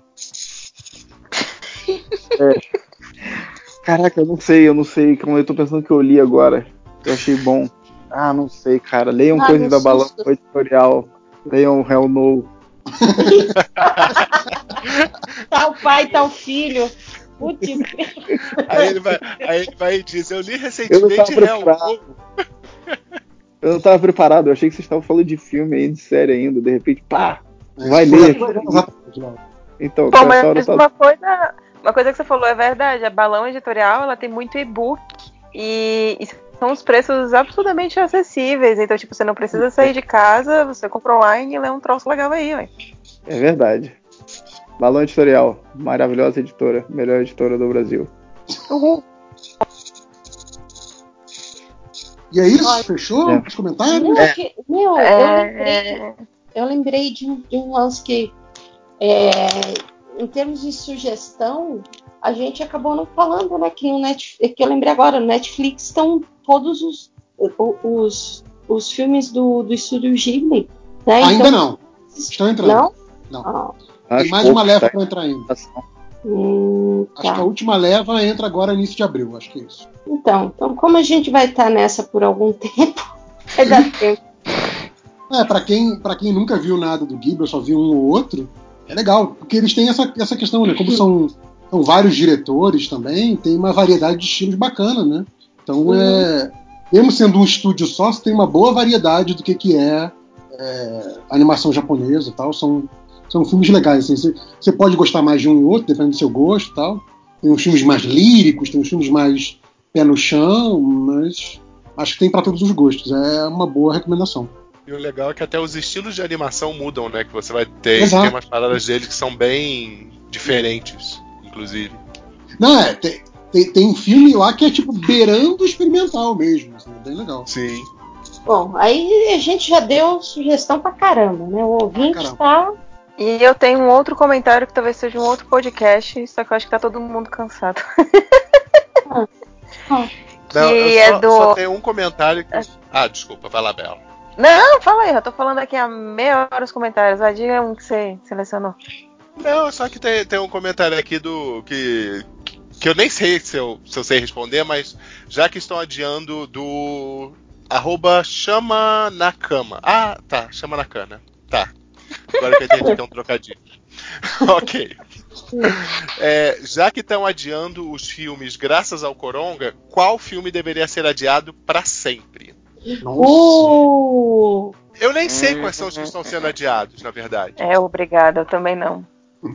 É. Caraca, eu não sei, eu não sei. Como eu tô pensando que eu li agora. Eu achei bom. Ah, não sei, cara. Leiam ah, coisas da Balão Editorial. Leiam Hell No. tá o pai, tá o filho. Putz. Aí ele vai, aí ele vai e diz: Eu li recentemente eu Hell No. Eu não tava preparado, eu achei que vocês estavam falando de filme aí, de série ainda, de repente, pá, vai ler. Então, Pô, mas tá... uma coisa, uma coisa que você falou é verdade, a Balão Editorial, ela tem muito e-book e, e são os preços absurdamente acessíveis, então tipo, você não precisa sair de casa, você compra online e lê um troço legal aí, ué. É verdade. Balão Editorial, maravilhosa editora, melhor editora do Brasil. Uhul. E é isso? Fechou? É. Os comentários? Meu, é. que, meu é... eu, lembrei, eu lembrei de um, de um lance que, é, em termos de sugestão, a gente acabou não falando, né? Que, no Net, que eu lembrei agora, no Netflix estão todos os, os, os filmes do, do estúdio Ghibli. Né? Ainda então, não. Estão entrando. Não? Não. Ah. Tem mais uma leva tá para entrar ainda. Hum, tá. Acho que a última leva entra agora início de abril, acho que é isso. Então, então como a gente vai estar nessa por algum tempo, vai dar tempo. É, para quem, pra quem nunca viu nada do Ghibli, só viu um ou outro, é legal, porque eles têm essa, essa questão, né? Como são, são vários diretores também, tem uma variedade de estilos bacana, né? Então é. Mesmo sendo um estúdio só, você tem uma boa variedade do que, que é, é animação japonesa e tal. São, são filmes legais. Assim. Você, você pode gostar mais de um e outro, dependendo do seu gosto e tal. Tem uns filmes mais líricos, tem uns filmes mais pé no chão, mas acho que tem para todos os gostos. É uma boa recomendação. E o legal é que até os estilos de animação mudam, né? Que você vai ter, Exato. tem umas paradas deles que são bem diferentes, inclusive. Não, é, tem, tem, tem um filme lá que é tipo beirando experimental mesmo, assim, é bem legal. Sim. Bom, aí a gente já deu sugestão pra caramba, né? O ouvinte está. E eu tenho um outro comentário que talvez seja um outro podcast, só que eu acho que tá todo mundo cansado. ah. Ah. Não, que é só, do... só tem um comentário que. Ah, desculpa, vai lá, Bela. Não, fala aí, eu tô falando aqui há meia hora os comentários. Vai, diga um que você selecionou. Não, só que tem, tem um comentário aqui do. que. que eu nem sei se eu, se eu sei responder, mas já que estão adiando do. arroba chama na cama. Ah, tá, chama na cana. Tá. Agora que a gente tem um trocadilho. ok. É, já que estão adiando os filmes graças ao Coronga, qual filme deveria ser adiado para sempre? Nossa. Uh! Eu nem sei quais são os que estão sendo adiados, na verdade. É, obrigada, eu também não.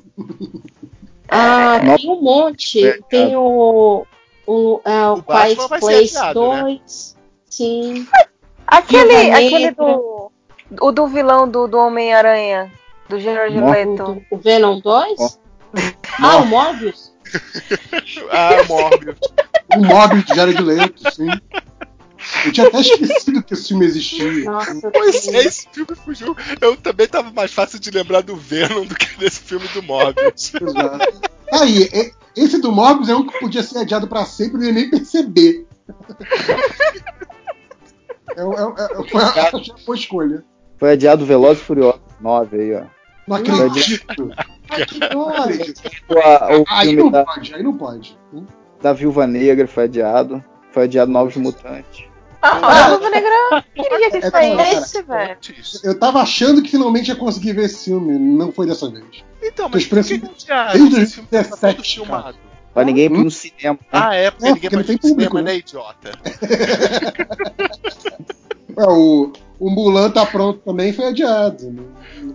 ah, tem um monte. É, tem o. O, é, o, o Quiet Place adiado, 2. Né? Sim. Aquele, aquele do. O do vilão do, do Homem-Aranha, do Jared Leto. O, Venom 2? Oh. Ah, o Morbius? ah, o Morbius. o Morbius do Jared Leto, sim. Eu tinha até esquecido que esse filme existia. Nossa, pois é, esse filme fugiu. Eu também tava mais fácil de lembrar do Venom do que desse filme do Morbius. Exato. Aí, esse do Morbius é um que podia ser adiado pra sempre e nem perceber. É, é, é, foi, a, foi a boa escolha. Foi adiado Veloz e Furioso 9 aí, ó. Não acredito. Ai, que aí não da, pode, aí não pode. Da Viúva Negra foi adiado. Foi adiado Novos Mutantes. A Viúva Negra queria que saísse, é, velho. Eu tava achando que finalmente ia conseguir ver esse filme, não foi dessa vez. Então, mas por que desde 2017 filmado? Pra ninguém ir hum? no cinema. Né? Ah, é, porque é, ninguém porque vai no cinema, né, né idiota? é, o, o Mulan tá pronto também, foi adiado. Né?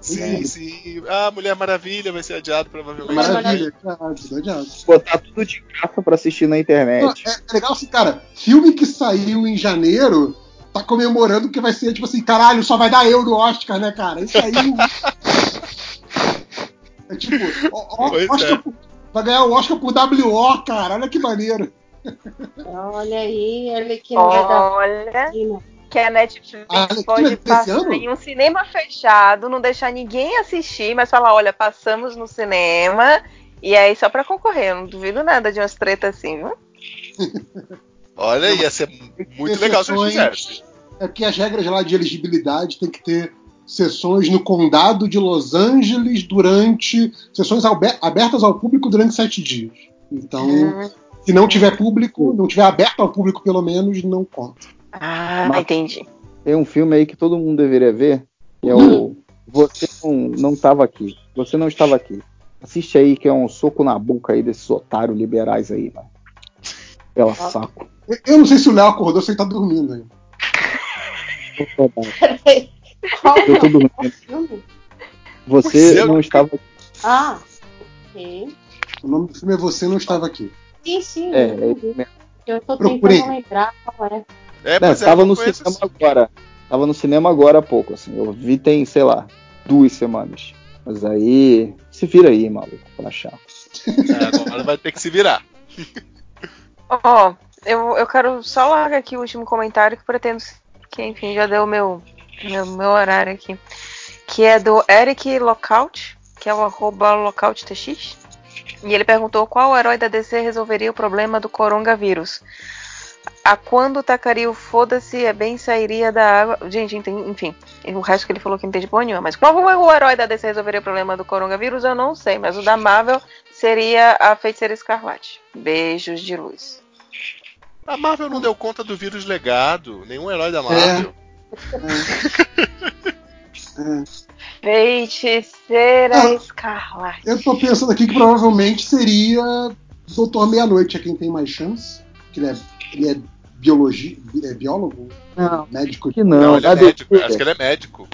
Sim, sim. Ah, Mulher Maravilha vai ser adiado, provavelmente. Maravilha, adiado, adiado. Botar tudo de graça pra assistir na internet. Não, é, é, legal assim, cara. Filme que saiu em janeiro tá comemorando que vai ser tipo assim, caralho, só vai dar eu no Oscar, né, cara? Isso aí. é tipo, ó, ó, Oscar é. por, vai ganhar o Oscar por WO, cara. Olha que maneiro. Olha aí, olha que Olha que a Netflix ah, pode passar em um cinema fechado, não deixar ninguém assistir, mas falar, olha, passamos no cinema e aí só para concorrer. Eu não duvido nada de umas tretas assim, viu? olha, ia ser muito legal se eles fizessem. É porque as regras lá de elegibilidade tem que ter sessões no condado de Los Angeles durante. sessões abertas ao público durante sete dias. Então, hum. se não tiver público, não tiver aberto ao público pelo menos, não conta. Ah, Mas entendi. Tem um filme aí que todo mundo deveria ver, que é o Você não, não estava aqui. Você não estava aqui. Assiste aí, que é um soco na boca aí desses otários liberais aí, mano. Pela ah. saco. Eu não sei se o Léo acordou, se ele tá dormindo aí. Eu tô dormindo. Você não estava aqui. Ah, ok. O nome do filme é Você Não Estava Aqui. Sim, sim. É, é, eu tô Procurei. tentando lembrar qual é. É, não, tava no cinema assim. agora. Tava no cinema agora há pouco, assim. Eu vi tem, sei lá, duas semanas. Mas aí. Se vira aí, maluco, pra achar. É, agora vai ter que se virar. Ó, oh, eu, eu quero só largar aqui o último comentário que pretendo. Que enfim, já deu o meu, meu, meu horário aqui. Que é do Eric Lockout, que é o arroba locouttx. E ele perguntou qual herói da DC resolveria o problema do coronavírus. A quando tacaria o foda-se é bem sairia da água. Gente, enfim. O resto que ele falou que não entende porra nenhuma. Mas qual o herói da DC resolveria o problema do coronavírus? Eu não sei. Mas o da Marvel seria a feiticeira escarlate. Beijos de luz. A Marvel não deu conta do vírus legado. Nenhum herói da Marvel. É. é. Feiticeira ah, escarlate. Eu tô pensando aqui que provavelmente seria Doutor Meia-Noite é quem tem mais chance. Que é, ele é biologia, é biólogo? Não, médico? Que não, não ele é médico. DC, acho que ele é médico.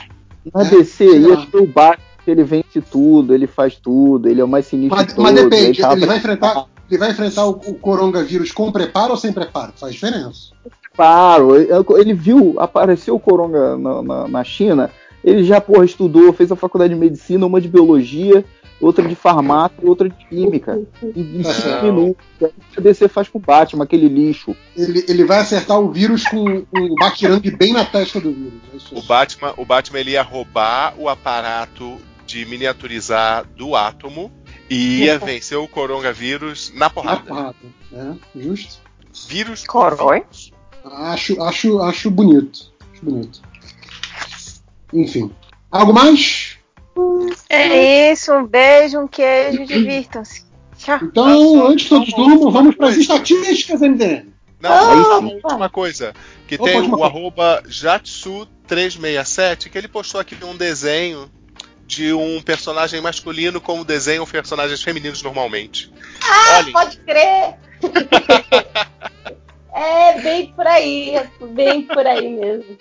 Na é, DC ia o Batman, ele vence tudo, ele faz tudo, ele é o mais sinistro mas, todo. Mas depende, ele, ele vai enfrentar ele vai enfrentar o, o coronavírus com preparo ou sem preparo? Faz diferença. Preparo. Ele viu, apareceu o coronga na, na, na China, ele já, porra, estudou, fez a faculdade de medicina, uma de biologia, outra de farmácia e outra de química. Em 5 minutos. O DC faz com o Batman, aquele lixo. Ele, ele vai acertar o vírus com um batirangue bem na testa do vírus. É o Batman, o Batman ele ia roubar o aparato de miniaturizar do átomo e ia vencer o coronavírus na porrada. Na porrada, é, justo. Vírus. Corói? Acho, acho, acho bonito. Acho bonito. Enfim. Algo mais? É isso, um beijo, um queijo, divirtam-se. Tchau. Então, antes de todos durmam, vamos para as estatísticas, MDM. Não, ah, última coisa. Que tem o arroba Jatsu367, que ele postou aqui um desenho de um personagem masculino como desenham personagens femininos normalmente. Ah, Olhem. pode crer! é bem por aí, bem por aí mesmo.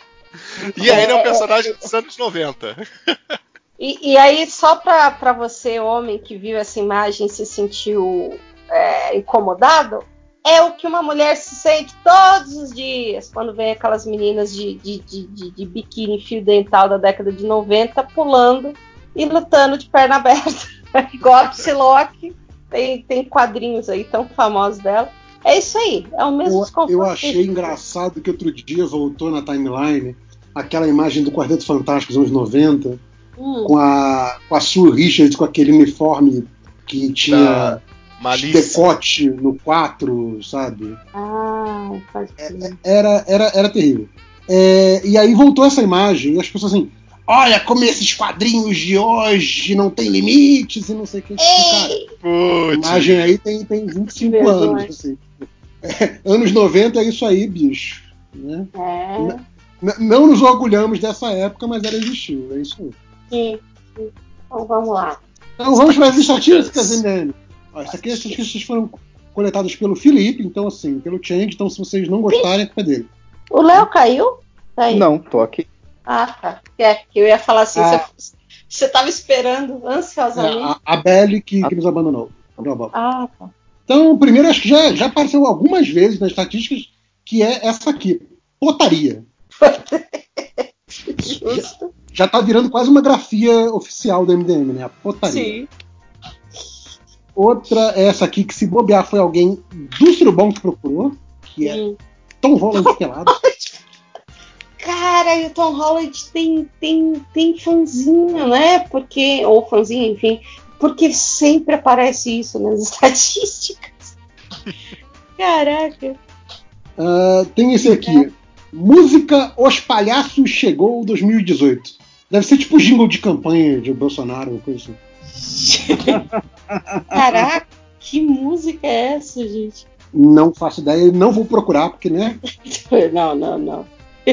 E aí é um é, personagem dos anos 90. E, e aí, só para você, homem, que viu essa imagem se sentiu é, incomodado, é o que uma mulher se sente todos os dias quando vem aquelas meninas de, de, de, de, de biquíni fio dental da década de 90 pulando e lutando de perna aberta. Igual a Psylocke, tem, tem quadrinhos aí tão famosos dela. É isso aí, é o mesmo Eu, eu achei engraçado que outro dia voltou na timeline aquela imagem do Quarteto Fantástico dos anos 90, hum. com, a, com a Sue Richards com aquele uniforme que tinha decote no 4, sabe? Ah, é, é, era, era, era terrível. É, e aí voltou essa imagem, e as pessoas assim, olha como esses quadrinhos de hoje não tem limites e não sei o que. Cara, a imagem aí tem, tem 25 anos. Assim. É, anos 90 é isso aí, bicho. Né? É. Não nos orgulhamos dessa época, mas ela existiu. É isso aí. Sim, sim. Então vamos lá. Então vamos para as estatísticas, MN. Essa aqui, essas estatísticas foram coletadas pelo Felipe, então assim, pelo Change, então se vocês não gostarem, é culpa dele. O Léo caiu? Tá não, tô aqui. Ah, tá. É, que eu ia falar assim, ah. você estava esperando ansiosamente. É, a, a Belly que, que nos abandonou. Ah, tá. Então, primeiro, acho que já, já apareceu algumas vezes nas estatísticas que é essa aqui: potaria. Justo. Já, já tá virando quase uma grafia oficial do MDM, né? A potaria. Sim. Outra é essa aqui, que se bobear foi alguém do Surubom que procurou, que é Sim. Tom Holland pelado. Cara, e o Tom Holland tem, tem, tem fãzinho, né? Porque, ou fãzinho, enfim, porque sempre aparece isso nas estatísticas. Caraca. Uh, tem esse aqui. Música Os Palhaços Chegou 2018. Deve ser tipo jingle de campanha de Bolsonaro, coisa assim. Caraca, que música é essa, gente? Não faço ideia, não vou procurar, porque, né? não, não, não.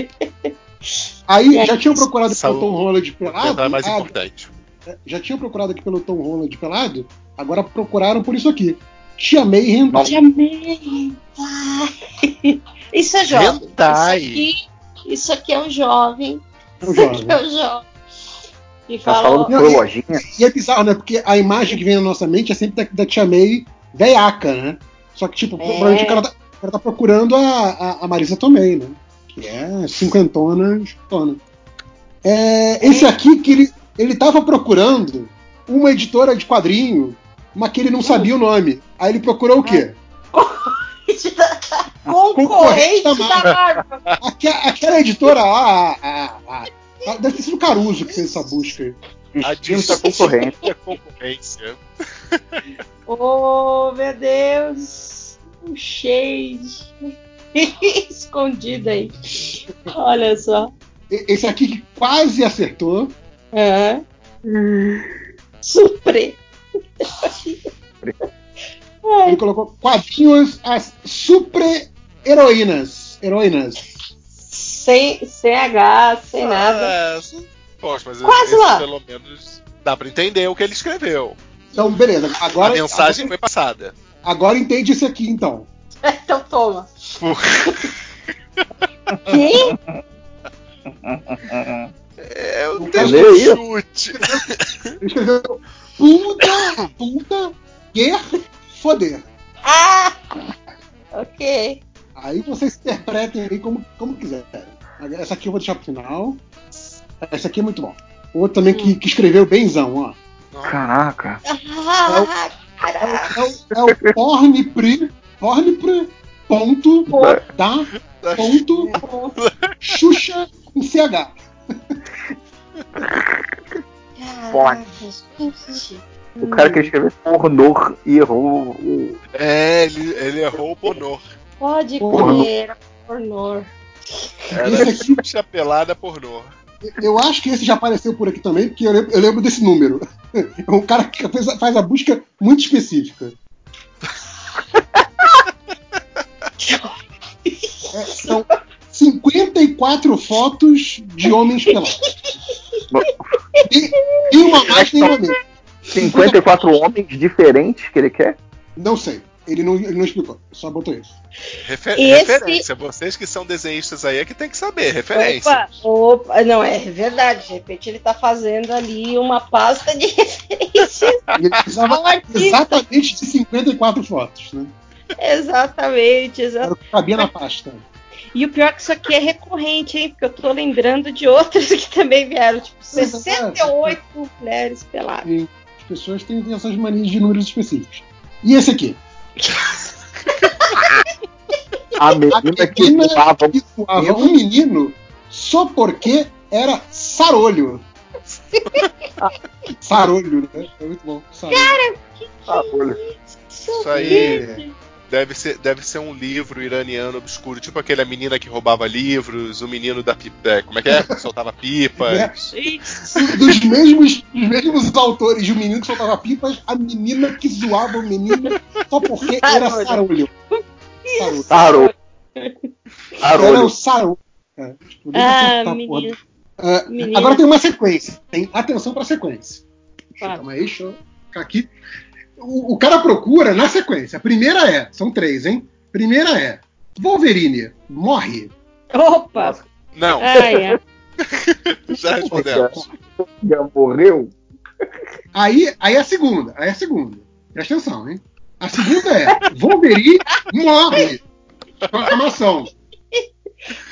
Aí, já tinham procurado pelo Tom Holland pelado? É mais ah, importante. Já tinham procurado aqui pelo Tom Holland pelado? Agora procuraram por isso aqui. Te amei. Te amei Isso é jovem. Hentai. Isso aqui, isso aqui é um jovem. Um jovem. Isso aqui é um jovem. E tá falando por lojinha. E, e, é bizarro, né? Porque a imagem que vem na nossa mente é sempre da, da Tia May veiaca, né? Só que, tipo, é. provavelmente o cara, tá, o cara tá procurando a, a, a Marisa Tomei, né? que é cinquentona, escutona. É, esse aqui que ele, ele tava procurando uma editora de quadrinho, mas que ele não sabia o nome. Aí ele procurou o quê? Concorrente da Marvel. Aquela, aquela editora lá, a, a, a, deve ter sido o Caruso que fez essa busca aí. A distinta concorrência. concorrência. Oh, meu Deus! Um shade escondido aí. Olha só. Esse aqui quase acertou. É. Ele colocou quadrinhos as super-heroínas. Heroínas. Sem, sem H, sem ah, nada. É, poxa, mas Quase esse, lá. pelo menos dá pra entender o que ele escreveu. Então, beleza. Agora, a mensagem agora, foi passada. Agora entende esse aqui, então. então toma. Quem? É, eu tenho um chute. Ele escreveu puta, puta, quer foder. Ah! Ok. Aí vocês interpretem aí como, como quiserem. Essa aqui eu vou deixar pro final. Essa aqui é muito bom. Outro também que, que escreveu benzão, ó. Caraca. É o, é o, é Pornipri, ponto, da, ponto, Xuxa com CH. Pode. O cara que escreveu pornô e errou o. É, ele, ele errou o pornô. Pode crer, pornô. Era Xuxa pelada pornô. Eu acho que esse já apareceu por aqui também, porque eu lembro, eu lembro desse número. É um cara que faz, faz a busca muito específica. É, são 54 fotos de homens pelados. E, e uma mais tem uma menos. 54 homens diferentes que ele quer? Não sei. Ele não, ele não explicou, só botou isso. Refer Esse... Referência. Vocês que são desenhistas aí é que tem que saber. Referência. Opa, opa, não, é verdade. De repente ele tá fazendo ali uma pasta de referências. Ele precisava exatamente de 54 fotos, né? Exatamente, exatamente. Cabia na pasta. E o pior é que isso aqui é recorrente, hein? Porque eu tô lembrando de outros que também vieram, tipo, 68 mulheres peladas. Sim. As pessoas têm essas manias de números específicos. E esse aqui? a menina que zoava, que zoava um menino só porque era sarolho. sarolho, né? É muito bom. Sarolho. Cara, que, sarolho. Isso aí. Deve ser, deve ser um livro iraniano obscuro, tipo aquele a menina que roubava livros, o menino da pipa. É, como é que é? soltava pipas. É. Dos mesmos, dos mesmos autores, o menino que soltava pipas, a menina que zoava o menino só porque era sarolho. Sarolho. Era o sarolho. É, tipo, ah, menino. Uh, agora tem uma sequência. Tem atenção pra sequência. Calma aí, deixa eu ficar aqui o, o, cara procura na sequência. A primeira é, são três, hein? Primeira é, Wolverine morre. Opa! Não. Ah, é. Já respondemos. Já morreu? Aí, aí a segunda, aí a segunda. Presta atenção, hein? A segunda é, Wolverine morre. Proclamação.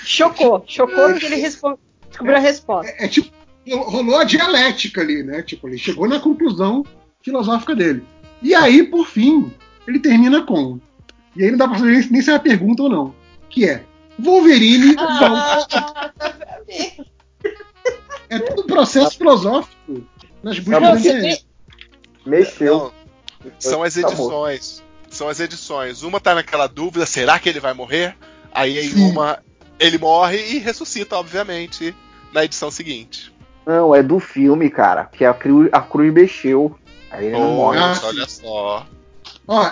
Chocou, chocou que ele descobriu a resposta. É, é, tipo, rolou a dialética ali, né? Tipo, ele chegou na conclusão filosófica dele. E aí, por fim, ele termina com. E aí não dá pra saber nem se é uma pergunta ou não. Que é. Wolverine ah, É tudo um processo filosófico nas buscas da. Mexeu. São as edições. São as edições. Uma tá naquela dúvida, será que ele vai morrer? Aí em uma ele morre e ressuscita, obviamente, na edição seguinte. Não, é do filme, cara, que a cruz, a cruz mexeu. Aí ele não morre. Olha só. Ó,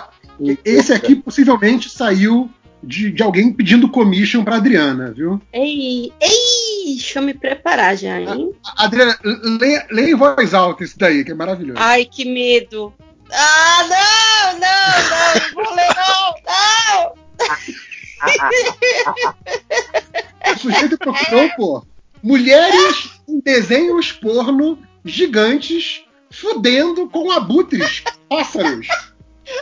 esse aqui possivelmente saiu de, de alguém pedindo commission pra Adriana, viu? Ei, ei, deixa eu me preparar já, hein? A, Adriana, leia, leia em voz alta isso daí, que é maravilhoso. Ai, que medo. Ah, não, não, não, não vou ler não, não! o sujeito procurou, pô, mulheres em desenhos porno gigantes fudendo com abutres, pássaros.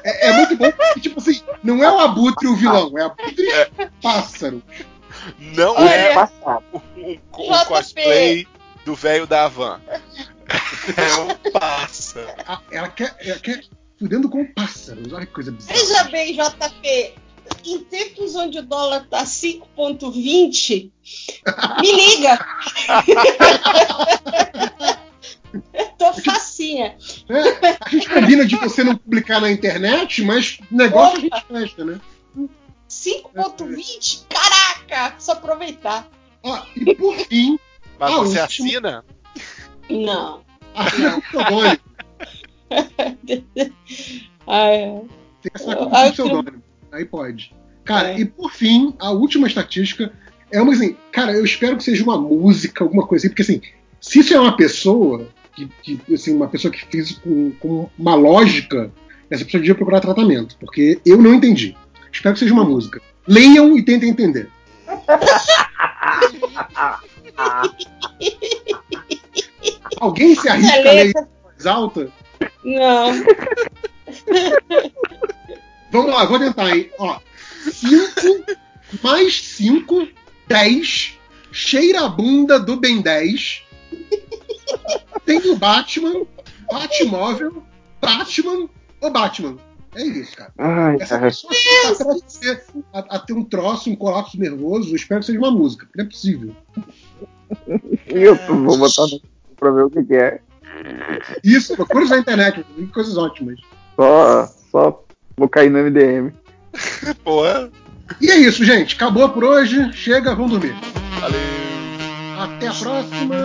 É, é, muito bom porque, tipo assim, não é o abutre o vilão, é abutre é. pássaro. Não é o, o, o cosplay do velho da Havan. É um pássaro. Ela quer, ela quer fudendo com pássaros. Olha que coisa bizarra. Veja bem, JP. Em tempos onde o dólar tá 5,20, me liga. Eu tô facinha. É, a gente combina de você não publicar na internet, mas negócio Opa. a gente presta, né? 5.20? Caraca! Só aproveitar. Ah, e por fim. Mas você última... assina? Não. Assina com pseudônimo. ah, é. Tem que assinar com pseudônimo. Aí pode. Cara, é. e por fim, a última estatística é uma assim, cara, eu espero que seja uma música, alguma coisa assim, porque assim, se isso é uma pessoa, que, que assim, uma pessoa que fez com, com, uma lógica, essa pessoa devia procurar tratamento, porque eu não entendi. Espero que seja uma música. Leiam e tentem entender. Alguém se arrisca a ler mais alta? Não. Vamos lá, vou tentar, hein? Ó, 5 mais 5, 10. Cheira a bunda do Ben 10. Tem o Batman, Batmóvel, Batman ou Batman. É isso, cara. Ai, Essa pessoa tá a, a, ter um troço, um colapso nervoso, eu espero que seja uma música, porque não é possível. Eu vou botar no pra ver o que, que é. Isso, procura na internet, coisas ótimas. Só, só vou cair no MDM. Porra. E é isso, gente. Acabou por hoje. Chega, vamos dormir. Valeu. Até a próxima.